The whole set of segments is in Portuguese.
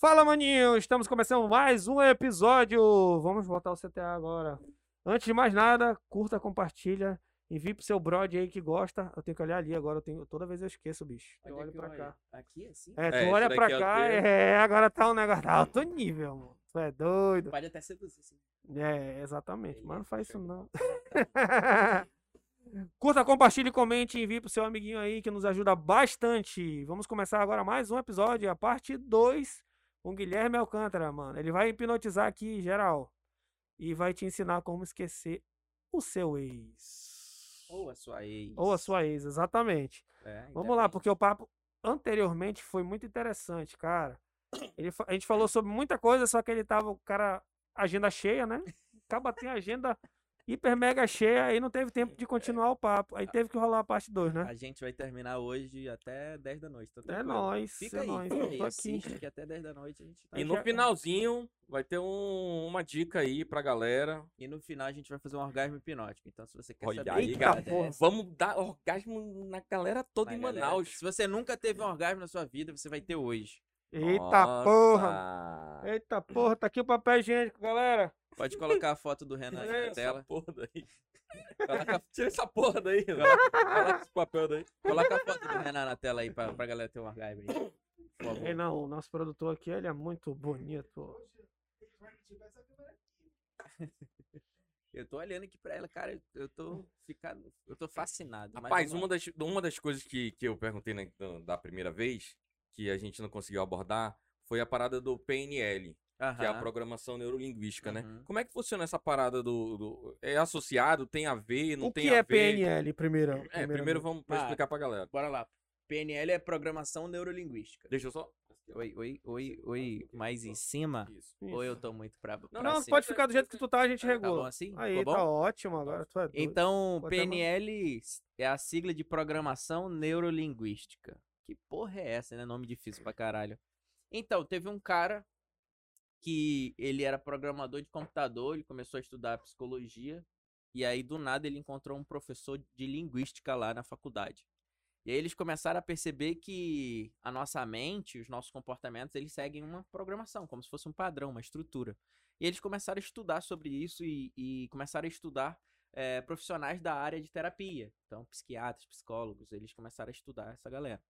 Fala, maninho! Estamos começando mais um episódio. Vamos voltar ao CTA agora. Antes de mais nada, curta, compartilha, envie pro seu brother aí que gosta. Eu tenho que olhar ali agora, eu tenho, toda vez eu esqueço, bicho. Eu é olho pra cá. Aqui, assim? É, tu É, olha pra é cá, é, agora tá um negócio tá alto nível, mano. Tu é doido. Pode até seduzir, sim. É, exatamente. Mas não faz isso não. Tá. Curta, compartilhe, comente envie pro seu amiguinho aí que nos ajuda bastante. Vamos começar agora mais um episódio, a parte 2 com Guilherme Alcântara, mano. Ele vai hipnotizar aqui geral e vai te ensinar como esquecer o seu ex. Ou a sua ex. Ou a sua ex, exatamente. É, Vamos lá, porque o papo anteriormente foi muito interessante, cara. Ele a gente falou sobre muita coisa, só que ele tava, o cara, agenda cheia, né? Acaba tem agenda hiper mega cheia, aí não teve tempo de continuar o papo. Aí teve que rolar a parte 2, né? A gente vai terminar hoje até 10 da noite. Tá É nóis, Fica é aí, nóis. fica aí. tô aqui. Assiste que até 10 da noite a gente tá E no já- finalzinho vai ter um- uma dica aí pra galera. E no final a gente vai fazer um orgasmo hipnótico. Então, se você quer Olha saber. aí, cara. porra. Vamos dar orgasmo na galera toda na em galera, Manaus. Se você nunca teve um orgasmo na sua vida, você vai ter hoje. Eita porra! Nossa. Eita porra, tá aqui o papel higiênico, galera. Pode colocar a foto do Renan aí na Essa tela. porra daí. Coloca- Tira essa porra daí. Coloca esse papel daí. Coloca a foto do Renan na tela aí pra, pra galera ter um orgasmo aí. Não, o nosso produtor aqui, ele é muito bonito. Eu tô olhando aqui pra ela, cara, eu- tô ficando, eu tô fascinado. Rapaz, uma lá. das, uma das coisas que, que eu perguntei na- da- da primeira vez, que a gente não conseguiu abordar, foi a parada do PNL, que é a. Programação Neurolinguística, né? Uhum. Como é que funciona essa parada do, do- É associado, tem a ver, não o tem que a é ver? PNL, primeiro? É, primeiro vamos Ah, explicar pra galera. Bora lá. PNL é programação neurolinguística. Deixa eu só. Oi, oi, oi, oi, mais em cima? Isso. Ou eu tô muito pra, pra Não, cima? pode ficar do jeito que tu tá, a gente Tá bom regula. assim? Aí, Ficou tá bom? ótimo agora, tu é doido. Então, Pode. PNL é a sigla de Programação Neurolinguística. Que porra é essa, né? Nome difícil pra caralho. Então, teve um cara que ele era programador de computador, ele começou a estudar psicologia, e aí do nada ele encontrou um professor de linguística lá na faculdade. E aí eles começaram a perceber que a nossa mente, os nossos comportamentos, eles seguem uma programação, como se fosse um padrão, uma estrutura. E eles começaram a estudar sobre isso e, e começaram a estudar eh, profissionais da área de terapia. Então, psiquiatras, psicólogos, eles começaram a estudar essa galera.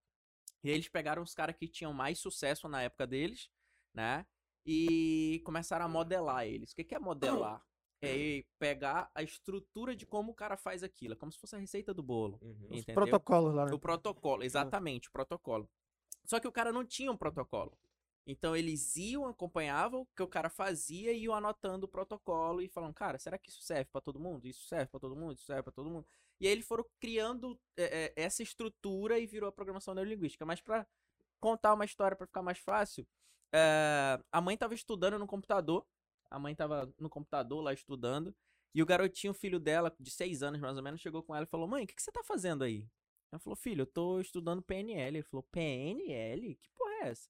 E aí eles pegaram os caras que tinham mais sucesso na época deles, né? E começaram a modelar eles. O que é modelar? É pegar a estrutura de como o cara faz aquilo. É como se fosse a receita do bolo. Uhum. Entendeu? Protocolos lá, né? O protocolo, exatamente, o protocolo. Só que o cara não tinha um protocolo. Então eles iam, acompanhavam o que o cara fazia e iam anotando o protocolo e falando, cara, será que isso serve pra todo mundo? Isso serve pra todo mundo? Isso serve pra todo mundo? E aí eles foram criando é, é, essa estrutura e virou a programação neurolinguística. Mas pra contar uma história pra ficar mais fácil, é, a mãe tava estudando no computador, a mãe tava no computador lá estudando, e o garotinho, filho dela, de seis anos mais ou menos, chegou com ela e falou: Mãe, o que, que você tá fazendo aí? Ela falou: Filho, eu tô estudando PNL. Ele falou: PNL? Que porra é essa?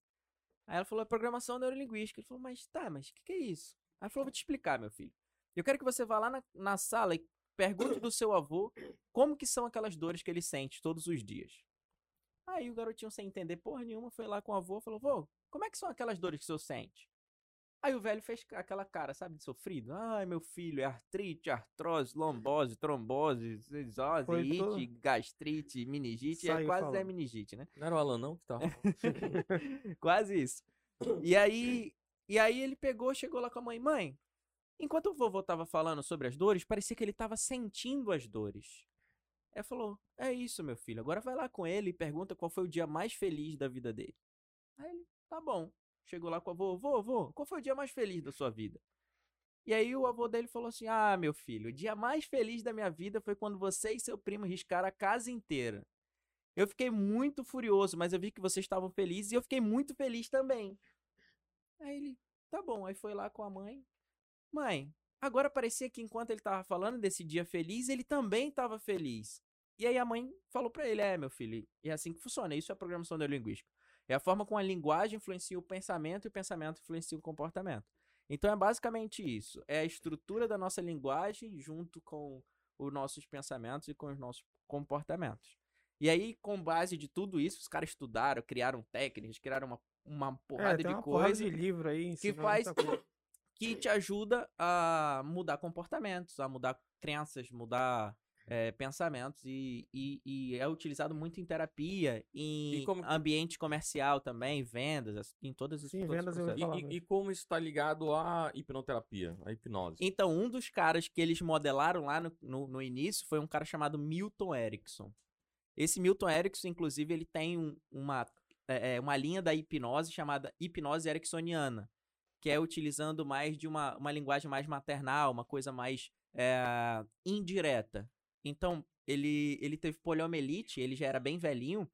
Aí ela falou: É programação neurolinguística. Ele falou: Mas tá, mas o que, que é isso? Aí ela falou: Vou te explicar, meu filho. Eu quero que você vá lá na, na sala e pergunte do seu avô como que são aquelas dores que ele sente todos os dias. Aí o garotinho, sem entender porra nenhuma, foi lá com o avô e falou: Vô, como é que são aquelas dores que o senhor sente? Aí o velho fez aquela cara, sabe, de sofrido. Ai, meu filho, é artrite, artrose, lombose, trombose, ite, tudo. gastrite, meningite. É quase é falando. meningite, né? Não era o Alan, não? Que tava... Quase isso. E aí, e aí ele pegou, chegou lá com a mãe. Mãe, enquanto o vovô tava falando sobre as dores, parecia que ele tava sentindo as dores. Ela falou: É isso, meu filho. Agora vai lá com ele e pergunta qual foi o dia mais feliz da vida dele. Aí ele, tá bom. Chegou lá com o avô: Vô, qual foi o dia mais feliz da sua vida? E aí o avô dele falou assim: Ah, meu filho, o dia mais feliz da minha vida foi quando você e seu primo riscaram a casa inteira. Eu fiquei muito furioso, mas eu vi que vocês estavam felizes e eu fiquei muito feliz também. Aí ele, tá bom, aí foi lá com a mãe. Mãe, agora parecia que enquanto ele tava falando desse dia feliz, ele também estava feliz. E aí a mãe falou pra ele: É, meu filho, e é assim que funciona. Isso é programação neurolinguística. É a forma como a linguagem influencia o pensamento e o pensamento influencia o comportamento. Então é basicamente isso. É a estrutura da nossa linguagem junto com os nossos pensamentos e com os nossos comportamentos. E aí, com base de tudo isso, os caras estudaram, criaram técnicas, criaram uma, uma porrada É, de uma porrada coisa de livro aí que faz. Que te ajuda a mudar comportamentos, a mudar crenças, mudar é, pensamentos e, e, e é utilizado muito em terapia, em como ambiente comercial também, vendas, as- em todas as Sim, todos os vendas eu. E, falar e- e como isso tá ligado à hipnoterapia, à hipnose? Então, um dos caras que eles modelaram lá no, no, no início foi um cara chamado Milton Erickson. Esse Milton Erickson, inclusive, ele tem um- uma, é, é, uma linha da hipnose chamada hipnose ericksoniana, que é utilizando mais de uma, uma linguagem mais maternal, uma coisa mais é, indireta. Então, ele, ele teve poliomielite, ele já era bem velhinho,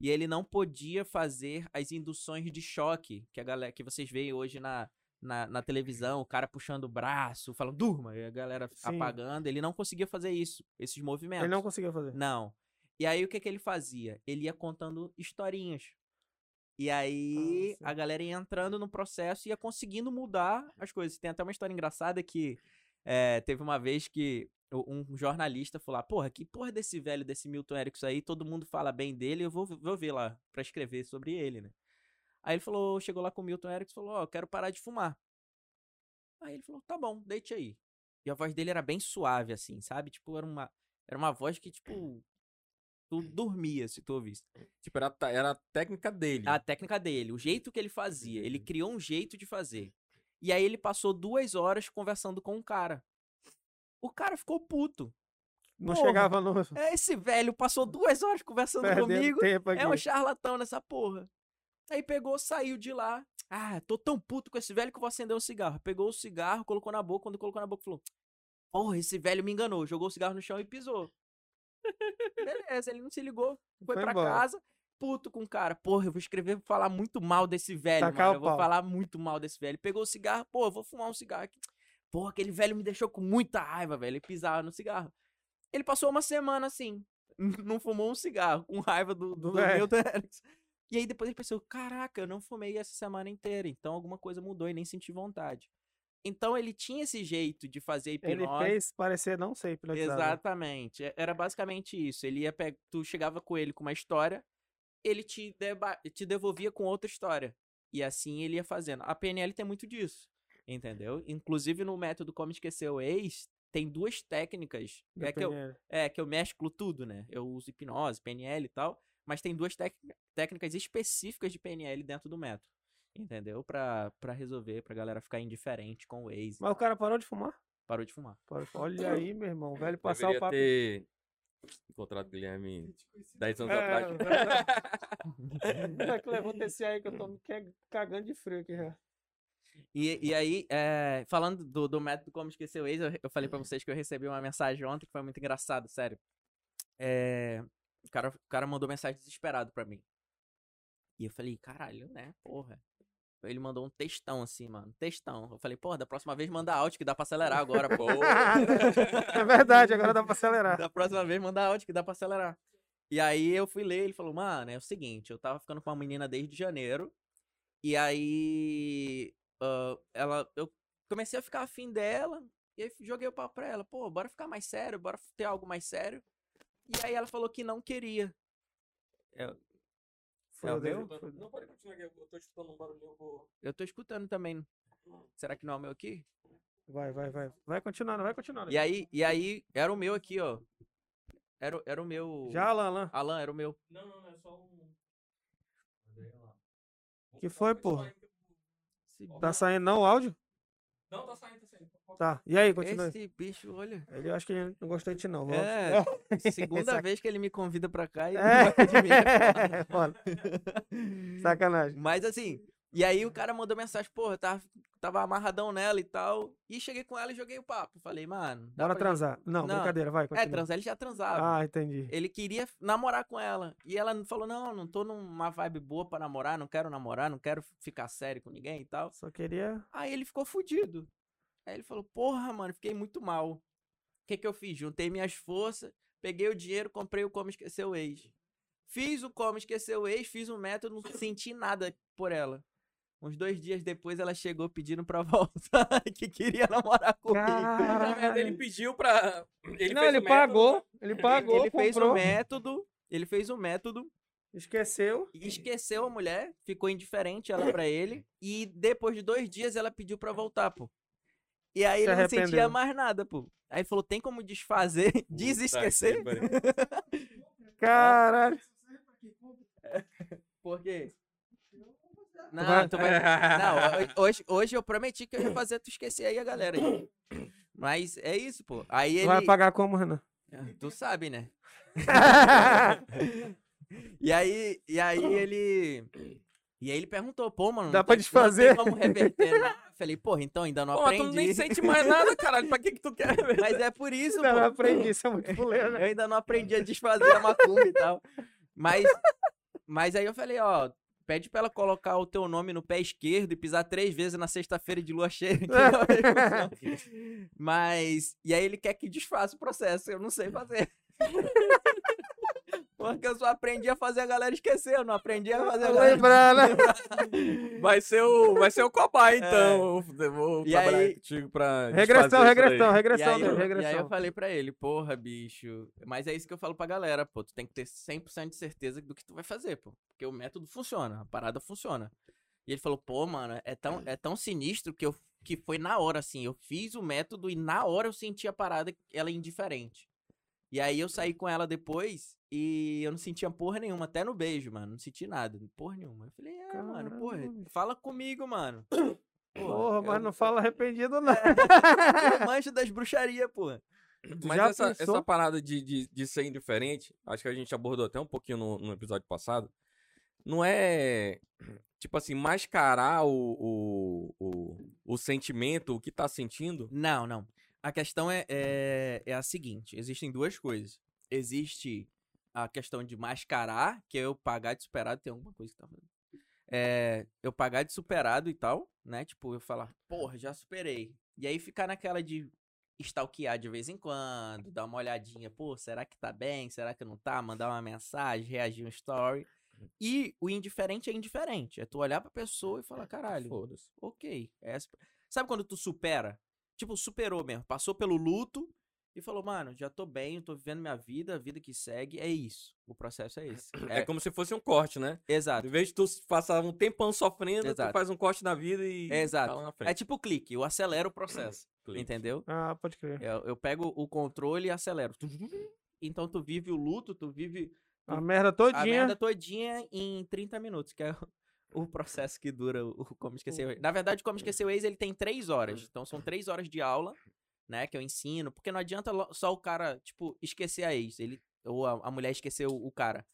e ele não podia fazer as induções de choque que a galera que vocês veem hoje na, na, na televisão, o cara puxando o braço, falando durma, e a galera Sim. apagando. Ele não conseguia fazer isso, esses movimentos. Ele não conseguiu fazer. Não. E aí o que, que ele fazia? Ele ia contando historinhas. E aí Ah, a galera ia entrando no processo e ia conseguindo mudar as coisas. Tem até uma história engraçada que é, teve uma vez que um jornalista falou lá, porra, que porra desse velho, desse Milton Erickson aí, todo mundo fala bem dele, eu vou, vou ver lá pra escrever sobre ele, né? Aí ele falou, chegou lá com o Milton Erickson e falou, ó, eu quero parar de fumar. Aí ele falou, tá bom, deite aí. E a voz dele era bem suave, assim, sabe? Tipo, era uma, era uma voz que, tipo, tu dormia se tu ouvisse. Tipo, era, era a técnica dele. A técnica dele, o jeito que ele fazia. Ele criou um jeito de fazer. E aí ele passou duas horas conversando com um cara. O cara ficou puto. Não Porra. chegava no. É, Esse velho passou duas horas conversando Perdendo comigo. tempo aqui. É um charlatão nessa porra. Aí pegou, saiu de lá. Ah, tô tão puto com esse velho que eu vou acender um cigarro. Pegou o cigarro, colocou na boca. Quando colocou na boca, falou: Porra, esse velho me enganou. Jogou o cigarro no chão e pisou. Beleza, ele não se ligou. Foi, Foi pra embora. casa, puto com o cara. Porra, eu vou escrever vou falar muito mal desse velho, Tacar mano. Eu vou pau. falar muito mal desse velho. Pegou o cigarro, pô, eu vou fumar um cigarro aqui. Porra, aquele velho me deixou com muita raiva, velho. Ele pisava no cigarro. Ele passou uma semana assim. Não fumou um cigarro, com raiva do, Do do, velho. Milton Erickson. E aí depois ele pensou, caraca, eu não fumei essa semana inteira, então alguma coisa mudou e nem senti vontade. Então ele tinha esse jeito de fazer Ele hipnose. fez parecer não ser hipnotizado. Exatamente. é- Era basicamente isso. Ele ia pe... tu chegava com ele com uma história, ele te, deba... te devolvia com outra história. E assim ele ia fazendo. A PNL tem muito disso. Entendeu? Inclusive no método Como Esquecer o Ex, tem duas técnicas. Da É que, eu, é que eu mesclo tudo, né? Eu uso hipnose, PNL e tal. Mas tem duas tec- técnicas específicas de PNL dentro do método. Entendeu? Pra, pra resolver, pra galera ficar indiferente com o ex. Mas o cara parou de fumar? Parou de fumar. Parou de fumar. Olha aí, meu irmão. Velho passar Deveria o papo. ter encontrado o Guilherme 10 anos É, atrás. verdade. É que levanta esse aí que eu tô me cagando de frio aqui já. E, e aí, é, falando do, do método Como Esquecer o Ex, eu, eu falei pra vocês que eu recebi uma mensagem ontem que foi muito engraçado, sério. É, o, cara, o cara mandou mensagem desesperado pra mim. E eu falei, caralho, né? Porra. Ele mandou um textão assim, mano. Textão. Eu falei, porra, da próxima vez manda áudio que dá pra acelerar agora, pô. é verdade, agora dá pra acelerar. Da próxima vez manda áudio que dá pra acelerar. E aí eu fui ler, ele falou, mano, é o seguinte, eu tava ficando com uma menina desde janeiro. E aí ah, ela. Eu comecei a ficar afim dela. E aí joguei o papo pra ela, pô, bora ficar mais sério, bora ter algo mais sério. E aí ela falou que não queria. Eu, Foi É o meu? Foi- Não, pode continuar aqui. Eu tô escutando um barulhinho. Eu vou... eu tô escutando também. Será que não é o meu aqui? Vai, vai, vai. Vai continuando, vai continuando. E aí, e aí, era o meu aqui, ó. Era, o- era o meu. Já, Alan, Alan. Alan, era o meu. Não, não, não, é só um. Que foi, porra? Esse Tá saindo não o áudio? Não, tá saindo, tá. E aí, continua. Esse bicho, olha. Ele eu acho que ele não gostou de ti, não. É, segunda vez que ele me convida pra cá e É. não gosta de mim. É foda. Sacanagem. Mas assim, e aí o cara mandou mensagem, porra, tava, tava amarradão nela e tal. E cheguei com ela e joguei o papo. Falei, mano. dá Bora gente- transar. Não, Não. brincadeira, vai. É, Continua. transar ele já transava. Ah, entendi. Ele queria namorar com ela. E ela falou: não, não tô numa vibe boa pra namorar, não quero namorar, não quero ficar sério com ninguém e tal. Só queria. Aí ele ficou fudido. Aí ele falou: Porra, mano, fiquei muito mal. O que que eu fiz? Juntei minhas forças, peguei o dinheiro, comprei o Como Esquecer o Ex. Fiz o Como Esquecer o Ex, fiz o método, não senti nada por ela. Uns dois dias depois ela chegou pedindo pra voltar, que queria namorar comigo. Merda, ele pediu pra. Ele não, fez ele pagou. Ele pagou, ele fez o método Ele fez o método Esqueceu. esqueceu a mulher, ficou indiferente ela pra ele, e depois de dois dias ela pediu pra voltar, pô. E aí Se ele não sentia mais nada, pô. Aí ele falou, tem como desfazer, Puta desesquecer? que. Caralho. Por quê? vai- Não, tu vai... Não, ho- hoje, hoje eu prometi que eu ia fazer tu esquecer aí a galera. aí. Mas é isso, pô. Aí ele... Vai pagar como, Renan? Tu sabe, né? E aí, e aí ele. E aí ele perguntou, pô, mano. Dá tem- desfazer? Não tem como reverter. Eu Falei, porra, então ainda não Pô, mas tu aprendi. nem sente mais nada, caralho. Pra que que tu quer? Mas é por isso, Não, não aprendi, isso é muito fuleiro, né? Eu ainda não aprendi a desfazer a macumba e tal. Mas, mas aí eu falei, ó, pede pra ela colocar o teu nome no pé esquerdo e pisar três vezes na sexta-feira de lua cheia. funcionar. mas, e aí ele quer que desfaça o processo, eu não sei fazer. Porque eu só aprendi a fazer a galera esquecer, eu não aprendi a fazer a galera... Lembrar, né? Vai ser o, vai ser o cobaia, então. Eu vou É. E trabalhar aí- contigo pra Regressão, regressão, aí. E regressão aí, eu, e aí regressão. eu falei pra ele, porra, bicho. Mas é isso que eu falo pra galera, pô. Tu tem que ter 100% de certeza do que tu vai fazer, pô. Porque o método funciona, a parada funciona. E ele falou, pô, mano, é tão, é tão sinistro que, eu, que foi na hora, assim. Eu fiz o método e na hora eu senti a parada, ela indiferente. E aí eu saí com ela depois e eu não sentia porra nenhuma, até no beijo, mano. Não senti nada, porra nenhuma. Eu falei, é, mano, porra, Caramba, fala comigo, mano. Porra, mas eu- não fala arrependido, não. Eu manjo das bruxarias, porra. Mas Já essa, pensou? essa parada de, de, de ser indiferente, acho que a gente abordou até um pouquinho no, no episódio passado. Não é, tipo assim, mascarar o, o, o, o sentimento, o que tá sentindo. Não, não. A questão é, é, é a seguinte: existem duas coisas. Existe a questão de mascarar, que é eu pagar de superado, tem alguma coisa que tá falando. É, eu pagar de superado e tal, né? Tipo, eu falar, porra, já superei. E aí ficar naquela de stalkear de vez em quando, dar uma olhadinha, pô, será que tá bem? Será que não tá? Mandar uma mensagem, reagir um story. E o indiferente é indiferente. É tu olhar pra pessoa e falar, caralho, Foda-se. ok. é Sabe quando tu supera? Tipo, superou mesmo. Passou pelo luto e falou, mano, já tô bem, tô vivendo minha vida, a vida que segue. É isso. O processo é esse. É, como se fosse um corte, né? Exato. Em vez de tu passar um tempão sofrendo, Exato. tu faz um corte na vida e Exato. tá lá na É frente. tipo clique, eu acelero o processo. Entendeu? Ah, pode crer. Eu, eu pego o controle e acelero. Então tu vive o luto, tu vive A merda a todinha. merda todinha em 30 minutos, que é o- o processo que dura o Como Esquecer o Ex. Na verdade, o Como Esquecer o Ex, ele tem três horas. Então, são três horas de aula, né, que eu ensino. Porque não adianta só o cara, tipo, esquecer a ex. Ele, ou a, a mulher esquecer o, o cara.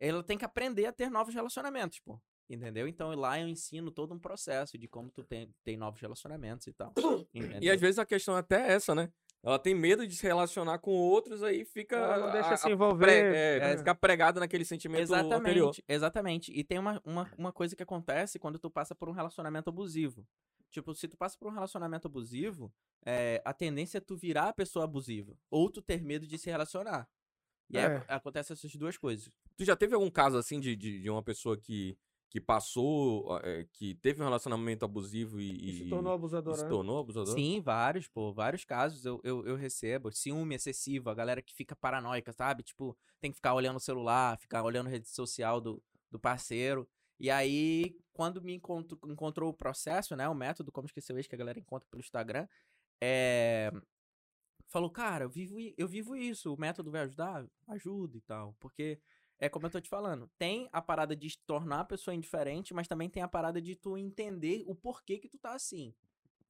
Ela tem que aprender a ter novos relacionamentos, pô. Entendeu? Então, lá eu ensino todo um processo de como tu tem, tem novos relacionamentos e tal. E entendeu? às vezes a questão até é essa, né? Ela tem medo de se relacionar com outros, aí fica. Ela não deixa a- se envolver. pre- é, É. Ficar pregada naquele sentimento anterior. Exatamente, exatamente. E tem uma, uma, uma coisa que acontece quando tu passa por um relacionamento abusivo. Tipo, se tu passa por um relacionamento abusivo, é, a tendência é tu virar a pessoa abusiva. Ou tu ter medo de se relacionar. E aí É. ac- acontece essas duas coisas. Tu já teve algum caso assim de, de, de uma pessoa que, que passou, é, que teve um relacionamento abusivo e, E se tornou abusadora. se né? tornou abusador? Sim, vários, pô, vários casos eu, eu, eu recebo. Ciúme excessivo, a galera que fica paranoica, sabe? Tipo, tem que ficar olhando o celular, ficar olhando a rede social do, do parceiro. E aí, quando me encontro, encontrou o processo, né? O método, como esqueceu isso, que a galera encontra pelo Instagram, é... Falou, cara, eu vivo, eu vivo isso, o método vai ajudar? Ajuda e tal. Porque, é como eu tô te falando, tem a parada de tornar a pessoa indiferente, mas também tem a parada de tu entender o porquê que tu tá assim.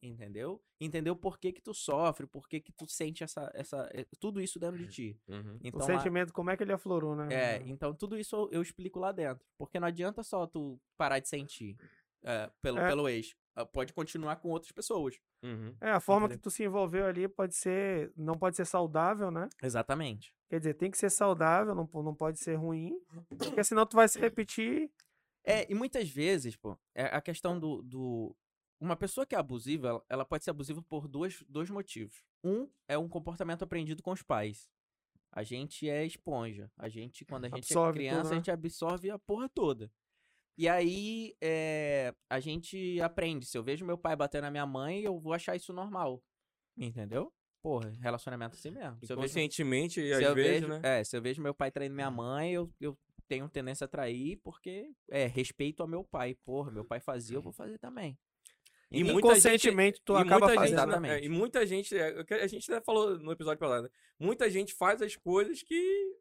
Entendeu? Entender o porquê que tu sofre, o porquê que tu sente essa, essa, eh, tudo isso dentro de ti. Uhum. Então, o a- sentimento, como é que ele aflorou, né? é, então tudo isso eu, eu explico lá dentro. Porque não adianta só tu parar de sentir é, pelo, É. pelo ex. Ah, Pode continuar com outras pessoas. Uhum. É, a forma Entendeu? que tu se envolveu ali pode ser. Não pode ser saudável, né? Exatamente. Quer dizer, tem que ser saudável, não, não pode ser ruim. Porque senão tu vai se repetir. É, e muitas vezes, pô, é a questão do. do... Uma pessoa que é abusiva, ela, pode ser abusiva por dois, dois motivos. Um é um comportamento aprendido com os pais. A gente é esponja. A gente, quando a gente Absorve é criança, tudo, a né? gente absorve a porra toda. E aí, é, a gente aprende. Se eu vejo meu pai bater na minha mãe, eu vou achar isso normal. Entendeu? porra, relacionamento assim mesmo. Se eu vejo, às vezes, vejo- né? é, se eu vejo meu pai traindo minha mãe, eu, eu tenho tendência a trair porque, é, respeito ao meu pai. Porra, meu pai fazia, eu vou fazer também. E muita gente- Inconscientemente, tu e acaba muita fazendo. gente, né? Exatamente. e muita gente, a gente até falou no episódio passado, né? muita gente faz as coisas que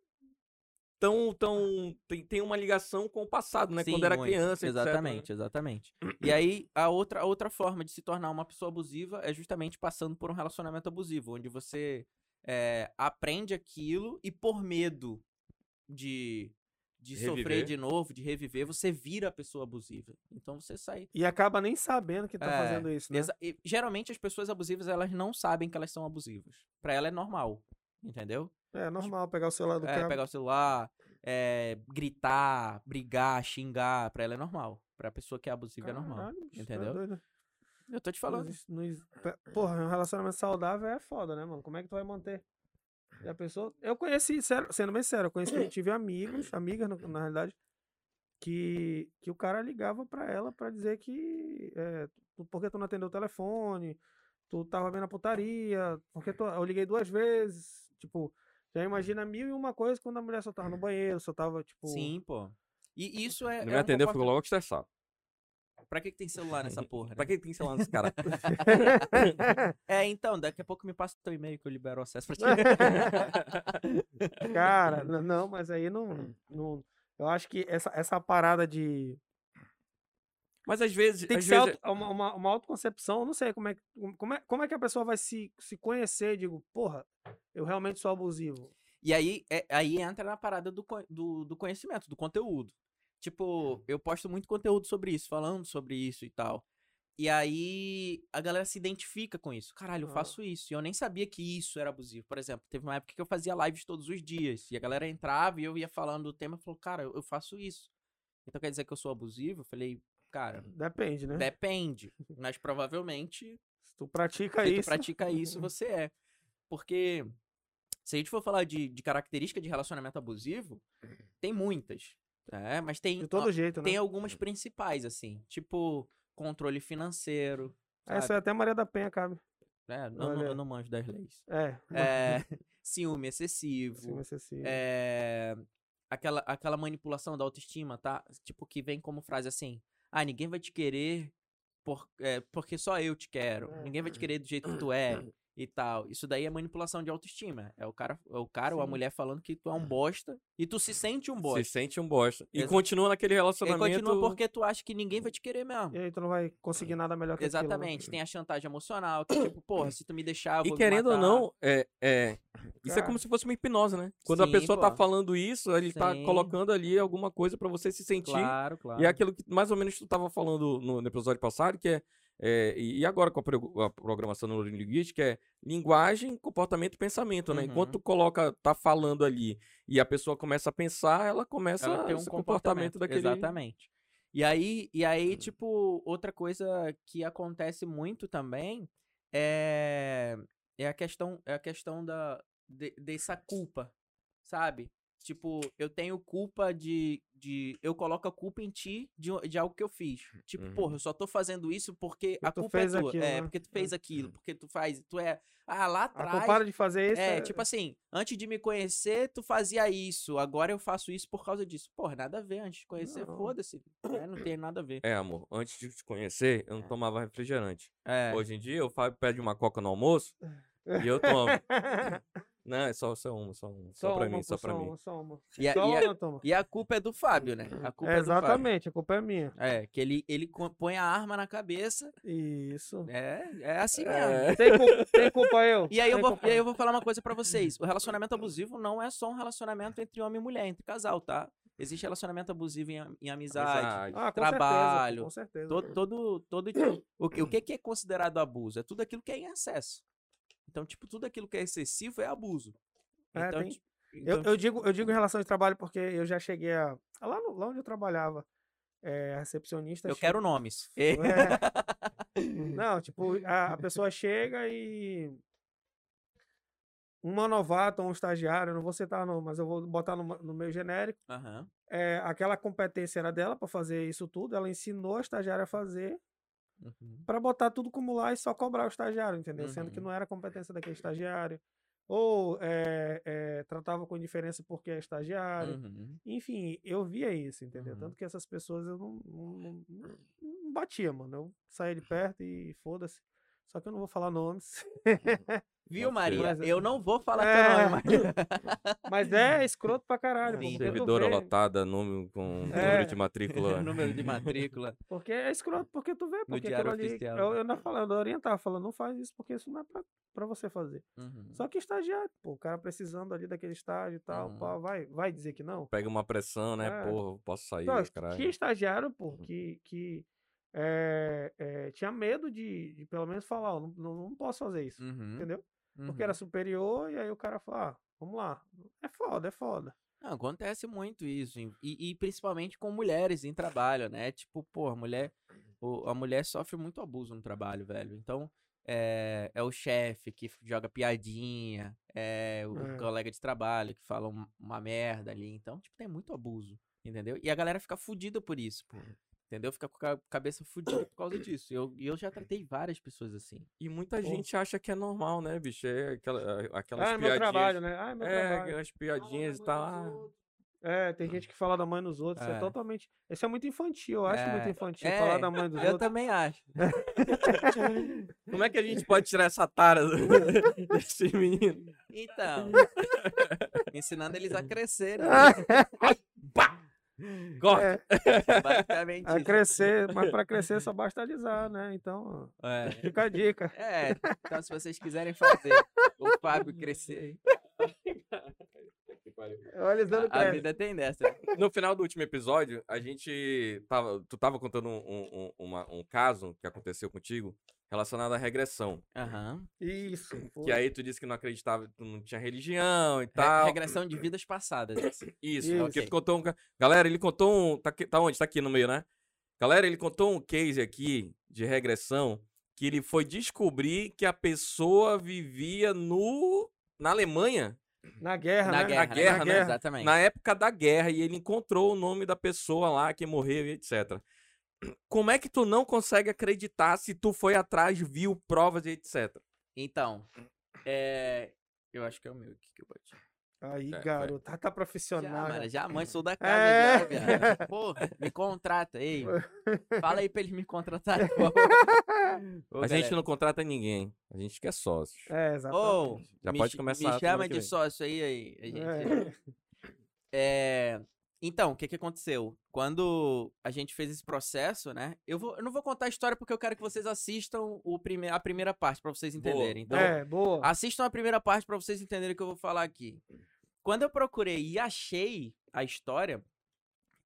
tão, tão, tem, tem uma ligação com o passado, né? Sim, Quando era muito. criança, etc, né? Exatamente, exatamente. E aí, a outra, a outra forma de se tornar uma pessoa abusiva é justamente passando por um relacionamento abusivo, onde você é, aprende aquilo e por medo de, de sofrer Reviver. de novo, de reviver, você vira a pessoa abusiva. Então você sai. E acaba nem sabendo que tá É, fazendo isso, né? E, geralmente as pessoas abusivas, elas não sabem que elas são abusivas. Pra ela é normal, entendeu? É normal pegar o celular do É, cara. pegar o celular, é, gritar, brigar, xingar, pra ela é normal. Pra pessoa que é abusiva é normal. Caralho, tá entendeu? Eu tô te falando. não Porra, um relacionamento saudável é foda, né, mano? Como é que tu vai manter? A pessoa. Eu conheci, sério- sendo bem sério, eu conheci, eu tive amigos, amigas, na, na realidade, que, que o cara ligava pra ela pra dizer que. É, tu- por que tu não atendeu o telefone? Tu tava vendo a putaria? Porque tu, eu liguei duas vezes. Tipo, já imagina mil e uma coisa quando a mulher só tava no banheiro, só tava, tipo. Sim, pô. E isso é. Não é me um atendeu, comporta- ficou logo estressado. Pra que, que tem celular nessa porra? Né? Pra que tem celular nesse cara? É, então, daqui a pouco me passa o teu e-mail que eu libero o acesso pra ti. Cara, não, mas aí não. não eu acho que essa, essa parada de. Mas às vezes. Tem que às ser vezes auto- uma, uma, uma autoconcepção, eu não sei como é, que- como, é, como é que a pessoa vai se, se conhecer, digo, porra, eu realmente sou abusivo. E aí, é- aí entra na parada do, do, do conhecimento, do conteúdo. Tipo, eu posto muito conteúdo sobre isso, falando sobre isso e tal. E aí a galera se identifica com isso. Caralho, eu faço isso. E eu nem sabia que isso era abusivo. Por exemplo, teve uma época que eu fazia lives todos os dias. E a galera entrava e eu ia falando do tema e falou, cara, eu faço isso. Então quer dizer que eu sou abusivo? Eu falei, cara, Depende, né? depende. Mas provavelmente Se tu pratica se tu isso. pratica isso, você é. Porque se a gente for falar de, de característica de relacionamento abusivo, tem muitas. Né? Mas tem, De todo ó, jeito, né? tem algumas principais, assim. Tipo, controle financeiro. Essa sabe? é até Maria da Penha, cabe. É, não, não, eu não manjo das leis. É. É, ciúme excessivo. Ciúme excessivo. É, aquela, aquela manipulação da autoestima, tá? Tipo, que vem como frase assim: Ah, ninguém vai te querer por, é, porque só eu te quero. Ninguém vai te querer do jeito que tu é e tal. Isso daí é manipulação de autoestima. É o cara, é o cara ou a mulher falando que tu é um bosta e tu se sente um se bosta. sente um bosta. E Exa- continua naquele E relacionamento. continua porque tu acha que ninguém vai te querer mesmo. E aí tu não vai conseguir nada melhor que aquilo, né? Exatamente. Tem a chantagem emocional, que tipo, porra, se tu me deixar, eu E vou me querendo ou não, é, é, isso é como se fosse uma hipnose, né? Quando a Sim, pessoa tá pô. falando isso, ele tá Sim. colocando ali alguma coisa pra você se sentir. Claro, claro. E é aquilo que mais ou menos tu tava falando no, no episódio passado, que é, é, e agora com a, a programação neurolinguística, é linguagem, comportamento e pensamento, né? Enquanto Uhum. tu coloca, tá falando ali e a pessoa começa a pensar, ela começa ela tem um esse comportamento, daquele. Exatamente. E aí, e aí, tipo, outra coisa que acontece muito também é, é a questão, é a questão da, de- dessa culpa, sabe? Tipo, eu tenho culpa de, de. Eu coloco a culpa em ti de, de algo que eu fiz. Tipo, Uhum. porra, eu só tô fazendo isso porque a tu culpa fez é tua. aquilo, é, né? porque tu fez aquilo, porque tu faz. Tu é. Ah, lá A atrás. culpada de fazer isso É, tipo assim, antes de me conhecer, tu fazia isso, agora eu faço isso por causa disso. Porra, nada a ver, antes de conhecer, Não. foda-se. É, não tem nada a ver. É, amor, antes de te conhecer, eu não tomava refrigerante. É. Hoje em dia, eu Fábio pede uma coca no almoço e eu tomo. Não, é só, só uma, só uma. Só, pra uma, mim, só pra mim. uma, Só uma. E a, Só e a- uma, e a culpa é do Fábio, né? A culpa É, é, do Fábio. exatamente, a culpa é minha. É, que ele, ele põe a arma na cabeça. Isso. É, é assim mesmo. É. Tem, culpa, tem culpa eu? E aí, eu vou, e aí eu vou falar uma coisa pra vocês. O relacionamento abusivo não é só um relacionamento entre homem e mulher, entre casal, tá? Existe relacionamento abusivo em, em amizade. Amizade. Ah, com trabalho, Certeza, com certeza. Todo, todo, todo o, o que que é considerado abuso? É tudo aquilo que é em excesso. Então, tipo, tudo aquilo que é excessivo é abuso. É, Então, tem- ti- Eu, então, eu digo, eu digo em relação de trabalho porque eu já cheguei a. Lá, no- lá onde eu trabalhava, é, a recepcionista. eu quero nomes. É. Não, tipo, a, a pessoa chega e. Uma novata ou um estagiário, não vou citar não, mas eu vou botar no, no meio genérico. Aham. É, aquela competência era dela para fazer isso tudo, ela ensinou a estagiária a fazer. Uhum. pra botar tudo como lá e só cobrar o estagiário, entendeu? Sendo que Uhum. não era competência daquele estagiário. Ou é, é, tratava com indiferença porque é estagiário. Uhum. Enfim, eu via isso, entendeu? Uhum. Tanto que essas pessoas eu não, não, não- não- não batia, mano. Eu saía de perto e foda-se. Só que eu não vou falar nomes. Viu, Maria? ser. Eu não vou falar É. teu nome, Maria. Mas é escroto pra caralho. pô, Sim. Servidora vê- lotada, nome com É. número de matrícula. Número de matrícula. Porque é escroto, porque tu vê, porque Diário aquilo ali. Oficial. Eu, eu não falando, eu orientava, falando, não faz isso, porque isso não é pra, pra você fazer. Uhum. Só que estagiário, pô, o cara precisando ali daquele estágio e tal, Uhum. pá, vai, vai dizer que não? Pega uma pressão, né? É. Porra, posso sair, Então, caralho. tinha estagiário, pô, que, que é, é, tinha medo de, de pelo menos falar, ó, não, não, posso fazer isso, Uhum. entendeu? Porque Uhum. era superior, e aí o cara fala, ah, vamos lá. É foda, é foda. Não, acontece muito isso. E, e principalmente com mulheres em trabalho, né? Tipo, pô, a mulher, a mulher sofre muito abuso no trabalho, velho. Então, é, é o chefe que joga piadinha, é o É. colega de trabalho que fala um- uma merda ali. Então, tipo, tem muito abuso, entendeu? E a galera fica fudida por isso, pô. Entendeu? Fica com a cabeça fudida por causa disso. E eu, eu já tratei várias pessoas assim. E muita Pô. gente acha que é normal, né, bicho? É aquela, aquelas Ah, é meu piadinhas. trabalho, né? Ah, é meu É, trabalho. aquelas piadinhas e tal. ah, É, tem gente que fala da mãe nos outros. É, É. totalmente. Isso é muito infantil. Eu acho muito É, infantil é, falar da mãe dos Eu outros. também acho. Como é que a gente pode tirar essa tara do- desse menino? Então, ensinando eles a crescer, né? Corta! É, Basicamente a isso. crescer, mas pra crescer só basta alisar, né? Então, É. fica a dica. É, então se vocês quiserem fazer o Fábio crescer, alisando a, a vida tem dessa. No final do último episódio, a gente tava. Tu tava contando um, um, um- uma- um caso que aconteceu contigo relacionado à regressão. Aham. Isso. pô. Que aí tu disse que não acreditava, tu não tinha religião e Re- tal. Regressão de vidas passadas. assim. Isso, Isso. porque tu contou um. Galera, ele contou um. Tá, aqui- tá onde? Tá aqui no meio, né? Galera, ele contou um case aqui de regressão que ele foi descobrir que a pessoa vivia no. Na Alemanha, Na guerra, Na né? guerra, Na guerra, né? né? Exatamente. na época da guerra, e ele encontrou o nome da pessoa lá que morreu e etc. Como é que tu não consegue acreditar se tu foi atrás, viu provas e etc? Então, é... Eu acho que é o meu aqui que eu bati. Aí, É, garoto. Tá, tá Já, profissional. mano, já. já mãe sou da casa, É. já, viado. Pô, me contrata, ei. Fala aí pra eles me contratarem. Ô, a gente galera. não contrata ninguém, a gente quer sócio. É, Ô, exatamente. Já me, pode começar Me chama de vem. sócio aí, aí. A gente... É. É, Então, o que que aconteceu? Quando a gente fez esse processo, né? Eu, vou, eu não vou contar a história porque eu quero que vocês assistam o prime... a primeira parte pra vocês Boa. entenderem. Então, É, boa. assistam a primeira parte pra vocês entenderem o que eu vou falar aqui. Quando eu procurei e achei a história,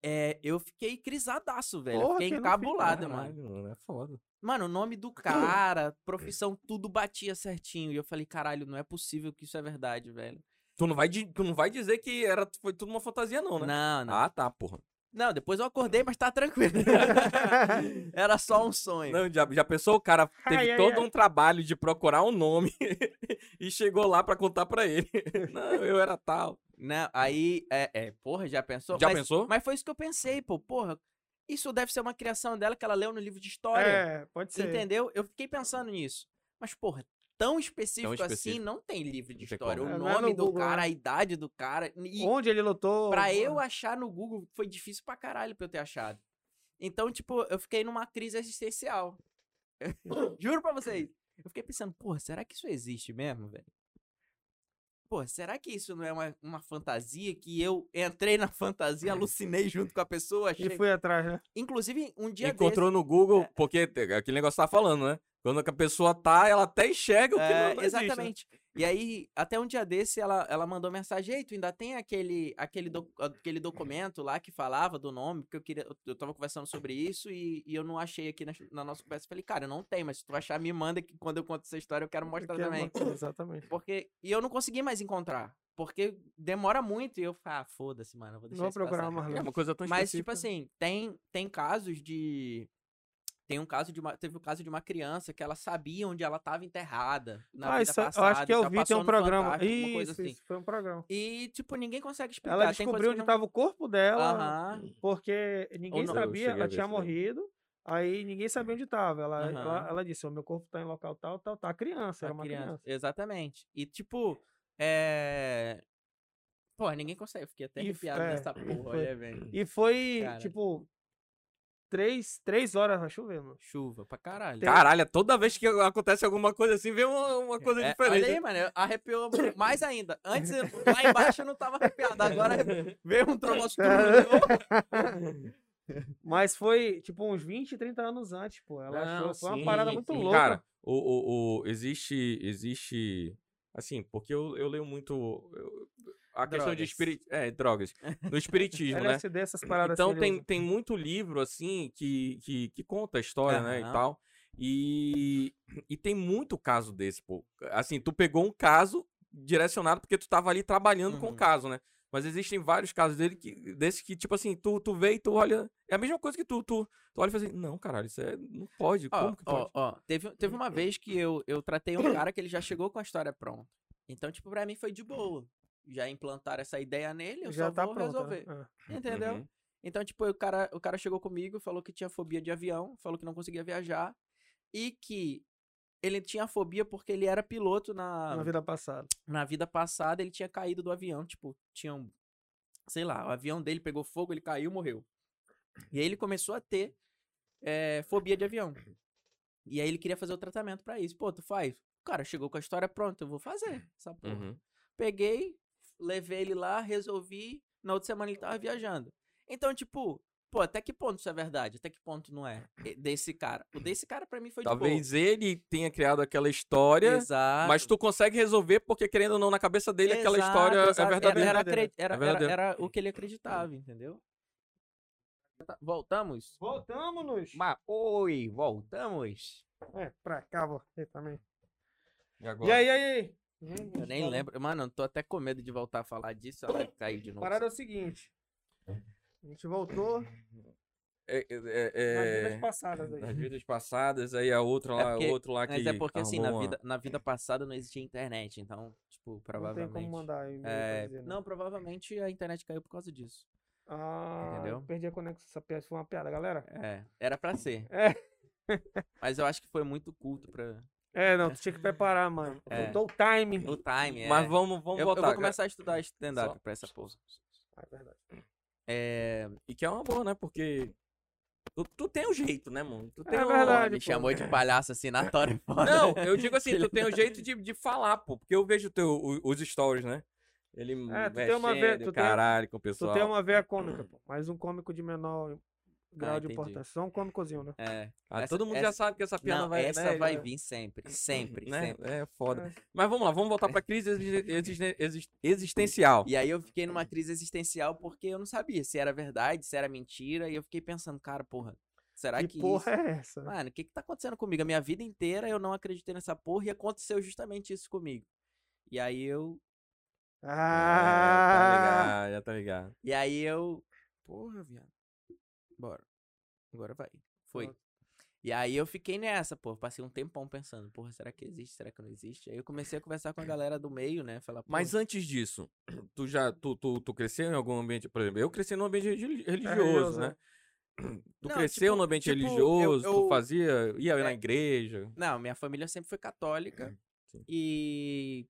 é, eu fiquei crisadaço, velho. Porra, fiquei encabulado, mano. Mano, é foda. Mano, o nome do cara, profissão, tudo batia certinho. E eu falei, caralho, não é possível que isso é verdade, velho. Tu não vai, tu não vai dizer que era, foi tudo uma fantasia, não, né? Não, não. Ah, tá, porra. Não, depois eu acordei, mas tá tranquilo. Era só um sonho. Não, já, já pensou? O cara teve Ai, ai, todo ai. um trabalho de procurar um nome e chegou lá pra contar pra ele. Não, eu era tal. Não, aí, é, é, porra, já pensou? Já mas, pensou? Mas foi isso que eu pensei, pô, porra. Isso deve ser uma criação dela que ela leu no livro de história. É, pode ser. entendeu? Eu fiquei pensando nisso. Mas, porra, tão específico, assim, específico. não tem livro de história. como. O É, não é nome no do Google, cara, né? a idade do cara. E Onde ele lutou. pra eu achar no Google foi difícil pra caralho pra eu ter achado. Então, tipo, eu fiquei numa crise existencial. Juro pra vocês. Eu fiquei pensando, porra, será que isso existe mesmo, velho? Pô, será que isso não é uma, uma fantasia que eu entrei na fantasia, alucinei junto com a pessoa? E Achei... fui atrás, né? Inclusive, um dia Encontrou no Google, porque te- aquele negócio tá falando, né? Quando a pessoa tá, ela até enxerga o que É, não, não existe, né? E aí, até um dia desse, ela, ela mandou mensagem, ei, tu ainda tem aquele, aquele, doc- aquele documento lá que falava do nome, porque eu queria. eu- Eu tava conversando sobre isso e, e eu não achei aqui na, na nossa conversa. Falei, cara, eu não tem, mas se tu achar, me manda que quando eu conto essa história eu quero mostrar Que é também. uma- Exatamente. Porque. E eu não consegui mais encontrar. Porque demora muito e eu falei, ah, foda-se, mano, eu vou deixar Não vou isso procurar mais É uma coisa tão Mas, tipo assim, tem, tem casos de. Tem um caso de uma. Teve o caso de uma criança que ela sabia onde ela estava enterrada. Na Ah, vida isso, eu passada, acho que eu então vi, tem um programa. Isso, assim. isso, foi um programa. E, tipo, ninguém consegue explicar. Ela descobriu onde não- estava o corpo dela, Aham. porque ninguém não- Eu sabia, a ela tinha daí. morrido. Aí ninguém sabia onde tava. Ela, ela, ela disse: o meu corpo tá em local tal, tal, tá. Criança, A era uma criança. Exatamente. E tipo, é. Pô, ninguém consegue. Fiquei até E- arrepiado é, nessa e porra, foi- olha, velho. E foi, Cara. tipo, três, três horas vai chover, mano. Chuva pra caralho. Caralho, toda vez que acontece alguma coisa assim, vem uma, uma coisa É, diferente. Olha aí, mano, arrepiou mais ainda. Antes, lá embaixo eu não tava arrepiado, agora veio um troço Mas foi, tipo, uns 20, 30 anos antes, pô. Ela Não, achou. Foi uma sim, parada muito sim. louca. Cara, o, o, o- existe, existe, assim, porque eu, eu leio muito eu- a questão de Drogas. espirit, é, drogas, do espiritismo, né? LSD, essas paradas Então tem, tem muito livro, assim, que, que, que conta a história, né, e tal. E, e tem muito caso desse, pô. Assim, tu pegou um caso direcionado porque tu tava ali trabalhando com o Uhum. caso, né? Mas existem vários casos dele que, desse que, tipo assim, tu, tu vê e tu olha. É a mesma coisa que tu, tu, tu olha e fala assim, não, caralho, isso é. Não pode. Ó, como que pode? ó, ó, teve, teve uma vez que eu, eu tratei um cara que ele já chegou com a história pronta. Então, tipo, pra mim foi de boa. Já implantaram essa ideia nele, eu Já só tá vou pronto. resolver. Né? É. Entendeu? Uhum. Então, tipo, o cara, o cara chegou comigo, falou que tinha fobia de avião, falou que não conseguia viajar e que ele tinha fobia porque ele era piloto na, Na vida passada. na vida passada, ele tinha caído do avião, tipo, tinha um, sei lá, o avião dele pegou fogo, ele caiu, morreu. E aí ele começou a ter eh, fobia de avião. E aí ele queria fazer o tratamento pra isso. Pô, tu faz? O cara chegou com a história pronta, eu vou fazer essa porra. Uhum. Peguei, levei ele lá, resolvi. Na outra semana ele tava viajando. Então, tipo, pô, até que ponto isso é verdade? Até que ponto não é? Desse cara. O desse cara pra mim foi Talvez de ele tenha criado aquela história, Exato. mas tu consegue resolver porque, querendo ou não, na cabeça dele, aquela Exato, história exato. é Era- verdadeira. Era, acre- era, É era, verdadeira. era o que ele acreditava, entendeu? Tá, Voltamos? Voltamos-nos. Ma Oi, voltamos. É, pra cá, você também. E agora? aí, e aí, e aí? Eu nem lembro. Mano, eu tô até com medo de voltar a falar disso. Ela caiu de A novo. parada é o seguinte. A gente voltou É, é, nas é, vidas passadas aí. nas vidas passadas, aí a outra É lá, porque- outro lá que Mas é porque, assim, na vida, na vida passada não existia internet. Então, tipo, Não tem provavelmente. como mandar e-mail É, dizer, né? não, provavelmente a internet caiu por causa disso. Ah, Entendeu? perdi a conexão. Essa piada foi uma piada, galera. É, era pra ser. É. Mas eu acho que foi muito culto pra. É, não, tu tinha que preparar, mano. É. Faltou o time. O time, é. Mas vamos, vamos eu, eu voltar. vou cara. começar a estudar stand-up Só- pra essa porra. É verdade. É. E que é uma boa, né? Porque tu, tu tem um jeito, né, mano? Tu tem É um- verdade. Me pô. chamou de palhaço assinatório. foda. Não, eu digo assim, tu tem um jeito de, de falar, pô. Porque eu vejo teu, os stories, né? Ele É, tu tem uma ve- mexendo, tu tem- caralho, com o Tu pessoal. tem uma veia cômica, pô. Mas um cômico de menor grau de entendi. importância. Só um cômicozinho, né? É. Ah, Essa- todo mundo essa- já sabe que essa piada Não, vai... essa né, vai vir sempre. Sempre, né? sempre. É foda. É. Mas vamos lá, vamos voltar pra crise exi- exi- exi- existencial. E aí eu fiquei numa crise existencial porque eu não sabia se era verdade, se era mentira. E eu fiquei pensando, cara, porra, será que, que porra isso... é essa? Mano, o que que tá acontecendo comigo? A minha vida inteira eu não acreditei nessa porra e aconteceu justamente isso comigo. E aí eu... É, tá Ah! ligado, já tá ligado. E aí eu... Porra, viado. Bora. Agora vai. Foi. Pronto. E aí eu fiquei nessa, pô. Passei um tempão pensando, porra, será que existe? Será que não existe? Aí eu comecei a conversar com a galera do meio, né? Falar, pô, Mas antes disso, tu já tu, tu, tu cresceu em algum ambiente, por exemplo, eu cresci num ambiente religi- religioso, né? Tu Não, cresceu tipo- no ambiente tipo, eu- religioso, tu eu- fazia, ia na É. igreja. Não, minha família sempre foi católica. Sim. E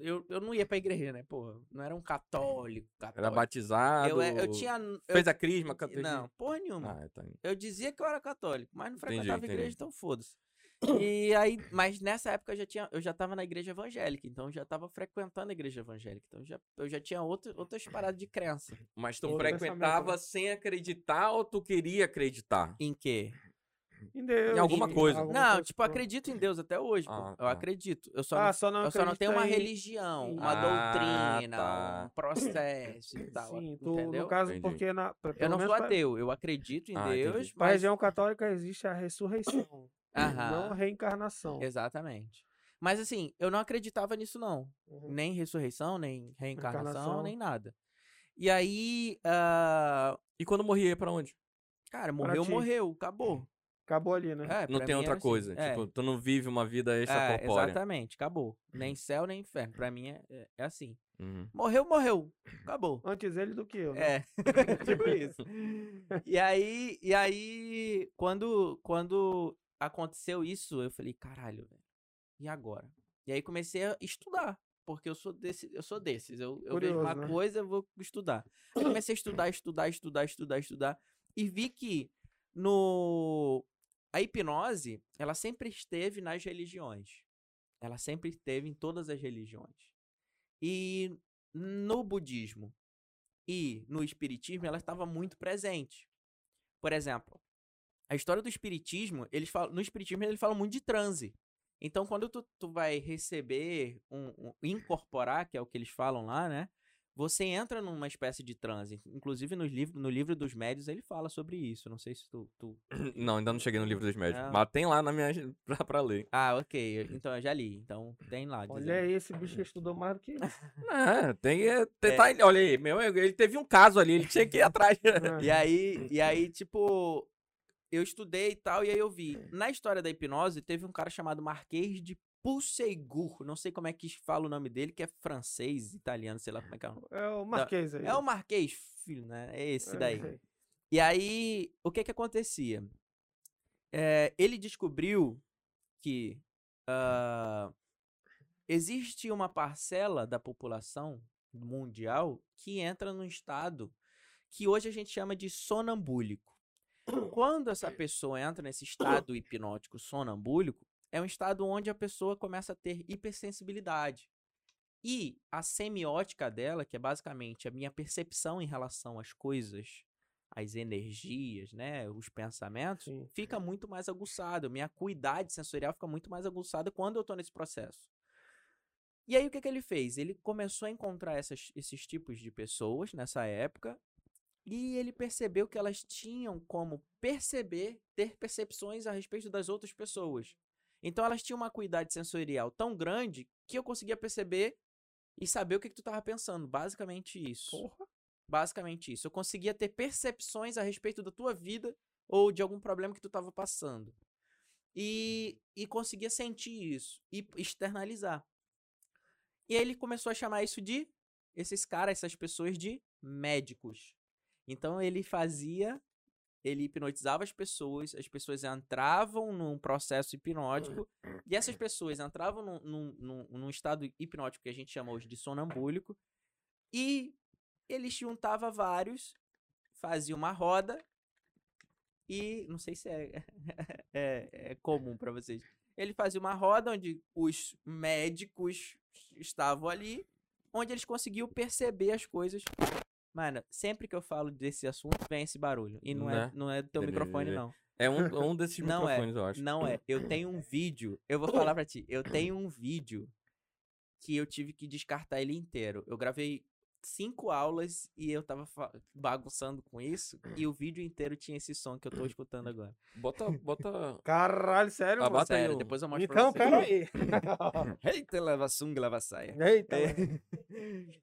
eu, eu não ia pra igreja, né? Porra, não era um católico. Era católico. batizado. Eu, é- eu tinha. eu- Fez a crisma, catequismo? Não, porra nenhuma. Ah, tá. Eu dizia que eu era católico, mas não Entendi, frequentava entendi. igreja, então foda-se. E aí, mas nessa época eu já tinha, eu já tava na igreja evangélica, então eu já tava frequentando a igreja evangélica, então já, eu já tinha outra, outras paradas de crença. Mas tu Outro frequentava pensamento, sem acreditar ou tu queria acreditar? Em quê? Em Deus, alguma em coisa. alguma Não, coisa, tipo, acredito em Deus até hoje, pô. Ah, Eu tá. acredito. Eu só Ah, não só não Eu só não tenho uma em- religião, em- uma Ah, doutrina, tá. um processo e tal. Sim, tu, entendeu? no caso, Entendi. porque na, pra- Eu não sou pra- ateu, eu acredito em Ah. Deus, Pra mas... região católica existe a ressurreição, Aham, não a reencarnação. exatamente. Mas assim, eu não acreditava nisso não. Uhum. Nem ressurreição, nem reencarnação, Reencarnação. nem nada. E aí, ah, E quando morria, ia pra onde? cara, morreu, morreu, acabou. Acabou ali, né? É, não tem mim outra assim. coisa. É, Tipo, tu não vive uma vida é, extracorpórea. exatamente, acabou. Nem céu, nem inferno. Pra mim é, é- é assim. Uhum. Morreu, morreu. Acabou. Antes ele do que eu. né? É, tipo isso. E aí, e aí quando, quando aconteceu isso, eu falei, caralho, velho, e agora? E aí comecei a estudar, porque eu sou desse, eu sou desses, eu, eu vejo uma Curioso, né? coisa, eu vou estudar. Aí comecei a estudar, estudar, estudar, estudar, estudar, e vi que no a hipnose, ela sempre esteve nas religiões. Ela sempre esteve em todas as religiões. E no budismo e no espiritismo, ela estava muito presente. Por exemplo, a história do espiritismo, eles falam, no espiritismo eles falam muito de transe. Então, quando tu, tu vai receber, um, um- incorporar, que é o que eles falam lá, né? Você entra numa espécie de transe. Inclusive, nos livros, no livro dos médios, ele fala sobre isso. Não sei se tu. tu... Não, ainda não cheguei no livro dos médicos. Não. Mas tem lá na minha pra, pra ler. Ah, ok. Então eu já li. Então tem lá. Olha dizendo. aí, esse bicho estudou mais do que isso. É, tem. é, tem- É. tá- olha aí, meu, ele teve um caso ali, ele tinha que ir atrás. E aí, e aí, tipo, eu estudei e tal, e aí eu vi. Na história da hipnose, teve um cara chamado Marquês de Pulseigur. Não sei como é que fala o nome dele, que é francês, italiano, sei lá como é que é. É o Marquês aí. É o Marquês, filho, né? É esse É, daí. sei. E aí, o que que acontecia? É, ele descobriu que ah, existe uma parcela da população mundial que entra num estado que hoje a gente chama de sonambúlico. Quando essa pessoa entra nesse estado hipnótico sonambúlico, é um estado onde a pessoa começa a ter hipersensibilidade. E a semiótica dela, que é basicamente a minha percepção em relação às coisas, às energias, né, os pensamentos, Sim. fica muito mais aguçada. Minha acuidade sensorial fica muito mais aguçada quando eu tô nesse processo. E aí o que, que ele fez? Ele começou a encontrar essas- esses tipos de pessoas nessa época e ele percebeu que elas tinham como perceber, ter percepções a respeito das outras pessoas. Então elas tinham uma acuidade sensorial tão grande que eu conseguia perceber e saber o que, que tu tava pensando. Basicamente isso. Porra. Basicamente isso. Eu conseguia ter percepções a respeito da tua vida ou de algum problema que tu tava passando. E, e conseguia sentir isso e externalizar. E aí ele começou a chamar isso de esses caras, essas pessoas de médicos. Então ele fazia, ele hipnotizava as pessoas, as pessoas entravam num processo hipnótico e essas pessoas entravam num, num, num, estado hipnótico que a gente chama hoje de sonambúlico e ele juntava vários, fazia uma roda e não sei se é, é, é comum pra vocês. Ele fazia uma roda onde os médicos estavam ali, onde eles conseguiam perceber as coisas. Mano, sempre que eu falo desse assunto, vem esse barulho. E não, é, Né? não é do teu microfone, não. É um, um desses Não é, microfones, eu acho. Não é. Eu tenho um vídeo. Eu vou falar pra ti. Eu tenho um vídeo que eu tive que descartar ele inteiro. Eu gravei cinco aulas e eu tava bagunçando com isso. E o vídeo inteiro tinha esse som que eu tô escutando agora. Bota, bota. Caralho, sério, Ah, mano? bota aí Sério, depois eu mostro Então, pra você. pera aí. Eita, leva sunga, leva saia. Eita. É.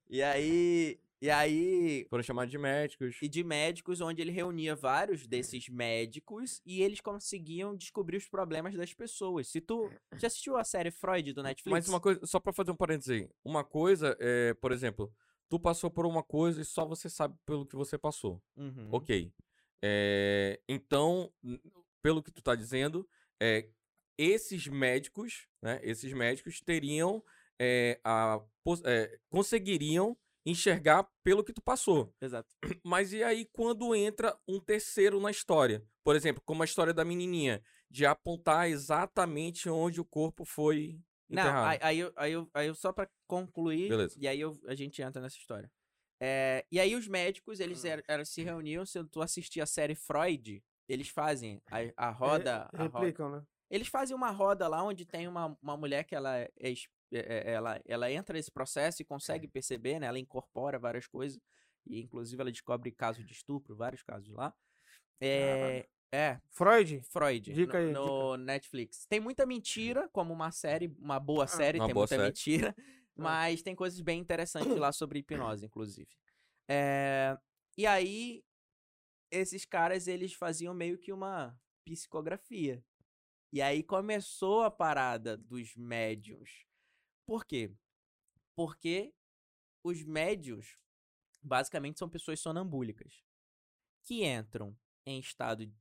E aí. E aí. Foram chamados de médicos. E de médicos, onde ele reunia vários desses médicos e eles conseguiam descobrir os problemas das pessoas. Se tu. Já assistiu a série Freud do Netflix? Mas uma coisa, só pra fazer um parênteses aí. Uma coisa é, por exemplo, tu passou por uma coisa e só você sabe pelo que você passou. Uhum. Ok. É, então, pelo que tu tá dizendo, é, esses médicos, né? Esses médicos teriam é, a, é, conseguiriam enxergar pelo que tu passou. Exato. Mas e aí quando entra um terceiro na história? Por exemplo, como a história da menininha, de apontar exatamente onde o corpo foi Não, enterrado. aí, aí, eu, aí, eu, aí eu só pra concluir, Beleza. e aí eu- a gente entra nessa história. É, e aí os médicos, eles Hum. eram, eram- se reuniam, se tu assistir a série Freud, eles fazem a, a roda... a roda Replicam, né? Eles fazem uma roda lá onde tem uma, uma mulher que ela, é é- é- ela, ela entra nesse processo e consegue perceber, né? Ela incorpora várias coisas. E inclusive ela descobre casos de estupro, vários casos lá. É, é Freud? Freud, Dica no, aí, no Netflix. Tem muita mentira, como uma série, uma boa série, Uma tem boa muita série. mentira. Mas tem coisas bem interessantes lá sobre hipnose, inclusive. É, e aí, esses caras, eles faziam meio que uma psicografia. E aí começou a parada dos médiums. Por quê? Porque os médios, basicamente, são pessoas sonambúlicas que entram em estado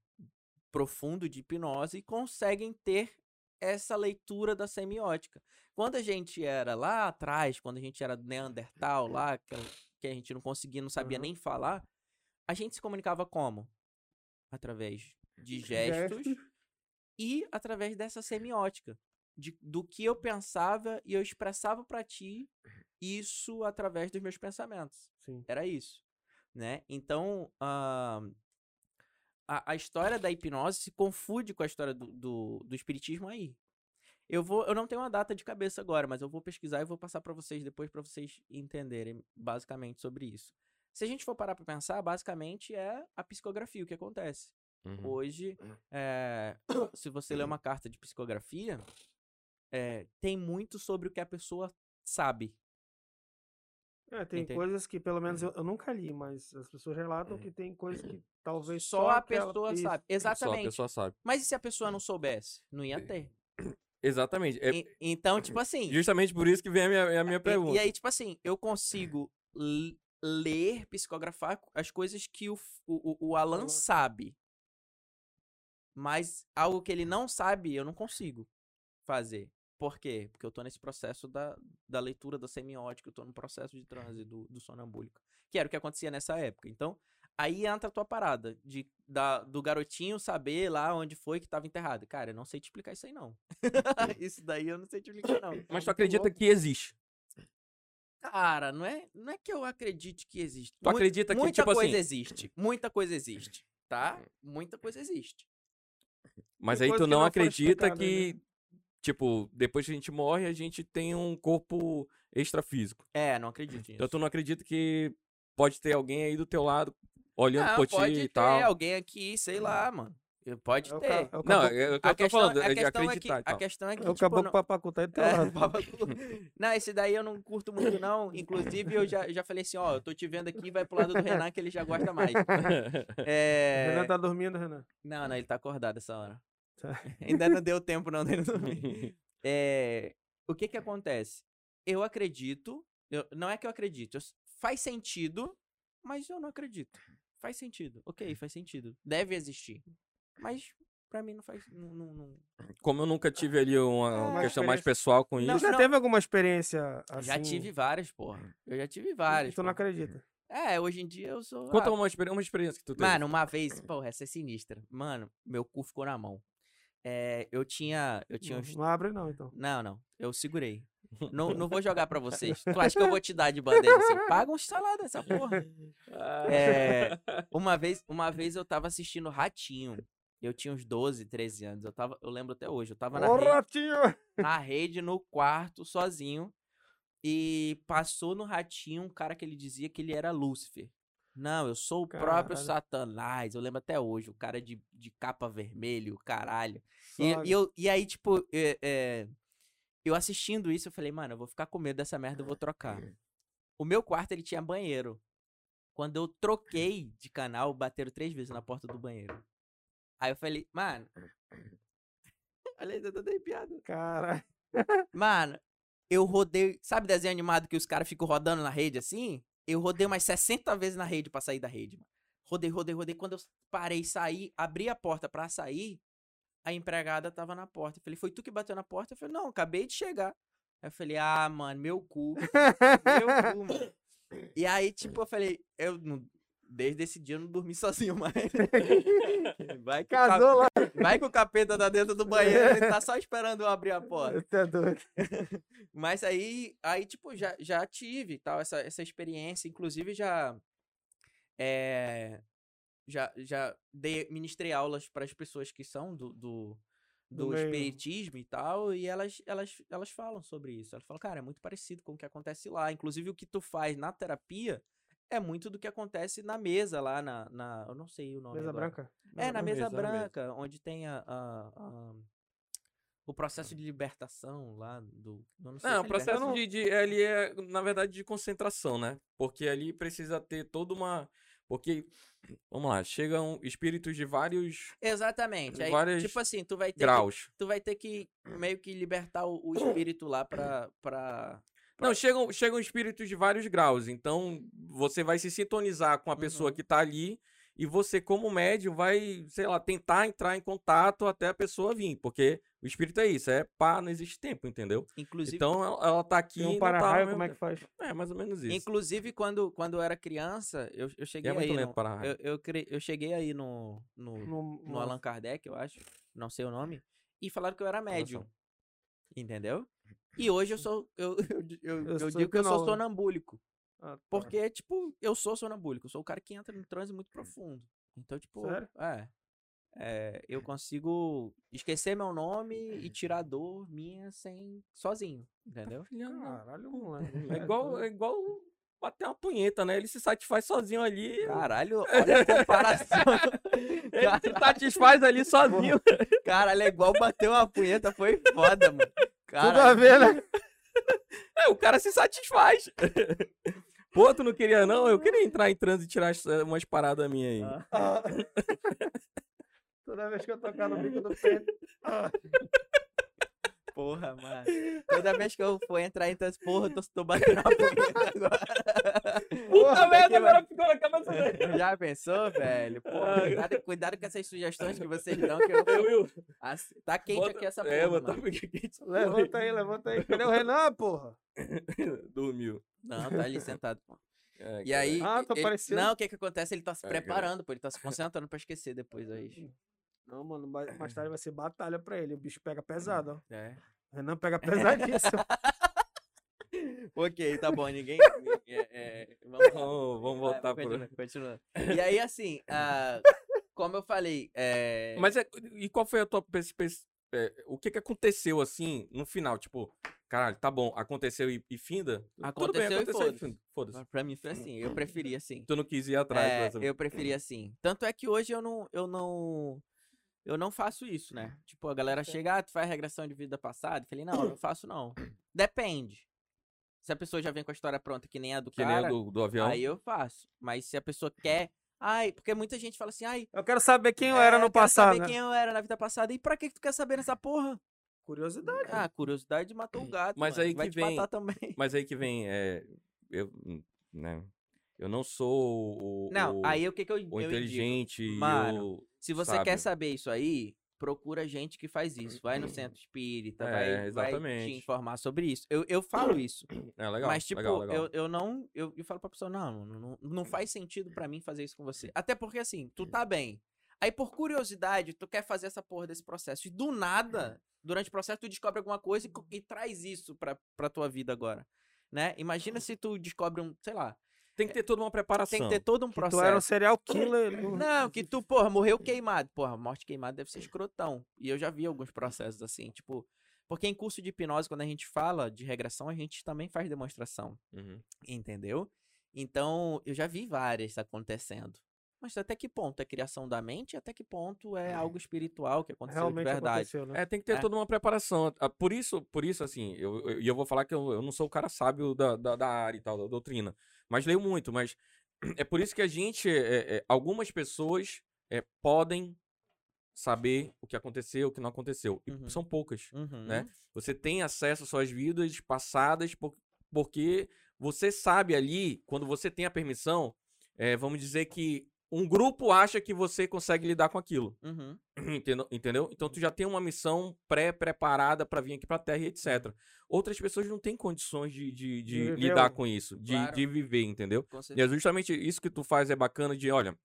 profundo de hipnose e conseguem ter essa leitura da semiótica. Quando a gente era lá atrás, quando a gente era Neandertal lá, que, que a gente não conseguia, não sabia Uhum. nem falar, a gente se comunicava como? Através de gestos e através dessa semiótica. De, do que eu pensava e eu expressava pra ti isso através dos meus pensamentos. Sim. Era isso, né? Então, ah, a, a história da hipnose se confunde com a história do, do, do espiritismo aí. Eu vou, eu não tenho uma data de cabeça agora, mas eu vou pesquisar e vou passar pra vocês depois pra vocês entenderem basicamente sobre isso. Se a gente for parar pra pensar, basicamente é a psicografia o que acontece. Uhum. Hoje, é, se você ler uma carta de psicografia, é, tem muito sobre o que a pessoa sabe. É, tem Entendi. coisas que pelo menos eu, eu nunca li, mas as pessoas relatam que tem coisas que talvez Só a aquela- pessoa sabe. Só a Exatamente. pessoa sabe. Mas e se a pessoa não soubesse? Não ia ter. Exatamente. É E- então, tipo assim. justamente por isso que vem a minha, a minha e- pergunta. E, aí, tipo assim, eu consigo ler, psicografar as coisas que o, o, o- o Alan Alan. sabe. Mas algo que ele não sabe, eu não consigo fazer. Por quê? Porque eu tô nesse processo da, da leitura da semiótica, eu tô no processo de transe do, do sonambúlico. Que era o que acontecia nessa época. Então, aí entra a tua parada de, da, do garotinho saber lá onde foi que tava enterrado. Cara, eu não sei te explicar isso aí, não. isso daí eu não sei te explicar, não. Mas tu acredita que existe? Cara, não é, não é que eu acredite que existe. Tu acredita que, muita tipo coisa assim- existe. Muita coisa existe, tá? Muita coisa existe. Mas Tem aí tu não acredita explicadas, que, tipo, depois que a gente morre, a gente tem um corpo extrafísico. É, não acredito nisso. Então tu não acredita que pode ter alguém aí do teu lado olhando não, por ti pode e ter tal. alguém aqui, sei lá, mano. Pode É o ter. ca- é o Não, caboclo- é o que A eu tô questão, falando, a é de questão é que, acreditar a questão é que, é o tipo, caboclo não- papacu, tá aí do teu É, lado. não, esse daí eu não curto muito, não. Inclusive, eu já, já falei assim, ó, eu tô te vendo aqui, vai pro lado do Renan, que ele já gosta mais. É... Renan tá dormindo, Renan. Não, não, ele tá acordado essa hora. Tá. Ainda não deu tempo não dele dormir. É, o que que acontece? Eu acredito, eu- não é que eu acredito, eu faz sentido, mas eu não acredito. Faz sentido, ok, faz sentido. Deve existir. Mas pra mim não faz. Não, não- não- Como eu nunca tive ali uma Uma questão mais experiência. pessoal com Não, isso. Tu já teve alguma experiência assim? Já tive várias, porra. Eu já tive várias. Tu não acredita. É, hoje em dia eu sou. Conta ah, uma, experi- uma experiência que tu teve. Mano, uma vez, porra, essa é sinistra. Mano, meu cu ficou na mão. É, eu tinha. Eu tinha Não, uns não abre não, então. Não, não. Eu segurei. Não, não vou jogar pra vocês. Tu acha que eu vou te dar de bandeja assim? Paga um salada essa porra. É, uma, vez, uma vez eu tava assistindo Ratinho. Eu tinha uns 12, 13 anos. Eu, tava, eu lembro até hoje. Eu tava na, Ô, rede, ratinho! na rede, no quarto, sozinho. E passou no Ratinho um cara que ele dizia que ele era Lúcifer. Não, eu sou o próprio Caralho. Satanás. Eu lembro até hoje. O cara de, de capa vermelho, caralho. E, e eu, e aí, tipo, é, é, eu assistindo isso, eu falei, mano, eu vou ficar com medo dessa merda, eu vou trocar. O meu quarto, ele tinha banheiro. Quando eu troquei de canal, bateram três vezes na porta do banheiro. Aí eu falei, mano. Olha aí, eu tô arrepiado. Cara, Mano, eu rodei. Sabe desenho animado que os caras ficam rodando na rede assim? Eu rodei umas 60 vezes na rede pra sair da rede, mano. Rodei, rodei, rodei. Quando eu parei, saí, abri a porta pra sair, a empregada tava na porta. Eu falei, foi tu que bateu na porta? Eu falei, não, acabei de chegar. Aí eu falei, ah, mano, meu cu. Meu cu, mano. E aí, tipo, eu falei, eu não- desde esse dia eu não dormi sozinho mais. Vai que, casou lá. vai que o capeta tá dentro do banheiro, ele tá só esperando eu abrir a porta. Você é doido. Mas aí, aí tipo, já, já tive tal, essa, essa experiência. Inclusive, já. É, já, já dei, ministrei aulas para as pessoas que são do, do, Do do espiritismo e tal, e elas, elas, elas falam sobre isso. Elas falam, cara, é muito parecido com o que acontece lá. Inclusive, o que tu faz na terapia é muito do que acontece na mesa lá, na. na eu não sei o nome. Mesa agora. branca. É, na mesa, mesa, na mesa. branca, onde tem a, a- a- o processo de libertação lá do. Não, sei Não, se o é processo de, de ali é, na verdade, de concentração, né? Porque ali precisa ter toda uma. Porque, vamos lá, chegam espíritos de vários Exatamente. Aí, várias tipo assim, tu vai ter que, graus. tu vai ter que meio que libertar o, o espírito lá pra, pra Não, chegam, chegam espíritos de vários graus. Então, você vai se sintonizar com a pessoa Uhum. que tá ali e você, como médium, vai, sei lá, tentar entrar em contato até a pessoa vir. Porque o espírito é isso, é pá, não existe tempo, entendeu? Inclusive, Então, ela, ela tá aqui Tem um não tá como é que faz? É, mais ou menos isso. inclusive quando, quando eu era criança, eu, eu E cheguei é muito aí. lento no- para eu, eu, cre- eu cheguei aí no, no, No, no Allan Kardec, eu acho. Não sei o nome. E falaram que eu era médium. Entendeu? E hoje eu sou. Eu, eu, eu, Eu digo que eu sou sonambúlico. Ah, tá. Porque, tipo, eu sou sonambúlico. Eu sou o cara que entra no transe muito profundo. Então, tipo, é. é, eu consigo esquecer meu nome e tirar a dor minha sem. sozinho. Entendeu? Caralho, moleque. É igual, é igual bater uma punheta, né? Ele se satisfaz sozinho ali. Caralho, olha a comparação. Ele se satisfaz ali sozinho. Caralho, é igual bater uma punheta, foi foda, mano. Tudo a ver, né? É, o cara se satisfaz. Pô, tu não queria, não? Eu queria entrar em transe e tirar eh, umas paradas minhas aí. Ah. Ah. Toda vez que eu tocar no bico do peito. Ah. Porra, mano. Toda vez que eu for entrar em trans, porra, eu tô, tô batendo uma punheta agora. Puta merda, que agora ficou na cabeça dele. Já pensou, velho? Porra, Ai. cuidado, cuidado com essas sugestões que vocês dão, que eu... Eu, eu, Assim, tá quente bota- aqui essa porra, É, mano. Levanta aí, levanta aí. Cadê o Renan, porra? Dormiu. Não, tá ali sentado, pô. É, E aí... Ah, tá ele- parecendo- Não, o que que acontece? Ele tá se É, cara. preparando, pô. Ele tá se concentrando pra esquecer depois aí. Não, mano, mais mais tarde vai ser batalha pra ele. O bicho pega pesado, ó. É. O Renan pega pesadíssimo. Ok, tá bom, ninguém... é, é, vamos. Vamos, vamos voltar pro. continua, continua. E aí, assim, ah, como eu falei, é... Mas é, e qual foi a tua pers- pers- é, o que que aconteceu assim no final? Tipo, caralho, tá bom, aconteceu e, e finda? Tudo bem, Aconteceu e aconteceu foda-se. finda. Foda-se. Pra mim foi assim, eu preferi assim. Tu não quis ir atrás É, eu preferi assim. Tanto é que hoje eu não, eu não, eu não faço isso, né? Tipo, a galera chega, ah, tu faz regressão de vida passada? Eu falei, não, eu não faço não. Depende. Se a pessoa já vem com a história pronta, que nem a do Que nem cara, a do, do avião. aí eu faço. Mas se a pessoa quer, ai, porque muita gente fala assim, ai, Eu quero saber quem eu é, era no eu quero passado. saber né? quem eu era na vida passada. E pra que que tu quer saber nessa porra? Curiosidade. Ah, curiosidade matou o gato. Mas mano. aí Vai que te vem- matar também. Mas aí que vem, é, eu, né? Eu não sou o, Não, o, aí o que que eu, o eu inteligente Mano, o Se você sábio. quer saber isso aí, procura gente que faz isso. Vai no centro espírita, É, vai, vai te informar sobre isso. Eu, eu falo isso. É legal, mas, tipo, legal, legal. Eu, eu não. Eu, eu falo pra pessoa, não, não, não, faz sentido pra mim fazer isso com você. Até porque, assim, tu tá bem. Aí, por curiosidade, tu quer fazer essa porra desse processo. E do nada, durante o processo, tu descobre alguma coisa e, e traz isso pra, pra tua vida agora. Né? Imagina se tu descobre um, sei lá, Tem que ter toda uma preparação. tem que ter todo um Que processo. tu era um serial killer. Não, que tu, porra, morreu queimado. Porra, morte queimada deve ser escrotão. E eu já vi alguns processos assim, tipo. Porque em curso de hipnose, quando a gente fala de regressão, a gente também faz demonstração, Uhum. entendeu? Então, eu já vi várias acontecendo. Mas até que ponto é criação da mente? Até que ponto é algo espiritual que aconteceu Realmente de verdade? aconteceu, né? É, tem que ter É. toda uma preparação. Ah, Por isso, por isso assim, eu, eu, e eu vou falar que eu, eu não sou o cara sábio da, da, da área e tal, da doutrina. Mas leio muito, mas é por isso que a gente, é, é, algumas pessoas é, podem saber o que aconteceu, o que não aconteceu. E Uhum. são poucas. Uhum. né? Você tem acesso às suas vidas passadas por- porque você sabe ali, quando você tem a permissão, é, vamos dizer que um grupo acha que você consegue lidar com aquilo. Uhum. Entendeu? Então tu já tem uma missão pré-preparada para vir aqui pra Terra e etc. Outras pessoas não têm condições de, de, de lidar com isso, de, Claro. de viver, entendeu? E é justamente isso que tu faz é bacana de, olha,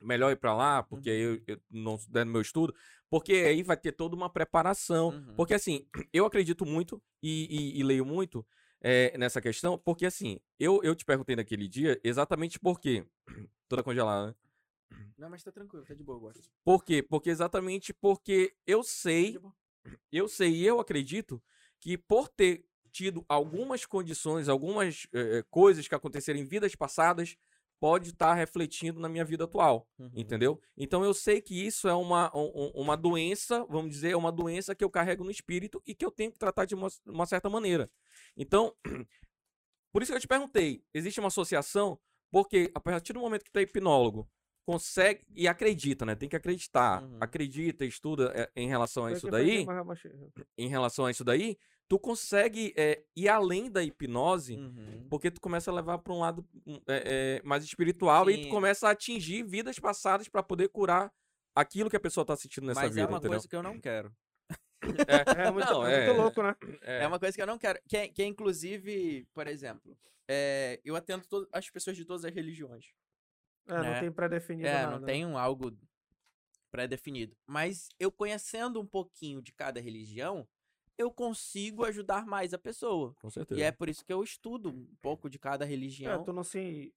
melhor ir pra lá, porque Uhum. eu, eu não dando meu estudo, porque aí vai ter toda uma preparação. Uhum. Porque assim, eu acredito muito e, e- e leio muito eh, nessa questão, porque assim, eu, eu te perguntei naquele dia exatamente por quê. Toda congelada, né? Não, mas tá tranquilo, tá de boa, eu gosto. Por quê? Porque exatamente porque eu Tá sei boa. eu sei e eu acredito que por ter tido algumas condições, algumas eh, eh, coisas que aconteceram em vidas passadas, pode estar refletindo na minha vida atual, Uhum. entendeu? Então eu sei que isso é uma, um- um- uma doença, vamos dizer, é uma doença que eu carrego no espírito e que eu tenho que tratar de uma, uma certa maneira. Então, por isso que eu te perguntei, existe uma associação? Porque a partir do momento que tu é hipnólogo, consegue e acredita, né? Tem que acreditar. Uhum. Acredita, estuda eh, em relação a isso daí mas- mas- em relação a isso daí, tu consegue é, ir além da hipnose, Uhum. porque tu começa a levar pra um lado é, é, mais espiritual e Sim. tu começa a atingir vidas passadas pra poder curar aquilo que a pessoa tá sentindo nessa Mas vida, é uma entendeu? coisa que eu não quero. É muito, Não, é muito é- louco, né? É, É uma coisa que eu não quero. Que, é- que é, inclusive, por exemplo, é, eu atendo as pessoas de todas as religiões. É, não né? tem pré-definido É, nada. não tem um algo pré-definido. Mas eu conhecendo um pouquinho de cada religião, eu consigo ajudar mais a pessoa. com certeza. E é por isso que eu estudo um pouco de cada É, religião. tu não se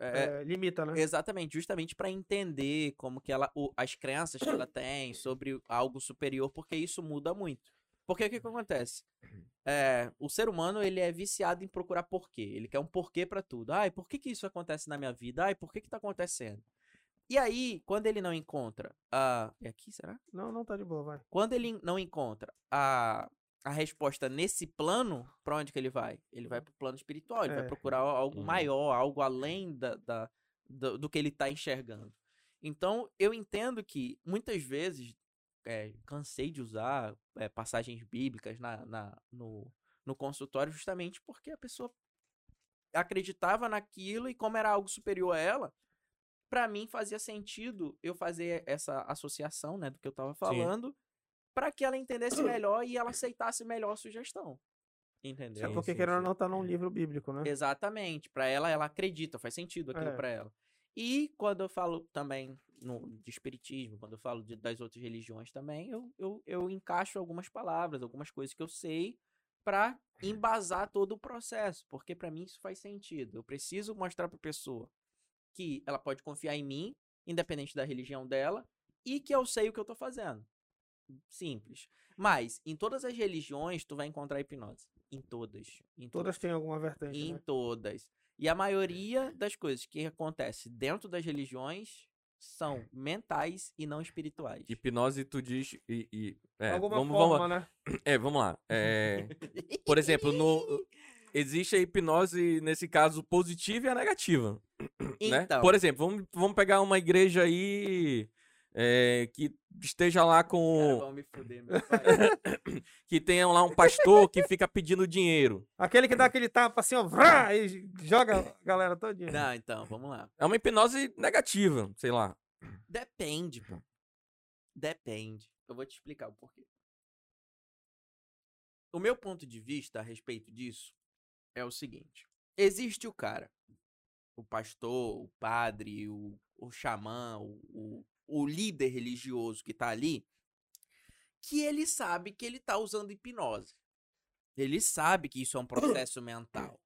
É, é, limita, né? Exatamente, justamente para entender como que ela, o- as crenças que ela tem sobre algo superior, porque isso muda muito. Porque o que, que acontece? É, o ser humano ele é viciado em procurar porquê. Ele quer um porquê para tudo. Ai, por que, que isso acontece na minha vida? Ai, por que, que tá acontecendo? E aí, quando ele não encontra a. É aqui, será? Não, não tá de boa, vai. Quando ele não encontra a, a resposta nesse plano, pra onde que ele vai? Ele vai pro plano espiritual, ele vai É. procurar algo Uhum. maior, algo além da, da- do, do que ele tá enxergando. Então, eu entendo que muitas vezes, é, cansei de usar é, passagens bíblicas na, na- no, no consultório justamente porque a pessoa acreditava naquilo e como era algo superior a ela, pra mim fazia sentido eu fazer essa associação, né, do que eu tava falando, pra que ela entendesse melhor e ela aceitasse melhor a sugestão. Entendeu? É Sim, porque sim, querendo sim. tá num livro bíblico, né? Exatamente. Pra ela, ela acredita, faz sentido aquilo É. pra ela. E quando eu falo também no, de espiritismo, quando eu falo de- das outras religiões também, eu, eu, eu encaixo algumas palavras, algumas coisas que eu sei pra embasar todo o processo, porque pra mim isso faz sentido. Eu preciso mostrar pra pessoa que ela pode confiar em mim, independente da religião dela, e que eu sei o que eu tô fazendo. Simples. Mas em todas as religiões tu vai encontrar hipnose. Em todas. Em Todas têm alguma vertente, em né? todas. E a maioria das coisas que acontece dentro das religiões são mentais e não espirituais. Hipnose, tu diz. E, e- é, alguma vamos, forma, vamos, né? é, vamos lá. É, por exemplo, no, existe a hipnose, nesse caso, positiva e a negativa. né? Então, Por exemplo, vamos, vamos pegar uma igreja aí é, que esteja lá cara, com. me fuder, que tenha lá um pastor que fica pedindo dinheiro. Aquele que dá aquele tapa assim, ó, vrá, e joga a galera todinha. Não, então, vamos lá. É uma hipnose negativa, sei lá. Depende, pô. Depende. Eu vou te explicar o porquê. O meu ponto de vista a respeito disso é o seguinte: existe o cara, o pastor, o padre, o, o xamã, o, o, o líder religioso que tá ali, que ele sabe que ele tá usando hipnose. Ele sabe que isso é um processo mental.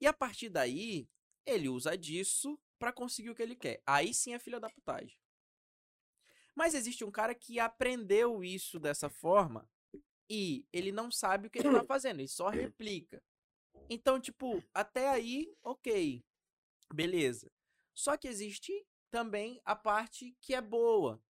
E a partir daí, ele usa disso pra conseguir o que ele quer. Aí sim é filha da putagem. Mas existe um cara que aprendeu isso dessa forma e ele não sabe o que ele tá fazendo, ele só replica. Então, tipo, até aí, ok. Beleza. Só que existe também a parte que é boa,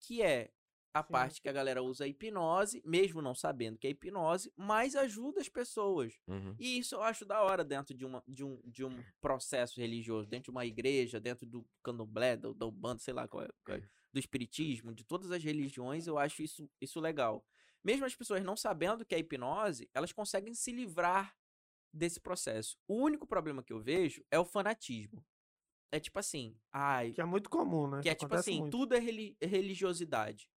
que é a Sim. parte que a galera usa a hipnose, mesmo não sabendo que é hipnose, mas ajuda as pessoas. Uhum. E isso eu acho da hora dentro de, uma, de, um, de um processo religioso, dentro de uma igreja, dentro do candomblé, do, do bando, sei lá, qual é, qual é, do espiritismo, de todas as religiões, eu acho isso, isso legal. Mesmo as pessoas não sabendo que é hipnose, elas conseguem se livrar desse processo. O único problema que eu vejo é o fanatismo. É tipo assim, ai, Que é muito comum, né? que é tipo acontece assim, muito. tudo é reli- é religiosidade.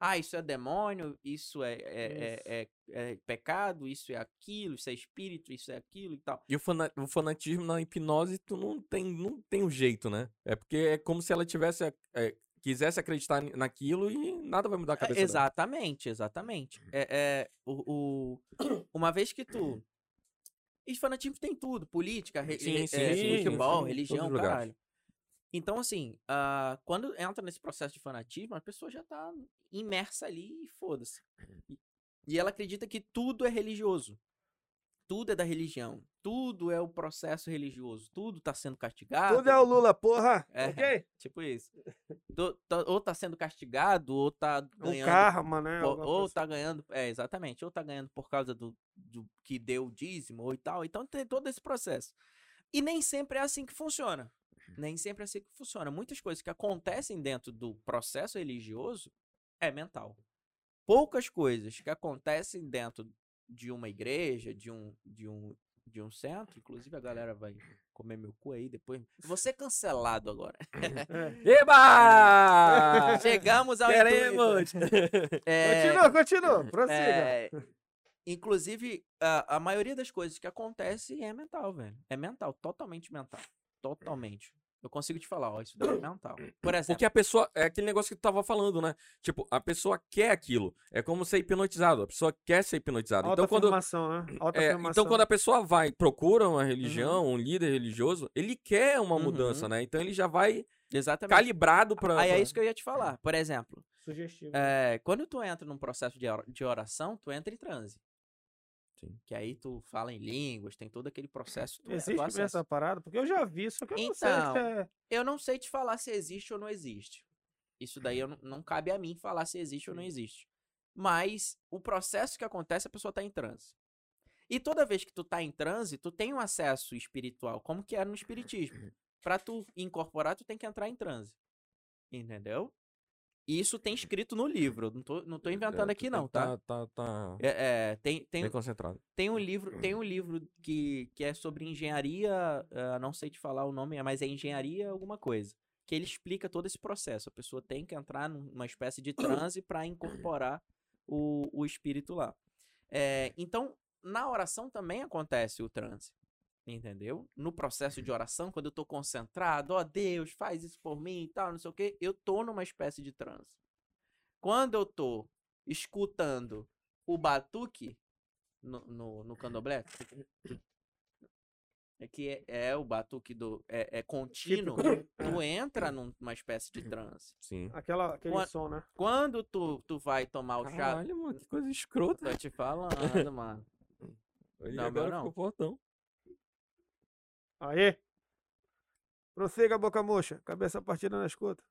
Ah, isso é demônio, isso é, é, é- Isso. é- é pecado, isso é aquilo, isso é espírito, isso é aquilo e tal. E o, fana- o fanatismo na hipnose, tu não tem, não tem um jeito, né? É porque é como se ela tivesse. é, quisesse acreditar naquilo e nada vai mudar a É, cabeça dela. exatamente, exatamente. É, é, o, o- uma vez que tu. E fanatismo tem tudo, política, re- Sim, sim, é, sim, futebol, religião, caralho. Então, assim, ah, quando entra nesse processo de fanatismo, a pessoa já tá imersa ali e foda-se. E, e ela acredita que tudo é religioso. Tudo é da religião. Tudo é o processo religioso. Tudo tá sendo castigado. Tudo é o Lula, porra. É. Ok? Tipo isso. Tu- ou tá sendo castigado, ou tá ganhando karma, né? Ou coisa tá ganhando, é, exatamente, ou tá ganhando por causa do, do que deu o dízimo ou e tal. Então tem todo esse processo. E nem sempre é assim que funciona. Nem sempre é assim que funciona. Muitas coisas que acontecem dentro do processo religioso é mental. Poucas coisas que acontecem dentro de uma igreja, de um, de um, de um centro, inclusive a galera vai comer meu cu aí depois. Vou ser cancelado agora. É. Eba! Chegamos ao Queremos! É, Continua, continua. Prossiga. é, inclusive, a, a maioria das coisas que acontece é mental, velho. É mental, totalmente mental. Totalmente. Eu consigo te falar, ó, isso daí é mental. Por exemplo, Porque a pessoa. É aquele negócio que tu tava falando, né? Tipo, a pessoa quer aquilo. É como ser hipnotizado. A pessoa quer ser hipnotizada. Alta Então, quando. afirmação, né? Alta É, então, quando a pessoa vai, procura uma religião, um líder religioso, ele quer uma Uhum. mudança, né? Então ele já vai exatamente. calibrado pra. Aí é isso que eu ia te falar. Por exemplo, Sugestivo. é, quando tu entra num processo de oração, tu entra em transe. Sim. Que aí tu fala em línguas, tem todo aquele processo. Tu, tu Existe acessa. essa parada? Porque eu já vi, só que eu não Então, sei se é... Eu não sei te falar se existe ou não existe. Isso daí eu não, não cabe a mim falar se existe ou não existe. Mas o processo que acontece, a pessoa tá em transe. E toda vez que tu tá em transe, tu tem um acesso espiritual, como que é no espiritismo. Pra tu incorporar, tu tem que entrar em transe. Entendeu? E isso tem escrito no livro. Não tô, não tô inventando É, aqui, tu não, tá? Tá, tá, tá É, é, tem, tem, bem concentrado. tem um livro, tem um livro que, que é sobre engenharia, ah, não sei te falar o nome, mas é engenharia alguma coisa. Que ele explica todo esse processo. A pessoa tem que entrar numa espécie de transe para incorporar o, o espírito lá. É, então, na oração também acontece o transe. Entendeu? No processo de oração, quando eu tô concentrado, ó Deus, faz isso por mim e tal, não sei o quê, eu tô numa espécie de transe. Quando eu tô escutando o batuque no, no, no candomblé, é que é, é o batuque do. É, é contínuo, Típico. tu entra num- numa espécie de transe. Sim. Aquela, aquele Qua- som, né? Quando tu, tu vai tomar o chá. Caralho, mano, que coisa escrota. Tô te falando, mano. Ele Não, agora meu não. ficou fortão. Aí. Prossiga, boca murcha. Cabeça partida na escuta.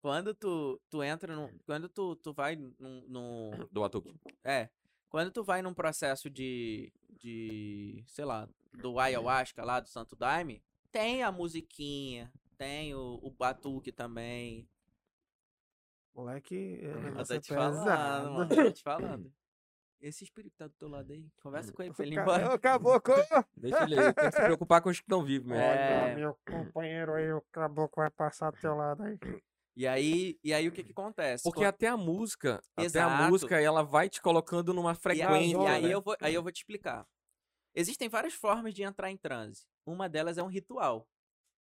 Quando tu, tu entra num. Quando tu, tu vai num, num, Do Batuque. É. Quando tu vai num processo de. de. sei lá, do ayahuasca lá, do Santo Daime, tem a musiquinha, tem o, o batuque também. Moleque, é, Eu negócio tô é te falando, pesado. mano. Tô te falando. Esse espírito que tá do teu lado aí, conversa com ele pra ele ir embora. Ô, caboclo! Deixa ele aí, tem que se preocupar com os que estão vivos mesmo. É. Olha, meu companheiro aí, o caboclo vai passar do teu lado aí. E aí, e aí o que que acontece? Porque Quando- até a música, até a Exato. música, ela vai te colocando numa E, a- frequência. e aí, né? eu vou, aí eu vou te explicar. Existem várias formas de entrar em transe. Uma delas é um ritual.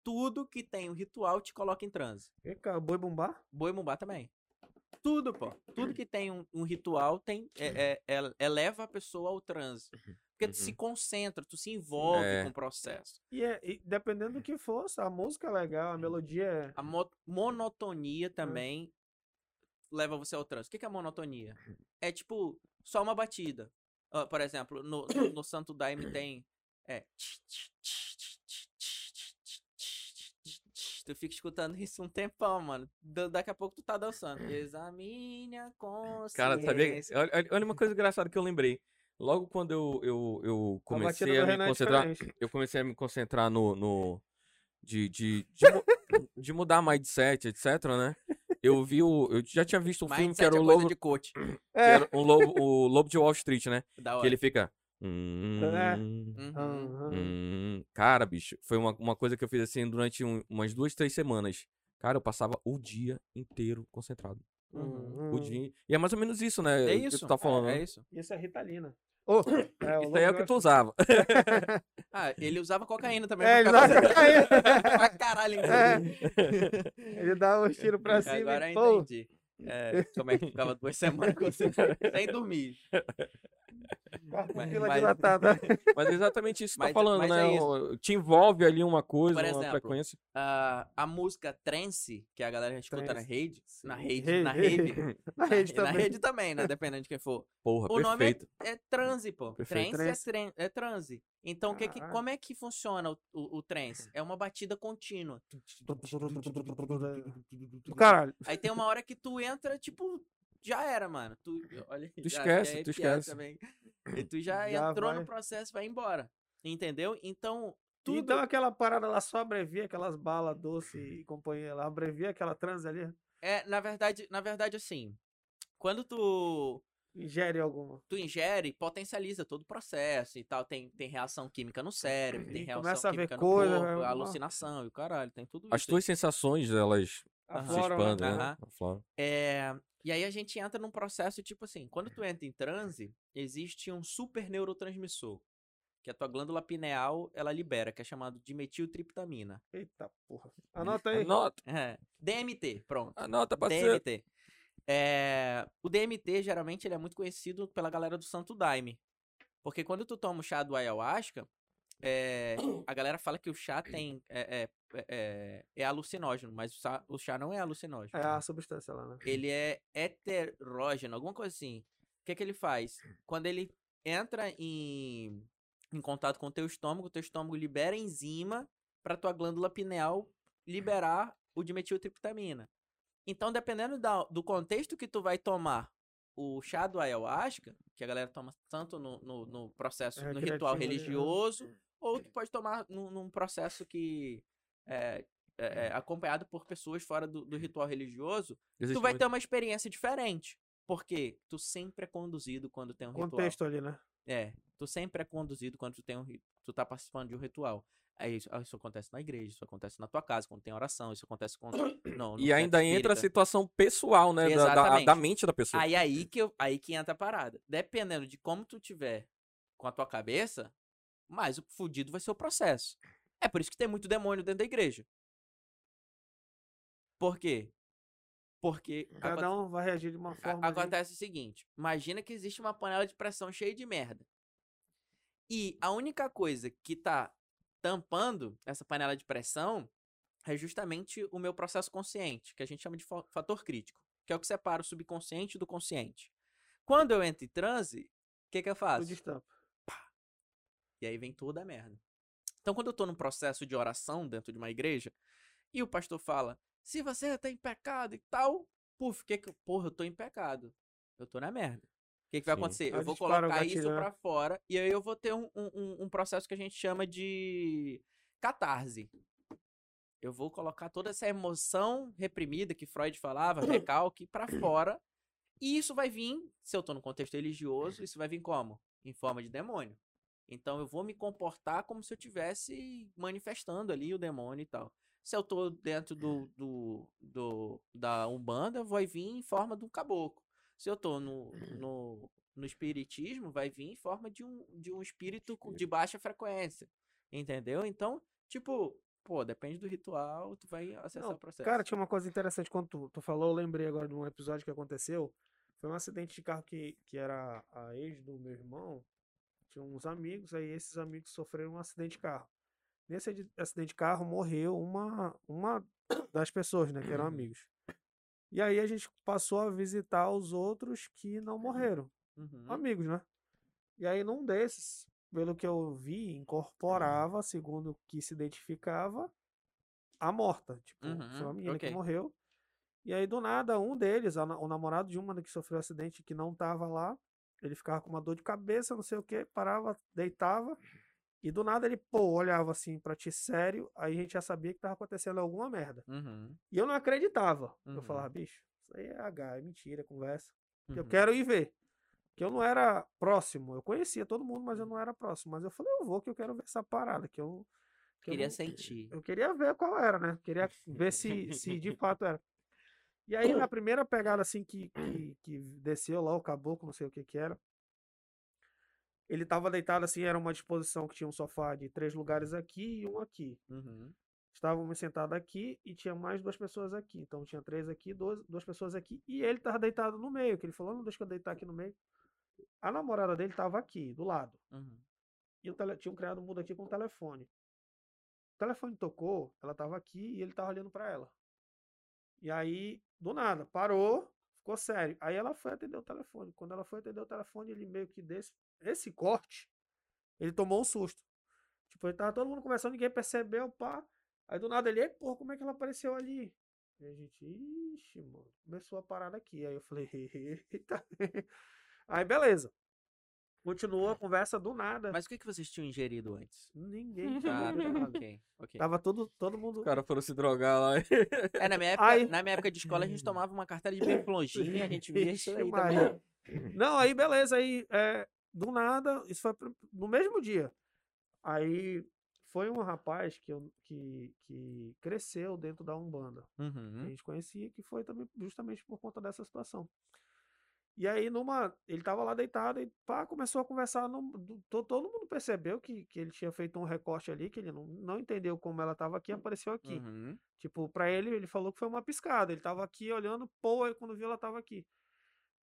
Tudo que tem um ritual te coloca em transe. E, cara, boi bumbá? Boi bumbá também. Tudo, pô. Tudo que tem um, um ritual tem é, é, é- eleva a pessoa ao transe. Porque tu se Uhum. concentra, tu se envolve É. com o processo. E, é, e dependendo do que for, a música é legal, a melodia é. A mo- monotonia também leva você ao transe. O que que é monotonia? É tipo só uma batida. Ó, por exemplo, no, no, no Santo Daime tem. É. Tu fica escutando isso um tempão, mano. Da- Daqui a pouco tu tá dançando. Examine a consciência. Cara, sabia? Olha, olha- uma coisa engraçada que eu lembrei. Logo quando eu, eu, eu A comecei do a me é concentrar, diferente. eu comecei a me concentrar no, no de, de, de, mu- de mudar mindset, etc, né? Eu vi o, eu já tinha visto um filme que Mindset era é o lobo, de coach. É. era um lobo, o lobo de Wall Street, né? Que ele fica hum, É. Uhum. Hum. Cara, bicho, foi uma, uma coisa que eu fiz assim durante um- umas duas, três semanas. Cara, eu passava o dia inteiro concentrado. Uhum. O dia. E é mais ou menos isso, né? É o que isso. tu tá falando, é né? isso. Isso é Ritalina. Ô, é, Isso aí é o que tu usava. Ah, ele usava cocaína também. É, ele usava cocaína. pra caralho, É. inclusive. Ele dá uns tiros pra cima Agora e entendi. É, como é que ficava duas semanas sem dormir. Mas- mas-. Mas é exatamente isso que tu Mas- tá falando, né? é Te envolve ali uma coisa, Por uma exemplo, frequência. Ah, a música trance, que a galera escuta na Trance. rede, na rede, Rede, na rede. rede, Na rede na também. rede também, né? Dependendo de quem for. Porra, O nome é, perfeito. é transe, pô. Perfeito. Trance, Trance. É, tren- é transe. Então, que que, como é que funciona o, o, o trance? É uma batida contínua. Caralho. Aí tem uma hora que tu entra, tipo, já era, mano. Tu, olha, Tu já esquece, fiquei tu esquece. Também. E tu já, Já entrou vai. no processo, vai embora. Entendeu? Então, tudo. Então aquela parada lá só abrevia aquelas balas doce e companhia lá, abrevia aquela trans ali. É, na verdade, na verdade, assim, quando tu ingere alguma. tu ingere, potencializa todo o processo e tal. Tem, tem reação química no cérebro, tem E reação começa a ver química coisa, no corpo, vai- alucinação e o caralho, tem tudo As isso. tuas sensações, elas Aham. se né? expandem, né? Afloram. É, e aí a gente entra num processo tipo assim, quando tu entra em transe, existe um super neurotransmissor, que a tua glândula pineal, ela libera, que é chamado de metiltriptamina. Eita porra. Anota aí. Anota, É, DMT, pronto. anota, parceiro. DMT. É, o DMT, geralmente, ele é muito conhecido pela galera do Santo Daime. Porque quando tu toma o chá do ayahuasca, é, a galera fala que o chá tem é, é, é, é alucinógeno, mas o chá, o chá não é alucinógeno. É a substância lá, né? Ele é heterógeno, alguma coisa assim. O que, que ele faz? Quando ele entra em, em contato com o teu estômago, o teu estômago libera enzima para tua glândula pineal liberar o dimetiltriptamina. Então, dependendo da- do contexto que tu vai tomar o chá do ayahuasca, que a galera toma tanto no, no, no processo, no ritual Recreativo, né? religioso, ou tu pode tomar num, num processo que é, é, é acompanhado por pessoas fora do, do ritual religioso, Existe tu vai muito- ter uma experiência diferente. Porque tu sempre é conduzido quando tem um ritual. Contexto ali, né? É, tu sempre é conduzido quando tu tem um, tu tá participando de um ritual. Aí isso, ah, isso acontece na igreja, isso acontece na tua casa, quando tem oração, isso acontece quando não, E ainda centro entra a espírita. situação pessoal, né? Da, da, da mente da pessoa. Aí aí que eu- aí que entra a parada. Dependendo de como tu tiver com a tua cabeça, mais o fudido vai ser o processo. É por isso que tem muito demônio dentro da igreja. Por quê? Porque Cada um vai reagir de uma A- forma. Acontece o seguinte: imagina que existe uma panela de pressão cheia de merda. E a única coisa que tá tampando essa panela de pressão é justamente o meu processo consciente, que a gente chama de fa- fator crítico, que é o que separa o subconsciente do consciente. Quando eu entro em transe, o que, que eu faço? destampa. E aí vem toda a merda. Então, quando eu tô num processo de oração dentro de uma igreja, e o pastor fala, se você tá em pecado e tal, puf, que que, eu- porra, eu tô em pecado. Eu tô na merda. O que, que vai Sim. acontecer? Eu vou colocar isso né? pra fora e aí eu vou ter um, um- um- processo que a gente chama de catarse. Eu vou colocar toda essa emoção reprimida que Freud falava, recalque, pra fora. E isso vai vir, se eu tô no contexto religioso, isso vai vir como? Em forma de demônio. Então eu vou me comportar como se eu tivesse manifestando ali o demônio e tal. Se eu tô dentro do, do, do- da Umbanda, vai vir em forma de um caboclo. Se eu tô no, no, no espiritismo, vai vir em forma de um, de um espírito de baixa frequência. Entendeu? Então, tipo, pô, depende do ritual, tu vai acessar Não, o processo. Cara, tinha uma coisa interessante quando tu, tu falou, eu lembrei agora de um episódio que aconteceu. Foi um acidente de carro que, que era a ex do meu irmão. Tinha uns amigos, aí esses amigos sofreram um acidente de carro. Nesse acidente de carro morreu uma, uma das pessoas, né, que eram amigos. E aí a gente passou a visitar os outros que não morreram, Uhum. amigos, né? E aí num desses, pelo que eu vi, incorporava, segundo o que se identificava, a morta. Tipo, foi Uhum, uma menina que ok. morreu. E aí, do nada, um deles, o namorado de uma que sofreu acidente que não tava lá, ele ficava com uma dor de cabeça, não sei o que, parava, deitava. E do nada ele, pô, olhava assim pra ti sério, aí a gente já sabia que tava acontecendo alguma merda. Uhum. E eu não acreditava. Eu Uhum. falava, bicho, isso aí é H, é mentira, é conversa. Eu Uhum. quero ir ver. Que eu não era próximo. Eu conhecia todo mundo, mas eu não era próximo. Mas eu falei, eu vou que eu quero ver essa parada. Que eu, que eu Queria não- sentir. eu queria ver qual era, né? Queria ver se, se de fato era. E aí, na primeira pegada, assim, que, que, que desceu lá o caboclo, não sei o que que era. Ele tava deitado assim, era uma disposição que tinha um sofá de três lugares aqui e um aqui. Uhum. Estávamos sentados aqui e tinha mais duas pessoas aqui. Então tinha três aqui, duas, duas pessoas aqui. E ele tava deitado no meio, que ele falou, não deixa eu deitar aqui no meio. A namorada dele tava aqui, do lado. Uhum. E o tele... tinha um criado mudo aqui com o telefone. O telefone tocou, ela tava aqui e ele tava olhando pra ela. E aí, do nada, parou, ficou sério. Aí ela foi atender o telefone. Quando ela foi atender o telefone, ele meio que desse esse corte, ele tomou um susto. Tipo, ele tava todo mundo conversando, ninguém percebeu, pá. Aí do nada ele, "Ei, porra, como é que ela apareceu ali? E a gente, ixi, mano, começou a parada aqui. Aí eu falei, eita. Aí beleza. Continuou a conversa do nada. Mas o que, que vocês tinham ingerido antes? Ninguém tinha Ah, bebido tá, nada. ok, ok. Tava todo, todo mundo. Os caras foram se drogar lá. É, na minha, época, Ai. na minha época de escola, a gente tomava uma carteira de e a gente via isso aí também. Não, aí beleza, aí é, do nada, isso foi no mesmo dia. Aí foi um rapaz que, eu, que, que cresceu dentro da Umbanda. que a Uhum. gente conhecia, que foi também justamente por conta dessa situação. E aí, numa. Ele tava lá deitado e pá, começou a conversar. no- do- to- todo mundo percebeu que, que ele tinha feito um recorte ali, que ele não, não entendeu como ela tava aqui, apareceu aqui. Uhum. Tipo, pra ele, ele falou que foi uma piscada. Ele tava aqui olhando, pô, aí quando viu, ela tava aqui.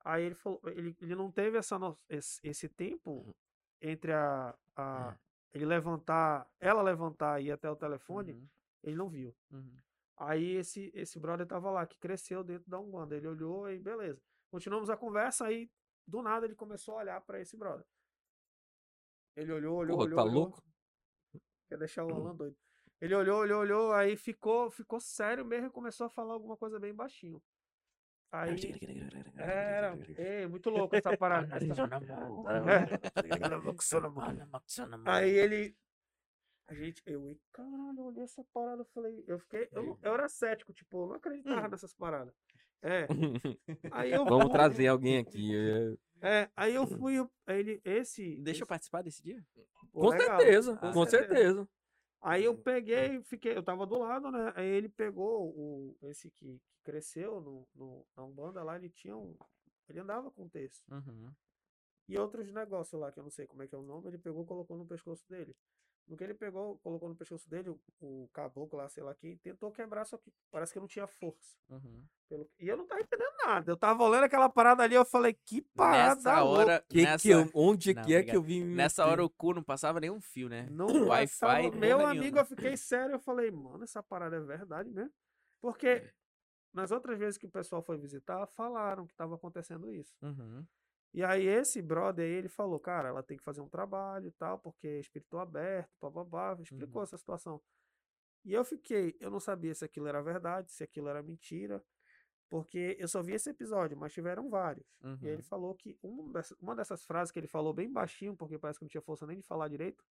Aí ele falou, ele, ele não teve essa, no- esse, esse tempo entre a, a. Ele levantar, ela levantar e ir até o telefone, Uhum. ele não viu. Uhum. Aí esse, esse brother tava lá, que cresceu dentro da Umbanda. Ele olhou e beleza. Continuamos a conversa, aí do nada ele começou a olhar pra esse brother. Ele olhou, olhou, Porra, olhou. tá olhou. louco? Quer deixar o Alan doido. Ele olhou, olhou, olhou, aí ficou, ficou sério mesmo e começou a falar alguma coisa bem baixinho. Aí. Era, ei, muito louco essa parada. essa- Aí ele. A gente, eu, caralho, eu olhei essa parada, eu falei, eu fiquei, eu, eu era cético, tipo, eu não acreditava nessas paradas. É. Aí eu Vamos fui- trazer alguém aqui. é. É, aí eu fui, eu- aí ele, esse. Deixa eu esse- participar desse dia? pô, Com legal, certeza, Ah, com certeza. Aí eu peguei, fiquei, eu tava do lado, né? Aí ele pegou o, esse que, que cresceu no, no, na Umbanda lá, ele tinha um. Ele andava com texto. Uhum. E outros negócios lá, que eu não sei como é que é o nome, ele pegou e colocou no pescoço dele. No que ele pegou, colocou no pescoço dele, o, o caboclo lá, sei lá quem, tentou quebrar, só que parece que não tinha força. Uhum. Pelo- E eu não tava entendendo nada. Eu tava olhando aquela parada ali, eu falei, que parada Nessa hora, Que nessa, que eu, onde Não, que é que eu vim? me nessa meter? hora o cu não passava nenhum fio, né? Não Wi-Fi, Meu nenhuma. amigo, eu fiquei sério. Eu falei, mano, essa parada é verdade mesmo. Porque nas outras vezes que o pessoal foi visitar, falaram que estava acontecendo isso. Uhum. E aí esse brother ele falou, cara, ela tem que fazer um trabalho e tal, porque é espírito aberto, bababá, explicou Uhum. essa situação. E eu fiquei, eu não sabia se aquilo era verdade, se aquilo era mentira, porque eu só vi esse episódio, mas tiveram vários. E aí ele Uhum. falou que um dessa- uma dessas frases que ele falou bem baixinho, porque parece que não tinha força nem de falar direito,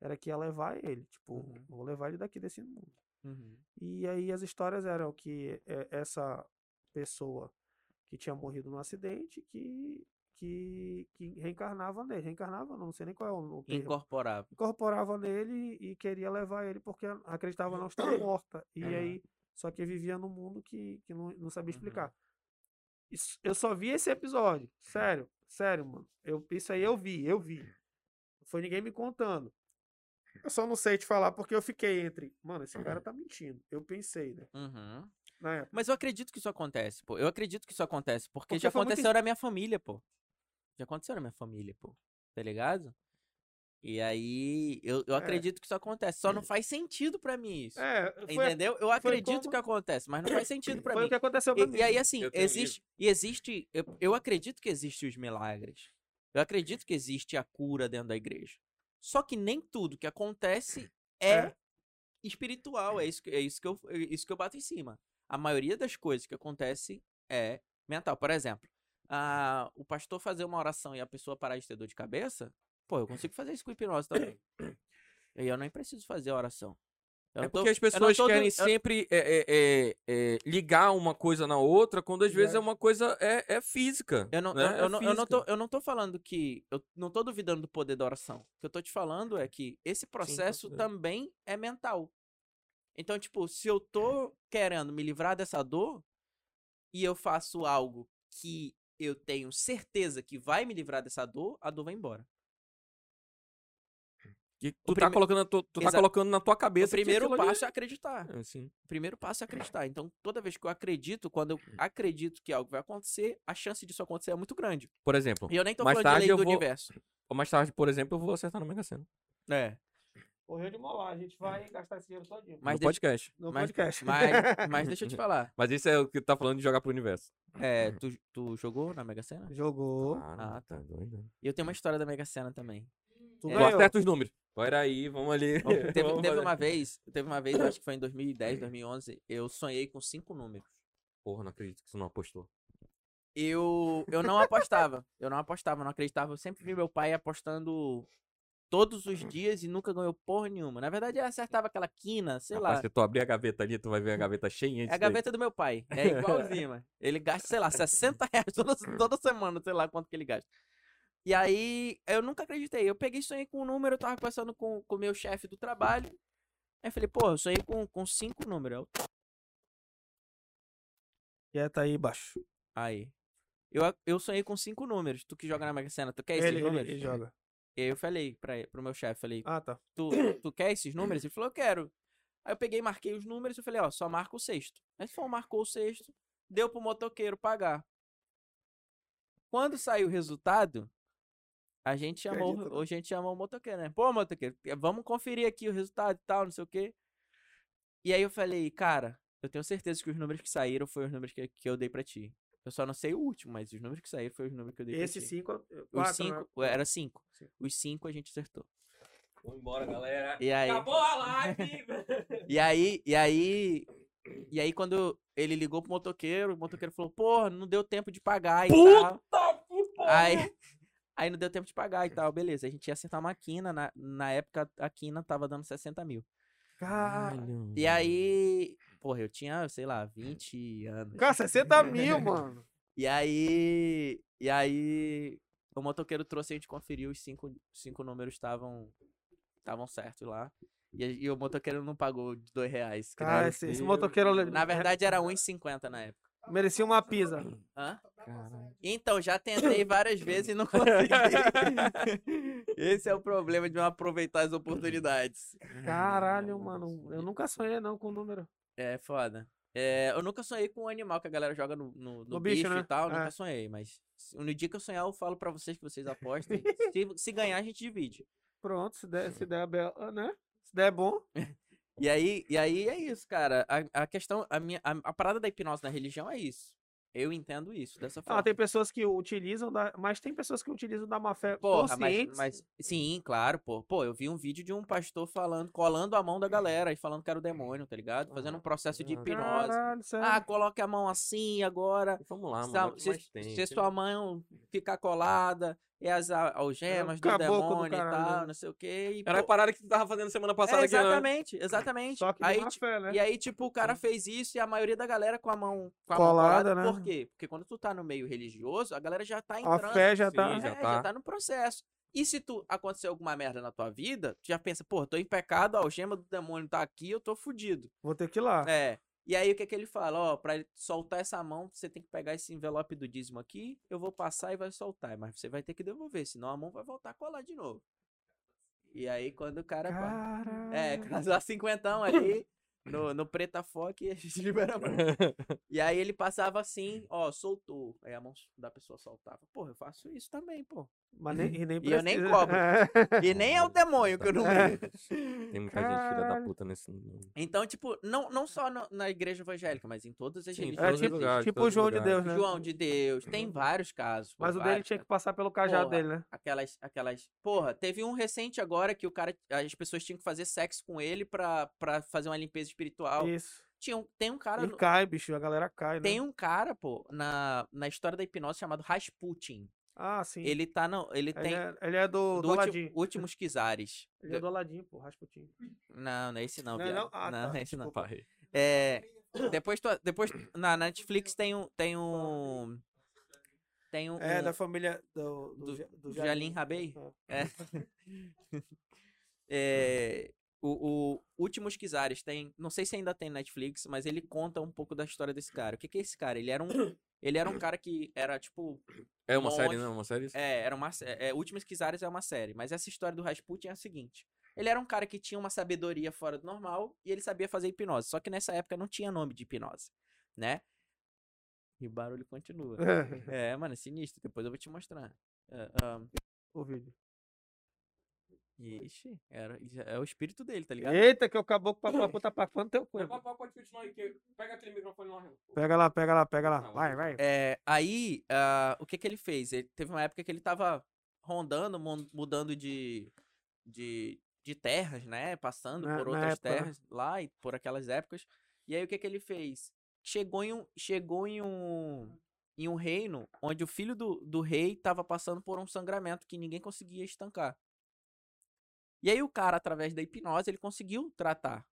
era que ia levar ele, tipo, Uhum. vou levar ele daqui desse mundo. Uhum. E aí as histórias eram que é, essa pessoa que tinha morrido num acidente que, que, que reencarnava nele. Reencarnava, não sei nem qual é o, o termo. Incorporável. Incorporava nele e queria levar ele porque acreditava não estar morta. E Aham. aí, só que vivia num mundo que, que não, não sabia Uhum. explicar. Isso- eu só vi esse episódio. Sério, sério, mano. Eu, isso aí eu vi, eu vi. Não foi ninguém me contando. Eu só não sei te falar porque eu fiquei entre. Mano, esse cara tá mentindo. Eu pensei, né? Uhum. Mas eu acredito que isso acontece, pô. Eu acredito que isso acontece, porque, Porque já muito aconteceu es- na minha família, pô. Já aconteceu na minha família, pô. Tá ligado? E aí, eu, eu É. acredito que isso acontece. Só não faz sentido pra mim isso. É, foi, Entendeu? Eu acredito como- que acontece, mas não faz sentido pra foi mim. o que aconteceu pra E, mim. e aí, assim, existe. E existe. Eu, eu acredito que existem os milagres. Eu acredito que existe a cura dentro da igreja. Só que nem tudo que acontece é, É. espiritual. É isso, que- é, isso que eu, é isso que eu bato em cima. A maioria das coisas que acontece é mental. Por exemplo, ah, o pastor fazer uma oração e a pessoa parar de ter dor de cabeça, pô, eu consigo fazer isso com hipnose também. E eu nem preciso fazer a oração. Eu É tô- porque as pessoas tô querem eu- sempre é, é, é, é, ligar uma coisa na outra, quando às vezes é uma coisa é, é física. Eu não, né? eu, É eu não, eu, não tô, física. eu não tô falando que. Eu não tô duvidando do poder da oração. O que eu tô te falando é que esse processo certeza. também é mental. Então, tipo, se eu tô querendo me livrar dessa dor e eu faço algo que eu tenho certeza que vai me livrar dessa dor, a dor vai embora. Que tu, O tá prime- colocando, na tua- tu tá colocando na tua O cabeça. que primeiro aquilo ali passo é acreditar. é assim. O primeiro passo é acreditar. Então, toda vez que eu acredito, quando eu acredito que algo vai acontecer, a chance disso acontecer é muito grande. Por exemplo, E eu nem tô Mais falando de tarde lei eu do vou- universo. mais tarde, por exemplo, eu vou acertar no Mega Sena. É. Correu de molar, a gente vai gastar esse dinheiro todinho. Mas no deixa- podcast. No mas- podcast. Mas, mas deixa eu te falar. Mas isso é o que tu tá falando de jogar pro universo. É, tu, tu jogou na Mega Sena? Jogou. Ah, tá doido. E eu tenho uma história da Mega Sena também. Tu É. Acerta os números. Olha aí, vamos ali. Teve, Vamos teve uma vez, teve uma vez, eu acho que foi em 2010, 2011, eu sonhei com cinco números. Porra, não acredito que você não apostou. Eu, eu não apostava, eu não apostava, não acreditava. Eu sempre vi meu pai apostando todos os dias e nunca ganhou porra nenhuma. Na verdade, ele acertava aquela quina, sei Rapaz, lá. se tu abrir a gaveta ali, tu vai ver a gaveta cheia. É a gaveta do meu pai. É igualzinho, mano. Ele gasta, sei lá, 60 reais toda, toda semana, sei lá quanto que ele gasta. E aí, eu nunca acreditei. Eu peguei e sonhei com um número, eu tava conversando com o meu chefe do trabalho. Aí eu falei, pô, eu sonhei com, com cinco números. Eu, Quieta aí, baixo. Aí. Eu, eu sonhei com cinco números. Tu que joga na Mega Sena, tu quer esses Ele, ele, números? ele joga. E aí eu falei pra, ele- pro meu chefe, falei, Ah, tá. tu, tu quer esses números? Ele falou, eu quero. Aí eu peguei, marquei os números e falei, ó, só marca o sexto. Aí falou, marcou o sexto, deu pro motoqueiro pagar. Quando saiu o resultado, a gente chamou, Acredito, não. a gente chamou o motoqueiro, né? Pô, motoqueiro, vamos conferir aqui o resultado e tal, não sei o quê. E aí eu falei, cara, eu tenho certeza que os números que saíram foram os números que, que eu dei pra ti. Eu só não sei o último, mas os números que saíram foram os números que eu dei Esse pra ti. cinco. eu- Os quatro, cinco, né? era cinco. Cinco. Os cinco a gente acertou. Vamos embora, galera. E aí, Acabou a live! e aí, e aí, e aí quando ele ligou pro motoqueiro, o motoqueiro falou, porra, não deu tempo de pagar e tal. Aí, aí não deu tempo de pagar e tal, beleza. A gente ia acertar uma quina, na, na época a quina tava dando 60 mil. Cara, E aí, porra, eu tinha, sei lá, 20 anos. cara, 60 mil, mano. E aí, e aí, o motoqueiro trouxe, a gente conferiu, os cinco, cinco números estavam estavam certos lá. E, e o motoqueiro não pagou de dois reais. época- esse, esse motoqueiro. Na verdade era 1,50 na época. Merecia uma pizza. Hã? Caralho. Então, já tentei várias vezes e não consegui. Esse é o problema de não aproveitar as oportunidades. Caralho, mano. Eu nunca sonhei, não, com o número. É foda. É, eu nunca sonhei com um animal que a galera joga no, no, no No bicho, bicho, né? e tal. É. Nunca sonhei, mas no dia que eu sonhar, eu falo pra vocês que vocês apostem. se, se ganhar, a gente divide. Pronto, se der, se der, bel- né? Se der bom. E aí, e aí é isso, cara. A, a questão, a, minha, a, a parada da hipnose na religião é isso. Eu entendo isso dessa forma. Ah, tem pessoas que utilizam, da, mas tem pessoas que utilizam da má fé Porra, mas, mas. Sim, claro, pô. Pô, eu vi um vídeo de um pastor falando, colando a mão da galera e falando que era o demônio, tá ligado? Fazendo um processo de Ah, hipnose. Caralho. Ah, coloque a mão assim agora. Vamos lá, Se, mano. se- tem. se sua mão ficar colada, é as a- algemas do caboclo do demônio e tal, né? não sei o quê. E, Era a pô, parada que tu tava fazendo semana é, passada aqui, né? exatamente, exatamente. Só que aí, fé, né? E aí, tipo, o cara fez isso e a maioria da galera com a mão, com a Colada, mão né? Por quê? Porque quando tu tá no meio religioso, a galera já tá A entrando. fé já Sim, tá. já É, tá. já tá no processo. E se tu acontecer alguma merda na tua vida, tu já pensa, pô, tô em pecado, a algema do demônio tá aqui, eu tô fudido. Vou ter que ir lá. É. E aí o que que ele fala? Ó, pra ele soltar essa mão, você tem que pegar esse envelope do dízimo aqui, eu vou passar e vai soltar. Mas você vai ter que devolver, senão a mão vai voltar a colar de novo. E aí quando o cara. Caralho. É, casar cinquentão ali. No, no preta foque a gente libera a mão. E aí ele passava assim, ó, soltou. Aí a mão da pessoa soltava. Porra, eu faço isso também, pô. Mas nem, e nem E eu nem cobro. É. E nem é o demônio que eu não. É. Tem muita gente filha da puta nesse. Então, tipo, não, não só no- na igreja evangélica, mas em todas as Sim, religiões. É tipo, lugares, tipo o João de. Deus, né? João de Deus, tem vários casos. Mas o dele tinha que passar pelo cajado Porra. dele, né? Aquelas, aquelas. Porra, teve um recente agora que o cara. As pessoas tinham que fazer sexo com ele pra, pra fazer uma limpeza espiritual. Isso. Tinha um, tem um cara. E no- cai, bicho. A galera cai, né? Tem um cara, pô, na, na história da hipnose chamado Rasputin. Ah, sim. Ele tá no. Ele Ele, tem. é, ele é do, do, do últimos Kizares. Ele é do Aladim, pô. Rasputin. Não, não é esse não, Não é não? Ah, não, tá, não é esse não. É, depois, tu- depois na Netflix tem um tem um tem um, É, um- da família do, do, do do Jalim Rabei. É. é, É, o, o Últimos Kizares tem, não sei se ainda tem Netflix, mas ele conta um pouco da história desse cara. O que que é esse cara? Ele era um ele era um cara que era tipo É uma série, Monge. não? Uma série? é, era uma sé- é, Últimos Kizares é uma série, mas essa história do Rasputin é a seguinte. Ele era um cara que tinha uma sabedoria fora do normal e ele sabia fazer hipnose. Só que nessa época não tinha nome de hipnose, né? E o barulho continua. É, mano, é sinistro. Depois eu vou te mostrar. É, ahn, o vídeo. Ixi, era, é o espírito dele, tá ligado? Eita, que o caboclo puta pra fã teu cu. Pode continuar aí, que pega aquele microfone lá. Pega lá, pega lá, pega lá. Vai, vai. É, aí, ah, o que que ele fez? Ele teve uma época que ele tava rondando, mudando de, de, de terras, né? Passando Na- por outras época, né? terras lá e por aquelas épocas. E aí o que que ele fez? Chegou em um, chegou em um, em um reino onde o filho do, do rei tava passando por um sangramento que ninguém conseguia estancar. E aí o cara, através da hipnose, ele conseguiu tratar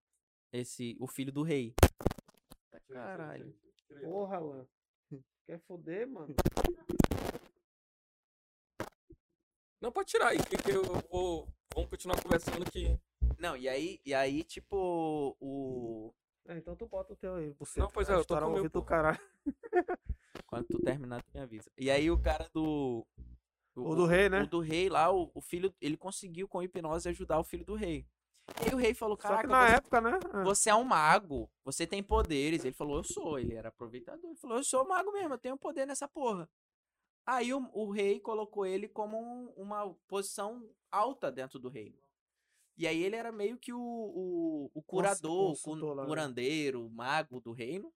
esse o filho do rei. Caralho. Porra, mano. Quer foder, mano? Não, pode tirar aí, que, que eu vou. Vamos continuar conversando aqui. Não, e aí, e aí tipo, o. É, então tu bota o teu aí. Você Não, pois é, eu tô com o meu, ouvido do caralho. Quando tu terminar, tu me avisa. E aí o cara do. O do rei, né? O do rei lá, o, o filho, ele conseguiu com hipnose ajudar o filho do rei. E aí o rei falou, Só caraca, que na você, época, né? Ah. você é um mago, você tem poderes. Ele falou, eu sou. Ele era aproveitador. Ele falou, eu sou mago mesmo, eu tenho poder nessa porra. Aí o, o rei colocou ele como um- uma posição alta dentro do reino. E aí ele era meio que o, o, o curador, o consultor cu- lá, né? curandeiro, o mago do reino.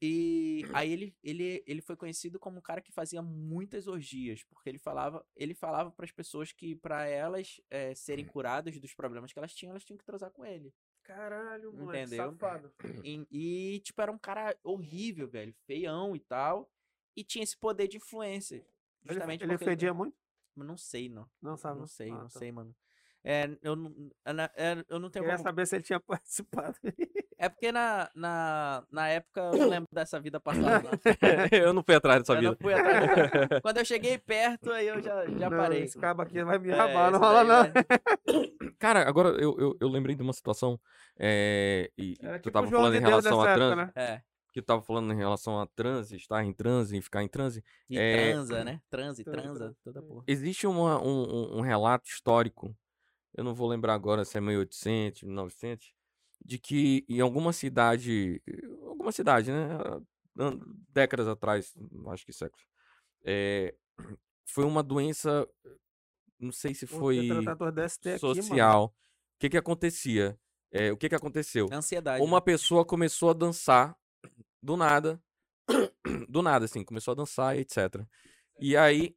E aí ele, ele, ele foi conhecido como um cara que fazia muitas orgias, porque ele falava, ele falava para as pessoas que para elas eh, serem curadas dos problemas que elas tinham, elas tinham que transar com ele. Caralho, moleque. Entendeu? Safado. E, e, tipo, era um cara horrível, velho, feião e tal, e tinha esse poder de influência. Ele, Justamente ele porque fedia muito? Eu não sei, não. Não sabe? Não sei, Ah, não tá. sei, mano. É, eu não, eu não- é, eu não tenho Queria como... saber se ele tinha participado. É porque na, na, na época eu não lembro dessa vida passada, não. eu não fui atrás dessa Eu não vida. fui atrás dessa- Quando eu cheguei perto, aí eu já, já Não, parei. Esse cabo aqui vai me É, rabar, não esse rola não. né? Cara, agora eu, eu, eu lembrei de uma situação. É, e, e Era tu tipo tava falando de em relação época, transe. né? É. Que tu tava falando em relação a transe, estar em transe, ficar em transe. E É, transa, né? Transe, transa, toda porra. Existe uma, um, um- um relato histórico, eu não vou lembrar agora se é 1800, 1900, de que em alguma cidade, alguma cidade, né? Décadas atrás, acho que séculos, é, foi uma doença, não sei se foi mano. social. O que que acontecia? É, o que que aconteceu? Ansiedade. Uma né? pessoa começou a dançar do nada, do nada, assim, começou a dançar, etc. E aí,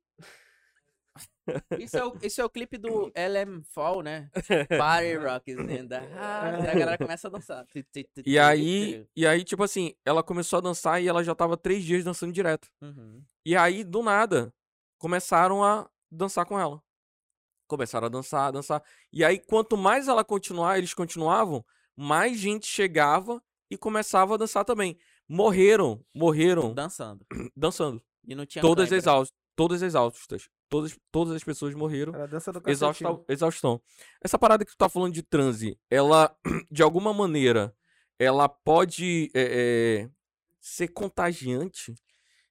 Isso, é o, isso é o clipe do LM Fall, né? Party Rock is in the house. E a galera começa a dançar. e aí, e aí, tipo assim, ela começou a dançar e ela já tava três dias dançando direto. Uhum. E aí, do nada, começaram a dançar com ela. Começaram a dançar, a dançar. E aí, quanto mais ela continuar, eles continuavam, mais gente chegava e começava a dançar também. Morreram, morreram Dançando. dançando. E não tinha Todas exaustas, todas exaustas. Todas, todas as pessoas morreram. Era dança do Exausta, exaustão. Essa parada que tu tá falando de transe, ela, de alguma maneira, ela pode é, é, ser contagiante?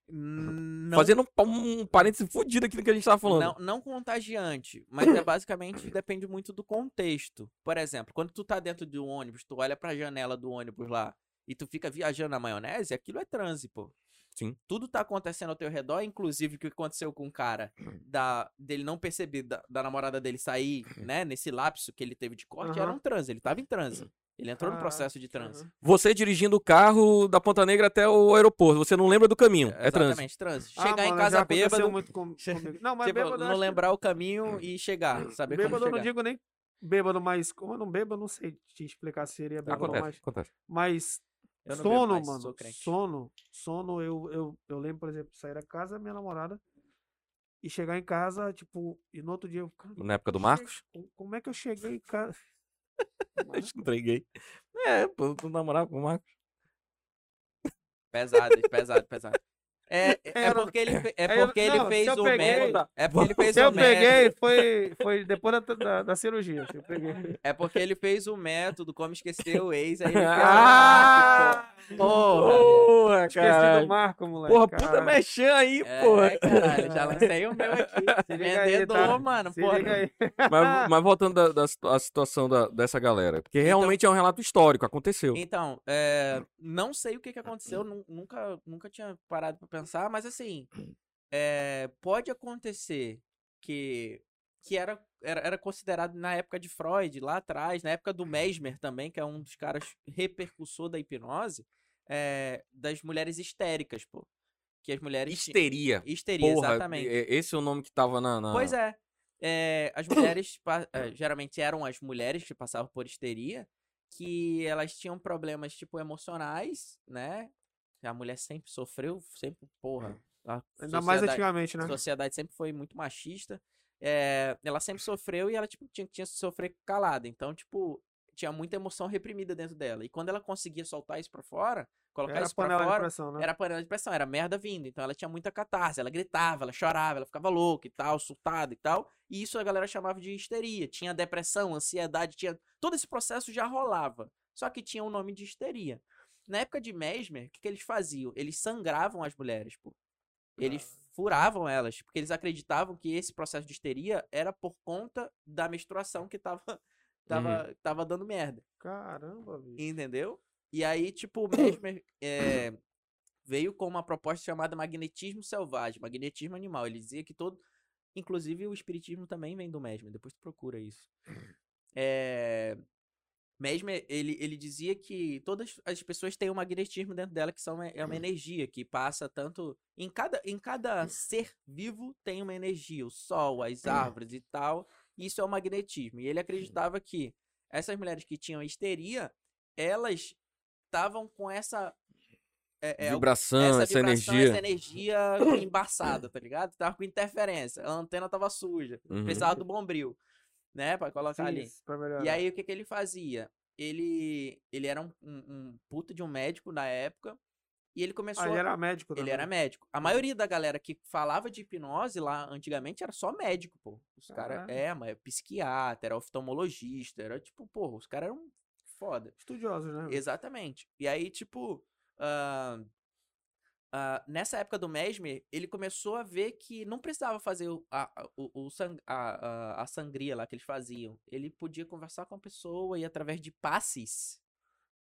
Não, Fazendo um, um parêntese fudido aqui do que a gente tava falando. não, não contagiante, mas é basicamente depende muito do contexto. Por exemplo, quando tu tá dentro de um ônibus, tu olha pra janela do ônibus lá e tu fica viajando na maionese, aquilo é transe, pô. Sim. Tudo tá acontecendo ao teu redor, inclusive o que aconteceu com o cara da, dele não perceber da, da namorada dele sair, né, nesse lapso que ele teve de corte, era um transe, ele tava em transe. Ele entrou no Ah, processo de transe. Você dirigindo o carro da Ponta Negra até o aeroporto, você não lembra do caminho. É transe. Exatamente, transe. Ah, Chegar em mano, casa bêbado, muito com- comigo. Não, mas tipo, bêbado não acho que- lembrar o caminho e chegar, saber como Bêbado eu não chegar. digo nem bêbado, mas como eu não bebo, eu não sei te explicar se seria bêbado Acontece, mais. acontece. Mas Eu sono, mais, mano. Sono. Sono, eu, eu, eu lembro, por exemplo, sair da casa da minha namorada e chegar em casa, tipo, e no outro dia eu. "Cara, Na época do Marcos? como- Como é que eu cheguei em casa? Entreguei. É, pô, tu namorava com o Marcos. Pesado, pesado, pesado. É, é- é Era- porque ele, é Aí eu- porque ele não, fez eu o peguei- método. É porque ele fez Se eu o método. peguei, foi, foi depois da, da, da cirurgia. Eu peguei. É porque ele fez o método, como esquecer o ex, aí ele fez Ah! o Porra! Porra, Esqueci do Marco, moleque. Porra, puta caralho. mexão aí, É, porra. caralho, já lancei o meu aqui. Se aí, Vendedor, tá? mano, Se porra. Mas, mas voltando da, da a situação da- dessa galera. Porque realmente é um relato histórico, aconteceu. Então, é, não sei o que, que aconteceu, nu- nunca, nunca tinha parado pra pensar, mas assim, é, pode acontecer que, que era, era, era considerado na época de Freud, lá atrás, na época do Mesmer também, que é um dos caras repercussor da hipnose, é, das mulheres histéricas, pô. Que as mulheres. Histeria. Histeria, Porra, exatamente. esse é o nome que tava na. na- Pois é. É, as mulheres, geralmente eram as mulheres que passavam por histeria, que elas tinham problemas, tipo, emocionais, né? A mulher sempre sofreu, sempre, porra. A Ainda mais antigamente, né? a sociedade sempre foi muito machista. é, ela sempre sofreu e ela, tipo, tinha, tinha que sofrer calada. Então, tipo, tinha muita emoção reprimida dentro dela. E quando ela conseguia soltar isso pra fora, colocar Era isso pra fora, pressão, né? era panela de pressão, era merda vindo. Então ela tinha muita catarse, ela gritava, ela chorava, ela ficava louca e tal, surtada e tal. E isso a galera chamava de histeria. Tinha depressão, ansiedade, tinha. Todo esse processo já rolava. Só que tinha o nome de histeria. Na época de Mesmer, o que, que eles faziam? Eles sangravam as mulheres, pô. Eles furavam elas, porque eles acreditavam que esse processo de histeria era por conta da menstruação que tava, tava, tava dando merda. Caramba, bicho. Entendeu? E aí, tipo, o Mesmer é, veio com uma proposta chamada magnetismo selvagem, magnetismo animal. Ele dizia que todo. Inclusive, o espiritismo também vem do Mesmer, depois tu procura isso. É, Mesmer, ele, ele dizia que todas as pessoas têm um magnetismo dentro dela, que são, é uma energia que passa tanto. Em cada, em cada ser vivo tem uma energia, o sol, as árvores e tal. Isso é o magnetismo. E ele acreditava que essas mulheres que tinham histeria, elas estavam com essa. é, é, Vibração, essa, vibração, energia. essa energia embaçada, tá ligado? Tava com interferência, a antena tava suja, Uhum. precisava do bombril, né, Pra colocar ali. Fiz pra. E aí, o que, que ele fazia? Ele, ele era um, um, um puta de um médico na época, e ele começou. Ah, ele era médico ele também. era médico. A maioria da galera que falava de hipnose lá antigamente era só médico, pô. Os caras. É, mas psiquiatra, era oftalmologista, era tipo, porra, os caras eram foda. Estudiosos, né? Exatamente. E aí, tipo, ah, ah, nessa época do Mesmer, ele começou a ver que não precisava fazer o, a, a- o, sang- a, a, sangria lá que eles faziam. Ele podia conversar com a pessoa e através de passes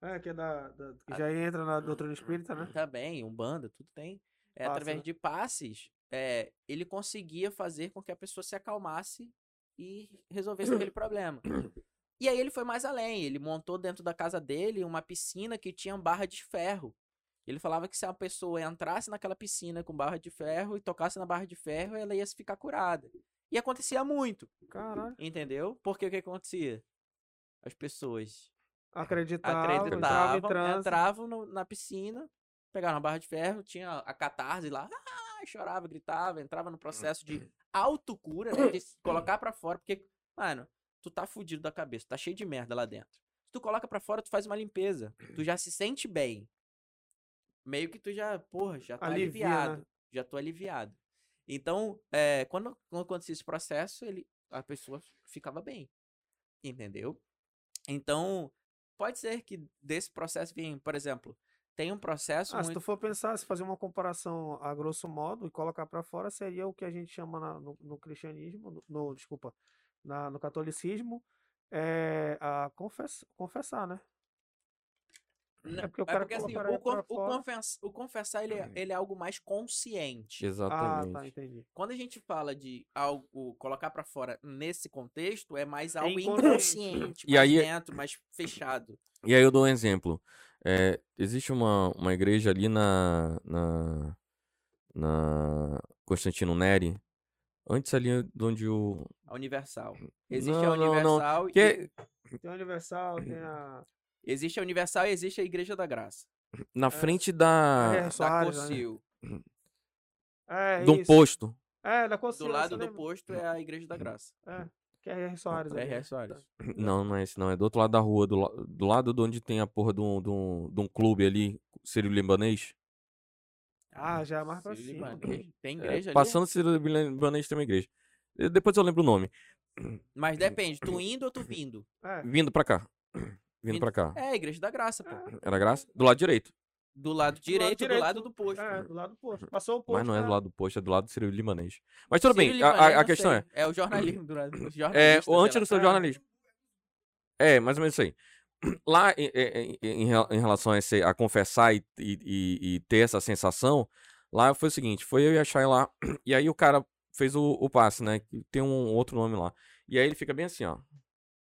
É, que é da. da- que já entra na doutrina espírita, né? também, Umbanda, tudo tem. É, Passe, através né? de passes, é, ele conseguia fazer com que a pessoa se acalmasse e resolvesse aquele problema. E aí ele foi mais além, ele montou dentro da casa dele uma piscina que tinha barra de ferro. Ele falava que se a pessoa entrasse naquela piscina com barra de ferro e tocasse na barra de ferro, ela ia ficar curada. E acontecia muito, Caralho. entendeu? Porque o que acontecia? As pessoas Acreditava, entrava em acreditavam, transe. entravam no- na piscina, pegavam uma barra de ferro, tinha a catarse lá, ah, chorava, gritava, entrava no processo de autocura, né, de colocar pra fora, porque, mano, tu tá fudido da cabeça, tá cheio de merda lá dentro. Se tu coloca pra fora, tu faz uma limpeza, tu já se sente bem. Meio que tu já, porra, já tá Alivia, aliviado, né? já tô aliviado. Então, é, quando, quando acontecia esse processo, ele, a pessoa ficava bem, entendeu? Então, pode ser que desse processo venha, por exemplo, tem um processo Ah, se tu muito... for pensar, se fazer uma comparação a grosso modo e colocar pra fora, seria o que a gente chama na- no, no cristianismo, no, no- desculpa, na- no catolicismo, é a confess, confessar, né? É porque o cara assim, colocaria o, con- pra o fora. confess- o confessar ele é, ele é algo mais consciente. Ah, Exatamente. tá, entendi. Quando a gente fala de algo colocar pra fora nesse contexto, é mais algo inconsciente. inconsciente, E mais aí- dentro, mais fechado. E aí eu dou um exemplo. É, existe uma, uma igreja ali na, na, na Constantino Neri, antes ali de onde o... A universal. Existe Não, a não, não, universal e Que Tem a Universal, tem a. existe a universal e existe a igreja da graça. na frente da, É, Da Soares, né? É, de um posto. É, da Do Conselho, lado do lembra? posto é a igreja da graça. É, que é R. Soares. R.R. Soares. Não, não é esse não. É do outro lado da rua, do, la- do lado de onde tem a porra de um, de um, de um clube ali, Sírio Libanês. Ah, já é mais pra Sírio cima. Libanês. Tem É, igreja ali? passando Sírio Libanês tem uma igreja. Depois eu lembro o nome. Mas depende, tu indo ou tu vindo? É, Vindo pra cá. Vindo Vindo- pra cá. É, a igreja da graça, pô. Era graça? Do lado direito. Do lado direito, do direito. lado do posto. é, do lado do posto. Passou o posto. Mas não é né? do lado do posto, é do lado do Sírio Libanês. Mas tudo Sírio bem, a- a, a questão sei. é. É o jornalismo do lado. os É, jornalistas, o antes do seu jornalismo. É, mais ou menos isso aí. Lá, em, em- em rela- em relação a, esse, a confessar e, e- e- ter essa sensação, lá foi o seguinte: foi eu e a Chay lá, e aí o cara fez o, o passe, né? que Tem um outro nome lá. E aí ele fica bem assim, ó.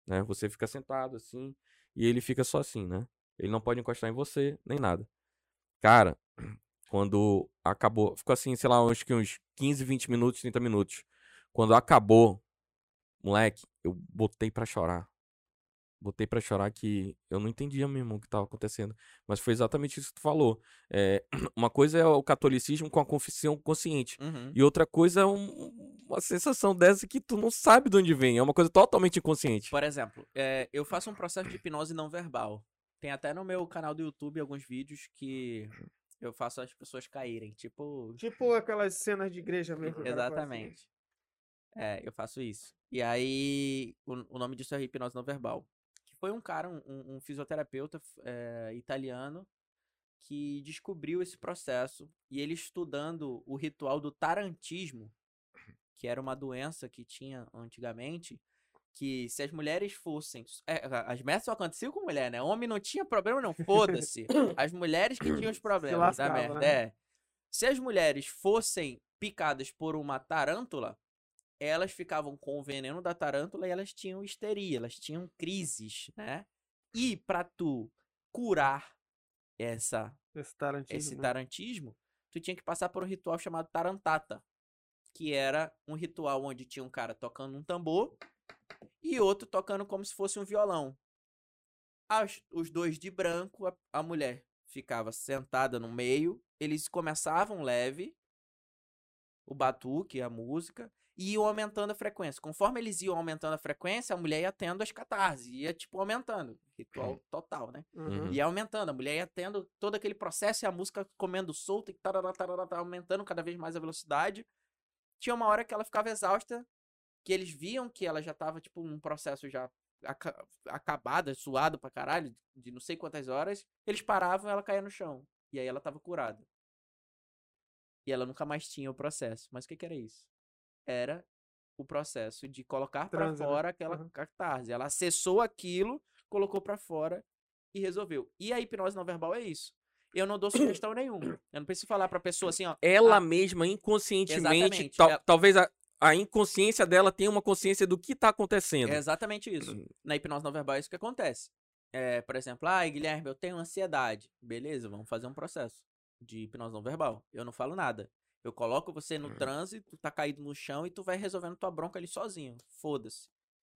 Né? Você fica sentado assim, e ele fica só assim, né? Ele não pode encostar em você, nem nada. Cara, quando acabou, ficou assim, sei lá, uns, que uns 15, 20 minutos, 30 minutos. Quando acabou, moleque, eu botei pra chorar. Botei pra chorar que eu não entendia mesmo o que tava acontecendo. Mas foi exatamente isso que tu falou. É, uma coisa é o catolicismo com a confissão consciente. Uhum. E outra coisa é um- uma sensação dessa que tu não sabe de onde vem. É uma coisa totalmente inconsciente. Por exemplo, é, eu faço um processo de hipnose não verbal. Tem até no meu canal do YouTube alguns vídeos que eu faço as pessoas caírem. Tipo, Tipo aquelas cenas de igreja mesmo. assim. Exatamente. É, eu faço isso. E aí, o, o nome disso é hipnose não verbal. Foi um cara, um, um- fisioterapeuta é, italiano, que descobriu esse processo. E ele estudando o ritual do tarantismo, que era uma doença que tinha antigamente, que se as mulheres fossem. é, as merdas só aconteciam com mulher, né? Homem não tinha problema, não. Foda-se. As mulheres que tinham os problemas da lascava, merda. né? É. Se as mulheres fossem picadas por uma tarântula, elas ficavam com o veneno da tarântula e elas tinham histeria, elas tinham crises, né? E pra tu curar essa Esse tarantismo. esse né? tarantismo, tu tinha que passar por um ritual chamado tarantata, que era um ritual onde tinha um cara tocando um tambor e outro tocando como se fosse um violão. As- os dois de branco, a, a mulher ficava sentada no meio, eles começavam leve, o batuque, a música, e iam aumentando a frequência. Conforme eles iam aumentando a frequência, a mulher ia tendo as catarses, ia tipo aumentando. Ritual total, né? Uhum. Ia aumentando, a mulher ia tendo todo aquele processo e a música comendo solta e tarará, tarará, tarará, aumentando cada vez mais a velocidade. Tinha uma hora que ela ficava exausta, que eles viam que ela já tava, tipo, num processo já aca- acabada, suado pra caralho, de não sei quantas horas. Eles paravam e ela caía no chão. E aí ela tava curada. E ela nunca mais tinha o processo. Mas o que, que era isso? Era o processo de colocar pra Transe, né? fora aquela Uhum. catarse. Ela acessou aquilo, colocou pra fora e resolveu. E a hipnose não verbal é isso. Eu não dou sugestão nenhuma. Eu não preciso falar pra pessoa assim, ó. Ela Ah, mesma, inconscientemente, tal- ela- talvez a, a inconsciência dela tenha uma consciência do que tá acontecendo. É exatamente isso. Na hipnose não verbal é isso que acontece. É, por exemplo, ah, Guilherme, eu tenho ansiedade. Beleza, vamos fazer um processo de hipnose não verbal. Eu não falo nada. Eu coloco você no transe, tu tá caído no chão e tu vai resolvendo tua bronca ali sozinho. Foda-se.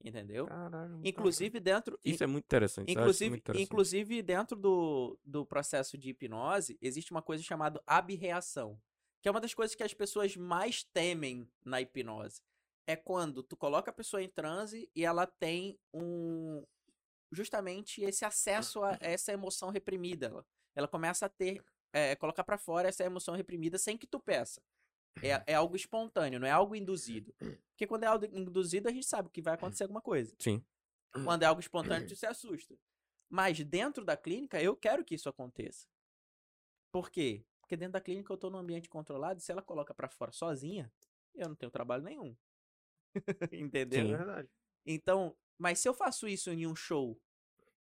Entendeu? Caralho. Inclusive dentro. Isso é muito interessante. Inclusive, muito interessante. inclusive dentro do, do processo de hipnose, existe uma coisa chamada abreação, que é uma das coisas que as pessoas mais temem na hipnose. É quando tu coloca a pessoa em transe e ela tem um justamente esse acesso a essa emoção reprimida. Ela, ela começa a ter, é, colocar pra fora essa emoção reprimida sem que tu peça. É, é algo espontâneo, não é algo induzido. Porque quando é algo induzido, a gente sabe que vai acontecer alguma coisa. Sim. Quando é algo espontâneo, tu se assusta. Mas dentro da clínica, eu quero que isso aconteça. Por quê? Porque dentro da clínica eu tô num ambiente controlado e se ela coloca pra fora sozinha, eu não tenho trabalho nenhum. Entendeu? É Sim. verdade. Então, mas se eu faço isso em um show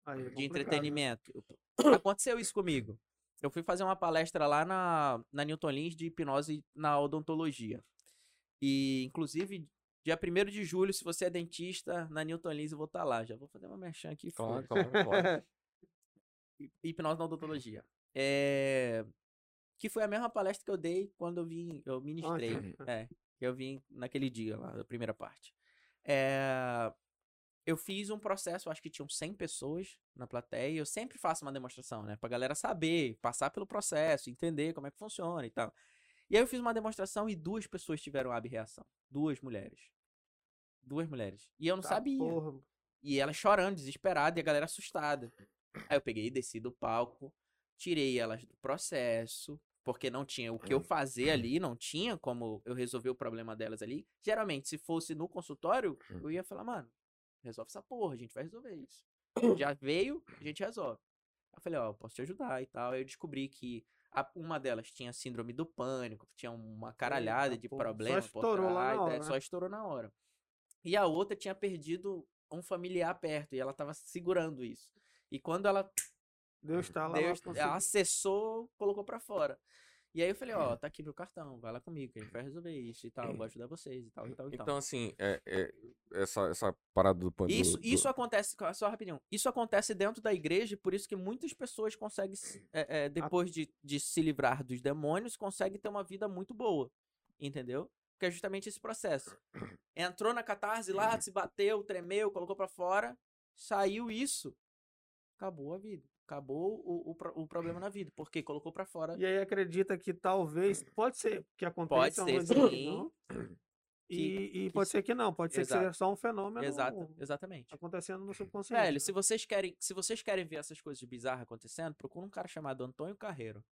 Aí é de né? entretenimento, aconteceu isso comigo. Eu fui fazer uma palestra lá na, na Newton Lins de hipnose na odontologia. E, inclusive, dia 1 de julho, se você é dentista, na Newton Lins eu vou estar lá. Já vou fazer uma merchan aqui. Claro, claro, claro. Hi- hipnose na odontologia. É... Que foi a mesma palestra que eu dei quando eu vim, eu ministrei. Ótimo. É, eu vim naquele dia lá, da primeira parte. É... Eu fiz um processo, acho que tinham 100 pessoas na plateia. Eu sempre faço uma demonstração, né? Pra galera saber, passar pelo processo, entender como é que funciona e tal. E aí eu fiz uma demonstração e duas pessoas tiveram abreação. Duas mulheres. Duas mulheres. E eu não Tá sabia. porra. E ela chorando, desesperada, e a galera assustada. Aí eu peguei, desci do palco, tirei elas do processo, porque não tinha o que eu fazer ali, não tinha como eu resolver o problema delas ali. Geralmente, se fosse no consultório, eu ia falar, mano, resolve essa porra, a gente vai resolver isso. Já veio, a gente resolve. Eu falei, ó, eu posso te ajudar e tal. Aí eu descobri que a- uma delas tinha síndrome do pânico, tinha uma caralhada Eita de só problemas por estourou lá na trás, hora, é, né? só estourou na hora. E a outra tinha perdido um familiar perto e ela tava segurando isso. E quando ela, Deus tá lá. Deus, ela acessou, colocou pra fora. E aí eu falei, ó, tá aqui meu cartão, vai lá comigo, que a gente vai resolver isso e tal, vou ajudar vocês e tal, e tal, e tal. Então, assim, é, é- essa, essa parada do pânico. Isso, isso acontece, só rapidinho, isso acontece dentro da igreja, e por isso que muitas pessoas conseguem, se- é, é, depois de, de se livrar dos demônios, conseguem ter uma vida muito boa, entendeu? Que é justamente esse processo. Entrou na catarse lá, se bateu, tremeu, colocou pra fora, saiu isso, acabou a vida. Acabou o, o, o problema na vida, porque colocou pra fora. E aí acredita que talvez, pode ser que aconteça, Pode ser, que sim. não. E, e que pode se- ser que não, pode ser que Exato. seja só um fenômeno Exato, exatamente. acontecendo no subconsciente. Velho, né? se vocês querem, se vocês querem ver essas coisas bizarras acontecendo, procura um cara chamado Antônio Carreiro.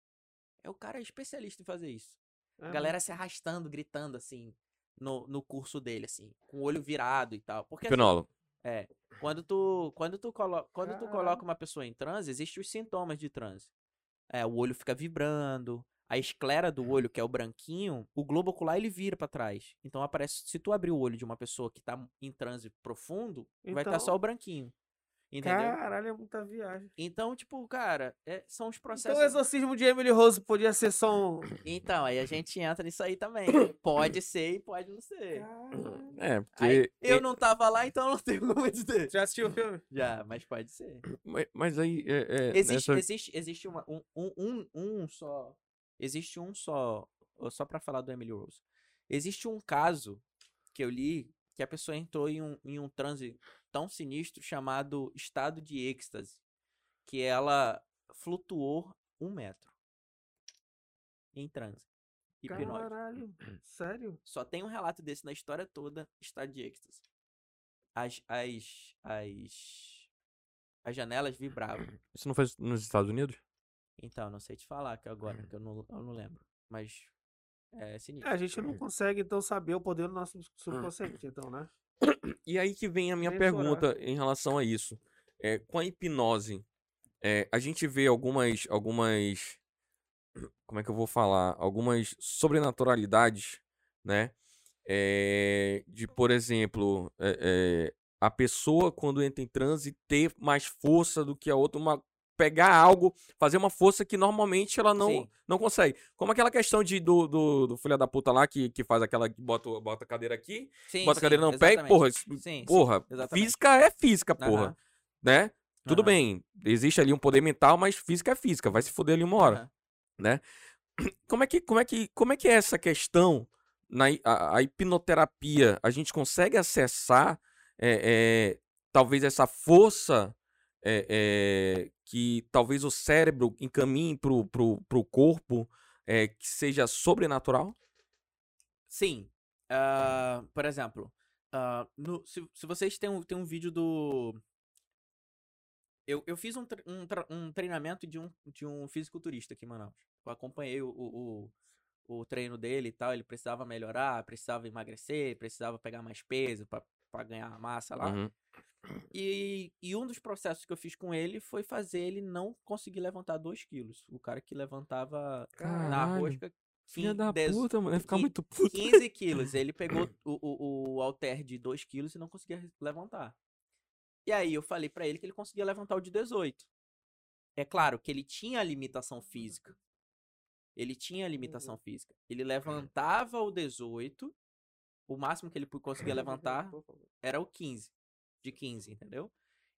É o cara especialista em fazer isso. É, A né? galera se arrastando, gritando assim no, no curso dele assim, com o olho virado e tal. Porque assim. É, quando tu quando tu colo, quando tu coloca uma pessoa em transe, existem os sintomas de transe. É, o olho fica vibrando, a esclera do olho, que é o branquinho, o globo ocular ele vira pra trás. Então aparece, se tu abrir o olho de uma pessoa que tá em transe profundo, vai estar só Então- o branquinho. Entendeu? Caralho, é muita viagem. Então, tipo, cara, é- são os Então processos. o exorcismo de Emily Rose podia ser só um. Então, aí a gente entra nisso aí também. Pode ser e pode não ser. Caralho. É, Aí, porque. eu não tava lá, então não tenho como dizer. Já assistiu o filme? Já, mas pode ser. Mas, mas aí. É, é, Existe, nessa- existe, existe uma- um, um, um, um só. Existe um só. Só pra falar do Emily Rose. Existe um caso que eu li que a pessoa entrou em um, em um transe tão sinistro chamado estado de êxtase. Que ela flutuou um metro. Em transe. Hipnótico. Caralho. Sério? Só tem um relato desse na história toda, estado de êxtase. As, as, as, as janelas vibravam. Isso não foi nos Estados Unidos? Então, não sei te falar que agora, que eu não, eu não lembro. Mas é É, sinistro. a gente não consegue, então, saber o poder do nosso subconsciente, então, né? E aí que vem a minha pergunta em relação a isso. É, com a hipnose, é, a gente vê algumas, algumas, como é que eu vou falar? Algumas sobrenaturalidades, né? É, de, por exemplo, a pessoa quando entra em transe ter mais força do que a outra, uma, pegar algo, fazer uma força que normalmente ela não, Sim. não consegue. Como aquela questão de, do, do, do filho da puta lá que, que faz aquela, que bota, bota a cadeira aqui, Sim, bota a sim, cadeira no pé e, porra, Sim, sim, Porra, exatamente. física é física, porra. Né? Tudo bem, existe ali um poder mental, mas física é física, vai se foder ali uma hora, aham. Como é que, como é que, como é que é essa questão na a, a hipnoterapia? A gente consegue acessar é, é, talvez essa força é, é, que talvez o cérebro encaminhe pro, pro, pro corpo é, que seja sobrenatural? Sim. Ah, por exemplo, ah, no- se, se vocês têm um, têm um vídeo do. Eu, eu fiz um, um, um treinamento de um, de um fisiculturista aqui em Manaus. Eu acompanhei o, o, o, o treino dele e tal. Ele precisava melhorar, precisava emagrecer, precisava pegar mais peso pra ganhar massa lá. Uhum. E, e um dos processos que eu fiz com ele foi fazer ele não conseguir levantar 2 quilos. O cara que levantava na Caralho, rosca. Filha da dez- puta, mano, ia ficar muito puto. 15 quilos. Ele pegou o, o, o halter de 2 quilos e não conseguia levantar. E aí eu falei pra ele que ele conseguia levantar o de 18. É claro que ele tinha a limitação física. Ele tinha limitação física. Ele levantava o 18, o máximo que ele conseguia levantar era o 15. De 15, entendeu?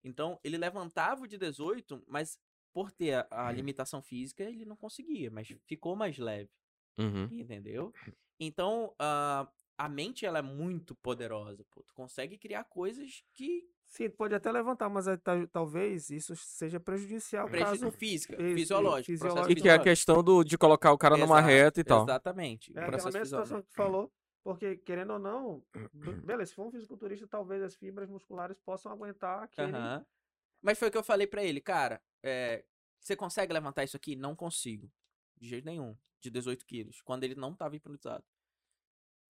Então, ele levantava o de 18, mas por ter a, a limitação física, ele não conseguia, mas ficou mais leve. Uhum. Entendeu? Então, ah, a mente ela é muito poderosa, pô. Tu consegue criar coisas que Sim, pode até levantar, mas ta- talvez isso seja prejudicial prejudici- caso. física, fisiológico, fisiológico. E que é a questão do, de colocar o cara numa Exato, reta e tal. Exatamente. É aquela processo mesma situação que tu falou, porque querendo ou não, be- beleza, se for um fisiculturista, talvez as fibras musculares possam aguentar aquele. Aham. Mas foi o que eu falei pra ele, cara. é, você consegue levantar isso aqui? Não consigo. De jeito nenhum. De 18 quilos. Quando ele não tava hipnotizado.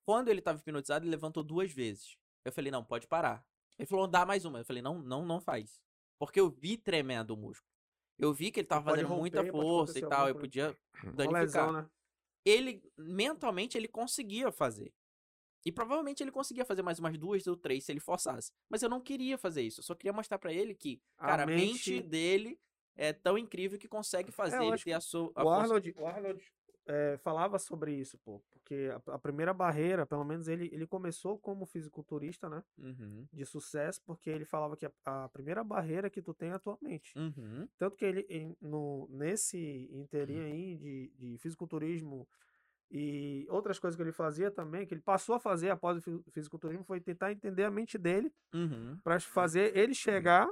Quando ele tava hipnotizado, ele levantou duas vezes. Eu falei, não, pode parar. Ele falou, dá mais uma. Eu falei, não, não, não faz. Porque eu vi tremendo o músculo. Eu vi que ele tava Pode fazendo muita romper, pode força e tal. Eu podia danificar. lesão, né? Ele, mentalmente, ele conseguia fazer. E provavelmente ele conseguia fazer mais umas duas ou três se ele forçasse. Mas eu não queria fazer isso. Eu só queria mostrar pra ele que, A cara, a mente mente- dele é tão incrível que consegue fazer eu ele ter a sua. O Arnold, o Arnold eh, falava sobre isso, pô. Porque a, a primeira barreira, pelo menos ele, ele começou como fisiculturista, né? Uhum, De sucesso, porque ele falava que a, a primeira barreira que tu tem é a tua mente. uhum, Tanto que ele, em- no, nesse inteirinho aí de, de fisiculturismo e outras coisas que ele fazia também, que ele passou a fazer após o fi- fisiculturismo, foi tentar entender a mente dele uhum. para fazer ele chegar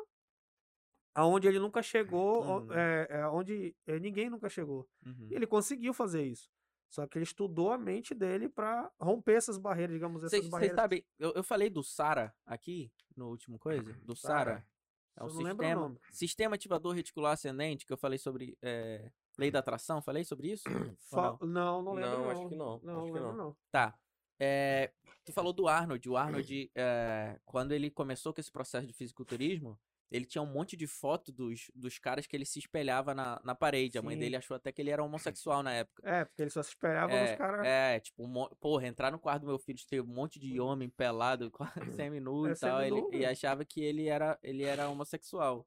aonde ele nunca chegou, Uhum. é, é, onde é, ninguém nunca chegou. uhum. Ele conseguiu fazer isso. Só que ele estudou a mente dele pra romper essas barreiras, digamos, essas Vocês barreiras. sabem, eu, eu falei do SARA aqui, no último coisa, do Sara? É um o sistema, sistema ativador reticular ascendente, que eu falei sobre é, lei da atração, falei sobre isso? Fa- não? não, não lembro. Não, Não, acho que não, Não, acho que lembro não. não. Tá. É, tu falou do Arnold. O Arnold, é, quando ele começou com esse processo de fisiculturismo, ele tinha um monte de foto dos, dos caras que ele se espelhava na, na parede. A mãe Sim. dele achou até que ele era homossexual na época. É, porque ele só se esperava É, nos caras. é, tipo, um porra, entrar no quarto do meu filho, ter um monte de homem pelado, quase semi-nu É, e tal, ele, e achava que ele era, ele era homossexual.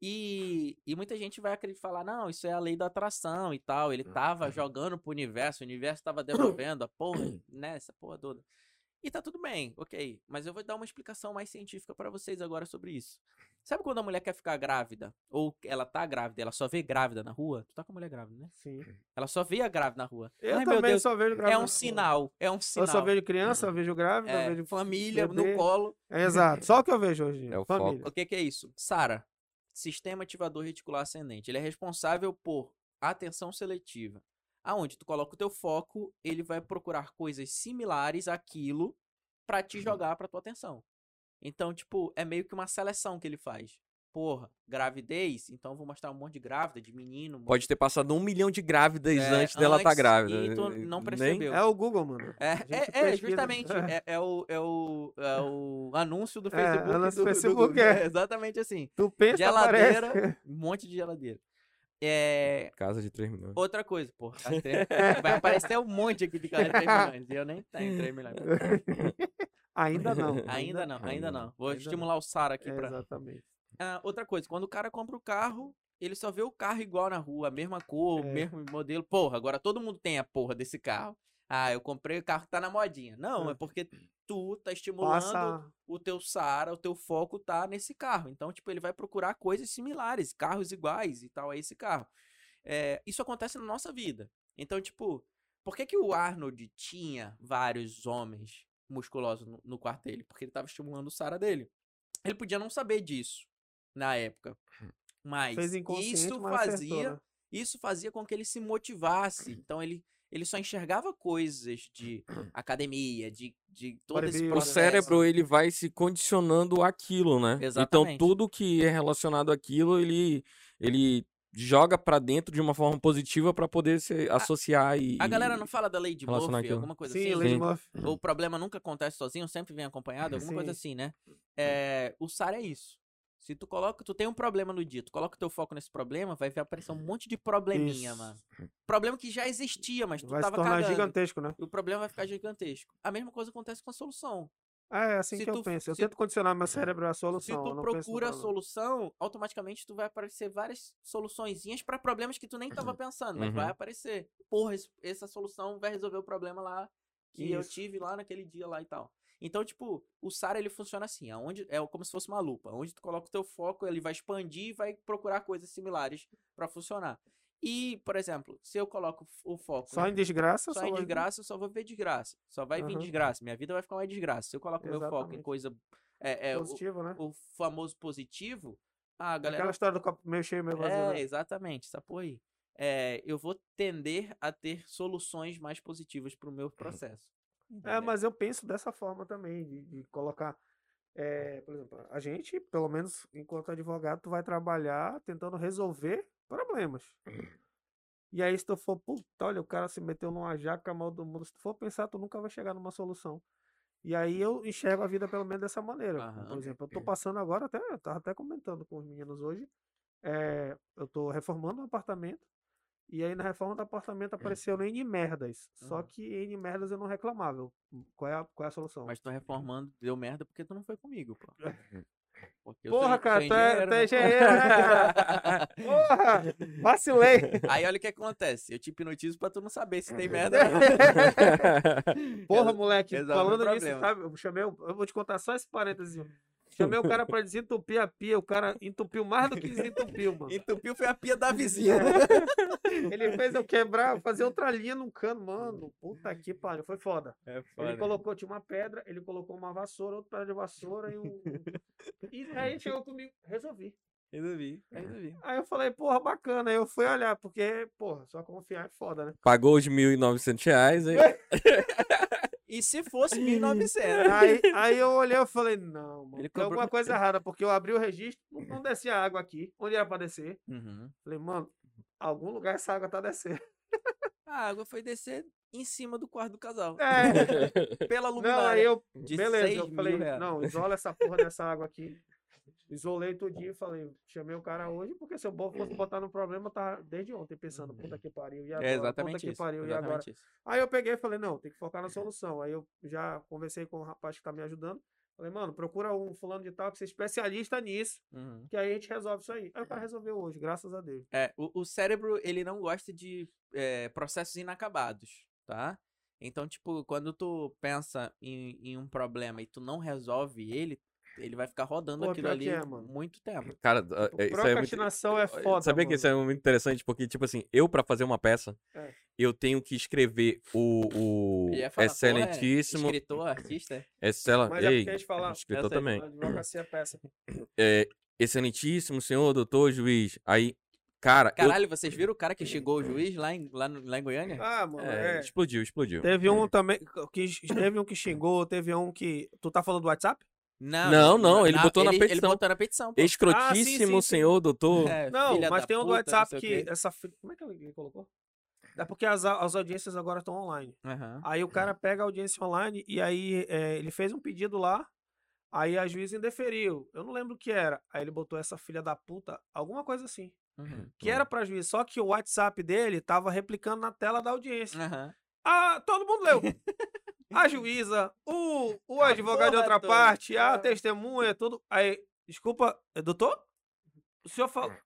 E, e muita gente vai acreditar, falar, não, isso é a lei da atração e tal, ele tava jogando pro universo, o universo tava devolvendo a porra, né, essa porra toda. E tá tudo bem, ok, mas eu vou dar uma explicação mais científica pra vocês agora sobre isso. Sabe quando a mulher quer ficar grávida, ou ela tá grávida, ela só vê grávida na rua? Tu tá com a mulher grávida, né? Sim. Ela só vê a grávida na rua. Eu Ai, meu também Deus, só vejo é grávida. um sinal, é um sinal. Eu só vejo criança, eu vejo grávida, eu É, vejo. família bebê. no colo. É, exato. Só o que eu vejo hoje. É o família. O que, que é isso? Sara, sistema ativador reticular ascendente. Ele é responsável por atenção seletiva. Aonde tu coloca o teu foco, ele vai procurar coisas similares àquilo pra te jogar pra tua atenção. Então, tipo, é meio que uma seleção que ele faz. Porra, gravidez, então eu vou mostrar um monte de grávida, de menino. monte Pode ter passado um milhão de grávidas É, antes dela estar antes, grávida. e tu Nem- não percebeu. É o Google, mano. É, é, é, justamente. É, é o, é, o, é o anúncio do É, Facebook. anúncio do, do do Facebook, Google. é. exatamente assim. Tu pensa, Geladeira, aparece. um monte de geladeira. É, Casa de 3 milhões. outra coisa, porra. três- Vai aparecer um monte aqui de casa de 3 milhões. E eu nem tenho 3 milhões. Ainda não. Ainda não, ainda Ainda não. Vou Ainda estimular o Sara aqui É, pra. exatamente. Ah, outra coisa, quando o cara compra o carro, ele só vê o carro igual na rua, a mesma cor, o É. mesmo modelo. Porra, agora todo mundo tem a porra desse carro. Ah, eu comprei o carro que tá na modinha. Não, É. é porque tu tá estimulando Passa. o teu Sara, o teu foco tá nesse carro. Então, tipo, ele vai procurar coisas similares, carros iguais e tal a esse carro. É, isso acontece na nossa vida. Então, tipo, por que, que o Arnold tinha vários homens musculosos no, no quarto dele? Porque ele tava estimulando o Sara dele. Ele podia não saber disso na época. Mas isso mas acertou, fazia, né? isso fazia com que ele se motivasse. Então ele ele só enxergava coisas de academia, de, de todo esse Bodybuilder. O processo. cérebro, ele vai se condicionando àquilo, né? Então, Exatamente. tudo que é relacionado àquilo, ele, ele joga pra dentro de uma forma positiva pra poder se associar e... A galera não fala da lei de Murphy, aquilo. alguma coisa Sim, assim? Lady. Murphy. O problema nunca acontece sozinho, sempre vem acompanhado, alguma coisa Sim. assim, né? É, o SAR é isso. Se tu coloca, tu tem um problema no dia, tu coloca o teu foco nesse problema, vai ver aparecer um monte de probleminha, Isso. mano. Problema que já existia, mas tu Vai se tava tornar cagando. gigantesco, né? E o problema vai ficar gigantesco. A mesma coisa acontece com a solução. É assim Se que eu tu- penso. Eu se- tento condicionar meu cérebro à Se solução. eu tu procura a solução, automaticamente tu vai aparecer várias soluçõezinhas pra problemas que tu nem tava pensando, mas Uhum. vai aparecer. Porra, essa solução vai resolver o problema lá que eu Isso. tive lá naquele dia lá e tal. Então, tipo, o SAR ele funciona assim, aonde é como se fosse uma lupa, onde tu coloca o teu foco, ele vai expandir e vai procurar coisas similares pra funcionar. E, por exemplo, se eu coloco o foco Só em desgraça, só em vai- desgraça, eu só vou ver desgraça. Só vai vir Aham. desgraça. Minha vida vai ficar uma desgraça. Se eu coloco meu foco em Exatamente. coisa. É, é, o, Positivo, né? o famoso positivo, a galera. Aquela história do copo meio cheio, meio vazio. É, né? exatamente, essa porra aí. É, eu vou tender a ter soluções mais positivas pro meu processo. É, entendeu? mas eu penso dessa forma também, de, de colocar. é, por exemplo, a gente, pelo menos enquanto advogado, tu vai trabalhar tentando resolver problemas. E aí, se tu for, puta, olha, o cara se meteu numa jaca mal do mundo. Se tu for pensar, tu nunca vai chegar numa solução. E aí eu enxergo a vida pelo menos dessa maneira. Por exemplo, eu tô passando agora, até, eu tava até comentando com os meninos hoje. é, eu tô reformando um apartamento. E aí na reforma do apartamento apareceu N merdas. Só Aham. que N merdas eu não reclamava. Qual é a, qual é a solução? Mas tô reformando, deu merda porque tu não foi comigo, pô. Porque Porra, cara, tu é, tu é né? engenheiro, né? Porra! Vacilei! Aí olha o que acontece. Eu te hipnotizo pra tu não saber se tem merda. Porra, moleque, resolve falando nisso, sabe? Eu chamei, eu vou te contar só esse parênteses. Chamei o cara pra desentupir a pia, o cara entupiu mais do que desentupiu, mano. Entupiu foi a pia da vizinha. Ele fez eu quebrar, fazer outra linha no cano, mano. Puta que pariu, foi foda. É Ele colocou, tinha uma pedra, ele colocou uma vassoura, outra pedra de vassoura e um. E aí chegou comigo, resolvi. Ainda vi, ainda vi. Aí eu falei, porra, bacana. Aí eu fui olhar, porque, porra, só confiar é foda, né? Pagou os 1.900 reais, aí... E se fosse 1900? Aí, aí eu olhei e falei, não, mano, Ele tem comprou- alguma coisa errada, porque eu abri o registro, não, não descia água aqui, onde era pra descer. Uhum. Falei, mano, algum lugar essa água tá descendo. A água foi descer em cima do quarto do casal. É, Pela não, luminária. aí eu, de beleza, 6 eu falei, reais. não, isola essa porra dessa água aqui. Isolei tudinho, falei, chamei o cara hoje, porque se eu fosse botar no problema, tá desde ontem pensando, puta que pariu, e agora? É puta exatamente que isso. pariu, e agora? exatamente isso. Aí eu peguei e falei, não, tem que focar na solução. Aí eu já conversei com o rapaz que tá me ajudando. Falei, mano, procura um fulano de tal que seja especialista nisso, Uhum. que aí a gente resolve isso aí. Aí o cara resolveu hoje, graças a Deus. É, o, o cérebro, ele não gosta de é, processos inacabados, tá? Então, tipo, quando tu pensa em, em um problema e tu não resolve ele, ele vai ficar rodando Pô, aquilo ali é, mano. muito tempo. Cara, Tipo, é- isso é muito... procrastinação é foda, Sabia mano. que isso é muito interessante? Porque, tipo assim, eu pra fazer uma peça, É. eu tenho que escrever o, o Eu ia falar, pô, é excelentíssimo... Escritor, artista. Excel... Mas é porque Ei, a gente fala- escritor Eu também. É peça. É, excelentíssimo senhor doutor juiz. Aí, cara, eu- Caralho, vocês viram o cara que xingou o juiz lá em, lá, no- lá em Goiânia? Ah, mano, é, é. explodiu, explodiu. Teve um também, que teve um que xingou, teve um que... Tu tá falando do WhatsApp? Não, não, ele botou na Ele petição. botou na petição. pô. Escrotíssimo Ah, sim, sim. senhor doutor. É, Não, filha mas tem um do puta, não WhatsApp que essa... fi- Como é que ele colocou? É porque as, as audiências agora estão online. Aham. Aí o cara pega a audiência online e aí é, ele fez um pedido lá, aí a juíza indeferiu. Eu não lembro o que era. Aí ele botou essa filha da puta, alguma coisa assim. Uhum. Que era pra juiz, só que o WhatsApp dele tava replicando na tela da audiência. Aham. Ah, todo mundo leu. A juíza, o, o advogado de outra toda. parte, a testemunha, tudo. Aí, desculpa, é, doutor? O senhor falou.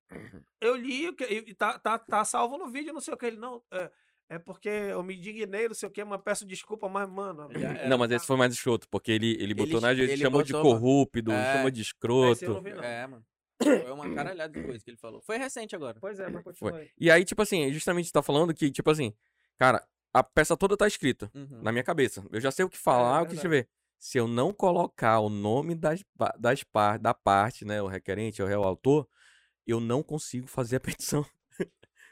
Eu li, o que- e tá, tá, tá salvo no vídeo, não sei o que. Ele, não, é, é porque eu me indignei, não sei o que, mas peço desculpa, mas, mano. Era. Não, mas esse foi mais escroto, porque ele, ele botou Ele- na ele chamou de botou, mano. corrupto, É. chamou de eu não escroto. vi, não. É, mano. Foi uma caralhada de coisa que ele falou. Foi recente agora. Pois é, mas continua aí. E aí, tipo assim, justamente tá falando que, tipo assim, cara, a peça toda tá escrita Uhum. na minha cabeça. Eu já sei o que falar, o que escrever. Se eu não colocar o nome das, das par, da parte, né, o requerente, o réu autor, eu não consigo fazer a petição.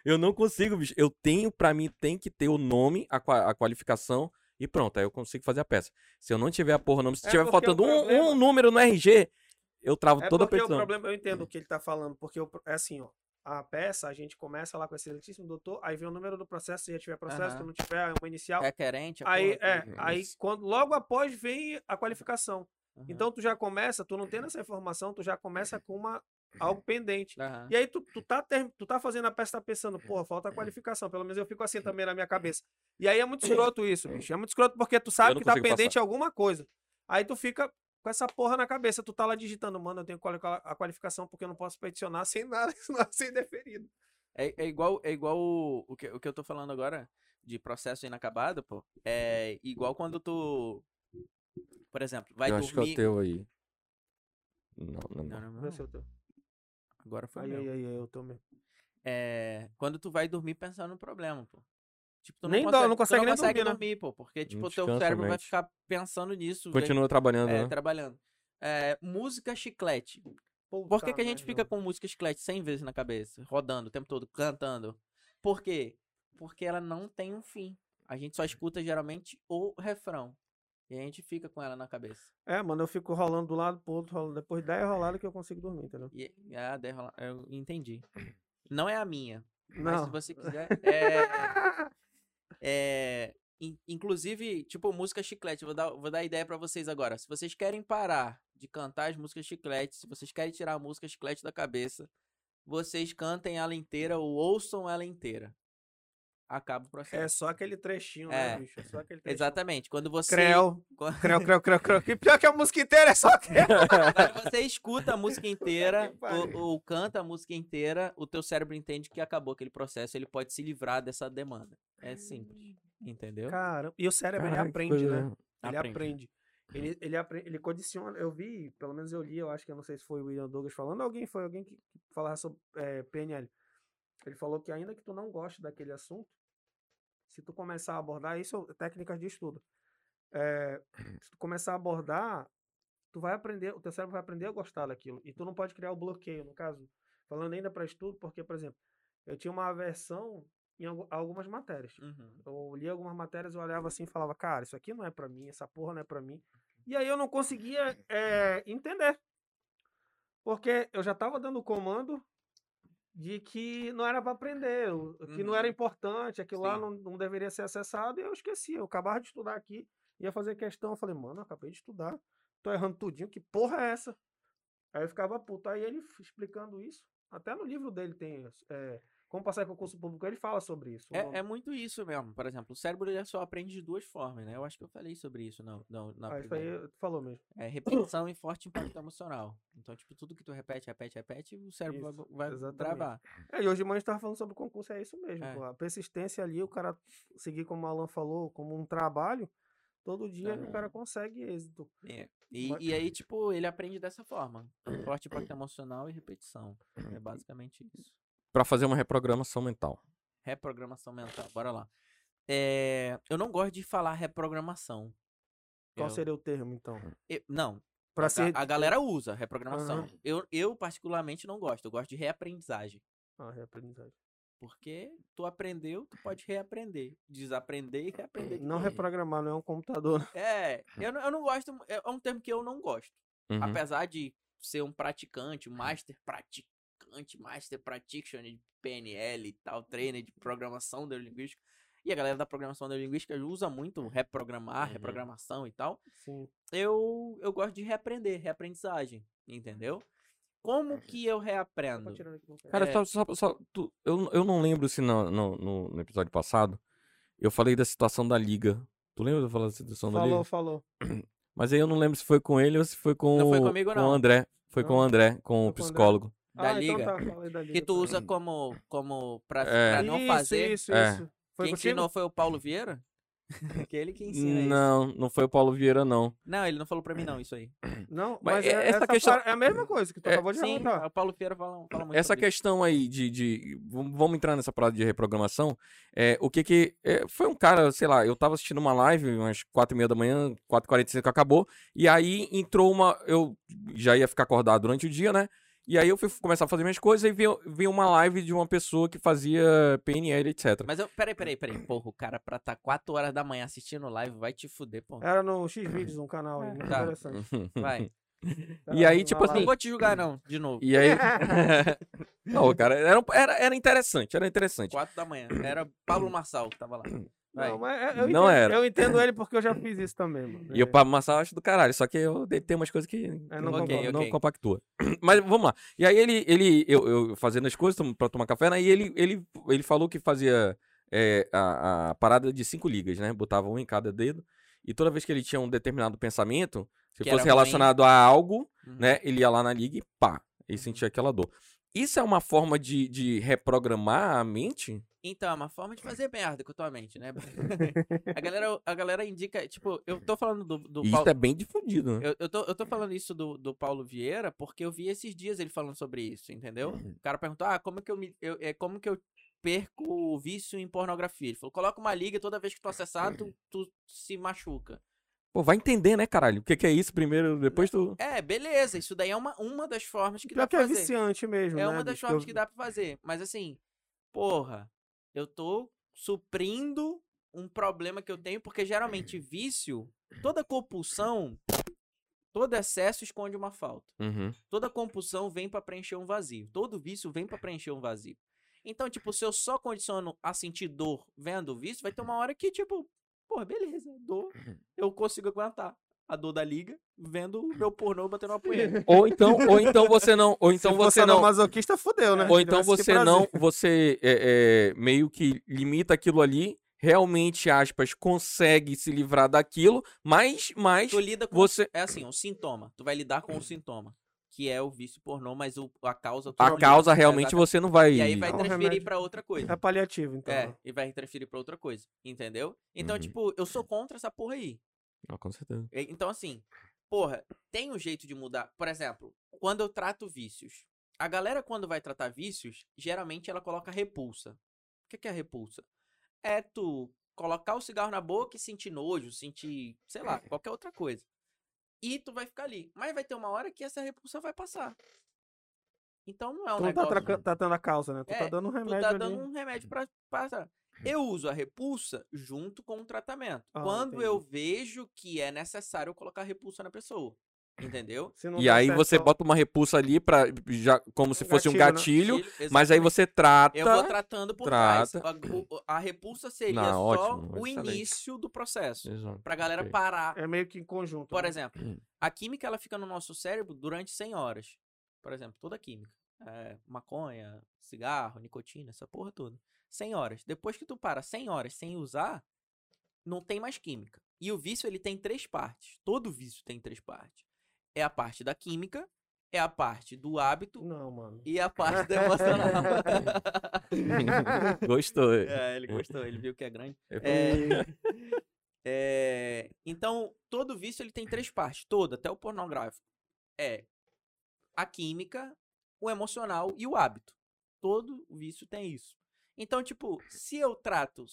eu não consigo, bicho. Eu tenho, pra mim, tem que ter o nome, a, a qualificação e pronto, aí eu consigo fazer a peça. Se eu não tiver a porra nome, se É tiver faltando um, problema- um número no RG, eu travo É toda a porque o petição. problema, eu entendo o que ele tá falando, porque pro- é assim, ó. A peça, a gente começa lá com esse excelentíssimo doutor, aí vem o número do processo, se já tiver processo, Aham. se não tiver, é uma inicial. Requerente, Aí, é, aí quando, logo após vem a qualificação. Aham. Então tu já começa, tu não tendo essa informação, tu já começa com uma, algo pendente. Aham. E aí tu, tu, tá, ter- tu tá fazendo a peça, tá pensando, porra, falta a qualificação. Pelo menos eu fico assim também na minha cabeça. E aí é muito escroto isso, bicho. É muito escroto porque tu sabe que tá pendente alguma coisa. Aí tu fica com essa porra na cabeça. Tu tá lá digitando, mano, eu tenho a qualificação porque eu não posso peticionar sem nada, senão sem deferido. É, é igual, é igual o, o, que, o que eu tô falando agora, de processo inacabado, pô. É igual quando tu. Por exemplo, vai eu acho que é dormir. o teu aí. Não, não, Não, não. não, não. eu tô- Agora foi Aí, meu. aí, aí, aí, eu tô mesmo. É, quando tu vai dormir pensando no problema, pô. Tipo, tu Nem não dó- consegue, não tu consegue nem consegue dormir, né? dormir, pô. Porque, tipo, o teu cérebro vai ficar pensando nisso. vem- Continua trabalhando, é, né? trabalhando. É, música chiclete. Por Puta que, que a gente fica com música chiclete 100 vezes na cabeça? Rodando o tempo todo, cantando. Por quê? Porque ela não tem um fim. A gente só escuta geralmente o refrão. E a gente fica com ela na cabeça. É, mano, eu fico rolando do lado pro outro, rolando. Depois de 10 roladas que eu consigo dormir, entendeu? E ah, daí rola- eu entendi. Não é a minha. Mas Não. se você quiser. É, é, in- inclusive, tipo, música chiclete. Vou dar, vou dar ideia pra vocês agora. Se vocês querem parar de cantar as músicas chiclete, se vocês querem tirar a música chiclete da cabeça, vocês cantem ela inteira ou ouçam ela inteira. Acaba o processo. É só aquele trechinho, É. né, bicho? É só aquele trechinho. Exatamente. Quando você. Creu, creu, creu, creu, creu. Que pior que a música inteira é só creu. quando você escuta a música inteira ou, ou canta a música inteira, o teu cérebro entende que acabou aquele processo, ele pode se livrar dessa demanda. É simples. Entendeu? Cara, e o cérebro, ele Caraca, que aprende, coisa- né? Ele Aprende. aprende. Ele, ele, apre- ele condiciona. Eu vi, pelo menos eu li, eu acho que eu não sei se foi o William Douglas falando, alguém foi alguém que falava sobre eh, PNL. Ele falou que ainda que tu não goste daquele assunto, se tu começar a abordar, isso é técnicas de estudo. Eh, se tu começar a abordar, tu vai aprender, o teu cérebro vai aprender a gostar daquilo. E tu não pode criar o bloqueio, no caso. Falando ainda para estudo, porque, por exemplo, eu tinha uma aversão em algu- algumas matérias. Uhum. Eu lia algumas matérias, eu olhava assim e falava, cara, isso aqui não é pra mim, essa porra não é pra mim. E aí eu não conseguia eh, entender. Porque eu já tava dando o comando de que não era pra aprender, que não era Uhum. importante, aquilo lá Sim. não, não deveria ser acessado, e eu esqueci. Eu acabava de estudar aqui, ia fazer questão, eu falei, mano, eu acabei de estudar, tô errando tudinho, que porra é essa? Aí eu ficava puto. Aí ele explicando isso, até no livro dele tem eh, Como passar em concurso público, ele fala sobre isso. nome. É, é muito isso mesmo. Por exemplo, o cérebro ele só aprende de duas formas, né? Eu acho que eu falei sobre isso não, não, na Ah, isso aí falou mesmo. É repetição e forte impacto emocional. Então, tipo, tudo que tu repete, repete, repete, o cérebro Isso, vai, gravar. É, e hoje de manhã a gente tava falando sobre o concurso, é isso mesmo. É. A persistência ali, o cara seguir como o Alan falou, como um trabalho, todo dia o cara consegue êxito. É. E, Mas- e aí, tipo, ele aprende dessa forma. Forte impacto emocional e repetição. É basicamente isso. Pra fazer uma reprogramação mental. Reprogramação mental. Bora lá. É, eu não gosto de falar reprogramação. Qual Eu- seria o termo, então? eu- não, Pra a, ser. a galera usa reprogramação. Aham. Eu, eu, particularmente, não gosto. Eu gosto de reaprendizagem. Ah, reaprendizagem. Porque tu aprendeu, tu pode reaprender. Desaprender e reaprender. de Não reprogramar, não é um computador. né? É, eu, não- eu não gosto. É um termo que eu não gosto. Uhum. Apesar de ser um praticante, um master praticante, master practitioner de PNL e tal, trainer de programação neurolinguística. E a galera da programação neurolinguística usa muito reprogramar, Uhum. reprogramação e tal. Sim. Eu, eu gosto de reaprender, reaprendizagem, entendeu? Como que eu reaprendo? Cara, É. só, só, só- tu- eu, eu não lembro se no, no, no- no episódio passado eu falei da situação da liga. Tu lembra de eu falar da situação da Falou, liga? falou. Mas aí eu não lembro se foi com ele ou se foi com, Não foi o- comigo, com não. o André. Foi com o Não, André, com o com psicólogo. Da ah, liga? então tá, falei da liga. Que tu usa como, como pra, É. pra não isso, fazer. Isso, É. isso. Foi Quem contigo? ensinou foi o Paulo Vieira? Aquele que ensina isso. Não, não foi o Paulo Vieira, não. Não, ele não falou pra mim não, isso aí. Não, Mas mas, é- é, essa essa questão- é a mesma coisa que tu É, acabou de Sim, perguntar. o Paulo Vieira fala, fala muito Essa sobre isso. questão aí de, de- vamos entrar nessa parada de reprogramação. É, o que que é, foi um cara, sei lá, eu tava assistindo uma live umas quatro e meia da manhã, 4h45 acabou, e aí entrou uma, eu já ia ficar acordado durante o dia, né? E aí eu fui começar a fazer minhas coisas e vi, vi uma live de uma pessoa que fazia PNL, etc. Mas eu, peraí, peraí, peraí. Porra, o cara pra tá 4 horas da manhã assistindo live vai te fuder, pô. Era no X-Vídeos, um canal aí, muito Tá. interessante. Vai. E aí, tipo assim, Não vou te julgar, não, de novo. E aí. não, cara, era, era, era interessante, era interessante. 4 da manhã. Era Pablo Marçal que tava lá. Vai. Não, mas é- eu, Não entendo, era. eu entendo ele porque eu já fiz isso também, mano. E o É, Pablo Marçal eu acho do caralho, só que eu de- tem umas coisas que É, não, não não- concordo. não Ok, ok. compactua. Mas vamos lá. E aí ele, ele eu, eu fazendo as coisas pra tomar café, né? E ele, ele, ele falou que fazia é, a, a parada de cinco ligas, né? Botava um em cada dedo. E toda vez que ele tinha um determinado pensamento, se Que fosse era ruim. relacionado a algo, Uhum. né? Ele ia lá na liga e pá, ele Uhum. sentia aquela dor. Isso é uma forma de, de reprogramar a mente? Então, é uma forma de fazer merda com a tua mente, né? a, galera, a galera indica, tipo, eu tô falando do, do E Paulo- isso é bem difundido, né? Eu, eu, tô, eu tô falando isso do, do Paulo Vieira porque eu vi esses dias ele falando sobre isso, entendeu? O cara perguntou, ah, como que eu me. Eu, é, como que eu perco o vício em pornografia? Ele falou, coloca uma liga toda vez que tu acessar, tu, tu se machuca. Pô, vai entender, né, caralho? O que, que é isso primeiro, depois tu. É, beleza, isso daí é uma, uma das formas que Pior dá que pra é fazer. viciante mesmo, É né? uma das formas Eu- que dá pra fazer. Mas assim, porra, eu tô suprindo um problema que eu tenho, porque geralmente vício, toda compulsão, todo excesso esconde uma falta. Uhum. Toda compulsão vem pra preencher um vazio. Todo vício vem pra preencher um vazio. Então, tipo, se eu só condiciono a sentir dor vendo o vício, vai ter uma hora que, tipo, porra, beleza, dor, eu consigo aguentar a dor da liga vendo o meu pornô batendo uma punheta. Ou então, ou então você não, ou então Se você você não, masoquista, fudeu, né? ou então você prazer. não, você é, é, meio que limita aquilo ali, realmente aspas consegue se livrar daquilo, mas, mas Tu lida com. você É assim, um sintoma. Tu vai lidar com um sintoma. Que é o vício pornô, mas o, a causa. a não causa lida. realmente Exatamente. você não vai. E aí vai É um transferir pra outra coisa. É paliativo, então. É, e vai transferir pra outra coisa. Entendeu? Então, Uhum. tipo, eu sou contra essa porra aí. Não, com certeza. Então, assim, porra, tem um jeito de mudar. Por exemplo, quando eu trato vícios. A galera, quando vai tratar vícios, geralmente ela coloca repulsa. O que que é repulsa? É tu colocar o cigarro na boca e sentir nojo, sentir, sei lá, qualquer outra coisa. E tu vai ficar ali. Mas vai ter uma hora que essa repulsa vai passar. Então não é um Tu não tá negócio. traca- tratando a causa, né? Tu tá É, dando um tu remédio tá ali. dando um remédio pra passar. Eu uso a repulsa junto com o tratamento. Ah, Quando eu entendi. vejo que é necessário eu colocar repulsa na pessoa. Entendeu? E aí certo, você só- bota uma repulsa ali para já como se fosse um gatilho, né? gatilho, mas aí você trata. Eu vou tratando por trás. trata. A, o- a repulsa seria Não, só ótimo, o excelente. início do processo. Exato. Pra galera Ok. parar. É meio que em conjunto. Por né? exemplo, Hum. a química ela fica no nosso cérebro durante 100 horas. Por exemplo, toda a química. É, maconha, cigarro, nicotina, essa porra toda. 100 horas. Depois que tu para 100 horas sem usar, não tem mais química. E o vício ele tem três partes. Todo vício tem três partes. É a parte da química, é a parte do hábito Não, mano. e a parte do emocional. Gostou. é, ele gostou, ele viu que é grande. É, é, então, todo vício ele tem três partes, todo, até o pornográfico. É a química, o emocional e o hábito. Todo vício tem isso. Então, tipo, se eu trato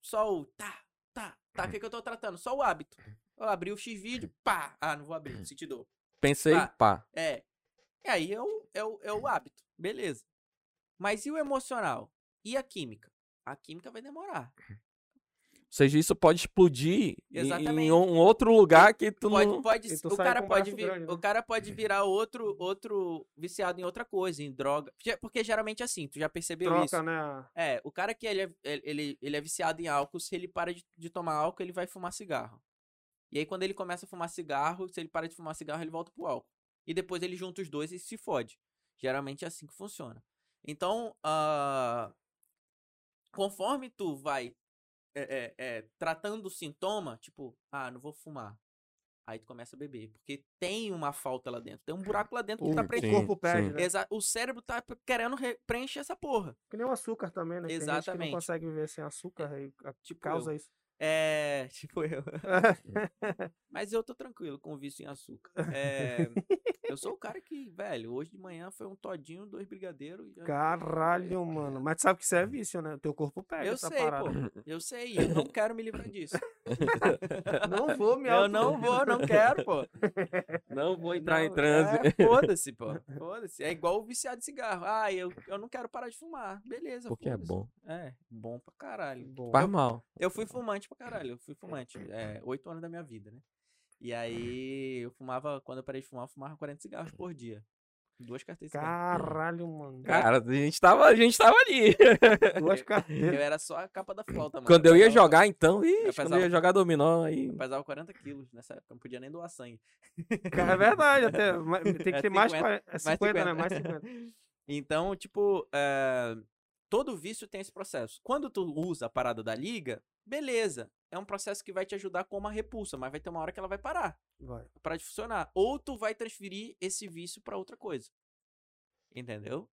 só o tá, tá, tá, o que, que eu tô tratando? Só o hábito. Eu abri o X-vídeo, pá, ah, não vou abrir, senti dor. Pensei, Tá. pá. É. E aí é o, é, o, é o hábito, beleza. Mas e o emocional? E a química? A química vai demorar. Ou seja, isso pode explodir em- em Exatamente. um outro lugar que tu Pode, não. pode, tu o cara pode vir, grande, né? o cara pode virar outro outro viciado em outra coisa, em droga. Porque geralmente é assim, tu já percebeu Troca, isso? né? É, o cara que ele é, ele, ele é viciado em álcool, se ele para de, de tomar álcool, ele vai fumar cigarro. E aí quando ele começa a fumar cigarro, se ele para de fumar cigarro, ele volta pro álcool. E depois ele junta os dois e se fode. Geralmente é assim que funciona. Então, ah, conforme tu vai é, é, é, tratando o sintoma, tipo, ah, não vou fumar. Aí tu começa a beber. Porque tem uma falta lá dentro. Tem um buraco lá dentro que O, tá o pre... Sim, corpo perde, né? Exa- O cérebro tá querendo re- preencher essa porra. Que nem o açúcar também, né? Tem gente que Exatamente. não consegue viver sem açúcar e a- Tipo causa eu. isso. É, tipo eu. Mas eu tô tranquilo com o vício em açúcar. É, eu sou o cara que, velho, hoje de manhã foi um todinho, dois brigadeiros. e Caralho, mano. Mas tu sabe que isso é vício, né? O teu corpo pega Eu essa sei, parada. pô. Eu sei, eu não quero me livrar disso. Não vou me Eu não vou, não quero, pô. Não vou entrar em Não, transe. é, Foda-se, pô. Foda-se. É igual o viciado de cigarro. Ah, eu, eu não quero parar de fumar. Beleza, Porque é bom. É, bom pra caralho. Bom. Faz mal. Eu fui fumante pra caralho, eu fui fumante. É, oito anos da minha vida, né? E aí eu fumava, quando eu parei de fumar, eu fumava 40 cigarros por dia. Duas carteiras. Caralho, mano. Cara, a gente tava, a gente tava ali. Duas Eu carteiras. era só a capa da flauta, mano. Quando eu ia jogar, então, ixi, quando pesava- eu ia jogar dominó, aí. Eu pesava 40 quilos nessa época, não podia nem doar sangue. Cara, é verdade, até. Tem que É ter mais 50, 40, é 50, né? Mais 50. 50. Então, tipo, é, todo vício tem esse processo. Quando tu usa a parada da liga, beleza. É um processo que vai te ajudar com uma repulsa, mas vai ter uma hora que ela vai parar. Vai. Para de funcionar. Ou tu vai transferir esse vício pra outra coisa. Entendeu?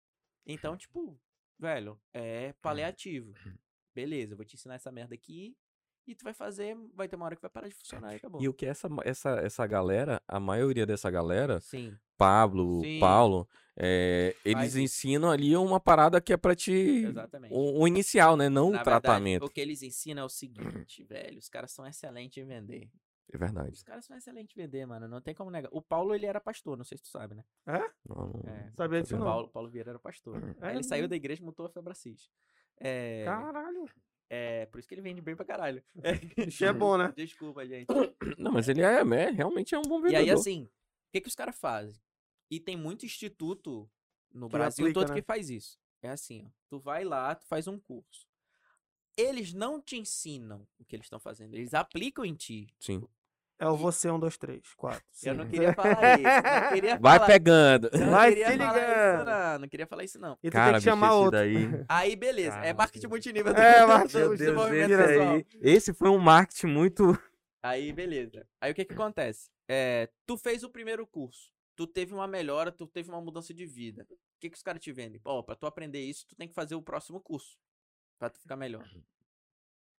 Então, tipo, velho, é paliativo. Beleza, eu vou te ensinar essa merda aqui e tu vai fazer, vai ter uma hora que vai parar de funcionar e acabou. E o que essa, essa, essa galera, a maioria dessa galera, Sim. Pablo, Sim. Paulo, é, eles isso. ensinam ali uma parada que é pra te. Exatamente. O, o inicial, né? Não Na o verdade, tratamento. o que eles ensinam é o seguinte, velho, os caras são excelentes em vender. É verdade. Os caras são excelentes em vender, mano, não tem como negar. O Paulo, ele era pastor, não sei se tu sabe, né? Não, não- É. Sabia disso O não. Paulo, Paulo Vieira era pastor. É Aí ele saiu mesmo? da igreja e montou a Febracis. É, Caralho. É, por isso que ele vende bem pra caralho. Isso é bom, né? Desculpa, gente. Não, mas ele é, é, realmente é um bom E vendedor. aí, assim, o que, que os caras fazem? E tem muito instituto no Que Brasil aplica, todo né? que faz isso. É assim, ó. Tu vai lá, tu faz um curso. Eles não te ensinam o que eles estão fazendo, eles aplicam em ti. Sim. É o você, um, dois, três, quatro. Eu não cinco. queria falar isso. Não queria Vai falar, pegando. eu não Vai queria se falar ligando. isso, não. Não queria falar isso, não. E tu Cara, tem que chamar bicho, outro. daí. Aí, beleza. é marketing Deus. multinível. É, marketing esse aí. Esse foi um marketing muito. Aí, beleza. Aí o que que acontece? É, tu fez o primeiro curso, tu teve uma melhora, tu teve uma mudança de vida. O que que os caras te vendem? Ó, pra tu aprender isso, tu tem que fazer o próximo curso, pra tu ficar melhor.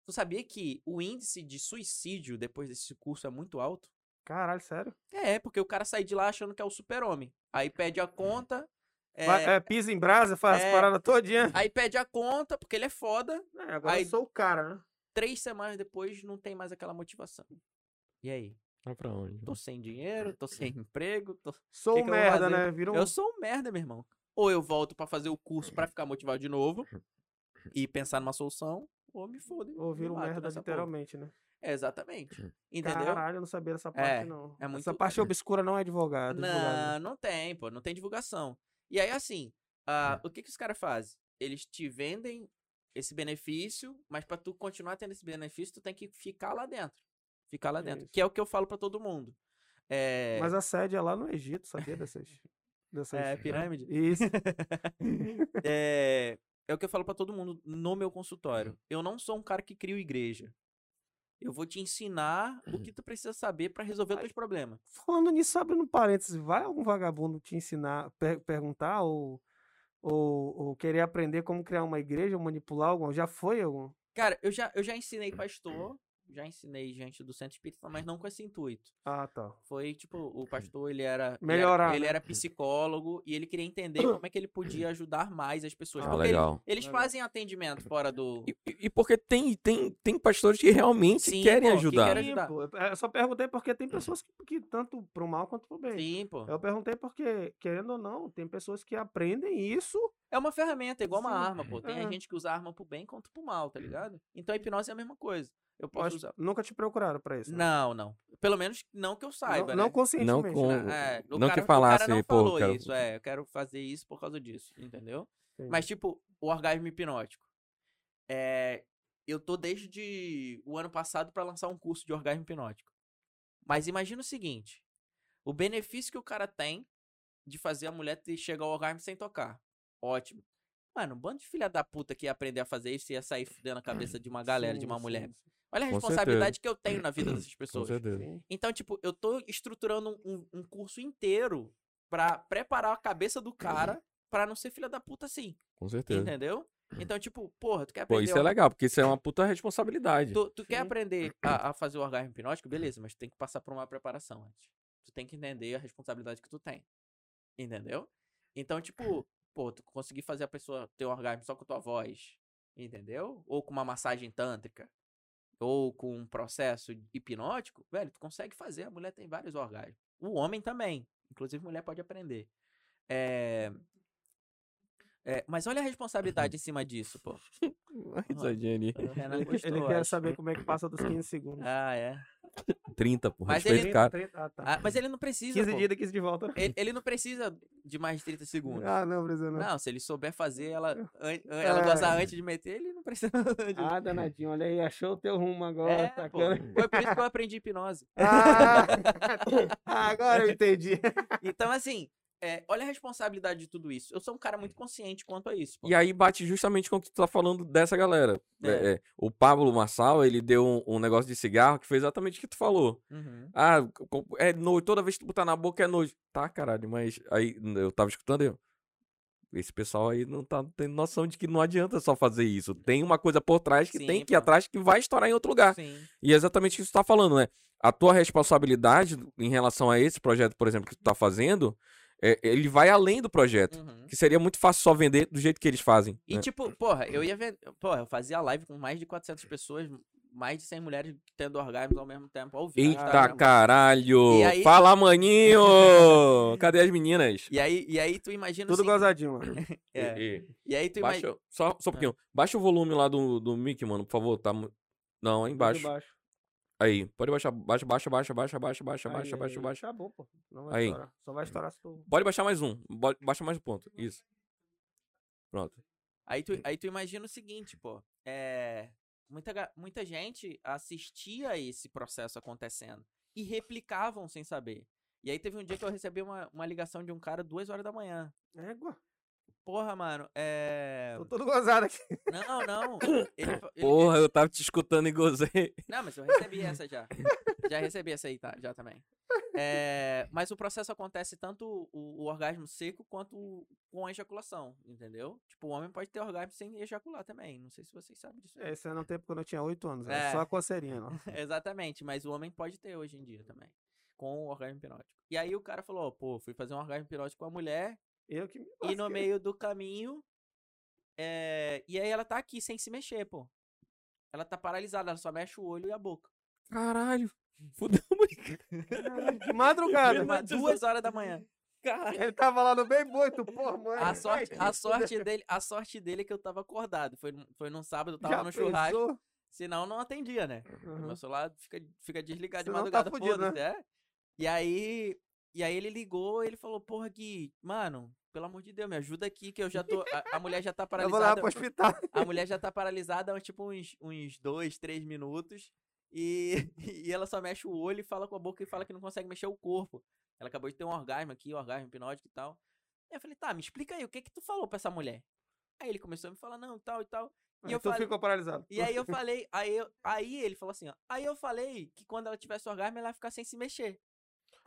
Tu sabia que o índice de suicídio depois desse curso é muito alto? Caralho, sério? É, porque o cara sai de lá achando que é o super-homem. Aí pede a conta, é, é, pisa em brasa, faz é. as paradas todinha. aí pede a conta, porque ele é foda. É, agora aí- eu sou o cara, né? Três semanas depois não tem mais aquela motivação. E aí? Vai pra onde? Tô sem dinheiro, tô sem emprego, tô... Sou Que um que merda, né? Vira um... Eu sou um merda, meu irmão. Ou eu volto pra fazer o curso pra ficar motivado de novo e pensar numa solução, me foda. Ou vira me mato merda, nessa porra. literalmente, né? É, exatamente. Entendeu? Caralho, eu não sabia dessa parte, É, não. é muito- Essa parte obscura não é advogado. advogado. Não, não tem, pô, não tem divulgação. E aí, assim, ah, o que, que os caras fazem? Eles te vendem esse benefício, mas pra tu continuar tendo esse benefício, tu tem que ficar lá dentro. Ficar lá dentro. Isso. Que é o que eu falo pra todo mundo. É, Mas a sede é lá no Egito, sabia dessas... dessas... é pirâmide. Isso. é, é o que eu falo pra todo mundo no meu consultório. Eu não sou um cara que crio igreja. Eu vou te ensinar o que tu precisa saber pra resolver os teus problemas. Falando nisso, abrindo um parênteses, vai algum vagabundo te ensinar, per- perguntar ou, ou, ou querer aprender como criar uma igreja, ou manipular algum? Já foi algum? Cara, eu já, eu já ensinei pastor, já ensinei gente do centro espírita, mas não com esse intuito. Ah, tá. Foi tipo, o pastor, ele era. Melhorar, Ele né? era, ele era psicólogo e ele queria entender como é que ele podia ajudar mais as pessoas. Ah, Porque ele- legal. eles Legal. fazem atendimento fora do. E, e- porque tem, tem, tem pastores que realmente Sim, querem pô, que ajudar. querem Sim, ajudar. pô, Eu só perguntei porque tem pessoas que, que tanto pro mal quanto pro bem. Sim, pô. Eu perguntei porque, querendo ou não, tem pessoas que aprendem isso. É uma ferramenta, é igual uma Sim, arma, pô. Tem é. gente que usa arma pro bem quanto pro mal, tá ligado? Então a hipnose é a mesma coisa. Eu posso Acho- usar. Nunca te procuraram pra isso. né? Não, não. Pelo menos não que eu saiba, não, né? não conscientemente. com- né? É, o Não que cara, o falasse, cara não pô, falou quero- isso, é, eu quero fazer isso por causa disso, entendeu? Sim. Mas, tipo, o orgasmo hipnótico. É, eu tô desde o ano passado pra lançar um curso de orgasmo hipnótico. Mas imagina o seguinte: o benefício que o cara tem de fazer a mulher chegar ao orgasmo sem tocar. Ótimo. Mano, um bando de filha da puta que ia aprender a fazer isso e ia sair fudendo a cabeça de uma galera, de Sim, uma sim, mulher. sim. Olha a Com responsabilidade que eu tenho na vida dessas Com pessoas. Então, tipo, eu tô estruturando um, um curso inteiro pra preparar a cabeça do cara pra não ser filha da puta assim. Com certeza. Entendeu? Então, tipo, porra, tu quer Pô, aprender. isso é legal, porque isso é uma puta responsabilidade. Tu, tu quer aprender a, a fazer o orgasmo hipnótico? Beleza, mas tu tem que passar por uma preparação antes. Tu tem que entender a responsabilidade que tu tem. Entendeu? Então, tipo, pô, tu conseguir fazer a pessoa ter um orgasmo só com tua voz. Entendeu? Ou com uma massagem tântrica. Ou com um processo hipnótico, velho, tu consegue fazer. A mulher tem vários orgasmos. O homem também. Inclusive, mulher pode aprender. É. É, mas olha a responsabilidade em cima disso, pô. Risadinha ali. Ele, gostou, ele quer acho. saber como é que passa dos 15 segundos. Ah, é. 30, por Mas ele- cara. 30, ah, tá. Ah, mas ele não precisa. 15 pô. dias, 15 de volta. Ele, ele não precisa de mais de 30 segundos. Ah, não, precisa não. Não, se ele souber fazer ela, an- ela É. gozar antes de meter, ele não precisa. de- Ah, danadinho, olha aí, achou o teu rumo agora. é, tá. Foi por isso que eu aprendi hipnose. Ah, agora eu entendi. Então, assim, é, olha a responsabilidade de tudo isso. Eu sou um cara muito consciente quanto a isso. pô. E aí bate justamente com o que tu tá falando dessa galera. É, É. é, o Pablo Marçal, ele deu um, um negócio de cigarro que foi exatamente o que tu falou. Uhum. Ah, é nojo, toda vez que tu botar na boca é nojo. Tá, caralho, mas aí eu tava escutando eu. Esse pessoal aí não tá tendo noção de que não adianta só fazer isso. Tem uma coisa por trás que Sim, tem que ir pô. atrás que vai estourar em outro lugar. Sim. E é exatamente isso que tu tá falando, né? A tua responsabilidade em relação a esse projeto, por exemplo, que tu tá fazendo, é, ele vai além do projeto. Uhum. Que seria muito fácil só vender do jeito que eles fazem. E né? tipo, porra, eu ia ver. Porra, eu fazia live com mais de 400 pessoas, mais de 100 mulheres tendo orgasmos ao mesmo tempo ao vivo. Eita Instagram. caralho! E aí- Fala, maninho! Cadê as meninas? E aí, e aí tu imagina Tudo seguinte- gozadinho, mano. É. E- E aí tu Baixa, imagina. só, só um pouquinho. Baixa o volume lá do, do mic, mano, por favor. Tá, não, aí embaixo. baixo. Aí, pode baixar. Baixa, baixa, baixa, baixa, baixa, baixa, Aí, baixa, aí, baixa, baixa. Tá bom, pô. Não vai Aí. estourar. Só vai estourar se tu... Pode baixar mais um. Baixa mais um ponto. Isso. Pronto. Aí tu, aí tu imagina o seguinte, pô. É, muita, muita gente assistia esse processo acontecendo e replicavam sem saber. E aí teve um dia que eu recebi uma, uma ligação de um cara duas horas da manhã. Égua. Porra, mano, é. Tô todo gozado aqui. Não, não. Ele, ele- Porra, eu tava te escutando e gozei. Não, mas eu recebi essa já. Já recebi essa aí, tá? Já também. É, mas o processo acontece tanto o, o orgasmo seco quanto o- com a ejaculação, entendeu? Tipo, o homem pode ter orgasmo sem ejacular também. Não sei se vocês sabem disso. aí. Esse era no tempo quando eu tinha 8 anos. É. Era só a coceirinha, não. Exatamente, mas o homem pode ter hoje em dia também. Com o orgasmo hipnótico. E aí o cara falou, pô, fui fazer um orgasmo hipnótico com a mulher Eu que me e no meio do caminho. é, E aí ela tá aqui sem se mexer, pô. Ela tá paralisada, ela só mexe o olho e a boca. Caralho. Fudeu De madrugada. Uma- duas horas da manhã. Ele tava lá no bem tu, pô, mãe. A sorte, a sorte dele, a sorte dele é que eu tava acordado. Foi, num- foi num sábado, eu tava Já no churrasco. pensou? Senão não atendia, né? Uhum. Meu celular fica, fica desligado Senão de tá madrugada, fudido, foda-se, é. E aí, e aí ele ligou, ele falou, porra, Gui, mano, pelo amor de Deus, me ajuda aqui que eu já tô, a, a mulher já tá Eu vou lá paralisada. pro hospital. A mulher já tá paralisada há tipo uns, uns dois, três minutos. E, e ela só mexe o olho e fala com a boca e fala que não consegue mexer o corpo. Ela acabou de ter um orgasmo aqui, um orgasmo hipnótico e tal. Aí eu falei, tá, me explica aí, o que que tu falou pra essa mulher? Aí ele começou a me falar, não, tal e tal. E eu tu falei- ficou paralisado. E aí eu falei, aí, eu, aí ele falou assim, ó. Aí eu falei que quando ela tivesse orgasmo, ela ia ficar sem se mexer.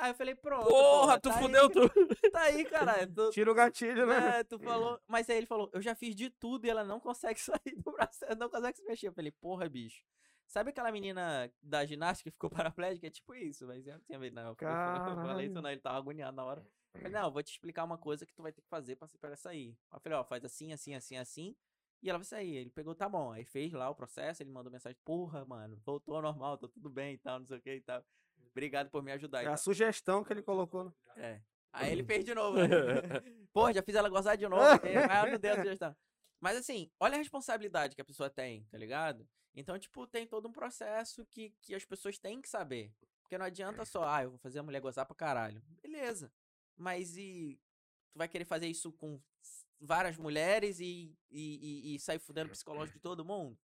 Aí eu falei, pronto. Porra, tu tá aí, fudeu tudo. Tá aí, caralho. Tu, Tira o gatilho, né? é, tu falou. Mas aí ele falou, eu já fiz de tudo e ela não consegue sair do braço, ela não consegue se mexer. Eu falei, porra, bicho. Sabe aquela menina da ginástica que ficou paraplégica? É tipo isso, mas eu não tinha visto, não. Eu falei- eu falei isso, não, ele tava agoniado na hora. Eu falei, não, eu vou te explicar uma coisa que tu vai ter que fazer pra, pra ela sair. Aí eu falei, ó, faz assim, assim, assim, assim. E ela vai sair. Ele pegou, tá bom. Aí fez lá o processo, ele mandou mensagem, porra, mano, voltou ao normal, tá tudo bem e tal, não sei o que e tal. Obrigado por me ajudar. É a tal. sugestão que ele colocou. né? É. Aí ele fez de novo, né? Pô, já fiz ela gozar de novo. Mas não deu a sugestão. Mas assim, olha a responsabilidade que a pessoa tem, tá ligado? Então, tipo, tem todo um processo que, que as pessoas têm que saber. Porque não adianta só, ah, eu vou fazer a mulher gozar pra caralho. Beleza. Mas e tu vai querer fazer isso com várias mulheres e, e, e, e sair fudendo psicológico de todo mundo?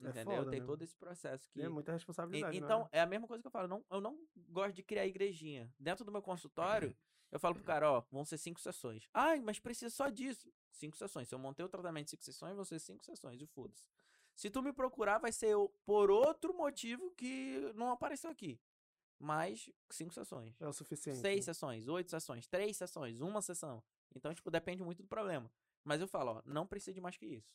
É Entendeu? foda, tem né? todo esse processo que. É muita E- responsabilidade. né? então, é a mesma coisa que eu falo. não- eu não gosto de criar igrejinha. Dentro do meu consultório, eu falo pro cara, ó, vão ser cinco sessões. Ai, mas precisa só disso. Cinco sessões. Se eu montei o tratamento de cinco sessões, vão ser cinco sessões. E foda-se. Se tu me procurar, vai ser o- por outro motivo que não apareceu aqui. Mais cinco sessões. É o suficiente. Seis né? sessões, oito sessões, três sessões, uma sessão. Então, tipo, depende muito do problema. Mas eu falo, ó, não precisa de mais que isso.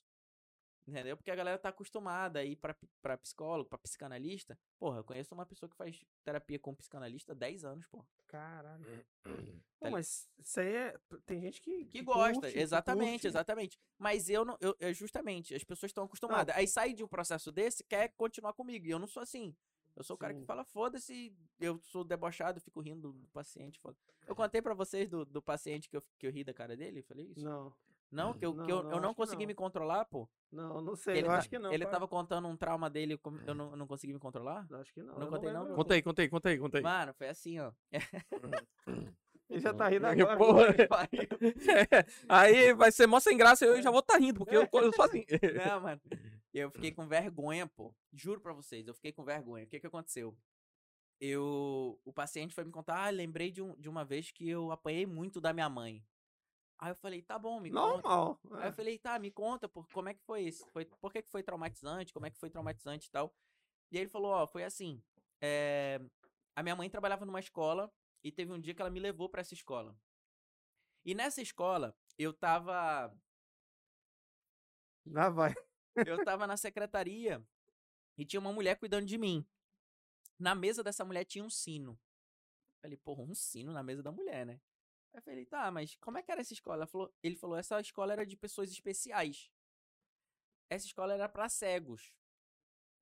Entendeu? Porque a galera tá acostumada a ir pra, pra psicólogo, pra psicanalista. Porra, eu conheço uma pessoa que faz terapia com psicanalista há 10 anos, pô. Caralho. Tá Não, mas isso aí é. Tem gente que. Que gosta, curte, que exatamente, curte. exatamente. Mas eu não, eu, eu- justamente, as pessoas estão acostumadas. Aí sai de um processo desse, quer continuar comigo. E eu não sou assim. Eu sou o cara que Sim. fala, foda-se, eu sou debochado, fico rindo do paciente. foda Eu contei pra vocês do, do paciente que eu, que eu ri da cara dele? Falei isso? Não, Não, que eu, que Não, eu, não, eu não que consegui não. me controlar, pô. não, não Que sei. ele eu tá- acho que não. Ele pai. tava contando um trauma dele, eu eu não, eu não consegui me controlar? Acho que não. Não eu contei não, lembro, pô. Contei, contei, contei, contei. Mano, foi assim, ó. Ele já tá rindo Que agora. porra. Pariu. Aí vai ser mó sem graça e eu já vou estar rindo, porque eu, eu sou assim. Não, mano. Eu fiquei com vergonha, pô. Juro pra vocês, eu fiquei com vergonha. O que que aconteceu? Eu. O paciente foi me contar, ah, lembrei de, um, de uma vez que eu apanhei muito da minha mãe. Aí eu falei, tá bom, me conta. Normal. Aí é. eu falei, tá, me conta por, como é que foi isso. Foi, por que, que foi traumatizante? Como é que foi traumatizante e tal? E aí ele falou, ó, foi assim. é, a minha mãe trabalhava numa escola e teve um dia que ela me levou pra essa escola. E nessa escola, eu tava. Lá vai. Eu tava na secretaria e tinha uma mulher cuidando de mim. Na mesa dessa mulher tinha um sino. Falei, porra, um sino na mesa da mulher, né? Aí eu falei, tá, mas como é que era essa escola? Falou- ele falou, essa escola era de pessoas especiais. Essa escola era pra cegos.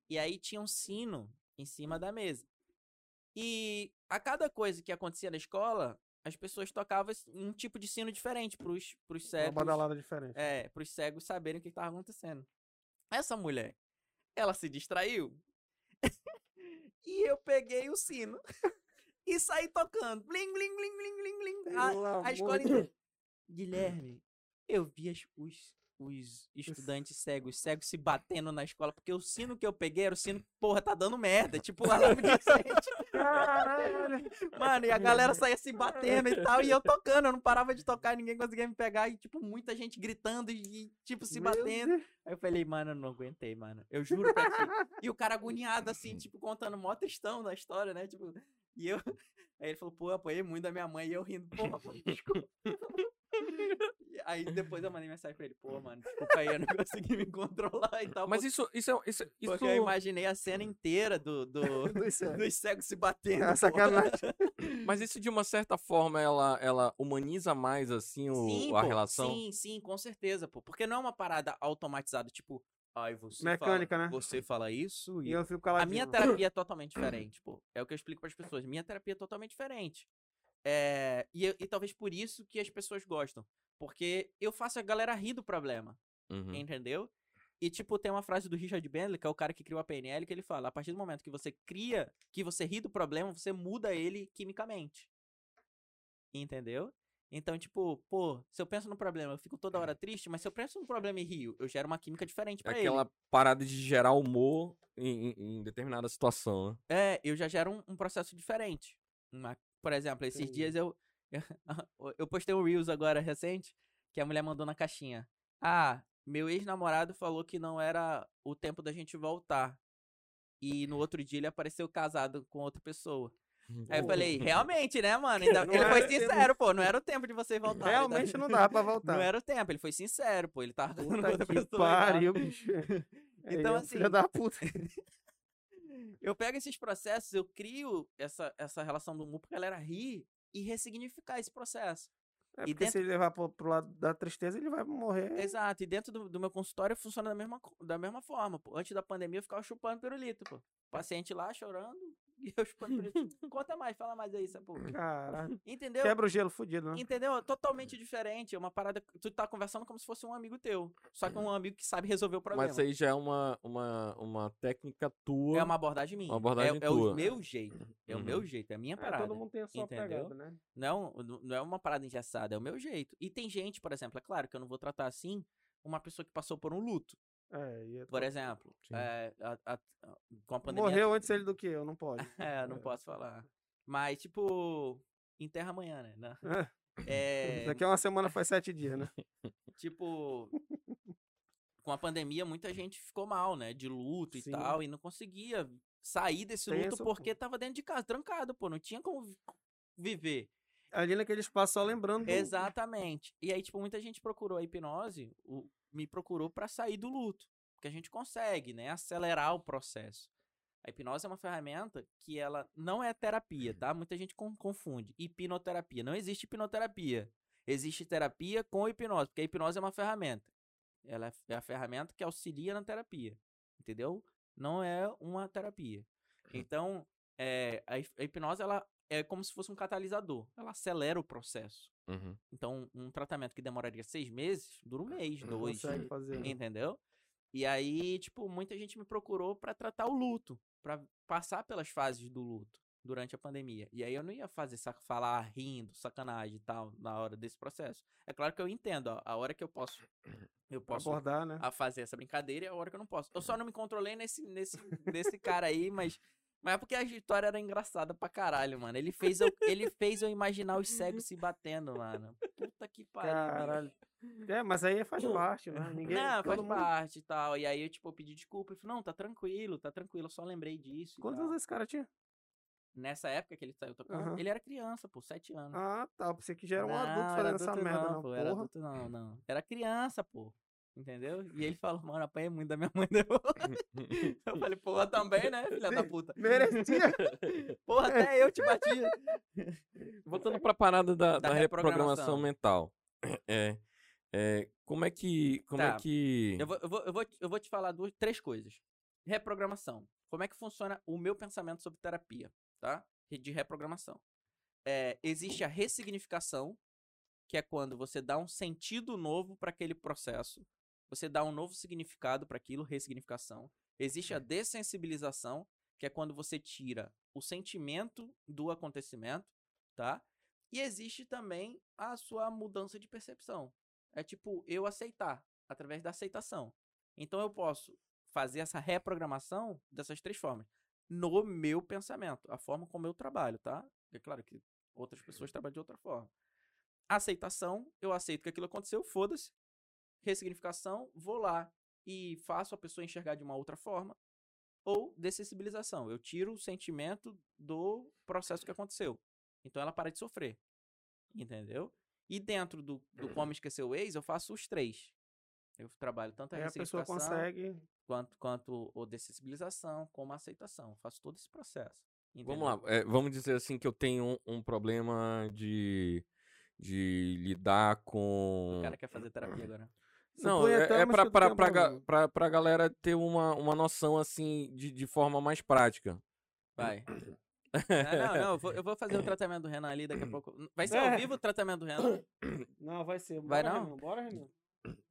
E aí tinha um sino em cima da mesa. E a cada coisa que acontecia na escola, as pessoas tocavam um tipo de sino diferente pros, pros Uma cegos. badalada diferente. É, pros cegos saberem o que estava acontecendo. Essa mulher, ela se distraiu. e eu peguei o sino e saí tocando. Blim, blim, blim, blim, blim. Pelo A, a escola inteira. Guilherme, eu vi as- os, os estudantes cegos, cegos se batendo na escola, porque o sino que eu peguei era o sino, porra, tá dando merda. Tipo, alarme de incêndio. Mano, e a galera saía se batendo e tal, e eu tocando, eu não parava de tocar, ninguém conseguia me pegar, e tipo, muita gente gritando e, e, tipo, se Meu batendo. Deus. Aí eu falei, mano, eu não aguentei, mano. Eu juro pra ti. E o cara agoniado, assim, tipo, contando mó tristão da história, né? Tipo, e eu. Aí ele falou, pô, eu apoiei muito da minha mãe e eu rindo, porra, pô, desculpa. Aí depois eu mandei mensagem pra ele, pô, mano, desculpa aí, eu não consegui me controlar e tal. Mas porque- isso, isso, é- isso, isso Porque eu imaginei a cena inteira do, do, Dos cegos. dos cegos se batendo. Ah, sacanagem. Mas isso de uma certa forma ela, ela humaniza mais assim o, Sim, a pô, relação. Sim, sim, com certeza, pô. Porque não é uma parada automatizada, tipo, Ai, você Mecânica, fala, né? Você fala isso E e eu fico a caladinho. minha terapia é totalmente diferente, pô. É o que eu explico pras pessoas. Minha terapia é totalmente diferente. É, e, e talvez por isso que as pessoas gostam. Porque eu faço a galera rir do problema, Uhum. entendeu? E, tipo, tem uma frase do Richard Bandler, que é o cara que criou a PNL, que ele fala: a partir do momento que você cria, que você ri do problema, você muda ele quimicamente. Entendeu? Então, tipo, pô, se eu penso no problema, eu fico toda hora triste, mas se eu penso no problema e rio, eu gero uma química diferente É pra ele. aquela parada de gerar humor em, em- em determinada situação, né? É, eu já gero um, um processo diferente. Uma- por exemplo, esses Entendi. dias eu, eu postei um Reels agora recente que a mulher mandou na caixinha. Ah, meu ex-namorado falou que não era o tempo da gente voltar. E no outro dia ele apareceu casado com outra pessoa. Aí eu falei, realmente, né, mano? Ainda- Não ele foi era tempo. sincero, pô, não era o tempo de você voltar. tá- Realmente não dá pra voltar. Não era o tempo, ele foi sincero, pô, ele tava com outra que pessoa. pariu, bicho. Então, Aí, ó, assim, Filha da puta. eu pego esses processos, eu crio essa, essa relação do humor pra galera rir e ressignificar esse processo. É E porque dentro- se ele levar pro, pro lado da tristeza, ele vai morrer. Exato, e dentro do, do meu consultório funciona da mesma, da mesma forma, pô. Antes da pandemia eu ficava chupando pirulito, pô. Paciente lá chorando e eu chupando pirulito. Conta mais, fala mais aí, pô. Caralho. Entendeu? Quebra o gelo fudido, né? Entendeu? Totalmente diferente. É uma parada. Tu tá conversando como se fosse um amigo teu. Só que um amigo que sabe resolver o problema. Mas isso aí já é uma, uma, uma técnica tua. É uma abordagem minha. Uma abordagem é, é tua. o meu jeito. É o Uhum. meu jeito, é a minha É, parada. todo mundo tem a sua entendeu? pegada, né? Não, não- não é uma parada engessada, é o meu jeito. E tem gente, por exemplo, é claro que eu não vou tratar assim uma pessoa que passou por um luto. É, e é Por exemplo, é, a- a- com a pandemia. Morreu antes ele do que eu, não pode. É, não posso falar. Mas, tipo, enterra amanhã, né? Não. É. É, Daqui a uma semana faz sete dias, né? tipo, com a pandemia, muita gente ficou mal, né? De luto Sim. e tal, e não conseguia sair desse luto Tenso, pô. porque tava dentro de casa, trancado, pô, não tinha como vi- viver. Ali naquele espaço só lembrando. do- Exatamente. E aí, tipo, muita gente procurou a hipnose, o- me procurou pra sair do luto. Porque a gente consegue, né? Acelerar o processo. A hipnose é uma ferramenta que ela não é terapia, tá? Muita gente con- confunde. Hipnoterapia. Não existe hipnoterapia. Existe terapia com hipnose, porque a hipnose é uma ferramenta. Ela é- é a ferramenta que auxilia na terapia. Entendeu? Não é uma terapia. Então, é, a hipnose, ela é como se fosse um catalisador. Ela acelera o processo. Uhum. Então, um tratamento que demoraria seis meses, dura um mês, dois. Consegue fazer. né? Entendeu? E aí, tipo, muita gente me procurou pra tratar o luto, pra passar pelas fases do luto durante a pandemia. E aí eu não ia fazer sac- falar rindo, sacanagem e tal na hora desse processo. É claro que eu entendo, ó, a hora que eu posso eu posso abordar, né? a fazer essa brincadeira e a hora que eu não posso. Eu só não me controlei nesse nesse nesse cara aí, mas mas é porque a história era engraçada pra caralho, mano. Ele fez eu, ele fez eu imaginar os cegos se batendo, mano. Puta que pariu. Caralho. É, mas aí faz parte, né? Ninguém. Não, faz mundo- parte e tal. E aí eu, tipo, eu pedi desculpa. Ele falou, não, tá tranquilo, tá tranquilo, eu só lembrei disso. e Quantos anos esse cara tinha? Nessa época que ele saiu tocando, Aham. ele era criança, pô, sete anos. Ah, tá. Pensei que já era um Não, adulto fazendo essa merda, não, não. pô, Era adulto não, não. Era criança, pô. Entendeu? E ele falou, mano, apanhei muito da minha mãe depois. eu falei, porra, também, né, filha da puta? Merecia. Porra, até eu te bati. Voltando pra parada da, Da da reprogramação reprogramação. mental. É, é, como é que. Como Tá. é que. Eu vou, eu, vou, eu, vou, te- eu vou te falar duas, três coisas. Reprogramação. Como é que funciona o meu pensamento sobre terapia, tá? De reprogramação. É, existe a ressignificação, que é quando você dá um sentido novo para aquele processo. Você dá um novo significado para aquilo, ressignificação. Existe a dessensibilização, que é quando você tira o sentimento do acontecimento, tá? E existe também a sua mudança de percepção. É tipo eu aceitar, através da aceitação. Então eu posso fazer essa reprogramação dessas três formas. No meu pensamento, a forma como eu trabalho, tá? É claro que outras pessoas trabalham de outra forma. Aceitação, eu aceito que aquilo aconteceu, foda-se. Ressignificação, vou lá e faço a pessoa enxergar de uma outra forma. Ou dessensibilização, eu tiro o sentimento do processo que aconteceu. Então ela para de sofrer. Entendeu? E dentro do, do Como Esquecer o Ex, eu faço os três. Eu trabalho tanto a Aí a pessoa ressignificação consegue. quanto, quanto o dessensibilização, como a aceitação. Eu faço todo esse processo. Vamos lá, é, vamos dizer assim que eu tenho um, um problema de, de lidar com. O cara quer fazer terapia agora. Não, é, é pra, pra, pra, pra, pra galera ter uma, uma noção, assim, de, de forma mais prática. Vai. Ah, não, não, eu vou, eu vou fazer o tratamento do Renan ali daqui a pouco. Vai ser ao É. vivo o tratamento do Renan? Não, vai ser. Vai Bora, não? Renan, Bora, Renan.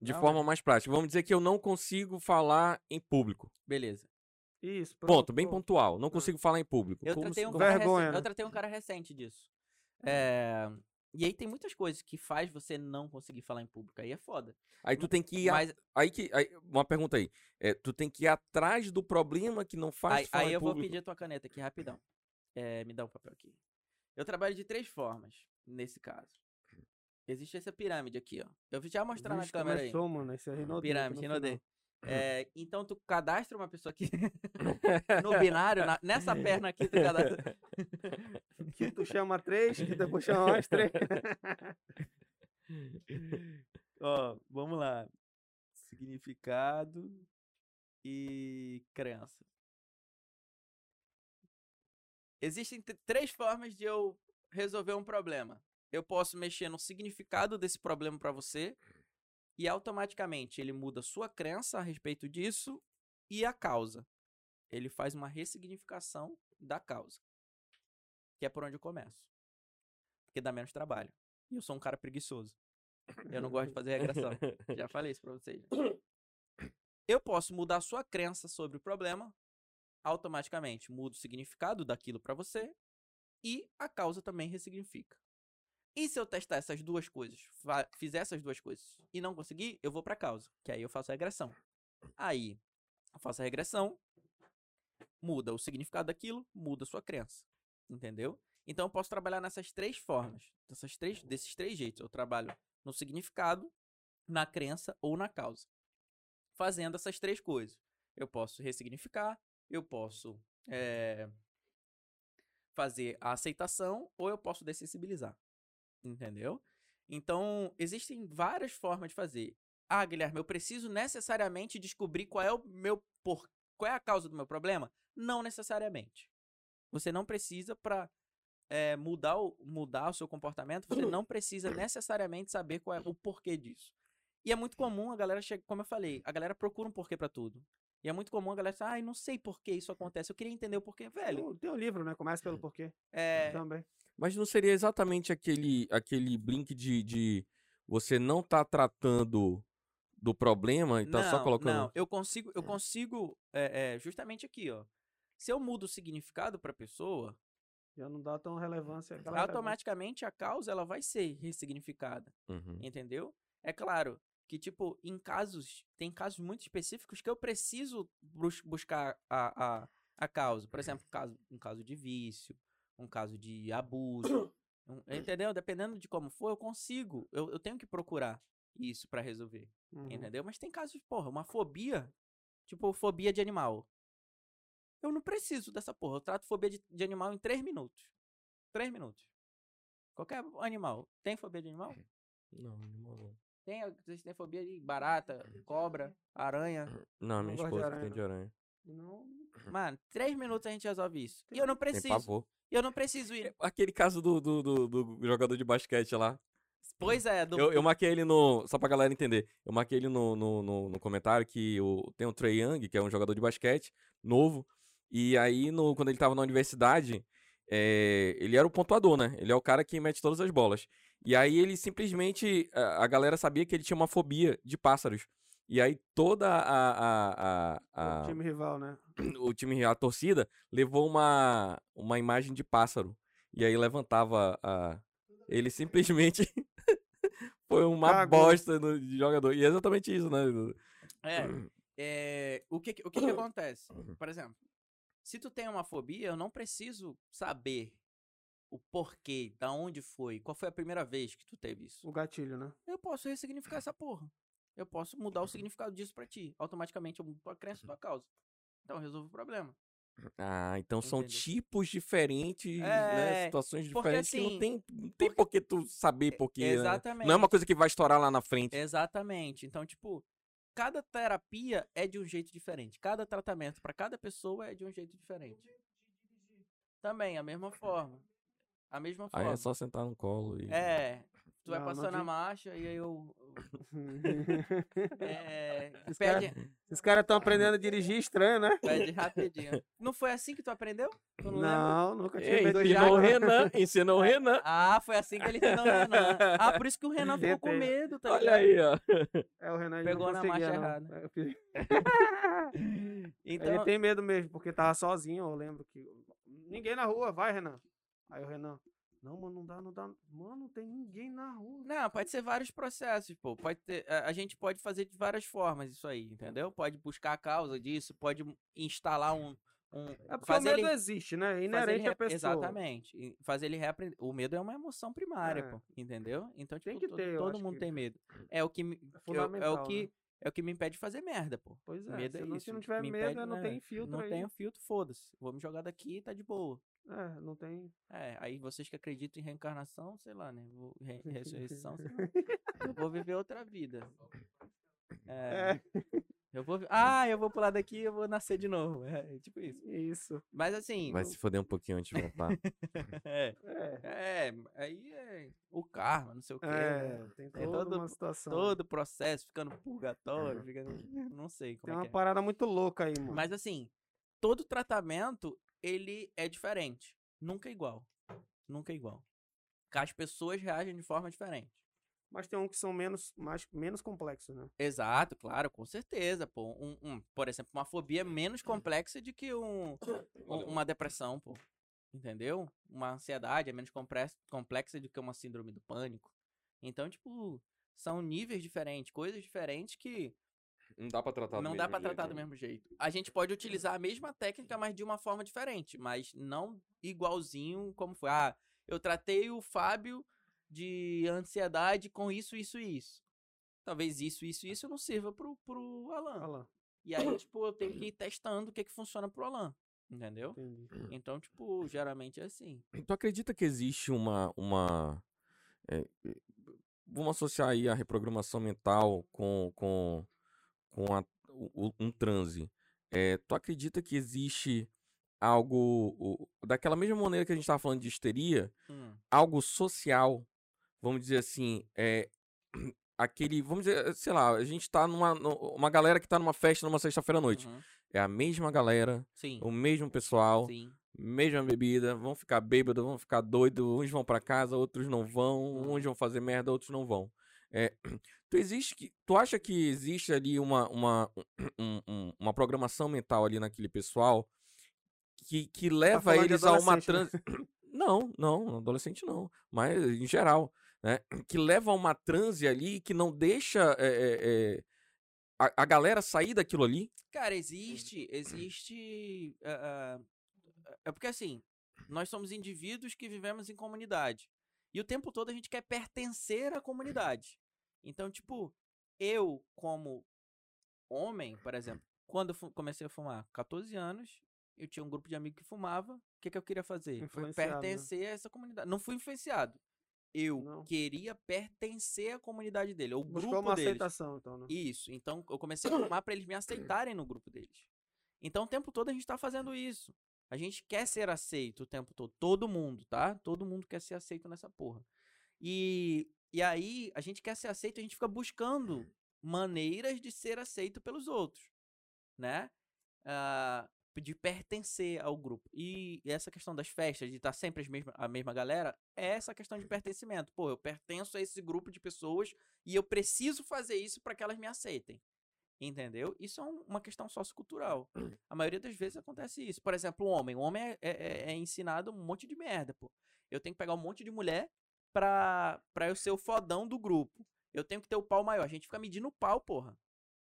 De Não, forma mais prática. Vamos dizer que eu não consigo falar em público. Beleza. Isso, pronto. Ponto, bem pontual. Não consigo falar em público. Eu Como tratei, se- um cara Vergonha, recente, né? eu tratei um cara recente disso. É, E aí tem muitas coisas que faz você não conseguir falar em público. Aí é foda. Aí tu tem que ir. a- Mas Aí que. aí- uma pergunta aí. É, tu tem que ir atrás do problema que não faz aí, falar aí eu vou público. pedir a tua caneta aqui rapidão. É, me dá um papel aqui. Eu trabalho de três formas nesse caso. Existe essa pirâmide aqui, ó. Eu vou já mostrar Vixe, na câmera aí. mano. Esse é aqui Pirâmide, final. É, então tu cadastra uma pessoa aqui no binário, na- nessa perna aqui tu cadastra. Que tu chama três, que depois chama mais três. Ó, vamos lá. Significado e crença. Existem três formas de eu resolver um problema. Eu posso mexer no significado desse problema para você e automaticamente ele muda sua crença a respeito disso e a causa. Ele faz uma ressignificação da causa. Que é por onde eu começo. Porque dá menos trabalho. E eu sou um cara preguiçoso. Eu não gosto de fazer regressão. Já falei isso pra vocês. Eu posso mudar sua crença sobre o problema, automaticamente mudo o significado daquilo pra você e a causa também ressignifica. E se eu testar essas duas coisas, fizer essas duas coisas e não conseguir, eu vou pra causa, que aí eu faço a regressão. Aí, eu faço a regressão, muda o significado daquilo, muda a sua crença. Entendeu? Então eu posso trabalhar nessas três formas, dessas três, desses três jeitos. Eu trabalho no significado, na crença ou na causa. Fazendo essas três coisas. Eu posso ressignificar, eu posso eh, fazer a aceitação ou eu posso dessensibilizar. Entendeu? Então, existem várias formas de fazer. Ah, Guilherme, eu preciso necessariamente descobrir qual é o meu por... qual é a causa do meu problema? Não necessariamente. Você não precisa para mudar, o, mudar o seu comportamento, você não precisa necessariamente saber qual é o porquê disso. E é muito comum a galera chega, como eu falei, a galera procura um porquê pra tudo. E é muito comum a galera falar, ai, não sei por que isso acontece. Eu queria entender o porquê, velho. Tem- um livro, né? Começa pelo porquê. É, Também. Mas não seria exatamente aquele, aquele blink de, de você não tá tratando do problema e tá só não, colocando. não, eu consigo, eu consigo, é, é, justamente aqui, ó. Se eu mudo o significado pra pessoa, Já não dá tão relevância. relevância. automaticamente a causa ela vai ser ressignificada. Uhum. Entendeu? É claro que, tipo, em casos. Tem casos muito específicos que eu preciso bus- buscar a, a, a causa. Por exemplo, um caso, um caso de vício, um caso de abuso. um- entendeu? Dependendo de como for, eu consigo. Eu, eu tenho que procurar isso pra resolver. Uhum. Entendeu? Mas tem casos, porra, uma fobia. Tipo, fobia de animal. Eu não preciso dessa porra. Eu trato fobia de, de animal em três minutos. Três minutos. Qualquer animal. Tem fobia de animal? Não, animal não. Tem, vocês têm fobia de barata, cobra, aranha. Não, minha de esposa aranha, tem de não. aranha. Não. Mano, três minutos a gente resolve isso. E eu não Tem preciso. pavor. Eu não preciso ir. Aquele caso do, do, do, do jogador de basquete lá. Pois é, do, Eu, eu marquei ele no. Só pra galera entender. Eu marquei ele no, no, no, no comentário que o, tem o Trey Young, que é um jogador de basquete, novo. E aí, no, quando ele tava na universidade, é, ele era o pontuador, né? Ele é o cara que mete todas as bolas. E aí ele simplesmente. A, a galera sabia que ele tinha uma fobia de pássaros. E aí toda a, a, a, a- O time rival, né? o time, a torcida, levou uma, uma imagem de pássaro. E aí levantava a. Ele simplesmente foi uma Cagou. bosta no, de jogador. E é exatamente isso, né? É, é, o que, que- o que, que acontece? Por exemplo, se tu tem uma fobia, eu não preciso saber o porquê, da onde foi, qual foi a primeira vez que tu teve isso. O gatilho, né? Eu posso ressignificar essa porra. Eu posso mudar o significado disso pra ti. Automaticamente eu mudo tua crença e tua causa. Então eu resolvo o problema. Ah, então são Entendeu? tipos diferentes, né? É, Situações porque diferentes que não assim, tem, não tem por que tu saber por quê. né? Exatamente. Não é uma coisa que vai estourar lá na frente. Exatamente. Então, tipo, cada terapia é de um jeito diferente. Cada tratamento pra cada pessoa é de um jeito diferente. Também, a mesma forma. A mesma Aí forma. é só sentar no colo e. É, tu vai Não, não passando a tem- marcha e aí eu. É, Esses pede, Os caras estão aprendendo a dirigir estranho, né? pede rapidinho. Não foi assim que tu aprendeu? Tu não? Não, nunca tinha Ei, ensinou o Renan, ensinou o Renan. Ah, foi assim que ele ensinou o Renan. Ah, por isso que o Renan ficou com medo, tá Olha aí, ó. É, o Renan Pegou não na marcha não. errada. Fiz- Então, Ele tem medo mesmo, porque tava sozinho, eu lembro que. Ninguém na rua, vai, Renan. Aí o Renan. Não, mano, não dá, não dá. Mano, não tem ninguém na rua. Não, pode ser vários processos, pô. Pode ter, a, a gente pode fazer de várias formas isso aí, entendeu? Pode buscar a causa disso, pode instalar um. um É porque o medo ele, existe, né? É inerente à pessoa. Exatamente. Fazer ele reaprender. O medo é uma emoção primária, É. pô. Entendeu? Então, tipo, Tem que to- ter, todo mundo que tem medo. É o que me, É é, o que né? é o que me impede de fazer merda, pô. Pois é, medo é senão, isso. se não tiver me medo, impede, é, não né? tem filtro Não aí. tenho filtro, foda-se. Vou me jogar daqui e tá de boa. É, não tem. É, aí vocês que acreditam em reencarnação, sei lá, né? Vou, re- ressurreição, sei lá. Eu vou viver outra vida. É, É, Eu vou. Ah, eu vou pular daqui e eu vou nascer de novo. É, tipo isso. isso. Mas assim. Vai se foder um pouquinho antes de voltar. É, É, é, aí é o karma, não sei o quê. é né? tem toda todo- uma situação. Todo o processo ficando purgatório, ficando. Não sei como Tem é uma é. parada muito louca aí, mano. Mas assim, todo tratamento, ele é diferente. Nunca é igual. Nunca é igual. As pessoas reagem de forma diferente. Mas tem um que são menos, mais, menos complexos, né? Exato, claro, com certeza, pô. Um, um- por exemplo, uma fobia é menos complexa do que um, um- uma depressão, pô. Entendeu? Uma ansiedade é menos complex- complexa do que uma síndrome do pânico. Então, tipo, são níveis diferentes, coisas diferentes que Não dá pra tratar do não dá mesmo pra jeito, tratar do né? mesmo jeito. A gente pode utilizar a mesma técnica, mas de uma forma diferente, mas não igualzinho como foi. Ah, eu tratei o Fábio de ansiedade com isso, isso e isso. Talvez isso, isso e isso não sirva pro, pro Alan. Lá, E aí, tipo, eu tenho que ir testando o que que funciona pro Alan. Entendeu? entendi. Então, tipo, geralmente é assim. Tu acredita que existe uma. uma é, é, vamos associar aí a reprogramação mental com, com, com o- um transe. É, tu acredita que existe algo. o- daquela mesma maneira que a gente estava falando de histeria, Hum, algo social, vamos dizer assim, é. Aquele, vamos dizer, sei lá, a gente tá numa. Uma galera que tá numa festa numa sexta-feira à noite. uhum. É a mesma galera, Sim. o mesmo pessoal, Sim. mesma bebida, vão ficar bêbados, vão ficar doidos, uns vão pra casa, outros não vão, Uhum. uns vão fazer merda, outros não vão. É, tu existe que, tu acha que existe ali uma, uma, um- um- uma programação mental ali naquele pessoal que, que leva Tá falando de eles a uma né? transe. Não, não, adolescente não, mas em geral, né? Que leva a uma transe ali que não deixa é, é, a, a galera sair daquilo ali. Cara, existe, existe. ah, é porque assim, nós somos indivíduos que vivemos em comunidade. E o tempo todo a gente quer pertencer à comunidade. Então, tipo, eu, como homem, por exemplo, quando eu comecei a fumar, 14 anos, eu tinha um grupo de amigos que fumava. O que, que eu queria fazer? Né? pertencer a essa comunidade. Não fui influenciado. Eu Não. queria pertencer à comunidade dele, ao Buscou grupo uma deles. aceitação, então, né? Isso. Então eu comecei a fumar pra eles me aceitarem no grupo deles. Então o tempo todo a gente tá fazendo isso. A gente quer ser aceito o tempo todo. Todo mundo, tá? Todo mundo quer ser aceito nessa porra. E, e aí, a gente quer ser aceito, a gente fica buscando maneiras de ser aceito pelos outros, né? Ah, de pertencer ao grupo. E essa questão das festas, de estar sempre as mesma, a mesma galera, é essa questão de pertencimento. Pô, eu pertenço a esse grupo de pessoas e eu preciso fazer isso para que elas me aceitem. Entendeu? Isso é um- uma questão sociocultural. A maioria das vezes acontece isso. Por exemplo, o homem. O homem é, é- é ensinado um monte de merda, pô. Eu tenho que pegar um monte de mulher pra, pra eu ser o fodão do grupo. Eu tenho que ter o pau maior. A gente fica medindo o pau, porra.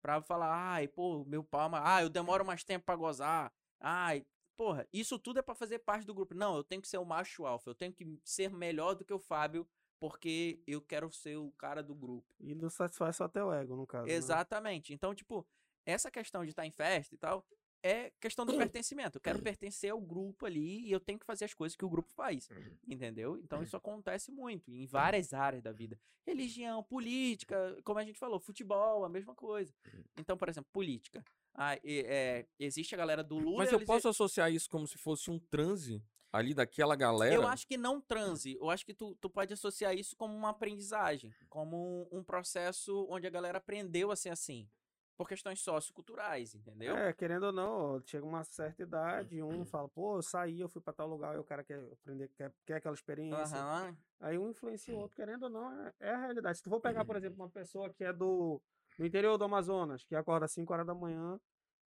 Pra falar, ai, pô, meu pau é ma- Ah, eu demoro mais tempo pra gozar. Ai, porra, isso tudo é pra fazer parte do grupo. Não, eu tenho que ser o macho alfa. Eu tenho que ser melhor do que o Fábio, porque eu quero ser o cara do grupo. E não satisfaz só o ego, no caso. né? Exatamente. Então, tipo, essa questão de estar em festa e tal é questão do pertencimento. Eu quero pertencer ao grupo ali e eu tenho que fazer as coisas que o grupo faz. Entendeu? Então isso acontece muito em várias áreas da vida. Religião, política, como a gente falou, futebol, a mesma coisa. Então, por exemplo, política. Ah, e- é, existe a galera do Lula. Mas eu eles- posso associar isso como se fosse um transe? ali daquela galera. Eu acho que não transe. Eu acho que tu, tu pode associar isso como uma aprendizagem, como um, um processo onde a galera aprendeu a ser assim. Por questões socioculturais, entendeu? É, querendo ou não, chega uma certa idade, um fala, pô, eu saí, eu fui pra tal lugar, e o cara quer aprender, quer, quer aquela experiência. Aham. Aí um influencia o outro, querendo ou não, é, é a realidade. Se tu for pegar, por exemplo, uma pessoa que é do, do interior do Amazonas, que acorda às 5 horas da manhã,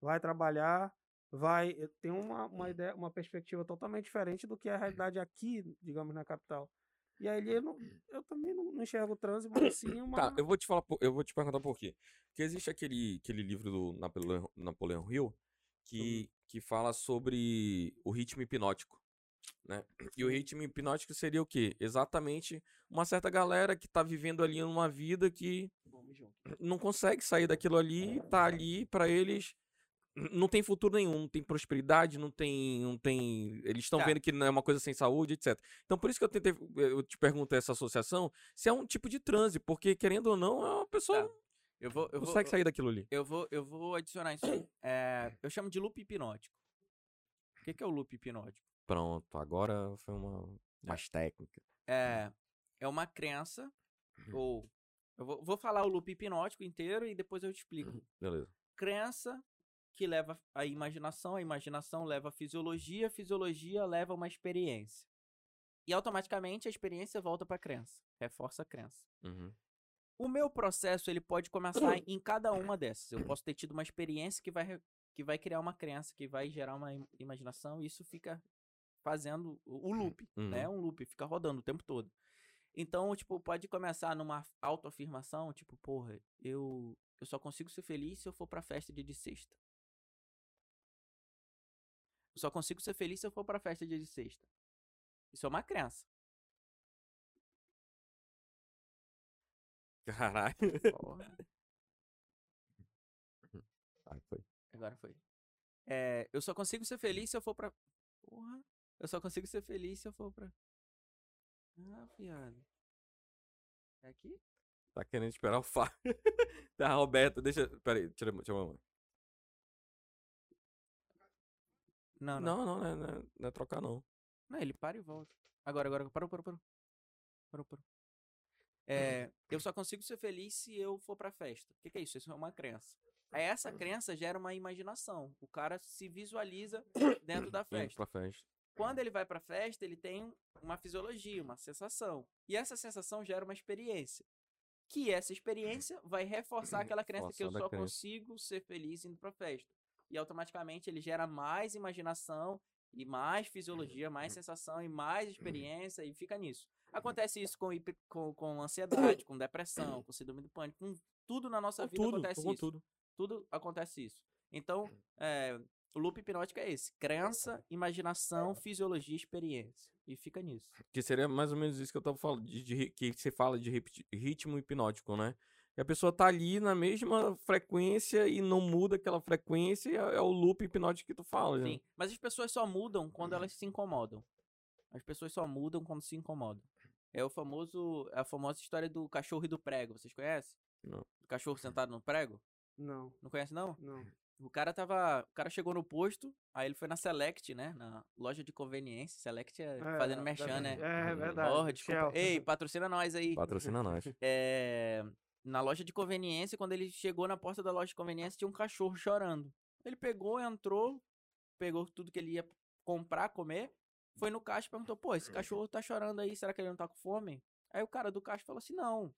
vai trabalhar, vai eh, tem uma, uma ideia, uma perspectiva totalmente diferente do que é a realidade aqui, digamos, na capital. E aí eu, não- eu também não, não enxergo o trânsito, mas sim uma. Tá, eu vou te falar, eu vou te perguntar por quê. Porque existe aquele, aquele livro do Napoleão, Napoleão Hill que, que fala sobre o ritmo hipnótico, né? E o ritmo hipnótico seria o quê? Exatamente uma certa galera que tá vivendo ali numa vida que não consegue sair daquilo ali, tá ali pra eles não tem futuro nenhum, não tem prosperidade, não tem, não tem, eles estão Tá. vendo que não é uma coisa sem saúde, etc. Então por isso que eu tentei, eu te pergunto essa associação, se é um tipo de transe, porque querendo ou não, é uma pessoa Tá. Eu vou, eu não vou, consegue sair daquilo ali. eu vou, eu vou adicionar isso aí. É, eu chamo de loop hipnótico. O que, que é o loop hipnótico? Pronto, agora foi uma mais técnica. É, é uma crença, ou. Eu vou, vou falar o loop hipnótico inteiro e depois eu te explico. Beleza. Crença que leva à imaginação, a imaginação leva à fisiologia, a fisiologia leva a uma experiência. E automaticamente a experiência volta para a crença, reforça a crença. Uhum. O meu processo ele pode começar em cada uma dessas. Eu posso ter tido uma experiência que vai, que vai criar uma crença, que vai gerar uma im- imaginação, e isso fica fazendo o o loop, né? Um loop, fica rodando o tempo todo. Então, tipo, pode começar numa autoafirmação, tipo, porra, eu, eu só consigo ser feliz se eu for pra festa dia de sexta. Eu só consigo ser feliz se eu for pra festa dia de sexta. Isso é uma crença. Caralho. Porra. Ai, foi. Agora foi. É, eu só consigo ser feliz se eu for pra. Porra. Eu só consigo ser feliz se eu for pra. Ah, fiado. É aqui? Tá querendo esperar o Fá. tá, Roberto, deixa. Peraí, tira, tira a mão. Não, não, Não, não, não é, não é- não é trocar, não. não. ele para e volta. Agora, agora. Parou, parou, parou. Parou, parou. É, eu só consigo ser feliz se eu for pra festa. O que, que é isso? Isso é uma crença. Aí essa crença gera uma imaginação. O cara se visualiza dentro da festa. pra festa. Quando ele vai pra festa, ele tem uma fisiologia, uma sensação. E essa sensação gera uma experiência. Que essa experiência vai reforçar aquela crença que eu só crença. consigo ser feliz indo pra festa. E automaticamente ele gera mais imaginação e mais fisiologia, mais sensação e mais experiência e fica nisso. Acontece isso com, com, com ansiedade, com depressão, com síndrome do pânico, com tudo na nossa Com vida tudo, acontece isso tudo. tudo acontece isso. Então, é, o loop hipnótico é esse: crença, imaginação, fisiologia, experiência. E fica nisso. Que seria mais ou menos isso que eu tava falando, de, de que você fala de ritmo hipnótico, né? Que a pessoa tá ali na mesma frequência e não muda aquela frequência, e é, é o loop hipnótico que tu fala, né? Sim. Mas as pessoas só mudam quando elas se incomodam. As pessoas só mudam quando se incomodam. É o famoso, é a famosa história do cachorro e do prego. Vocês conhecem? Não. Do cachorro sentado no prego? Não, Não conhece não? não. O cara tava, o cara chegou no posto, aí ele foi na Select, né, na loja de conveniência. Select é, fazendo merchan, né? É verdade. Porra, desculpa. Ei, patrocina nós aí. Patrocina nós. É, na loja de conveniência, quando ele chegou na porta da loja de conveniência, tinha um cachorro chorando. Ele pegou, entrou, pegou tudo que ele ia comprar, comer, foi no caixa e perguntou: pô, esse cachorro tá chorando aí, será que ele não tá com fome? Aí o cara do caixa falou assim: não.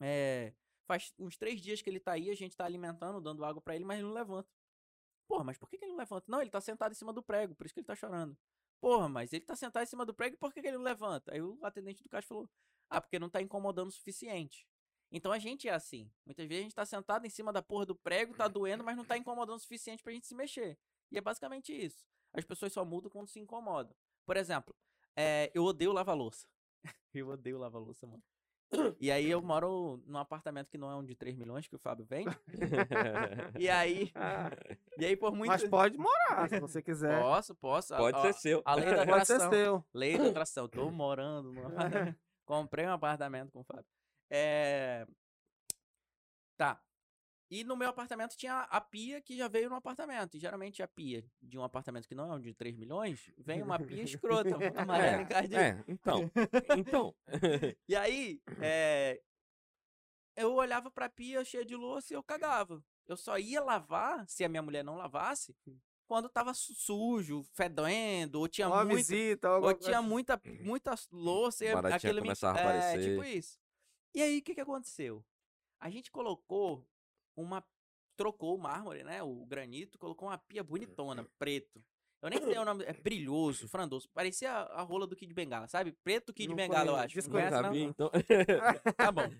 É, faz uns três dias que ele tá aí, a gente tá alimentando, dando água pra ele, mas ele não levanta. Porra, mas por que, que ele não levanta? Não, ele tá sentado em cima do prego, por isso que ele tá chorando. Porra, mas ele tá sentado em cima do prego, por que, que ele não levanta? Aí o atendente do caixa falou: ah, porque não tá incomodando o suficiente. Então a gente é assim. Muitas vezes a gente tá sentado em cima da porra do prego, tá doendo, mas não tá incomodando o suficiente pra gente se mexer. E é basicamente isso. As pessoas só mudam quando se incomodam. Por exemplo, é, eu odeio lavar louça. eu odeio lavar louça, mano. E aí eu moro num apartamento que não é um de 3 milhões que o Fábio vende. E aí, e aí por muito mas pode morar, se você quiser. Posso, posso. A- Pode ó, ser seu. A lei da Pode ser atração. seu. Lei da atração. Tô morando no apartamento. Comprei um apartamento com o Fábio. É... Tá. E no meu apartamento tinha a pia que já veio no apartamento. E geralmente a pia de um apartamento que não é um de 3 milhões, vem uma pia escrota, amarela encardida. É, então. Então. E aí, é, eu olhava pra pia cheia de louça e eu cagava. Eu só ia lavar, se a minha mulher não lavasse, quando tava su- sujo, fedendo, ou tinha Uma muito, visita, ou tinha muita, muita louça e aquilo me... É, aparecer. tipo isso. E aí, o que que aconteceu? A gente colocou uma... Trocou o mármore, né? O granito, colocou uma pia bonitona, preto. Eu nem sei o nome, é brilhoso, frondoso. Parecia a, a rola do Kid Bengala, sabe? Preto Kid Não Bengala, eu acho. Não desconheço, conhece, Já não? então. Tá bom. Tá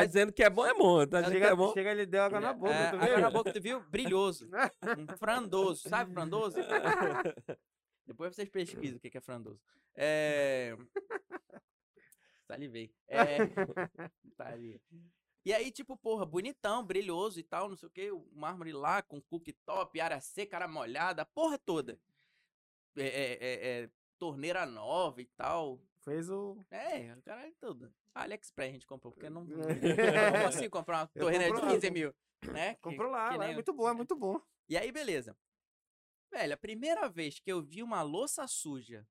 Mas- dizendo que é bom, é bom. Tá dizendo que é Chega, bom. chega, ele deu água na boca, É, tu água viu? na boca, tu viu? Brilhoso. Um frandoso, sabe frandoso? Depois vocês pesquisam o que é frandoso. É... Salivei. É... Tá ali. E aí, tipo, porra, bonitão, brilhoso e tal, não sei o que, o mármore lá com cooktop, área seca, área molhada, porra toda. É, é, é, é, torneira nova e tal. Fez o. É, o caralho tudo. AliExpress a gente comprou, porque não, É. não consigo comprar uma torneira de compro lá, 15 mil. Né? Que- Comprou lá, que lá, nem é muito bom, é muito bom. E aí, beleza. Velho, a primeira vez que eu vi uma louça suja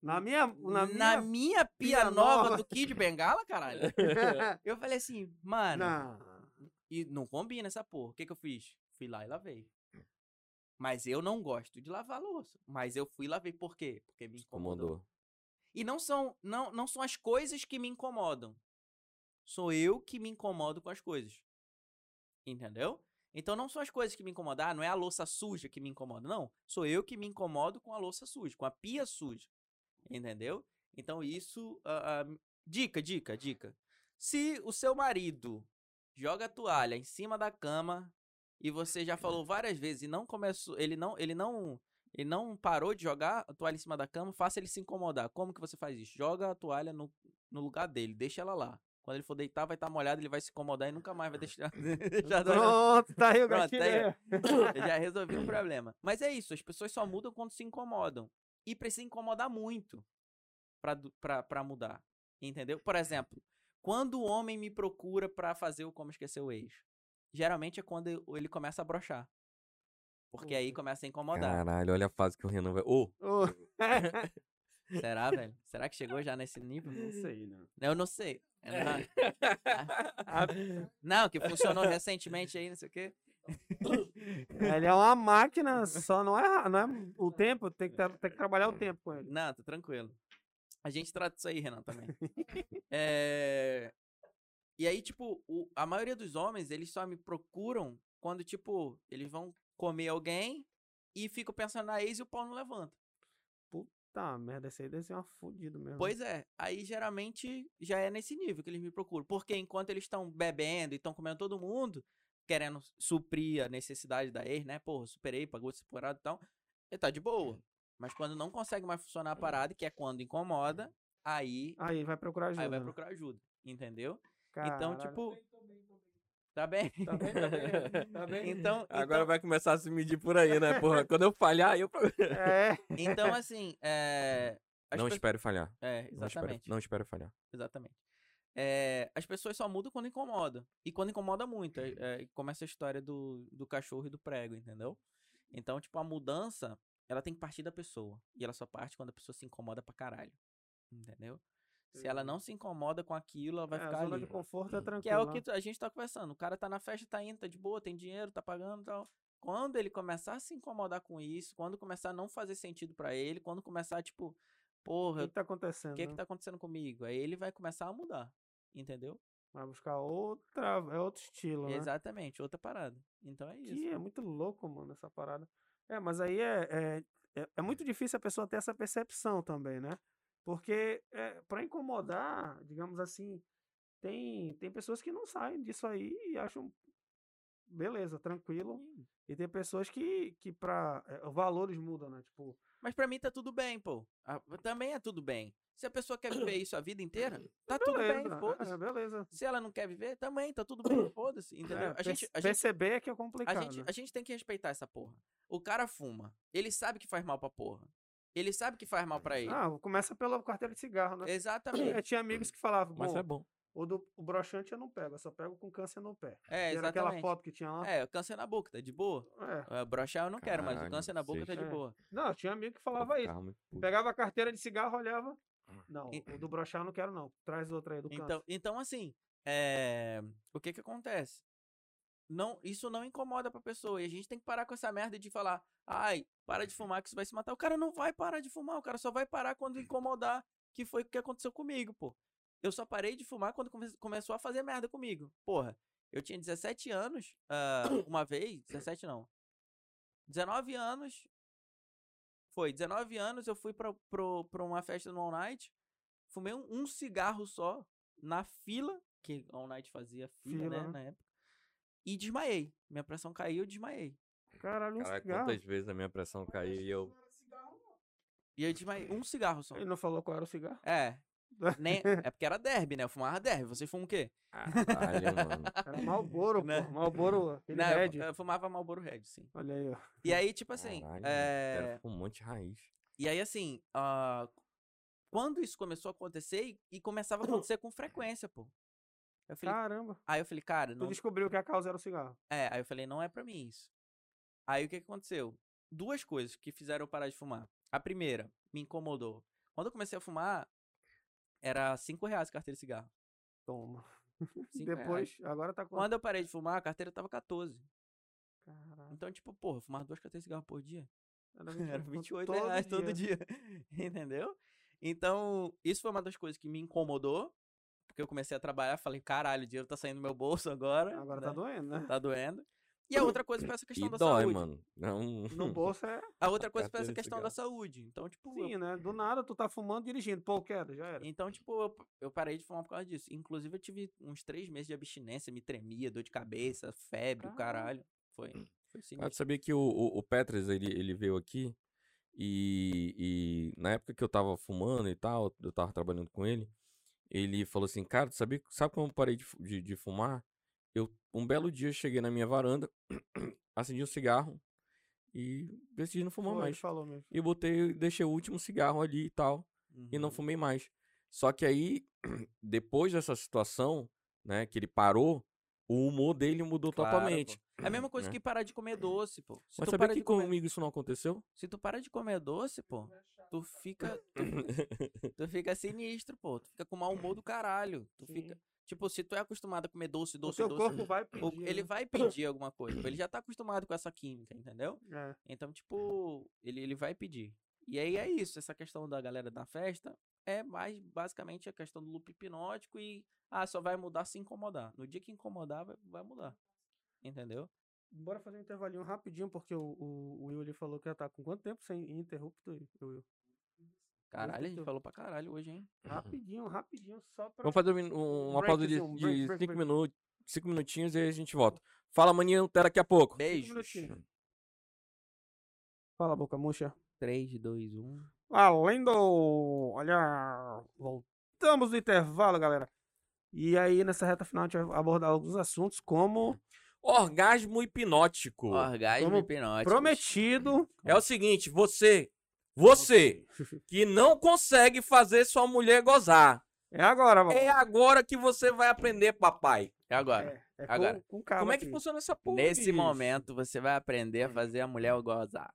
Na minha. Na na, minha... minha pia, pia nova, nova. do Kid Bengala, caralho, eu falei assim, mano, Não. e não combina essa porra. O que que eu fiz? Fui lá e lavei. Mas eu não gosto de lavar louça. Mas eu fui e lavei. Por quê? Porque me incomodou. Incomodou. E não são, não, não são as coisas que me incomodam. Sou eu que me incomodo com as coisas. Entendeu? Então não são as coisas que me incomodam. Ah, não é a louça suja que me incomoda. Não. Sou eu que me incomodo com a louça suja, com a pia suja. Entendeu? Então isso. ah, ah, dica, dica, dica. Se o seu marido joga a toalha em cima da cama e você já falou várias vezes e não começou, ele não, ele não, ele não parou de jogar a toalha em cima da cama, faça ele se incomodar. Como que você faz isso? Joga a toalha no, no lugar dele, deixa ela lá. Quando ele for deitar, vai estar molhado, ele vai se incomodar e nunca mais vai deixar. toalha- Pronto, tá aí o Pronto, gatilho. tá aí, eu já resolvi o problema. Mas é isso, as pessoas só mudam quando se incomodam. E precisa incomodar muito pra mudar. Entendeu? Por exemplo, quando o homem me procura pra fazer o Como Esquecer o Ex, geralmente é quando ele começa a brochar. Porque aí começa a incomodar. Caralho, olha a fase que o Renan vai. Ô, Ô, Será, velho? Será que chegou já nesse nível? Não sei, não. Eu não sei. É, não. Ah, Não, que funcionou recentemente aí, não sei o quê. Ele é uma máquina, só não é, não é o tempo, tem que, tem que trabalhar o tempo com ele. Não, tá tranquilo. A gente trata isso aí, Renan, também. É, E aí, tipo, o- a maioria dos homens, eles só me procuram quando, tipo, eles vão comer alguém e ficam pensando na ex e o pau não levanta. Tá, merda, esse aí deve ser uma fodida mesmo. Pois é, aí geralmente já é nesse nível que eles me procuram. Porque enquanto eles estão bebendo e estão comendo todo mundo, querendo suprir a necessidade da ex, né? Porra, superei, pagou esse separado e tal, ele tá de boa. Mas quando não consegue mais funcionar a parada, que é quando incomoda, aí, Aí vai procurar ajuda. aí vai né? procurar ajuda. Entendeu? Caralho. Então, tipo. Tá bem? Tá bem, tá bem, tá bem. Então, agora então, vai começar a se medir por aí, né, porra? Quando eu falhar, eu. É. então assim, é. as Não falhar. É, Não espere, exatamente. não espere falhar. Exatamente. É, as pessoas só mudam quando incomoda. E quando incomoda muito. É, é, começa a história do, do cachorro e do prego, entendeu? Então, tipo, a mudança, ela tem que partir da pessoa. E ela só parte quando a pessoa se incomoda pra caralho. Entendeu? Se ela não se incomoda com aquilo, ela vai É, a ficar zona ali. de conforto é tranquilo. Que é o que a gente tá conversando. O cara tá na festa, tá indo, tá de boa, tem dinheiro, tá pagando e tal. Quando ele começar a se incomodar com isso, quando começar a não fazer sentido pra ele, quando começar, tipo, O porra, que, que tá acontecendo? o que que né? tá acontecendo comigo? Aí ele vai começar a mudar. Entendeu? Vai buscar outra. É outro estilo, né? Exatamente, outra parada. Então é isso. Que é muito louco, mano, essa parada. É, mas aí é, é, é, é muito difícil a pessoa ter essa percepção também, né? Porque é, para incomodar, digamos assim, tem, tem pessoas que não saem disso aí e acham beleza, tranquilo. E tem pessoas que, que para os valores mudam, né? Tipo, Mas pra mim tá tudo bem, pô. Ah, também é tudo bem. Se a pessoa quer viver isso a vida inteira, tá tudo bem, beleza, foda-se. é, beleza. Se ela não quer viver, também tá tudo bem, foda-se. Entendeu? É, a, gente, a, gente, perceber é que é a, complicado. gente, né? a gente tem que respeitar essa porra. O cara fuma. Ele sabe que faz mal pra porra. Ele sabe que faz mal pra ele. Ah, começa pela carteira de cigarro, né? Eu Exatamente. tinha amigos que falavam, Mas bom, é bom. O do o broxante eu não pego, eu só pego com câncer no pé. É, Que Era aquela exatamente. foto que tinha lá. É, o câncer na boca, tá de boa. É. Uh, broxar eu não quero, mas o Caralho, câncer na boca tá de sei. boa. Não, tinha amigo que falava isso. Calma, puto. Pegava a carteira de cigarro, olhava. Não, E- o do broxar eu não quero, não. Traz outro aí do Então, câncer. então assim, é, o que que acontece? Não, isso não incomoda pra pessoa. E a gente tem que parar com essa merda de falar, ai, para de fumar que isso vai se matar. O cara não vai parar de fumar, o cara só vai parar quando incomodar, que foi o que aconteceu comigo, pô. Eu só parei de fumar quando come- começou a fazer merda comigo. Porra, eu tinha 17 anos, ah, uma vez, 17 não. 19 anos. Foi, 19 anos eu fui pra, pro, pra uma festa no All Night. Fumei um, um cigarro só na fila, que All Night fazia fila, Fila, né, né? na época. E desmaiei. Minha pressão caiu, eu desmaiei. Caralho, um Caralho, cigarro. quantas vezes a minha pressão caiu e eu. E eu desmaiei. Um cigarro só. Ele não falou qual era o cigarro? É. Nem, é porque era derby, né? Eu fumava derby. Você fuma o quê? Caralho, mano. Era Malboro, Né? pô. Malboro, aquele Não, eu, Red. eu fumava Marlboro Red, sim. Olha aí, ó. E aí, tipo assim, Caralho, é... Era um monte de raiz. E aí, assim, ah, quando isso começou a acontecer, e- e começava a acontecer com frequência, pô. Eu falei, Caramba. aí eu falei, cara, Tu não, descobriu que a causa era o cigarro. É, aí eu falei, não é pra mim isso. Aí o que, que aconteceu? Duas coisas que fizeram eu parar de fumar. A primeira, me incomodou. Quando eu comecei a fumar, era 5 reais a carteira de cigarro. Toma. Depois, reais. agora tá com. Quando eu parei de fumar, a carteira tava 14. Caralho. Então, tipo, porra, eu fumava duas carteiras de cigarro por dia. Era Era 28 todo reais todo dia. Entendeu? Então, isso foi uma das coisas que me incomodou. Porque eu comecei a trabalhar, falei, caralho, o dinheiro tá saindo do meu bolso agora. Agora né? tá doendo, né? Tá doendo. E a outra coisa foi essa questão E da dói, saúde. mano. Não. No bolso é. A outra coisa foi Carteira essa questão da saúde. Então, tipo, eu Sim, né? Do nada tu tá fumando dirigindo. Pô, queda, já era. Então, tipo, eu, eu parei de fumar por causa disso. Inclusive, eu tive uns três meses de abstinência, me tremia, dor de cabeça, febre, o Caralho. Foi, foi Ah, sabia que o, o, o Petras, ele, ele veio aqui e, e na época que eu tava fumando e tal, eu tava trabalhando com ele, ele falou assim, cara, tu sabia, sabe como eu parei de, de, de fumar? Eu, um belo dia, cheguei na minha varanda, acendi um cigarro e decidi não fumar Foi, mais. falou mesmo. E botei, deixei o último cigarro ali e tal, e não Uhum. fumei mais. Só que aí, depois dessa situação, né, que ele parou, o humor dele mudou Claro, totalmente. pô. É a mesma coisa né? que parar de comer doce, pô. Se Mas sabia que comer, comigo isso não aconteceu? se tu para de comer doce, pô, tu fica tu, tu fica sinistro, pô. Tu fica com mau humor do caralho. Tu fica, Sim. Tipo, se tu é acostumado a comer doce, O doce, teu doce, corpo vai o- pedir. ele né? vai pedir alguma coisa. Ele já tá acostumado com essa química, entendeu? É. Então, tipo, ele, ele vai pedir. E aí é isso, essa questão da galera da festa é mais basicamente a questão do loop hipnótico e ah, só vai mudar se incomodar. No dia que incomodar, vai, vai mudar. Entendeu? Bora fazer um intervalinho rapidinho, porque o, o, o Will ali falou que já tá com quanto tempo sem interrupto, Will? Caralho, a gente falou pra caralho hoje, hein? Rapidinho, rapidinho, só pra. Vamos fazer um um- uma pausa de, breakzinho, break, de break, cinco, break. minutos, cinco minutinhos e aí a gente volta. Fala, maninho, até daqui a pouco. Minutinhos. Fala, boca murcha. 3, 2, 1. Valendo! Olha, voltamos do intervalo, galera. E aí, nessa reta final, a gente vai abordar alguns assuntos como Orgasmo hipnótico. Orgasmo Como hipnótico. prometido. É o seguinte, você, você que não consegue fazer sua mulher gozar, É agora, vamos. é agora que você vai aprender, papai. É agora. É, é Agora. com, com calma Como é que aqui. funciona essa porra? Nesse bicho? momento, você vai aprender a fazer a mulher gozar.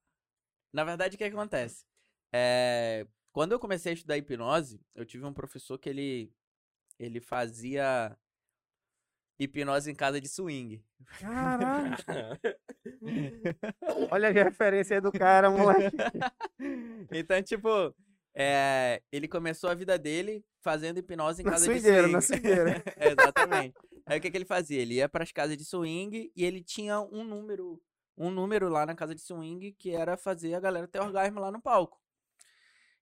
Na verdade, o que, que acontece? É, quando eu comecei a estudar hipnose, eu tive um professor que ele, ele fazia hipnose em casa de swing. Caralho. Olha a referência aí do cara, moleque. Então, tipo, é, ele começou a vida dele fazendo hipnose em Na casa de swing. na swingueira. Exatamente. Aí o que, que ele fazia? Ele ia para as casas de swing e ele tinha um número, um número lá na casa de swing que era fazer a galera ter orgasmo lá no palco.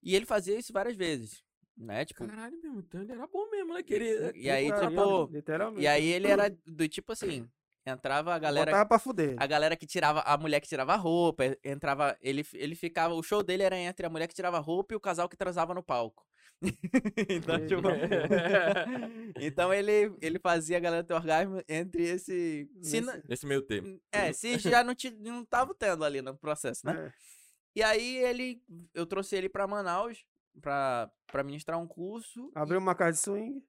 E ele fazia isso várias vezes, né? Tipo, Caralho, meu, então ele era bom mesmo, né? Queria... e aí, tipo, Literalmente. e aí ele era do tipo assim, entrava a galera Botava pra fuder. a galera que tirava, a mulher que tirava a roupa, entrava, ele, ele ficava, o show dele era entre a mulher que tirava a roupa e o casal que transava no palco. então, tipo, então ele, ele fazia a galera ter orgasmo entre esse, se não- Nesse meio tempo. é, se já não, ti- não tava tendo ali no processo, né? É. E aí ele, eu trouxe ele pra Manaus pra, pra ministrar um curso. Abriu uma casa de swing.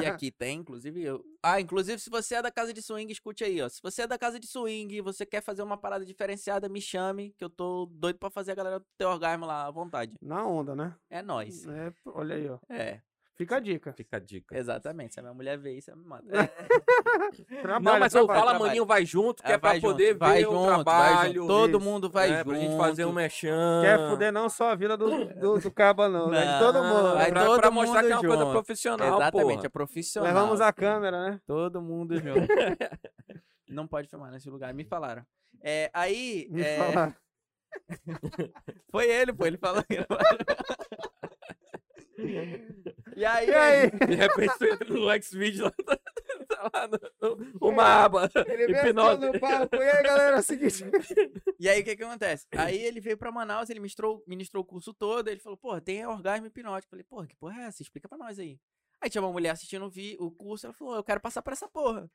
E aqui tem, inclusive eu. Ah, inclusive, se você é da casa de swing, escute aí, ó. Se você é da casa de swing e você quer fazer uma parada diferenciada, me chame, que eu tô doido pra fazer a galera ter orgasmo lá à vontade. Na onda, né? É nóis. É, olha aí, ó. É, Fica a dica. Fica a dica. exatamente. Se a minha mulher vê isso, ela me mata. Trabalha, Não, mas trabalha. fala, trabalho. maninho, vai junto, que É, é pra vai junto, poder vai ver junto, o junto. trabalho. Todo isso. mundo vai é, junto. pra gente fazer um mechan. Quer fuder não só a vida do, do, do caba, não. né? De todo Não, mundo. vai pra, todo pra mostrar que é uma mundo coisa junto. profissional, Exatamente, porra. é profissional. Levamos a câmera, né? Todo mundo junto. Não pode filmar nesse lugar, me falaram. É, aí, Me é, fala. foi ele, pô, ele falou. E aí, E aí? De repente tu entra no Xvideo lá, tá lá no, no- uma aba. Ele veio Hipnose. no palco. E aí, galera, é o seguinte. E aí, o que que acontece? Aí ele veio pra Manaus, ele ministrou, ministrou o curso todo, ele falou, porra, tem orgasmo hipnótico. Eu falei, porra, que porra é essa? Explica pra nós aí. Aí tinha uma mulher assistindo o, vi, o curso, ela falou, eu quero passar por essa porra.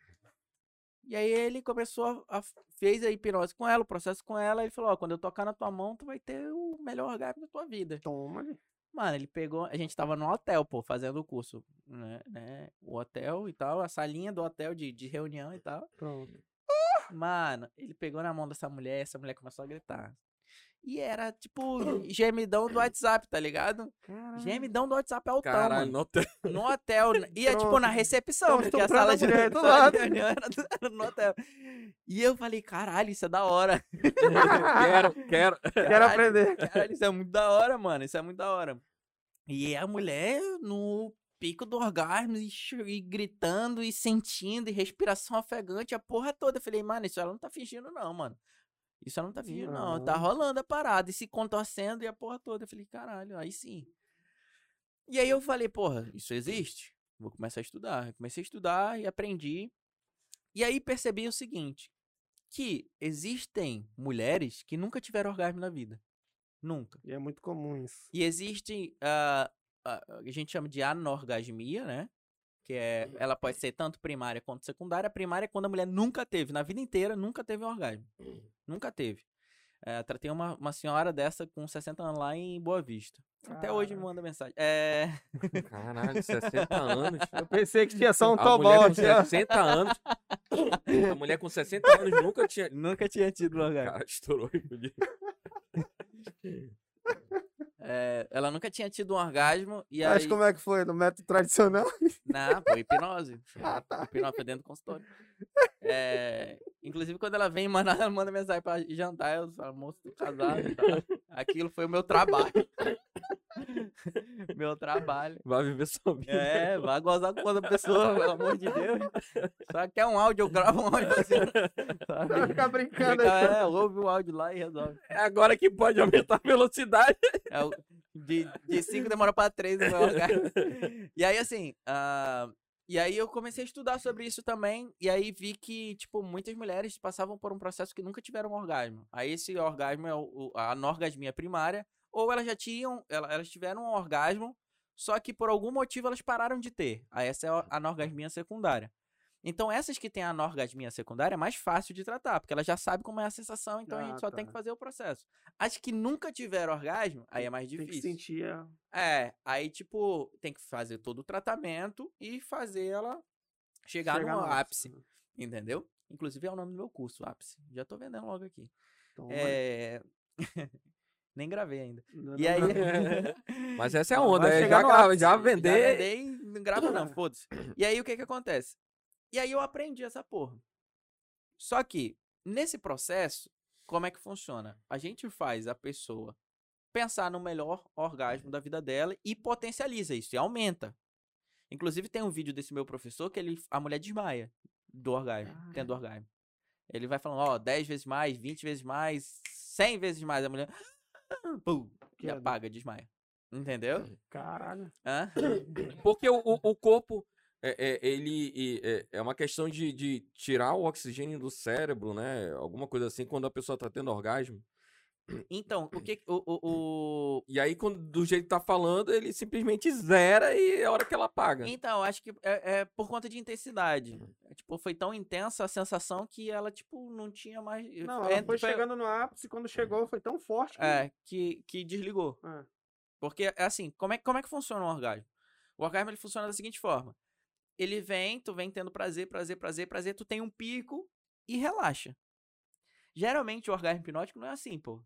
E aí ele começou a, a- fez a hipnose com ela, o processo com ela, ele falou, ó, quando eu tocar na tua mão, tu vai ter o melhor orgasmo da tua vida. Toma. Mano, ele pegou, a gente tava no hotel, pô, fazendo o curso, né, né, o hotel e tal, a salinha do hotel de, de reunião e tal. Pronto. Mano, ele pegou na mão dessa mulher, essa mulher começou a gritar. E era tipo gemidão do WhatsApp, tá ligado? Caralho. Gemidão do WhatsApp altão, Caralho, mano. não tem. No hotel. E é tipo na recepção, porque a sala de, reunião era, do- era no hotel. E eu falei, caralho, isso é da hora. quero, quero. Quero Caralho, aprender. Caralho, isso é muito da hora, mano. Isso é muito da hora. E a mulher no pico do orgasmo e, e gritando e sentindo e respiração ofegante, a porra toda. Eu falei, mano, isso ela não tá fingindo, não, mano. Isso não tá fingindo, não. Tá rolando a parada e se contorcendo e a porra toda. Eu falei, caralho, aí sim. E aí eu falei, porra, isso existe? Vou começar a estudar. Eu comecei a estudar e aprendi. E aí percebi o seguinte: que existem mulheres que nunca tiveram orgasmo na vida. Nunca. E é muito comum isso. E existe, ah, ah, a gente chama de anorgasmia, né? Que é, ela pode ser tanto primária quanto secundária. A primária é quando a mulher nunca teve, na vida inteira, nunca teve um orgasmo. Nunca teve. É, tratei uma, uma senhora dessa com 60 anos lá em Boa Vista. Até hoje me manda mensagem. É, Caralho, 60 anos. Eu pensei que tinha só um A mulher com tobote. ó. 60 anos. A mulher com 60 anos nunca tinha. nunca tinha tido um orgasmo. Cara, estourou. É, ela nunca tinha tido um orgasmo. E Mas aí. como é que foi? No método tradicional? Não, pô, hipnose. Ah, tá. Hipnose foi dentro do consultório. É, inclusive, quando ela vem, mano, ela manda mensagem pra jantar, eu falo, moço, tô casado tal. Aquilo foi o meu trabalho. meu trabalho. Vai viver sua vida. É, vai gozar com outra pessoa, pelo amor de Deus. Só quer um áudio, eu gravo um áudio assim. Vai Sabe? ficar brincando Fica, aí. é, ouve o áudio lá e resolve. É agora que pode aumentar a velocidade. É, de, de cinco demora pra três o meu orgasmo. E aí, assim, ah, e aí eu comecei a estudar sobre isso também, e aí vi que, tipo, muitas mulheres passavam por um processo que nunca tiveram um orgasmo. Aí esse orgasmo é o, a anorgasmia primária, ou elas já tinham, ela- elas tiveram um orgasmo, só que por algum motivo elas pararam de ter. Aí essa é a anorgasmia secundária. Então essas que têm a anorgasmia secundária é mais fácil de tratar, porque ela já sabe como é a sensação, então a Ah, gente só tem que tá. fazer o processo. As que nunca tiveram orgasmo, aí é mais Tem que difícil. sentir a... É, aí, tipo, tem que fazer todo o tratamento e fazer ela chegar, chegar no no ápice, entendeu? Inclusive é o nome do meu curso, ápice. Já tô vendendo logo aqui. Toma. É... Nem gravei ainda. Não, E não, aí... não. Mas essa é a onda, é já, grava, já Já vender. vendei não grava não, foda-se. E aí, o que que acontece? E aí eu aprendi essa porra. Só que, nesse processo, como é que funciona? A gente faz a pessoa pensar no melhor orgasmo da vida dela e potencializa isso, e aumenta. Inclusive, tem um vídeo desse meu professor que ele, a mulher desmaia do orgasmo, tendo orgasmo. Ele vai falando, ó, 10 vezes mais, 20 vezes mais, 100 vezes mais. A mulher, pum, e apaga, desmaia. Entendeu? Caralho. Hã? Porque o, o, o corpo, é, é, ele é, é uma questão de, de tirar o oxigênio do cérebro, né? Alguma coisa assim, quando a pessoa tá tendo orgasmo. Então, o que o, o, o- E aí, quando do jeito que tá falando, ele simplesmente zera e é a hora que ela apaga. então, acho que é, é por conta de intensidade. É, tipo, foi tão intensa a sensação que ela tipo não tinha mais Não, é, ela foi chegando no ápice, quando chegou foi tão forte que... é, que que desligou. É. Porque é assim, como é como é que funciona o orgasmo? O orgasmo ele funciona da seguinte forma: ele vem, tu vem tendo prazer, prazer, prazer, prazer, tu tem um pico e relaxa. Geralmente o orgasmo hipnótico não é assim, pô.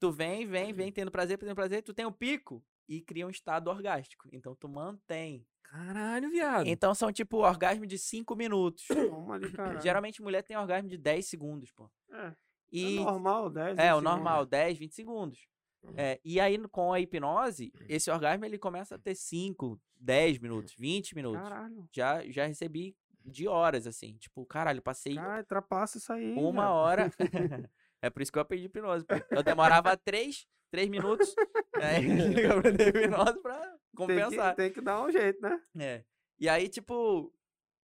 Tu vem, vem, vem tendo prazer, tendo prazer, tu tem um pico e cria um estado orgástico. Então tu mantém. Caralho, viado. Então são tipo orgasmo de 5 minutos. Toma ali, caralho. Geralmente mulher tem orgasmo de 10 segundos, pô. É, E é normal, 10 é, o 20 normal, 10, 20 segundos. Uhum. É, e aí, com a hipnose, esse orgasmo ele começa a ter 5, 10 minutos, 20 minutos. Caralho. Já, já recebi de horas, assim. Tipo, caralho, passei Caralho, ultrapassa isso aí. uma hora. é por isso que eu aprendi hipnose. Eu demorava 3, 3 minutos. Aí eu aprendi hipnose pra Tem que, compensar. tem que dar um jeito, né? É. E aí, tipo,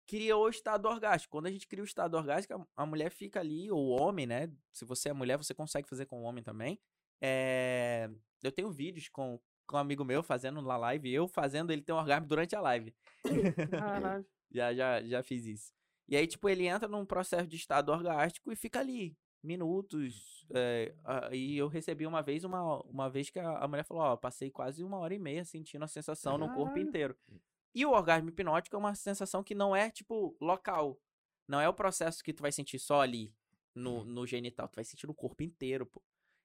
criou o estado orgástico. Quando a gente cria o estado orgástico, a mulher fica ali, ou o homem, né? Se você é mulher, você consegue fazer com o homem também. É, Eu tenho vídeos com, com um amigo meu fazendo na live, eu fazendo ele ter um orgasmo durante a live. Caralho. Já, já, já fiz isso. E aí, tipo, ele entra num processo de estado orgástico e fica ali, minutos. é, e eu recebi uma vez, uma, uma vez que a, a mulher falou, ó, passei quase uma hora e meia sentindo a sensação no corpo Caralho. inteiro. E o orgasmo hipnótico é uma sensação que não é, tipo, local. Não é o processo que tu vai sentir só ali, no, no genital. Tu vai sentir no corpo inteiro, pô.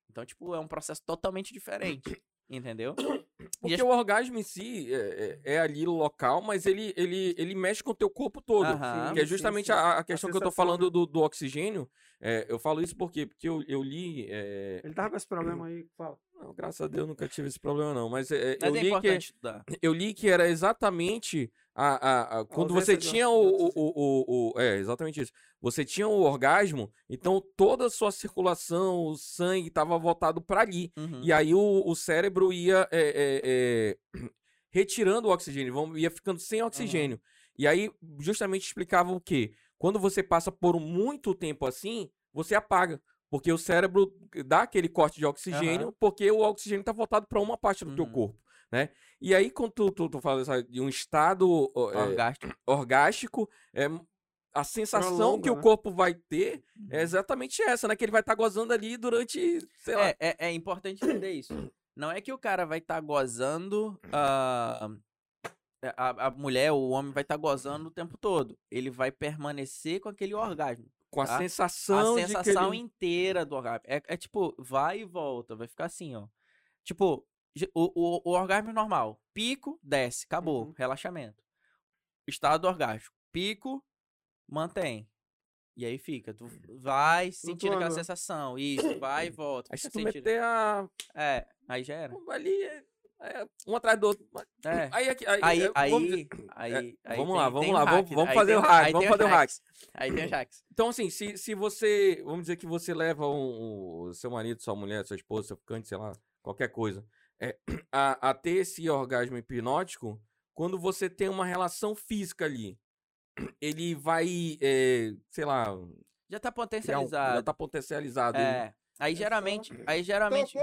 Então, tipo, é um processo totalmente diferente. Entendeu? Porque as- o orgasmo em si é, é- é ali local, mas ele, ele, ele mexe com o teu corpo todo. Aham. Que é Sim, justamente sim. A, a questão que eu tô falando né? do, do oxigênio. É, eu falo isso porque, porque eu, eu li. é, Ele tava com esse problema aí. Fala. não, graças a Deus nunca tive esse problema, não. Mas, é, Mas eu, é li que, estudar. eu li que era exatamente a, a, a- quando você tinha o, o, o, o, É, exatamente isso. Você tinha o orgasmo, então toda a sua circulação, o sangue estava voltado para ali. Uhum. E aí o, o cérebro ia é, é, é, retirando o oxigênio, ia ficando sem oxigênio. E aí justamente explicava o quê? Quando você passa por muito tempo assim, você apaga. Porque o cérebro dá aquele corte de oxigênio, porque o oxigênio está voltado para uma parte do teu Uhum. corpo, né? E aí, quando tu, tu, tu fala de um estado é, Orgástico. orgástico, é, a sensação Prolonga, que o né? corpo vai ter é exatamente essa, né? Que ele vai estar gozando ali durante, sei lá, É, é, é importante entender isso. Não é que o cara vai estar gozando. ah, a, a mulher, o homem vai estar gozando o tempo todo. Ele vai permanecer com aquele orgasmo. com a tá? sensação, a de que sensação ele... inteira do orgasmo. É, é tipo, vai e volta. Vai ficar assim, ó. Tipo, o, o, o orgasmo normal. Pico, desce. Acabou. Uhum. Relaxamento. Estado orgástico. Pico, mantém. E aí fica. Tu vai sentindo aquela sensação. Isso, vai e volta. Aí se tu sentindo. meter a... É, aí já era. ali, é- é um atrás do outro. É. Aí, aqui- aí, Aí, é, aí, vamos dizer- aí, aí vamos tem- lá, vamos lá, o vamos- hack, vamos fazer tem o hack, vamos fazer o hack. Aí tem os hacks. Então, assim, se, se você. Vamos dizer que você leva um, um- seu marido, sua mulher, sua esposa, seu ficante, sei lá, qualquer coisa, é, a, a ter esse orgasmo hipnótico, quando você tem uma relação física ali, ele vai, é, sei lá, Já tá potencializado. já tá potencializado. ele- É. Aí só- geralmente, aí geralmente,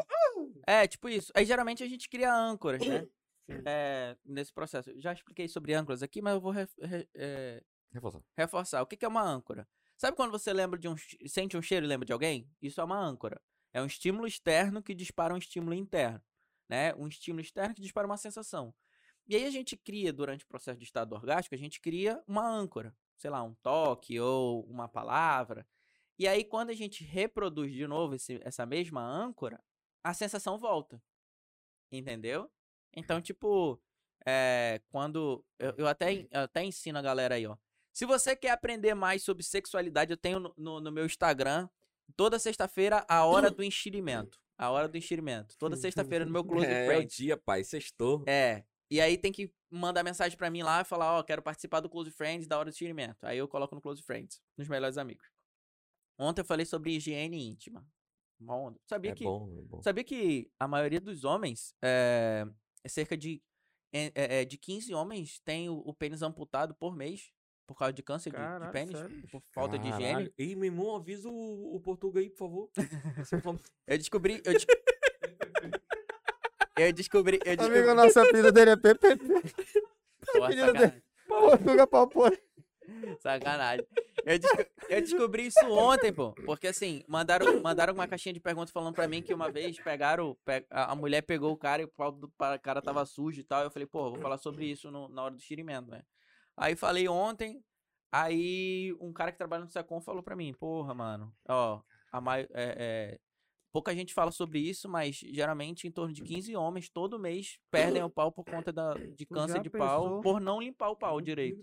é tipo isso. Aí geralmente a gente cria âncoras, né? É, nesse processo. Já expliquei sobre âncoras aqui, mas eu vou ref- re- é, Reforçar. reforçar. O que que é uma âncora? Sabe quando você lembra de um, sente um cheiro e lembra de alguém? Isso é uma âncora. É um estímulo externo que dispara um estímulo interno, né? Um estímulo externo que dispara uma sensação. E aí a gente cria durante o processo de estado orgástico, a gente cria uma âncora, sei lá, um toque ou uma palavra. E aí quando a gente reproduz de novo esse- essa mesma âncora, a sensação volta. Entendeu? Então, tipo, é, quando. Eu, eu até, eu até ensino a galera aí, ó. Se você quer aprender mais sobre sexualidade, eu tenho no, no- no meu Instagram, toda sexta-feira, a hora do enxerimento. A hora do enxerimento. Toda sexta-feira no meu Close É, é o Friends. dia, pai, sextou. É. E aí tem que mandar mensagem pra mim lá e falar, ó, quero participar do Close Friends da hora do enxerimento. Aí eu coloco no Close Friends, nos melhores amigos. Ontem eu falei sobre higiene íntima. Onda. Sabia É que bom, é bom. Sabia que a maioria dos homens, é, é cerca de, é, é, de 15 homens tem o, o pênis amputado por mês por causa de câncer de- de, pênis, sério, por falta de higiene. Ei, meu irmão, avisa o, o português aí, por favor. Falou- Eu descobri. Eu, des- eu descobri. Eu descobri. Amigo, nosso apelido dele é PPP. Apelido sacanagem. Portuga Palpone. sacanagem. Eu, desco- eu descobri isso ontem, pô. Porque assim, mandaram, mandaram uma caixinha de perguntas falando pra mim que uma vez pegaram. pe- A mulher pegou o cara e o pau do cara tava sujo e tal. Eu falei, pô, vou falar sobre isso no- na hora do xirimento, né? Aí falei ontem, aí um cara que trabalha no Secom falou pra mim, porra, mano, ó, a mai- é, é, pouca gente fala sobre isso, mas geralmente em torno de 15 homens todo mês perdem o pau por conta da, de câncer de pau pensou? por não limpar o pau direito,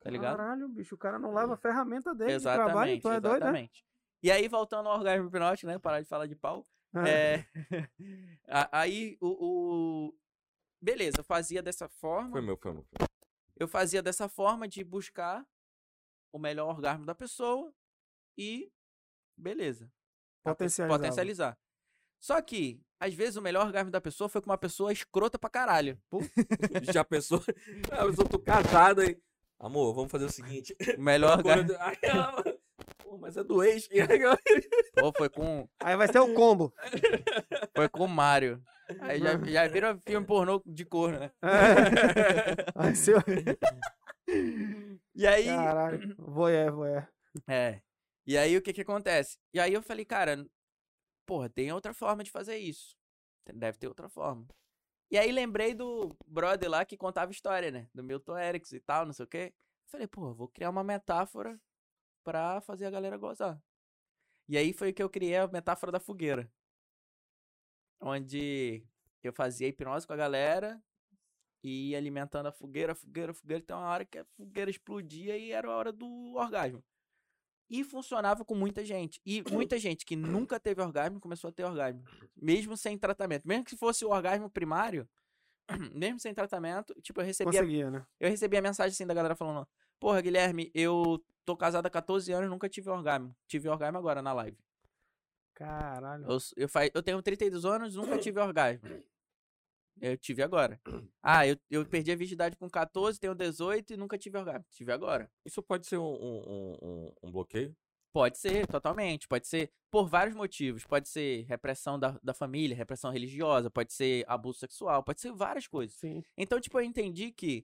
tá ligado? Caralho, bicho, o cara não leva a ferramenta dele de trabalho, Exatamente, tu é doido, né? exatamente. E aí, voltando ao orgasmo hipnótico, né? Parar de falar de pau. É. É, aí o, o- Beleza, eu fazia dessa forma. Foi meu, foi meu. Eu fazia dessa forma de buscar o melhor orgasmo da pessoa e. Beleza. Potencializava. Potencializar. Só que, às vezes, o melhor orgasmo da pessoa foi com uma pessoa escrota pra caralho. Já pensou? Ah, eu tô casado aí. Amor, vamos fazer o seguinte. O melhor orgasmo. Ama. Pô, mas é do ex. Pô, foi com. Aí vai ser o combo. Foi com o Mário. Aí já, já vira filme pornô de corno, né? É. Ser o... E aí. Caralho, voyeur, voyeur. É. E aí o que que acontece? E aí eu falei, cara, porra, tem outra forma de fazer isso. Deve ter outra forma. E aí lembrei do brother lá que contava história, né? Do Milton Erickson e tal, não sei o quê. Falei, pô, vou criar uma metáfora pra fazer a galera gozar. E aí foi que eu criei a metáfora da fogueira. Onde eu fazia hipnose com a galera e ia alimentando a fogueira, a fogueira, a fogueira. Tem uma hora que a fogueira explodia e era a hora do orgasmo. E funcionava com muita gente. E muita gente que nunca teve orgasmo começou a ter orgasmo. Mesmo sem tratamento. Mesmo que fosse o orgasmo primário, mesmo sem tratamento, tipo, eu recebia, Conseguia, né? eu recebia mensagem assim da galera falando: Porra, Guilherme, eu tô casado há 14 anos nunca tive orgasmo. Tive orgasmo agora na live. Caralho. Eu, eu, fa... eu tenho 32 anos, nunca tive orgasmo. Eu tive agora. Ah, eu, eu perdi a virgindade com 14, tenho 18 e nunca tive orgasmo. Tive agora. Isso pode ser um, um, um- um, um bloqueio? Pode ser, totalmente. Pode ser por vários motivos. Pode ser repressão da, da família, repressão religiosa, pode ser abuso sexual, pode ser várias coisas. Sim. Então, tipo, eu entendi que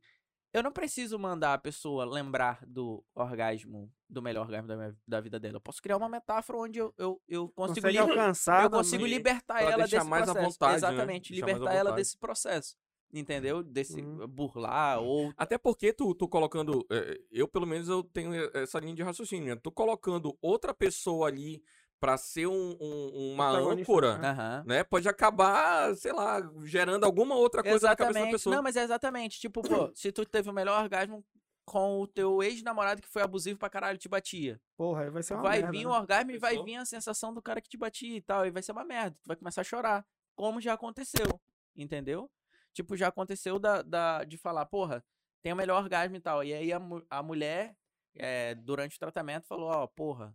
eu não preciso mandar a pessoa lembrar do orgasmo, do melhor orgasmo da, minha- da vida dela. Eu posso criar uma metáfora onde eu, eu, eu consigo, li- alcançar. eu consigo também. libertar ela desse mais à processo. vontade, né? Exatamente, à libertar ela desse processo. Entendeu? Desse Uhum. burlar ou Até porque tu, tu colocando. eh, Eu, pelo menos, eu tenho eh, essa linha de raciocínio. Né? Tu colocando outra pessoa ali pra ser um, um- uma âncora, né? Né? Pode acabar, sei lá, gerando alguma outra coisa na cabeça da Exatamente. pessoa. Não, mas é exatamente. Tipo, pô, se tu teve o melhor orgasmo com o teu ex-namorado que foi abusivo pra caralho, te batia. Porra, aí vai ser uma vai merda, vir o né? orgasmo e vai vir a sensação do cara que te batia e tal. E vai ser uma merda. Tu vai começar a chorar. Como já aconteceu. Entendeu? Tipo, já aconteceu da, da, de falar, porra, tem o melhor orgasmo e tal. E aí a, a mulher, eh, durante o tratamento, falou, ó, porra,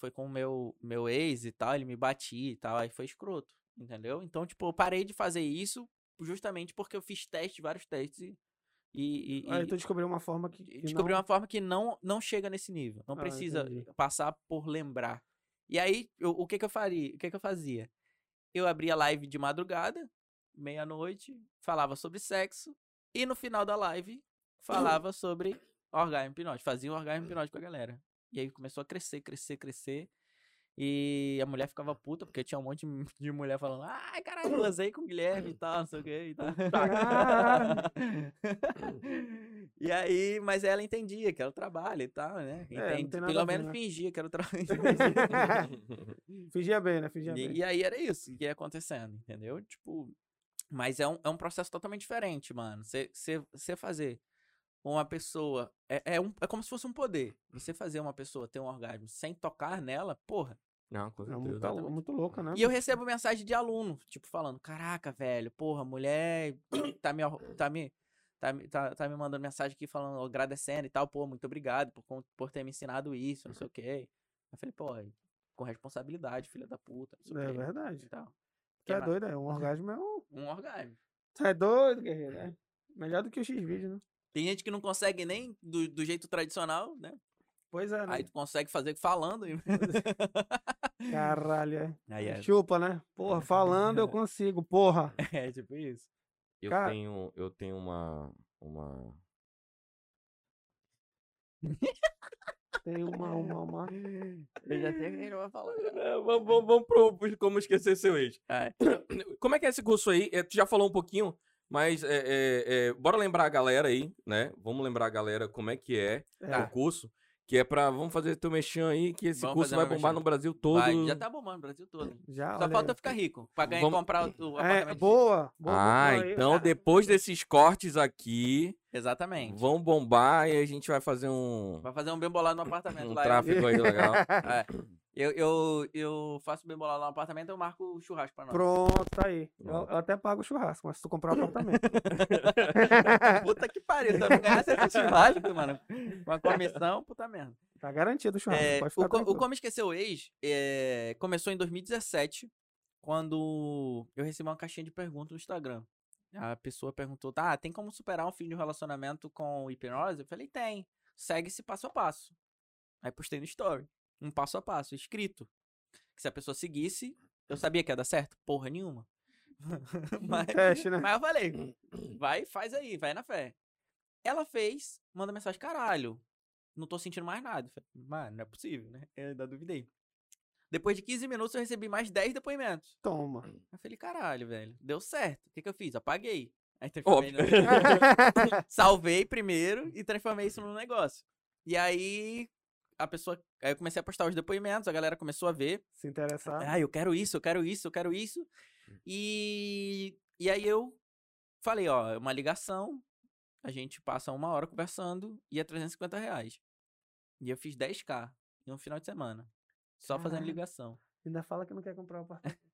foi com o meu, meu ex e tal, ele me batia e tal. Aí foi escroto. Entendeu? Então, tipo, eu parei de fazer isso justamente porque eu fiz testes, vários testes e. E, e- Aí e- tu descobriu uma forma que. que descobri não- uma forma que não, não chega nesse nível. Não Ah, precisa entendi. passar por lembrar. E aí, eu- o que que eu faria? O que que eu fazia? Eu abria live de madrugada, meia-noite, falava sobre sexo, e no final da live, falava sobre orgasmo hipnótico. Fazia um orgasmo hipnótico com a galera. E aí começou a crescer, crescer, crescer. E a mulher ficava puta, porque tinha um monte de- mulher falando, ai, caralho, gozei com o Guilherme e tal, não sei o que e tal. e aí, mas ela entendia que era o trabalho e tal, né? É, Entende- Pelo menos né? fingia que era o trabalho. Fingia bem, né? Fingia bem. E, e aí era isso que ia acontecendo, entendeu? Tipo, mas é um, é um processo totalmente diferente, mano. Você fazer uma pessoa. É, é, um, é como se fosse um poder. Você fazer uma pessoa ter um orgasmo sem tocar nela, porra. Não, com É muito, lou- muito louca, né? E eu recebo mensagem de aluno, tipo, falando: Caraca, velho, porra, mulher tá me, tá me, tá, tá, tá me mandando mensagem aqui falando, agradecendo e tal, pô, muito obrigado por, por ter me ensinado isso, não sei o quê. Eu falei, pô, com responsabilidade, filha da puta, não sei o É quê. verdade. Tu Que é doido, é. Um orgasmo é um. Um orgasmo. Tu é doido, guerreiro, né? Melhor do que o X-Vídeo, né? Tem gente que não consegue nem do, do jeito tradicional, né? Pois é, né? Aí tu consegue fazer falando. Caralho, é. Aí é, Chupa, né? Porra, falando eu consigo, porra. é tipo isso. Eu Cara- tenho, eu tenho uma, uma. Tem uma, uma, uma. Eu já sei que ele vai falar. Não, vamos, vamos, vamos pro, pro como esquecer seu ex. É. Como é que é esse curso aí? Eh, Tu já falou um pouquinho, Mas é, é, é, bora lembrar a galera aí, né? Vamos lembrar a galera como é que é, É. o curso. Que é pra. Vamos fazer teu mexão aí, que esse Vamos curso vai bombar no Brasil todo. Vai, já tá bombando no Brasil todo. Já, Só falta aí. ficar rico. Pra ganhar Vamos- comprar o, o É, apartamento. boa, boa. Ah, boa aí, então cara. depois desses cortes aqui, Exatamente. vão bombar e a gente vai fazer um, Vai fazer um bem bolado no apartamento um lá. tráfego aí legal. É. Eu, eu, eu faço bem bolado lá no apartamento, eu marco o churrasco pra nós. Pronto, tá aí. Eu, Pronto. eu até pago o churrasco, mas se tu comprar um apartamento. Puta que pariu, se eu não ganhasse esse churrasco, mano. Com a comissão, puta merda. tá garantido o churrasco, É, pode o, ficar o tranquilo. Como Esquecer o Ex é, começou em 2017, quando eu recebi uma caixinha de perguntas no Instagram. A pessoa perguntou, tá, tem como superar um fim de um relacionamento com hipnose? Eu falei, tem. Segue esse passo a passo. Aí postei no story. Um passo a passo, escrito. Que se a pessoa seguisse, eu sabia que ia dar certo? Porra nenhuma. mas, Teste, né? mas eu falei, vai, faz aí, vai na fé. Ela fez, manda mensagem, caralho, não tô sentindo mais nada. Falei, Mano, não é possível, né? Eu ainda duvidei. Depois de 15 minutos eu recebi mais 10 depoimentos. Toma. Eu falei, caralho, velho, deu certo. O que, que eu fiz? Apaguei. Aí transformei no... Salvei primeiro e transformei isso num negócio. E aí a pessoa. Aí eu comecei a postar os depoimentos, a galera começou a ver. Se interessar. Ah, eu quero isso, eu quero isso, eu quero isso. E, e aí eu falei, ó, é uma ligação, a gente passa uma hora conversando e é 350 reais. E eu fiz 10k em um final de semana. Só fazendo Caralho. ligação. Ainda fala que não quer comprar o apartamento.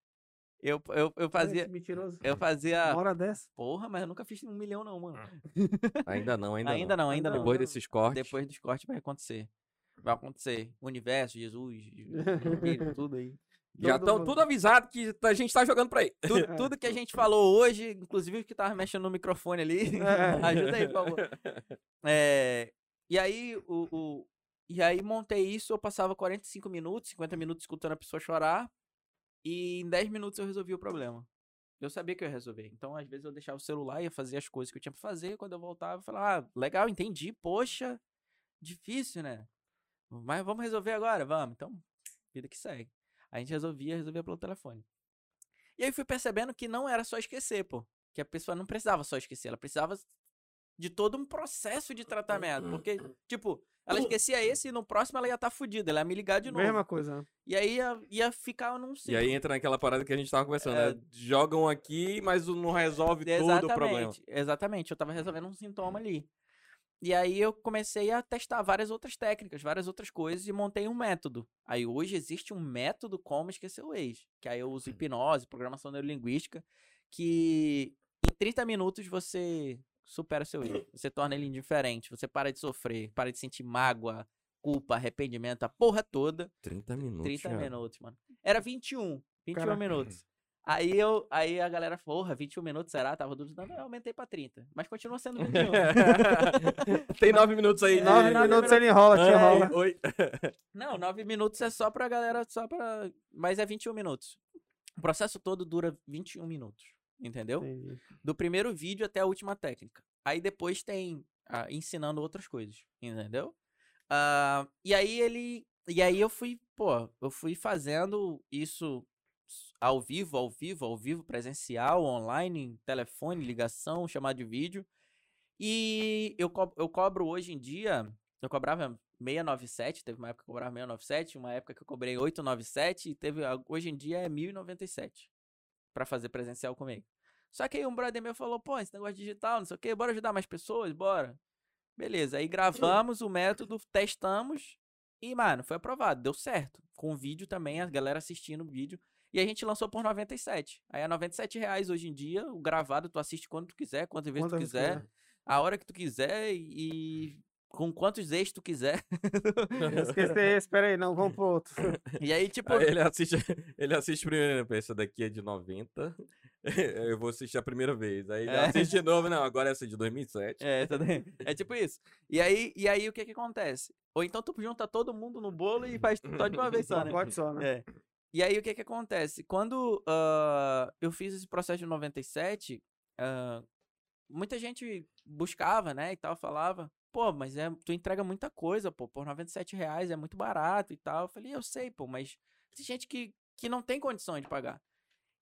Eu, eu, eu fazia. Esse mentiroso. Eu fazia. Uma hora dessa. Porra, mas eu nunca fiz um milhão, não, mano. Ainda não, ainda, Ainda não. não, ainda Ainda não. Depois desses cortes. Depois dos cortes vai acontecer. Vai acontecer. Universo, Jesus, tudo aí. Já estão tudo avisado que a gente tá jogando pra aí. Tudo, tudo que a gente falou hoje, inclusive o que tava mexendo no microfone ali. Ajuda aí, por favor. É, e aí, o, o- e aí montei isso, eu passava 45 minutos, 50 minutos escutando a pessoa chorar. E em 10 minutos eu resolvi o problema. Eu sabia que eu ia resolver. Então, às vezes, eu deixava o celular, ia fazer as coisas que eu tinha pra fazer. Quando eu voltava, eu falava, ah, legal, entendi. Poxa, difícil, né? Mas vamos resolver agora, vamos. Então, vida que segue. A gente resolvia, resolvia pelo telefone. E aí fui percebendo que não era só esquecer, pô. Que a pessoa não precisava só esquecer, ela precisava de todo um processo de tratamento. Porque, tipo, ela esquecia esse e no próximo ela ia estar fudida, ela ia me ligar de novo. Mesma coisa. né? E aí ia, ia ficar num E ciclo. aí entra naquela parada que a gente tava conversando, É. né? Jogam aqui, mas não resolve todo o problema. Exatamente, exatamente. Eu tava resolvendo um sintoma ali. E aí eu comecei a testar várias outras técnicas, várias outras coisas e montei um método. Aí hoje existe um método como esquecer o ex, que aí eu uso hipnose, programação neurolinguística, que em 30 minutos você supera seu erro, você torna ele indiferente, você para de sofrer, para de sentir mágoa, culpa, arrependimento, a porra toda. 30 minutos. 30 cara. minutos, mano. Era 21. 21 Caraca. minutos. Aí eu, aí a galera falou, porra, 21 minutos será? Tava duvidando. Não, eu aumentei pra 30. Mas continua sendo 21. Tem 9 minutos aí. É, Nove nove minutos ele enrola, te Ah, enrola. Oi. Não, 9 minutos é só pra galera, só pra. Mas é 21 minutos. O processo todo dura 21 minutos. Entendeu? Entendi. Do primeiro vídeo até a última técnica. Aí depois tem ah, ensinando outras coisas. Entendeu? Ah, e aí ele. E aí eu fui, pô, eu fui fazendo isso ao vivo, ao vivo, ao vivo, presencial, online, telefone, ligação, chamada de vídeo. E eu, co- eu cobro hoje em dia, eu cobrava 697, teve uma época que eu cobrava 697, uma época que eu cobrei 897 e teve hoje em dia é 1097 pra fazer presencial comigo. Só que aí um brother meu falou, pô, esse negócio digital, não sei o quê, bora ajudar mais pessoas, bora. Beleza, aí gravamos o método, testamos e, mano, foi aprovado, deu certo. Com vídeo também, a galera assistindo o vídeo. E a gente lançou por 97. Aí é 97 reais hoje em dia, o gravado tu assiste quando tu quiser, quantas vezes tu Quantas vezes quiser, quiser. a hora que tu quiser e com quantos ex tu quiser. Esqueci esse, pera aí, não, vamos pro outro. E aí, tipo, Aí ele assiste, ele assiste primeiro, pensa, daqui é de 90, eu vou assistir a primeira vez. Aí ele É. assiste de novo, não, agora essa é de 2007. É, essa é tipo isso. E aí, e aí o que que acontece? Ou então tu junta todo mundo no bolo e faz só de uma vez só, né? Pode só, né? É. E aí o que que acontece? Quando ah, eu fiz esse processo de 97, ah, muita gente buscava, né, e tal, falava, pô, mas é, tu entrega muita coisa, pô, por 97 reais é muito barato e tal. Eu falei, eu sei, pô, mas tem gente que, que não tem condição de pagar.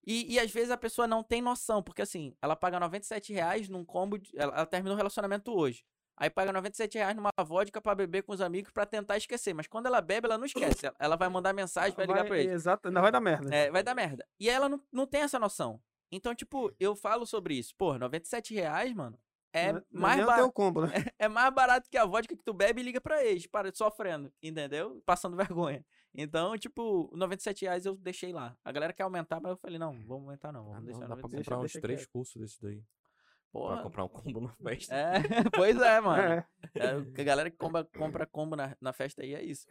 E, e às vezes a pessoa não tem noção, porque assim, ela paga 97 reais num combo. De, ela, ela terminou o relacionamento hoje. Aí paga 97 reais numa vodka pra beber com os amigos pra tentar esquecer. Mas quando ela bebe, ela não esquece. Ela- vai mandar mensagem, vai ligar pra ele. Exato, ainda vai dar merda. É, vai dar merda. E ela não, não tem essa noção. Então, tipo, eu falo sobre isso. Pô, 97 reais, mano, é Não mais nem o barato. combo, né? É mais barato que a vodka que tu bebe e liga pra ex, para, sofrendo, entendeu? Passando vergonha. Então, tipo, 97 reais eu deixei lá. A galera quer aumentar, mas eu falei, não, vamos aumentar não, Ah, vamos não, deixar dá pra 97. comprar uns deixa três cursos desse daí. Pra Porra. comprar um combo na festa. É, pois é, mano. É. É, a galera que compra, compra combo na, na festa aí é isso.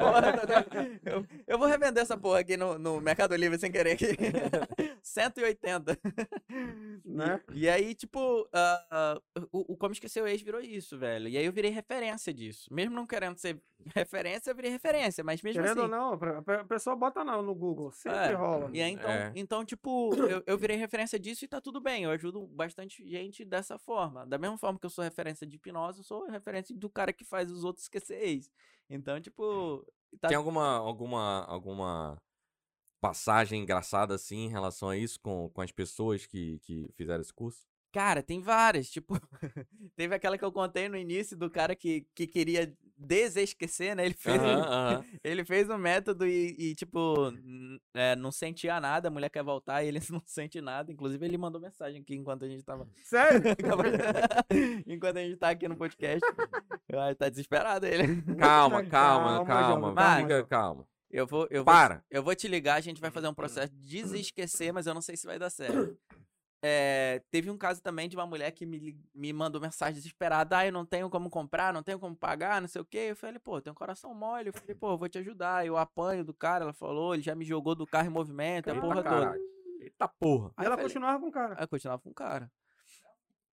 Porra, eu, eu vou revender essa porra aqui no, no Mercado Livre sem querer aqui. 180. Né? E, e aí, tipo, ah, ah, o, o Como Esqueceu Ex virou isso, velho. E aí eu virei referência disso. Mesmo não querendo ser referência, eu virei referência. Mas mesmo Querendo ou assim. não, pra- pra- a pessoa bota não no Google. Sempre É, rola. E aí, então, É. então tipo, eu, eu virei referência disso e tá tudo bem. Eu ajudo bastante gente dessa forma. Da mesma forma que eu sou referência de hipnose, eu sou referência do cara que faz os outros esquecer ex. Então, tipo. Tá... Tem alguma, alguma, alguma passagem engraçada assim em relação a isso com, com as pessoas que, que fizeram esse curso? Cara, tem várias. Tipo, teve aquela que eu contei no início do cara que, que queria desesquecer, né? Ele fez, aham. ele fez um método e, e, tipo, é, não sentia nada. A mulher quer voltar e ele não sente nada. Inclusive, ele mandou mensagem aqui enquanto a gente tava. Sério? enquanto a gente tá aqui no podcast. Tá desesperado ele. Calma, Calma, calma, calma. calma, Fica calma. Eu vou, eu vou, Para. eu vou te ligar, a gente vai fazer um processo de desesquecer, mas eu não sei se vai dar certo. É, teve um caso também de uma mulher que me, me mandou mensagem desesperada, ah, eu não tenho como comprar, não tenho como pagar, não sei o quê. Eu falei, pô, tem um coração mole. Eu falei, pô, eu vou te ajudar. Eu apanho do cara, ela falou, ele já me jogou do carro em movimento, a Eita, porra toda. caralho. Eita porra. Aí ela falei- continuava com o cara. Eu continuava com o cara.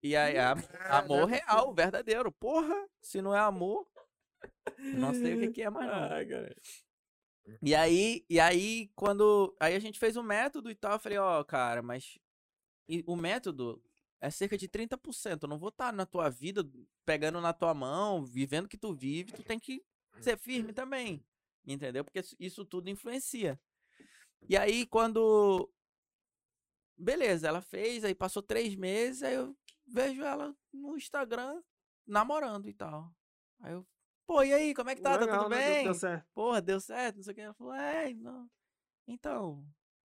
E aí, a- amor real, verdadeiro. Porra, se não é amor, não sei o que, que é mais não. Ai, cara. E aí, e aí, quando. Aí a gente fez um método e tal, eu falei, ó, cara, mas. E o método é cerca de 30%. Eu não vou estar na tua vida, pegando na tua mão, vivendo o que tu vive, tu tem que ser firme também. Entendeu? Porque isso- tudo influencia. E aí, quando. Beleza, ela fez, aí passou três meses, aí eu vejo ela no Instagram namorando e tal. Aí eu. Pô, e aí, como é que tá? tá Legal, tudo né? Deu- bem? Deu certo. porra, deu certo, não sei o que. Ela falou, é, não. Então,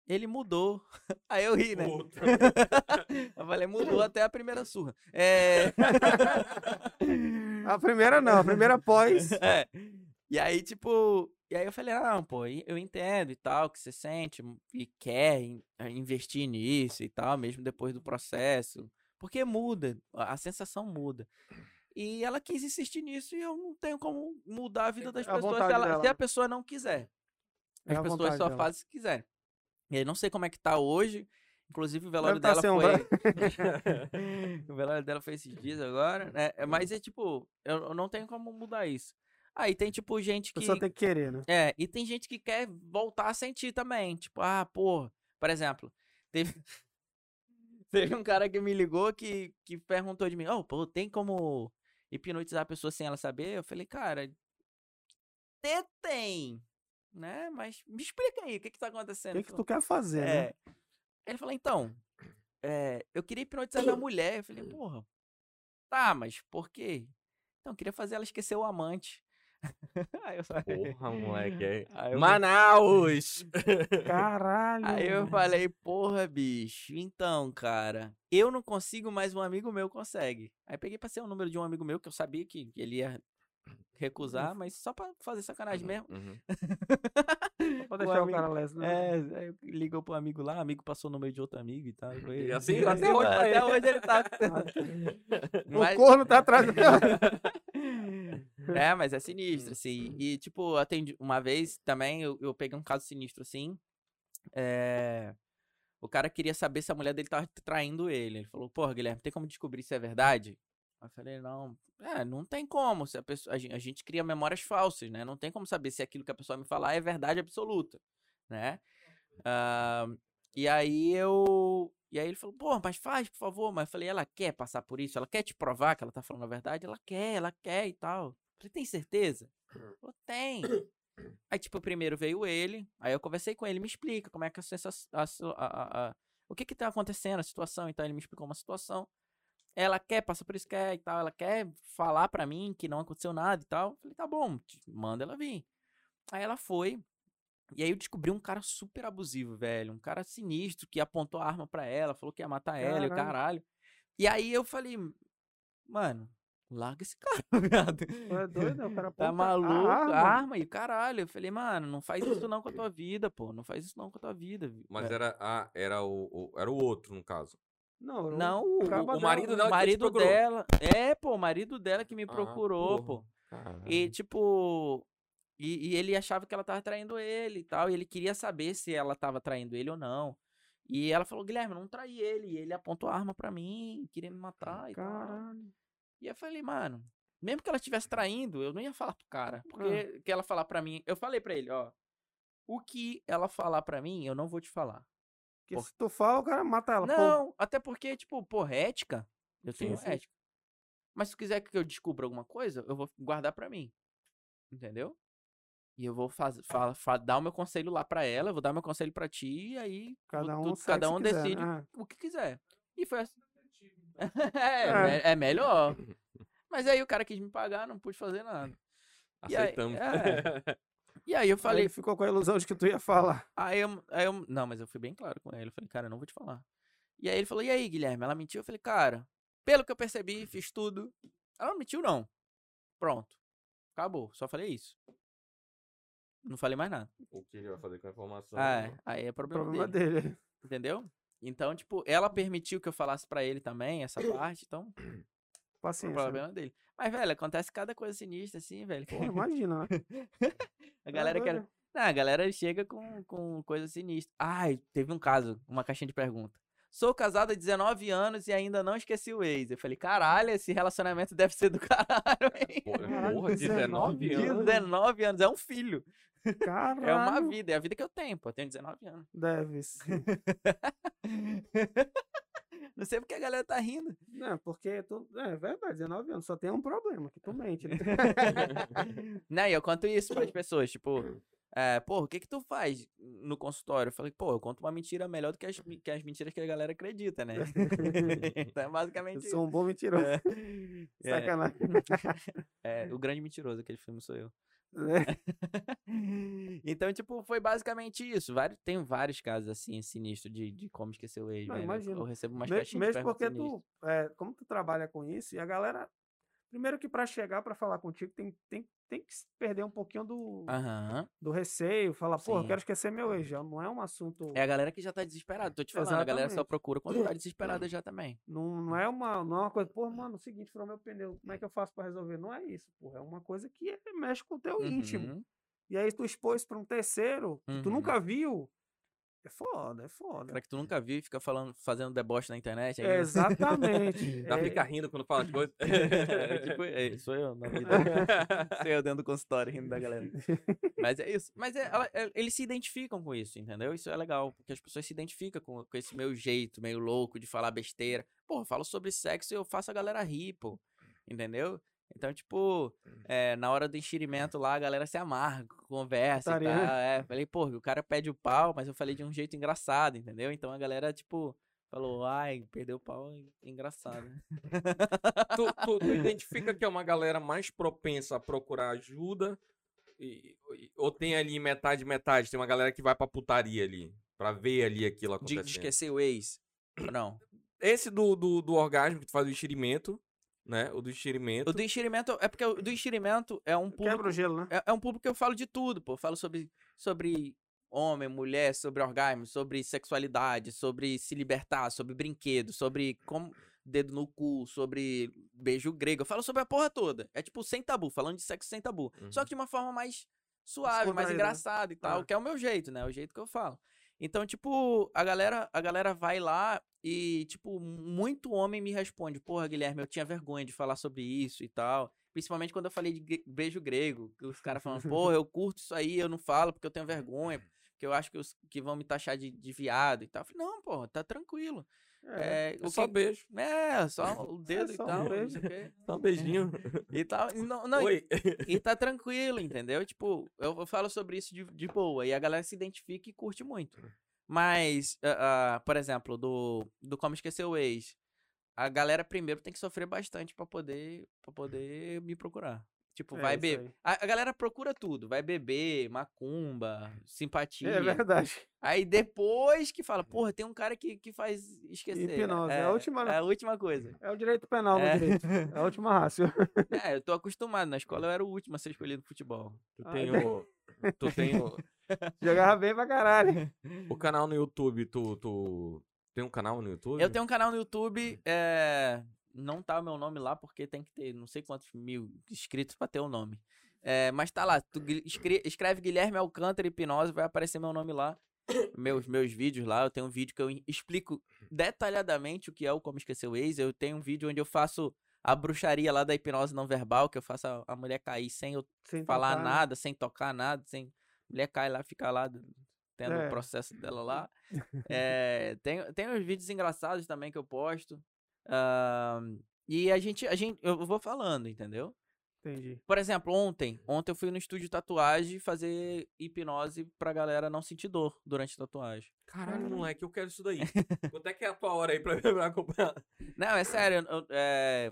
ele mudou. Aí eu ri, né? Puta. eu falei, mudou até a primeira surra. É. A primeira não, a primeira pós. é. E aí, tipo. E aí eu falei, não, pô, e- eu entendo e tal, que você sente e quer eh, investir nisso e tal, mesmo depois do processo. Porque muda, a sensação muda. E ela quis insistir nisso e eu não tenho como mudar a vida das É a pessoas se, ela- se a pessoa não quiser. É As a pessoas só dela. fazem se quiserem. E aí não sei como é que tá hoje. Inclusive o velório tá dela um foi. o velório dela foi esses dias agora, né? É, Mas é tipo, eu, eu não tenho como mudar isso. Aí tem tipo gente que. pessoa tem que querer, né? É, e tem gente que quer voltar a sentir também. Tipo, ah, pô, por exemplo, teve, teve um cara que me ligou que, que perguntou de mim, oh, pô, tem como hipnotizar a pessoa sem ela saber? Eu falei, cara, até tem, né? Mas me explica aí, o que que tá acontecendo? O que, que tu quer fazer, né? é. Ele falou, então, é, eu queria hipnotizar minha mulher. Eu falei, porra, tá, mas por quê? Então, eu queria fazer ela esquecer o amante. Aí eu falei, Porra, moleque. Aí eu- Manaus! Caralho. Aí eu falei, porra, bicho, então, cara, eu não consigo, mas um amigo meu consegue. Aí peguei pra ser o número de um amigo meu, que eu sabia que ele ia recusar, mas só pra fazer sacanagem mesmo. Uhum. O deixar o amigo- cara leso, né? É, ligou pro amigo lá, amigo passou o número de outro amigo e tal. foi- E assim, até hoje tá até hoje ele tá. O corno tá atrás do É, mas é sinistro, assim. E, tipo, atendi uma vez também, eu, eu peguei um caso sinistro, assim. É... O cara queria saber se a mulher dele tava traindo ele. Ele falou, porra, Guilherme, tem como descobrir se é verdade? Eu falei, não, é, não tem como. Se a, pessoa, a, gente, a gente cria memórias falsas, né? Não tem como saber se aquilo que a pessoa me falar é verdade absoluta, né? Ah, e aí eu. E aí ele falou, pô, mas faz, por favor. Mas eu falei, ela quer passar por isso? Ela quer te provar que ela tá falando a verdade? Ela quer, ela quer e tal. Eu falei, tem certeza? Falou, tem. Aí, tipo, primeiro veio ele, aí eu conversei com ele, me explica como é que a, sensação, a, a, a, o que que tá acontecendo, a situação. Então ele me explicou uma situação. Ela quer, passa por isso, quer e tal. Ela quer falar pra mim que não aconteceu nada e tal. Eu falei, tá bom, manda ela vir. Aí ela foi. E aí eu descobri um cara super abusivo, velho. Um cara sinistro que apontou a arma pra ela, falou que ia matar ela e o caralho. E aí eu falei, mano, larga esse cara, viado. É doido, o cara Tá maluco? a Arma. arma. e o caralho. Eu falei, mano, não faz isso não com a tua vida, pô. Não faz isso não com a tua vida. vi- Mas é. era, a, era, o, o- era o outro, no caso. Não, Não, o, caba o marido dela o marido dela. É, pô, o marido dela que me Ah, procurou, porra. pô. E tipo. E, e ele achava que ela tava traindo ele e tal. E ele queria saber se ela tava traindo ele ou não. E ela falou, Guilherme, não traí ele. E ele apontou a arma pra mim, queria me matar e tal. Caralho. E eu falei, mano, mesmo que ela estivesse traindo, eu não ia falar pro cara. Porque Ah. que ela falar pra mim. Eu falei pra ele, ó. O que ela falar pra mim, eu não vou te falar. Porque Por- se tu fala, o cara mata ela. pô. Não, até porque, tipo, porra, ética. Eu Sim, tenho sim. ética. Mas se tu quiser que eu descubra alguma coisa, eu vou guardar pra mim. Entendeu? E eu vou fazer, fa- fa- dar o meu conselho lá pra ela, eu vou dar meu conselho pra ti, e aí Cada tu- um, tu- segue cada se um quiser, decide né? o que quiser. E foi assim. É. é, me- é melhor. Mas aí o cara quis me pagar, não pude fazer nada. E aí- Aceitamos. é. E aí eu Aí falei, ele ficou com a ilusão de que tu ia falar. Aí eu, aí eu. Não, mas eu fui bem claro com ele. Eu falei, cara, eu não vou te falar. E aí ele falou, e aí, Guilherme? Ela mentiu? Eu falei, cara, pelo que eu percebi, fiz tudo. Ela não mentiu, não. Pronto. Acabou. Só falei isso. Não falei mais nada. O que ele vai fazer com a informação? Ah, é. Aí é problema, problema dele. dele. Entendeu? Então, tipo, ela permitiu que eu falasse pra ele também essa parte, então, o Paciência. né? problema dele. Mas, velho, acontece cada coisa sinistra, assim, velho. Pô, imagina, né? A galera quer. Não, a galera chega com, com coisa sinistra. Ai, teve um caso, uma caixinha de pergunta. Sou casada há 19 anos e ainda não esqueci o ex. Eu falei, caralho, esse relacionamento deve ser do caralho, hein? Porra, Caralho, porra, 19 19 anos. 19 anos, é um filho. Caralho. É uma vida, é a vida que eu tenho, pô. Eu tenho 19 anos. Deve ser. Não sei porque a galera tá rindo. Não, porque tu. É verdade, 19 anos. Só tem um problema, que tu mente. Né? Não, e eu conto isso pras pessoas, tipo, é, pô, o que que tu faz no consultório? Eu falei, pô, eu conto uma mentira melhor do que as, que as mentiras que a galera acredita, né? então é Eu basicamente sou um bom mentiroso. É. É, Sacanagem. é, o grande mentiroso, aquele filme sou eu. Né? então, tipo, foi basicamente isso. Vários, tem vários casos assim, sinistros de, de como esquecer o ex, Não, velho. imagino. Eu recebo umas Me- caixinhas Mesmo porque sinistras. tu, é, como tu trabalha com isso, e a galera, primeiro que pra chegar pra falar contigo, tem, tem, tem que perder um pouquinho do, Aham. do receio, falar, pô, eu quero esquecer meu ex, já não é um assunto, É a galera que já tá desesperada. Tô te falando, a galera só Exatamente. procura quando tá desesperada já também. não, não, é uma, não é uma coisa, pô, mano, é o seguinte, furou meu pneu, como é que eu faço pra resolver? Não é isso, porra, é uma coisa que mexe com o teu íntimo. Uhum. E aí tu expôs pra um terceiro, que tu Uhum. nunca viu, é foda, é foda. Cara que tu nunca viu e fica falando, fazendo deboche na internet. É, exatamente. Já é, fica rindo quando fala as coisas. É, tipo, é, sou eu na vida. sou eu dentro do consultório rindo da galera. Mas é isso. Mas é, ela- é- eles se identificam com isso, entendeu? Isso é legal, porque as pessoas se identificam com, com esse meu jeito meio louco de falar besteira. Pô, eu falo sobre sexo e eu faço a galera rir, pô. Entendeu? Então, tipo, é, na hora do enxerimento lá, a galera se amarga, conversa e né? tal. É, falei, pô, o cara pede o pau, mas eu falei de um jeito engraçado, entendeu? Então a galera, tipo, falou, ai, perdeu o pau, engraçado. tu, tu- tu identifica que é uma galera mais propensa a procurar ajuda? E- ou tem ali metade, metade? Tem uma galera que vai pra putaria ali, pra ver ali aquilo De, acontecendo. de esquecer o ex. Não. Esse do, do, do orgasmo, que tu faz o enxerimento, né? O do enxerimento. O do enxerimento, é porque o do enxerimento é um público. Quebra o gelo, né? É, é um público que eu falo de tudo, pô. Eu falo sobre, sobre homem, mulher, sobre orgasmo, sobre sexualidade, sobre se libertar, sobre brinquedo, sobre como dedo no cu, sobre beijo grego. Eu falo sobre a porra toda. É tipo sem tabu, falando de sexo sem tabu. Só Uhum. que de uma forma mais suave, mais né? engraçada e tal, Ah. que é o meu jeito, né? É o jeito que eu falo. Então, tipo, a galera, a galera vai lá e, tipo, muito homem me responde, porra, Guilherme, eu tinha vergonha de falar sobre isso e tal. Principalmente quando eu falei de beijo grego, os caras falando, porra, eu curto isso aí, eu não falo porque eu tenho vergonha, porque eu acho que, os, que vão me taxar de, de viado e tal. Eu falei, não, porra, tá tranquilo. É, É o só que- beijo. é, só o dedo e só um tal. não beijo. Só um beijinho. E tal. e Não, não, e- Oi. E tá tranquilo, entendeu? Tipo, eu, eu falo sobre isso de, de boa. E a galera se identifica e curte muito. Mas, ah, ah, por exemplo, do, do Como Esquecer o Ex, a galera primeiro tem que sofrer bastante pra poder, pra poder me procurar. Tipo, É, vai beber. A, a galera procura tudo. Vai beber, macumba, simpatia. É verdade. Aí depois que fala, porra, tem um cara que, que faz esquecer. Hipnose, é a última- É a última coisa. É o direito penal no É. direito. É a última rácio. É, eu tô acostumado. Na escola eu era o último a ser escolhido no futebol. Tu Ah, tem o. Tu tem o, Jogava bem pra caralho. o canal no YouTube, tu, tu. Tem um canal no YouTube? Eu tenho um canal no YouTube, é... não tá o meu nome lá, porque tem que ter não sei quantos mil inscritos pra ter o nome. É, mas tá lá, tu escreve Guilherme Alcântara Hipnose, vai aparecer meu nome lá. Meus, meus vídeos lá, eu tenho um vídeo que eu explico detalhadamente o que é o Como Esquecer o Ex. Eu tenho um vídeo onde eu faço a bruxaria lá da hipnose não verbal, que eu faço a, a mulher cair sem eu Sem falar tocar, né? nada, sem tocar nada, sem. Mulher cai lá, fica lá, tendo É. o processo dela lá. É, tem, tem uns vídeos engraçados também que eu posto. ahn, e a gente, a gente, eu vou falando, entendeu? Entendi. Por exemplo, ontem, ontem eu fui no estúdio de tatuagem fazer hipnose pra galera não sentir dor durante a tatuagem. Caralho, moleque, eu quero isso daí. Quanto é que é a tua hora aí pra, pra acompanhar? Não, é sério, eu, é,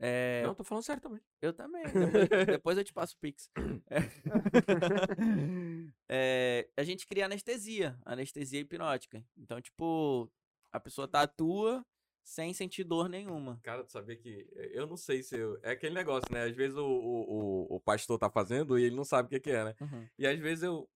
é, Não, tô falando sério também. Eu também. Depois, depois eu te passo o Pix. É, é, a gente cria anestesia, anestesia hipnótica. Então, tipo, a pessoa tatua sem sentir dor nenhuma. Cara, tu sabia que. Eu não sei se eu. É aquele negócio, né? Às vezes o, o, o, pastor tá fazendo e ele não sabe o que, que é, né? E às vezes eu.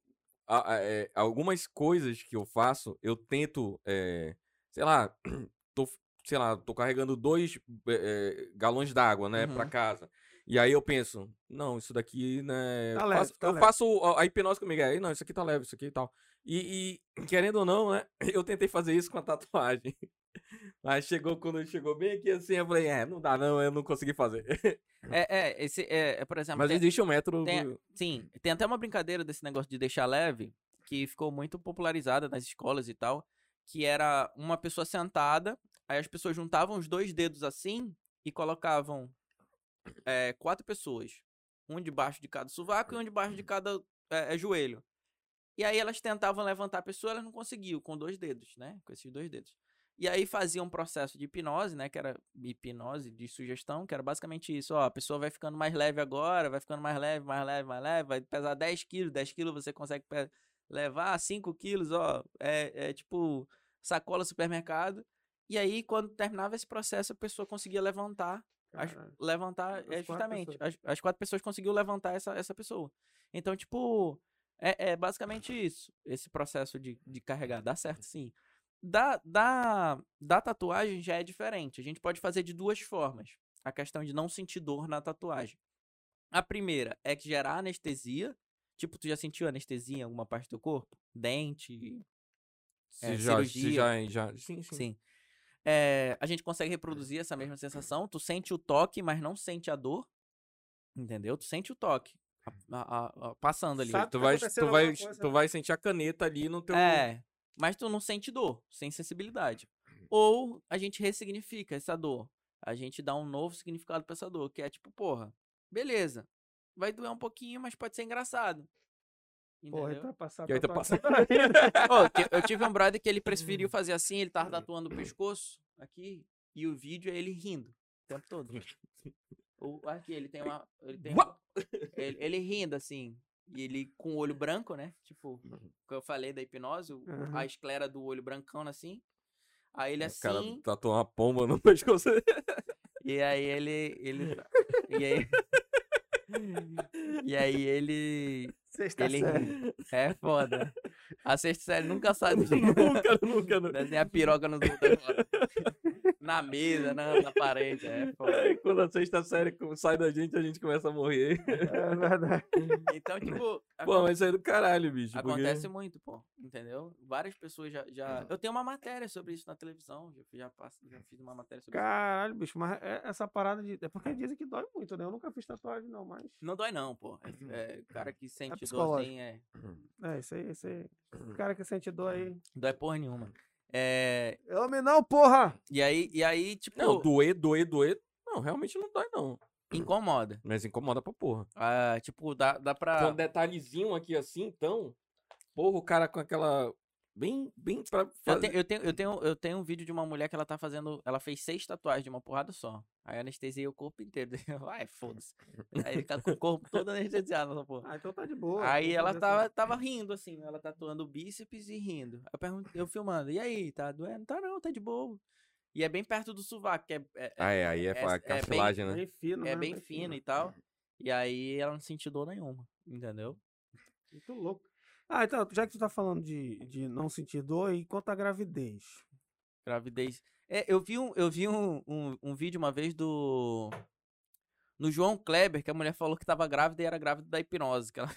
a- a- é, algumas coisas que eu faço, eu tento. é, sei lá, tô, sei lá, tô carregando dois é, é, galões d'água, né, pra Uhum. casa. E aí eu penso, não, isso daqui, né. Tá eu leve, faço, tá eu faço a, a hipnose comigo. Aí, não, isso aqui tá leve, isso aqui e tal. E, e, querendo ou não, né, eu tentei fazer isso com a tatuagem. Mas chegou, quando chegou bem aqui assim, eu falei, é, não dá não, eu não consegui fazer. É, é, esse, é, é, por exemplo, Mas tem- existe um método. tem- sim, tem até uma brincadeira desse negócio de deixar leve, que ficou muito popularizada nas escolas e tal, que era uma pessoa sentada, aí as pessoas juntavam os dois dedos assim e colocavam é, quatro pessoas, um debaixo de cada sovaco e um debaixo de cada é, joelho. E aí elas tentavam levantar a pessoa, elas não conseguiam com dois dedos, né? Com esses dois dedos. E aí faziam um processo de hipnose, né? Que era hipnose de sugestão, que era basicamente isso. Ó, a pessoa vai ficando mais leve agora, vai ficando mais leve, mais leve, mais leve, vai pesar 10 quilos, 10 quilos você consegue levar 5 quilos, ó. É, é tipo sacola supermercado. E aí, quando terminava esse processo, a pessoa conseguia levantar as- levantar, As é, quatro justamente, as, as quatro pessoas conseguiu levantar essa, essa pessoa. Então, tipo, é, é basicamente isso, esse processo de, de carregar, dá certo sim. Da, da, da tatuagem já é diferente, a gente pode fazer de duas formas, a questão de não sentir dor na tatuagem. A primeira é que gerar anestesia, tipo, tu já sentiu anestesia em alguma parte do corpo? Dente, Se é, já, se cirurgia. já, já. Sim, sim. Sim. É, a gente consegue reproduzir essa mesma sensação. Tu sente o toque, mas não sente a dor. Entendeu? Tu sente o toque. a- a- a- a- passando ali. Sabe Tu tá vai, tu, vai, coisa, tu né? vai sentir a caneta ali no teu. É. Mas tu não sente dor, sem sensibilidade. Ou a gente ressignifica essa dor. A gente dá um novo significado pra essa dor, que é tipo, porra, beleza. Vai doer um pouquinho, mas pode ser engraçado. Porra, Entendeu? tá passando. E aí tu passa- que- eu tive um brother que ele preferiu fazer assim, ele tava tatuando o pescoço aqui, e o vídeo é ele rindo o tempo todo. O, aqui, ele tem uma. Ele, tem ele, ele rindo, assim. E ele com o olho branco, né? Tipo, que eu falei da hipnose, Aham. a esclera do olho brancão assim. Aí ele O cara assim. tatuou uma pomba no pescoço. E aí ele. ele e aí. e aí ele. Sexta Ele série. é foda. A sexta série nunca sai do nunca, nunca, nunca. Desenhar piroca no Na mesa, na, na parede. É, foda. Aí, Quando a sexta série sai da gente, a gente começa a morrer. É verdade. Então, tipo, Pô, mas isso aí é do caralho, bicho. porque- acontece muito, pô. Entendeu? Várias pessoas já, já. Eu tenho uma matéria sobre isso na televisão. Já, já, passo, já fiz uma matéria sobre isso. Caralho, bicho, mas é- essa parada de. É porque dizem que dói muito, né? Eu nunca fiz tatuagem, não, mas. Não dói, não, pô. É, é, cara que sente dor psicológico. assim é. É, isso aí, isso aí. O cara que sente dor aí. Dói porra nenhuma. É, Homem não, porra! e aí, e aí, tipo, Não, doer, doer, doer. Não, realmente não dói, não. incomoda. Mas incomoda pra porra. Ah, tipo, dá, dá pra. Com um detalhezinho aqui assim, então. Porra, o cara com aquela. Bem, bem pra Eu, fazer. tenho, eu, tenho, eu, tenho, eu tenho um vídeo de uma mulher que ela tá fazendo. Ela fez seis tatuagens de uma porrada só. Aí anestesiei o corpo inteiro. Ai, foda-se. Aí ele tá com o corpo todo anestesiado nessa porra. Ah, então tá de boa. Aí ela fazer tava, assim. tava rindo, assim, ela tatuando o bíceps e rindo. Eu pergunto, eu filmando, e aí, tá doendo? Tá não, tá de boa. E é bem perto do sovaco, que é, é, Ah, é, aí é, é- é bem- cartilagem, né? Bem fino, é né? bem fino e tal. E aí ela não sentiu dor nenhuma, entendeu? Muito louco. Ah, então, já que tu tá falando de, de não sentir dor, e quanto à gravidez? Gravidez. É, eu vi, um, eu vi um, um, um vídeo uma vez do. No João Kleber, que a mulher falou que tava grávida e era grávida da hipnose. Que ela...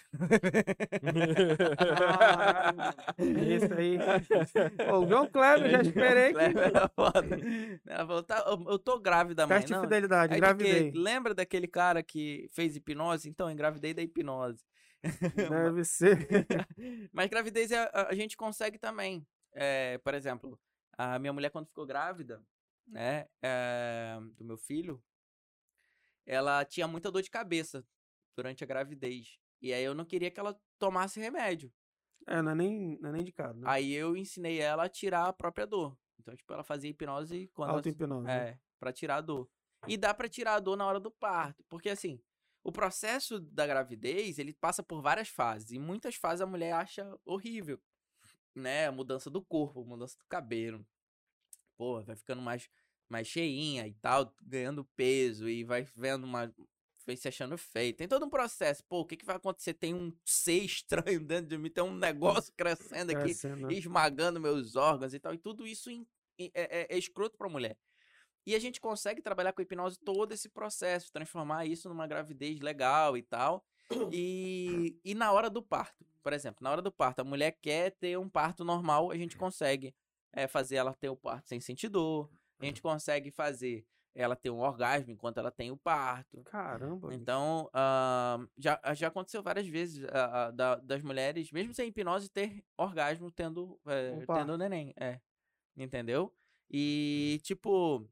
Caralho, Esse aí. O João Kleber, já esperei que. Kleber foda. Ela falou, tá, eu, tô grávida, mãe. Teste de fidelidade, Aí engravidei. Lembra daquele cara que fez hipnose? Então, engravidei da hipnose. Deve ser. Mas gravidez é- a, a gente consegue também. É, por exemplo, a minha mulher quando ficou grávida, né, é, do meu filho, ela tinha muita dor de cabeça durante a gravidez. E aí eu não queria que ela tomasse remédio. É, não é nem, não é nem indicado, né? Aí eu ensinei ela a tirar a própria dor. Então, tipo, ela fazia hipnose quando ela Auto-hipnose. né? é, pra tirar a dor. E dá pra tirar a dor na hora do parto. Porque, assim, o processo da gravidez, ele passa por várias fases. E muitas fases a mulher acha horrível. Né? A mudança do corpo, a mudança do cabelo. Pô, vai ficando mais, mais cheinha e tal, ganhando peso e vai vendo uma. Vai se achando feio. Tem todo um processo. Pô, o que, que vai acontecer? Tem um ser estranho dentro de mim, tem um negócio crescendo aqui Crescendo, esmagando meus órgãos e tal. E tudo isso é, é, é escroto pra mulher. E a gente consegue trabalhar com a hipnose todo esse processo, transformar isso numa gravidez legal e tal. E, e na hora do parto, por exemplo, na hora do parto, a mulher quer ter um parto normal, a gente consegue é, fazer ela ter o parto sem sentir dor. A gente consegue fazer ela ter um orgasmo enquanto ela tem o parto. Caramba. Então, ah, já, já aconteceu várias vezes ah, ah, da- das mulheres, mesmo sem hipnose, ter orgasmo tendo, eh, tendo neném. É. Entendeu? E, tipo,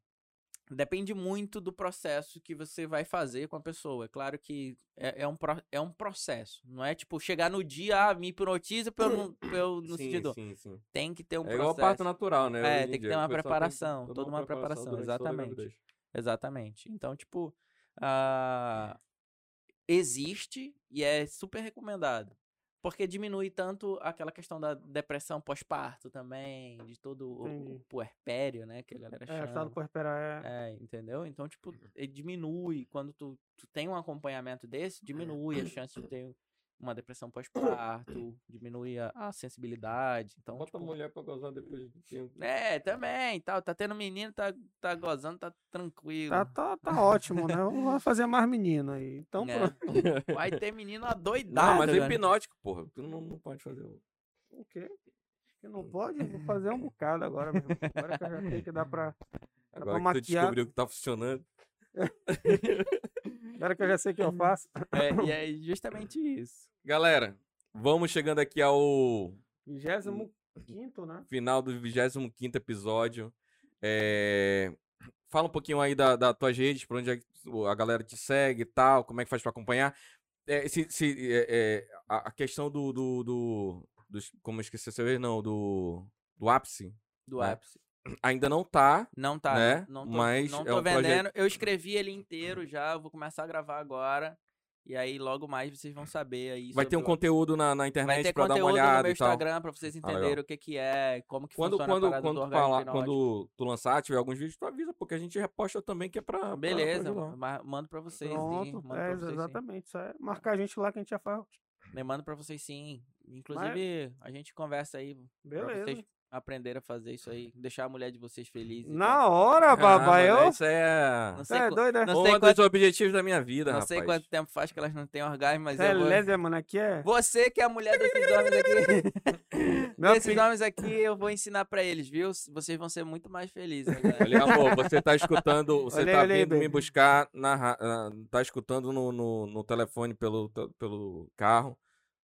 depende muito do processo que você vai fazer com a pessoa. É claro que é, é um, é um processo. Não é tipo chegar no dia, ah, me hipnotiza pra eu não, pra eu não sentir Sim, dor. sim, sim. Tem que ter um É igual processo. parto natural, né? É, tem que ter uma preparação, toda uma preparação, exatamente. Exatamente. Então, tipo, ah, existe e é super recomendado. Porque diminui tanto aquela questão da depressão pós-parto também, de todo o- o puerpério, né? Que a galera É, chama. estado por esperar. É... É, entendeu? Então, tipo, ele diminui. Quando tu, tu tem um acompanhamento desse, diminui a chance de ter uma depressão pós-parto, diminui a, a sensibilidade. Então, Bota a tipo, mulher pra gozar depois de tempo. é, também, tal. Tá tendo menino, tá, tá gozando, tá tranquilo. Tá, tá, tá ótimo, né? Vamos fazer mais menino aí. Então, É. pronto. Vai ter menino adoidado. Não, mas é hipnótico, porra. Tu não, não pode fazer. o- O quê? Que não pode? Vou fazer um bocado agora mesmo. Agora que eu já sei que dá pra. Dá pra Agora que tu maquiar. descobriu que tá funcionando. Agora que eu já sei o que eu faço. É, e é justamente isso. Galera, vamos chegando aqui ao 25 né? final do 25 episódio. É, Fala um pouquinho aí da, da tua redes, pra onde é a galera te segue e tal, como é que faz pra acompanhar. É, se, se, é, é, a, questão do, do, do, dos- Como eu esqueci seu vez, não, do. Do ápice. Do É. ápice. Ainda não tá. Não tá, Né? não, não tô, Mas não é tô um projeto- vendendo. Eu escrevi ele inteiro já, vou começar a gravar agora. E aí, logo mais, vocês vão saber aí. Vai ter um o- conteúdo na, na internet ter pra dar uma conteúdo no olhada meu. Instagram pra vocês legal. entenderem o que que é, como que Quando, funciona quando, quando, do tu orgasmo falar, quando tu lançar, tiver alguns vídeos, tu avisa, porque a gente reposta também, que é pra. pra- Beleza, pra mando pra vocês. sim, Pronto. mando É, pra vocês, sim. exatamente. Isso é marcar a gente lá que a gente já faz. Eu mando pra vocês sim. Inclusive, a gente conversa aí pra Beleza. vocês aprenderem a fazer isso aí. Deixar a mulher de vocês feliz. Na hora, Ah, mano, eu... Isso é. Não Você sei, é doido, é? não Um sei dos quanto, objetivos da minha vida, não rapaz. sei quanto tempo faz que elas não têm orgasmo, mas Você é eu vou... mano. Aqui é. Você que é a mulher desses homens aqui. Meu Esses filho- homens aqui eu vou ensinar pra eles, viu? Vocês vão ser muito mais felizes. Olha, amor, você tá escutando, você Olha aí, tá olha aí, vindo me baby. buscar na, na- tá escutando no, no, no telefone pelo, pelo carro.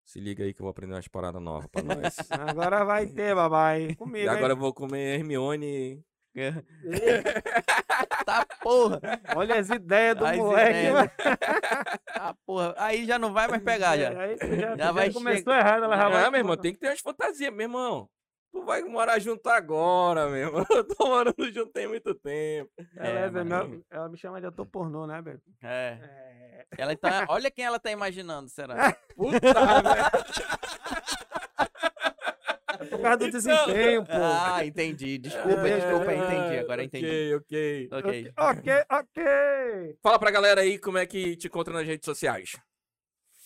Se liga aí que eu vou aprender umas paradas novas pra nós. Agora vai ter, babai. Comigo, e agora eu hein? vou comer Hermione. tá porra. Olha as ideias do As moleque. ideias. Tá porra. Aí já não vai mais pegar já. Aí já, Já já vai começou errado, ela já vai... Ah, meu irmão, tem que ter umas fantasias, meu irmão. Tu vai morar junto agora, meu irmão. Eu tô morando junto tem muito tempo. Ela, É, é, mano. ela, ela me chama de ator pornô, né, velho? É. É. Ela tá, olha quem ela tá imaginando, será? Puta, velho. É por causa do desempenho, pô. Ah, entendi. Desculpa, É, desculpa, é, entendi. Agora entendi. Ok, ok. Ok. Ok, ok. Fala pra galera aí como é que te encontra nas redes sociais.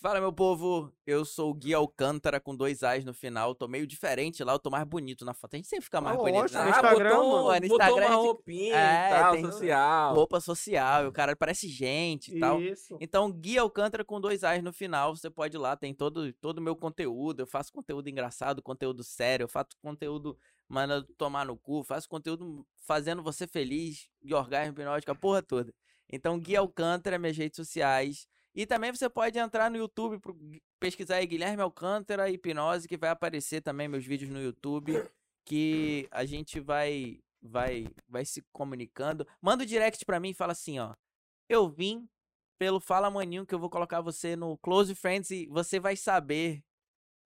Fala, meu povo. Eu sou o Gui Alcântara com dois A's no final. Tô meio diferente lá, eu tô mais bonito na foto. A gente sempre fica mais Ah, bonito. lógico, né? no Instagram, botou, mano. No botou Instagram uma a gente- roupinha É, e tal, tem- social. Roupa social, o cara parece gente e tal. Isso. Então, Gui Alcântara com dois A's no final, você pode ir lá, tem todo todo o meu conteúdo. Eu faço conteúdo engraçado, conteúdo sério, eu faço conteúdo mandando tomar no cu, faço conteúdo fazendo você feliz, de orgasmo hipnótico, a porra toda. Então, Gui Alcântara, minhas redes sociais. E também você pode entrar no YouTube, pro- pesquisar aí Guilherme Alcântara Hipnose, que vai aparecer também meus vídeos no YouTube, que a gente vai vai vai se comunicando. Manda o direct pra mim e fala assim, ó. Eu vim pelo Fala Maninho que eu vou colocar você no Close Friends e você vai saber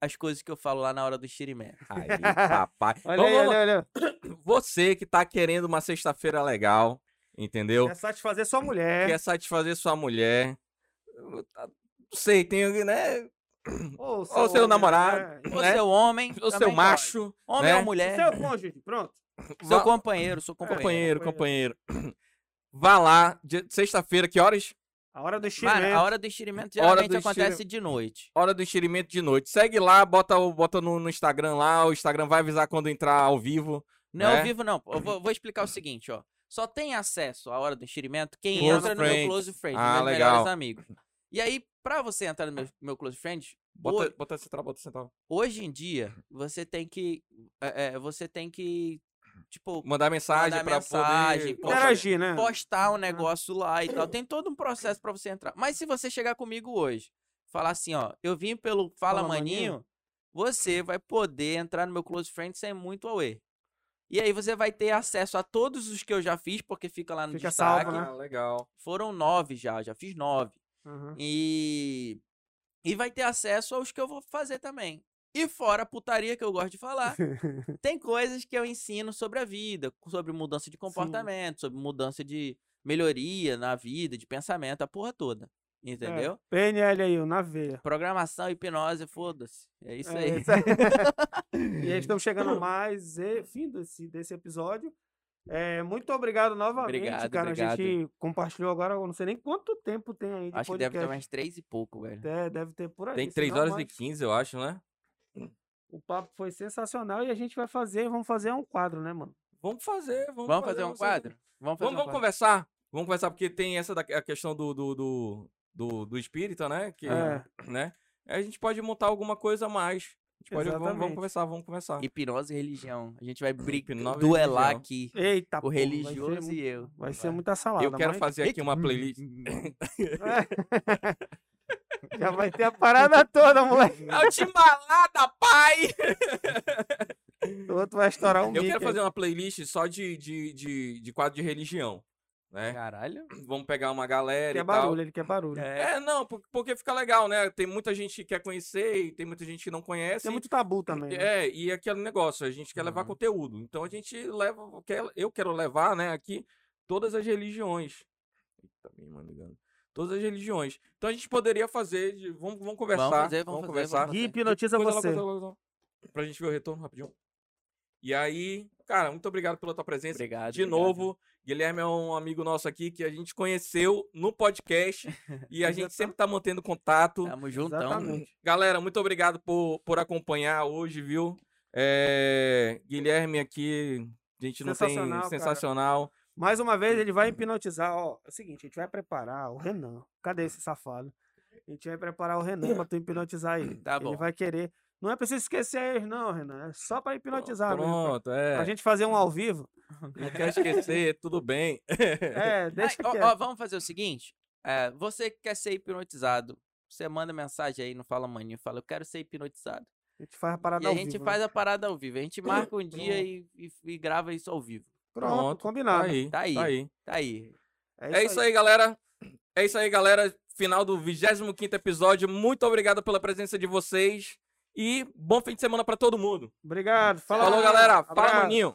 as coisas que eu falo lá na hora do Xirimé. Aí, papai. Olha Vamos, aí, vamos olha, olha. Você que tá querendo uma sexta-feira legal, entendeu? Quer satisfazer sua mulher. Quer satisfazer sua mulher. Não sei, tem, né? Ou Ou seu homem, namorado. né? O Né? seu homem, O também seu pode. macho. homem né? ou mulher, Seu cônjuge, pronto. seu Vá- companheiro, seu companheiro. companheiro, companheiro. Vá lá, sexta-feira, que horas? A hora do Mano, enchimento. a hora do enxerimento Hora geralmente do acontece enxeri- de noite. Hora do enxerimento de noite. Segue lá, bota, bota no, no Instagram lá, o Instagram vai avisar quando entrar ao vivo. Não é né? ao vivo, não. Eu vou, vou explicar o seguinte, ó. Só tem acesso à hora do enxerimento quem Close entra no friends. meu Close Friends, Ah, meus legal. melhores amigos. E aí, pra você entrar no meu, meu Close Friends, Bota, Oi. bota central, bota central. hoje em dia, você tem que. é, é, você tem que. Tipo, Mandar mensagem Mandar pra mensagem, poder... poxa, Interagir, né? postar um negócio lá e tal. Tem todo um processo pra você entrar. Mas se você chegar comigo hoje, falar assim, ó, eu vim pelo Fala, Fala, Maninho, Maninho. você vai poder entrar no meu Close Friends sem muito away. E aí você vai ter acesso a todos os que eu já fiz, porque fica lá no Fica destaque. salvo, né? Ah, legal. Foram nove já, já fiz nove. Uhum. E. E vai ter acesso aos que eu vou fazer também. E fora a putaria que eu gosto de falar, tem coisas que eu ensino sobre a vida, sobre mudança de comportamento, sobre mudança de melhoria na vida, de pensamento, a porra toda. Entendeu? PNL aí, na veia. Programação, hipnose, foda-se. É isso É, aí. isso aí. e aí estamos chegando mais e fim desse, desse episódio. É, muito obrigado novamente, Obrigado, cara. obrigado. A gente compartilhou agora, eu não sei nem quanto tempo tem aí de Acho que deve ter podcast. umas três e pouco, velho. É, deve ter por aí. Tem se 3 não horas e mais. 15, eu acho, né? O papo foi sensacional e a gente vai fazer, vamos fazer um quadro, né, mano? Vamos fazer, vamos, Vamos fazer um quadro? Vamos fazer Vamos, um vamos quadro. conversar. Vamos conversar, porque tem essa da, a questão do, do, do, do, do espírita, né? Que, É. né? A gente pode montar alguma coisa a mais. Pode, vamos, vamos conversar, vamos conversar. Hipnose e religião. A gente vai brigar, Hipnose e duelar religião. aqui. Eita, O pô, vai ser religioso e eu. Vai ser muita salada. Eu quero mas- fazer aqui uma playlist. Já vai ter a parada toda, moleque. É o Timbalada, pai! O outro vai estourar um Eu mic quero aí. fazer uma playlist só de, de, de, de quadro de religião. Né? Caralho. Vamos pegar uma galera Quer e tal. barulho, ele quer barulho. É. É, não, por- porque fica legal, né? Tem muita gente que quer conhecer e tem muita gente que não conhece. Tem muito tabu também. né? É, e aquele negócio, a gente quer levar Uhum. conteúdo. Então a gente leva, quer, eu quero levar, né, aqui todas as religiões. Eita, minha irmã ligando. Todas as religiões. Então a gente poderia fazer, de- vamos, vamos conversar. fazer, vamos fazer, conversar. vamos hipnotiza Coisa lá, você. coisa lá, coisa lá. Pra gente ver o retorno rapidinho. E aí, cara, muito obrigado pela tua presença. Obrigado. De obrigado. novo, Guilherme é um amigo nosso aqui que a gente conheceu no podcast e a gente sempre tá mantendo contato. Tamo juntão. Exatamente. Galera, muito obrigado por, por acompanhar hoje, viu? É, Guilherme aqui, a gente não Sensacional, tem cara. sensacional. Mais uma vez, ele vai hipnotizar. Ó, é o seguinte, a gente vai preparar o Renan. Cadê esse safado? A gente vai preparar o Renan pra tu hipnotizar ele. Tá bom. Ele vai querer. Não é preciso esquecer eles, não, Renan. É só pra hipnotizar mesmo. Pronto, é. pra gente fazer um ao vivo. Não quer esquecer, tudo bem. É, deixa Ai, ó, ó, vamos fazer o seguinte. é, você que quer ser hipnotizado, você manda mensagem aí, não fala maninho, fala, eu quero ser hipnotizado. A gente faz a parada E a ao gente vivo, faz né? a parada ao vivo. A gente marca um dia e, e- e grava isso ao vivo. Pronto, combinado. Tá aí. Tá aí. Tá aí. Tá aí. É isso aí, galera. É isso aí, galera. Final do 25 episódio. Muito obrigado pela presença de vocês. E bom fim de semana pra todo mundo. Obrigado. Fala, Falou, galera. Fala, Abraço. maninho.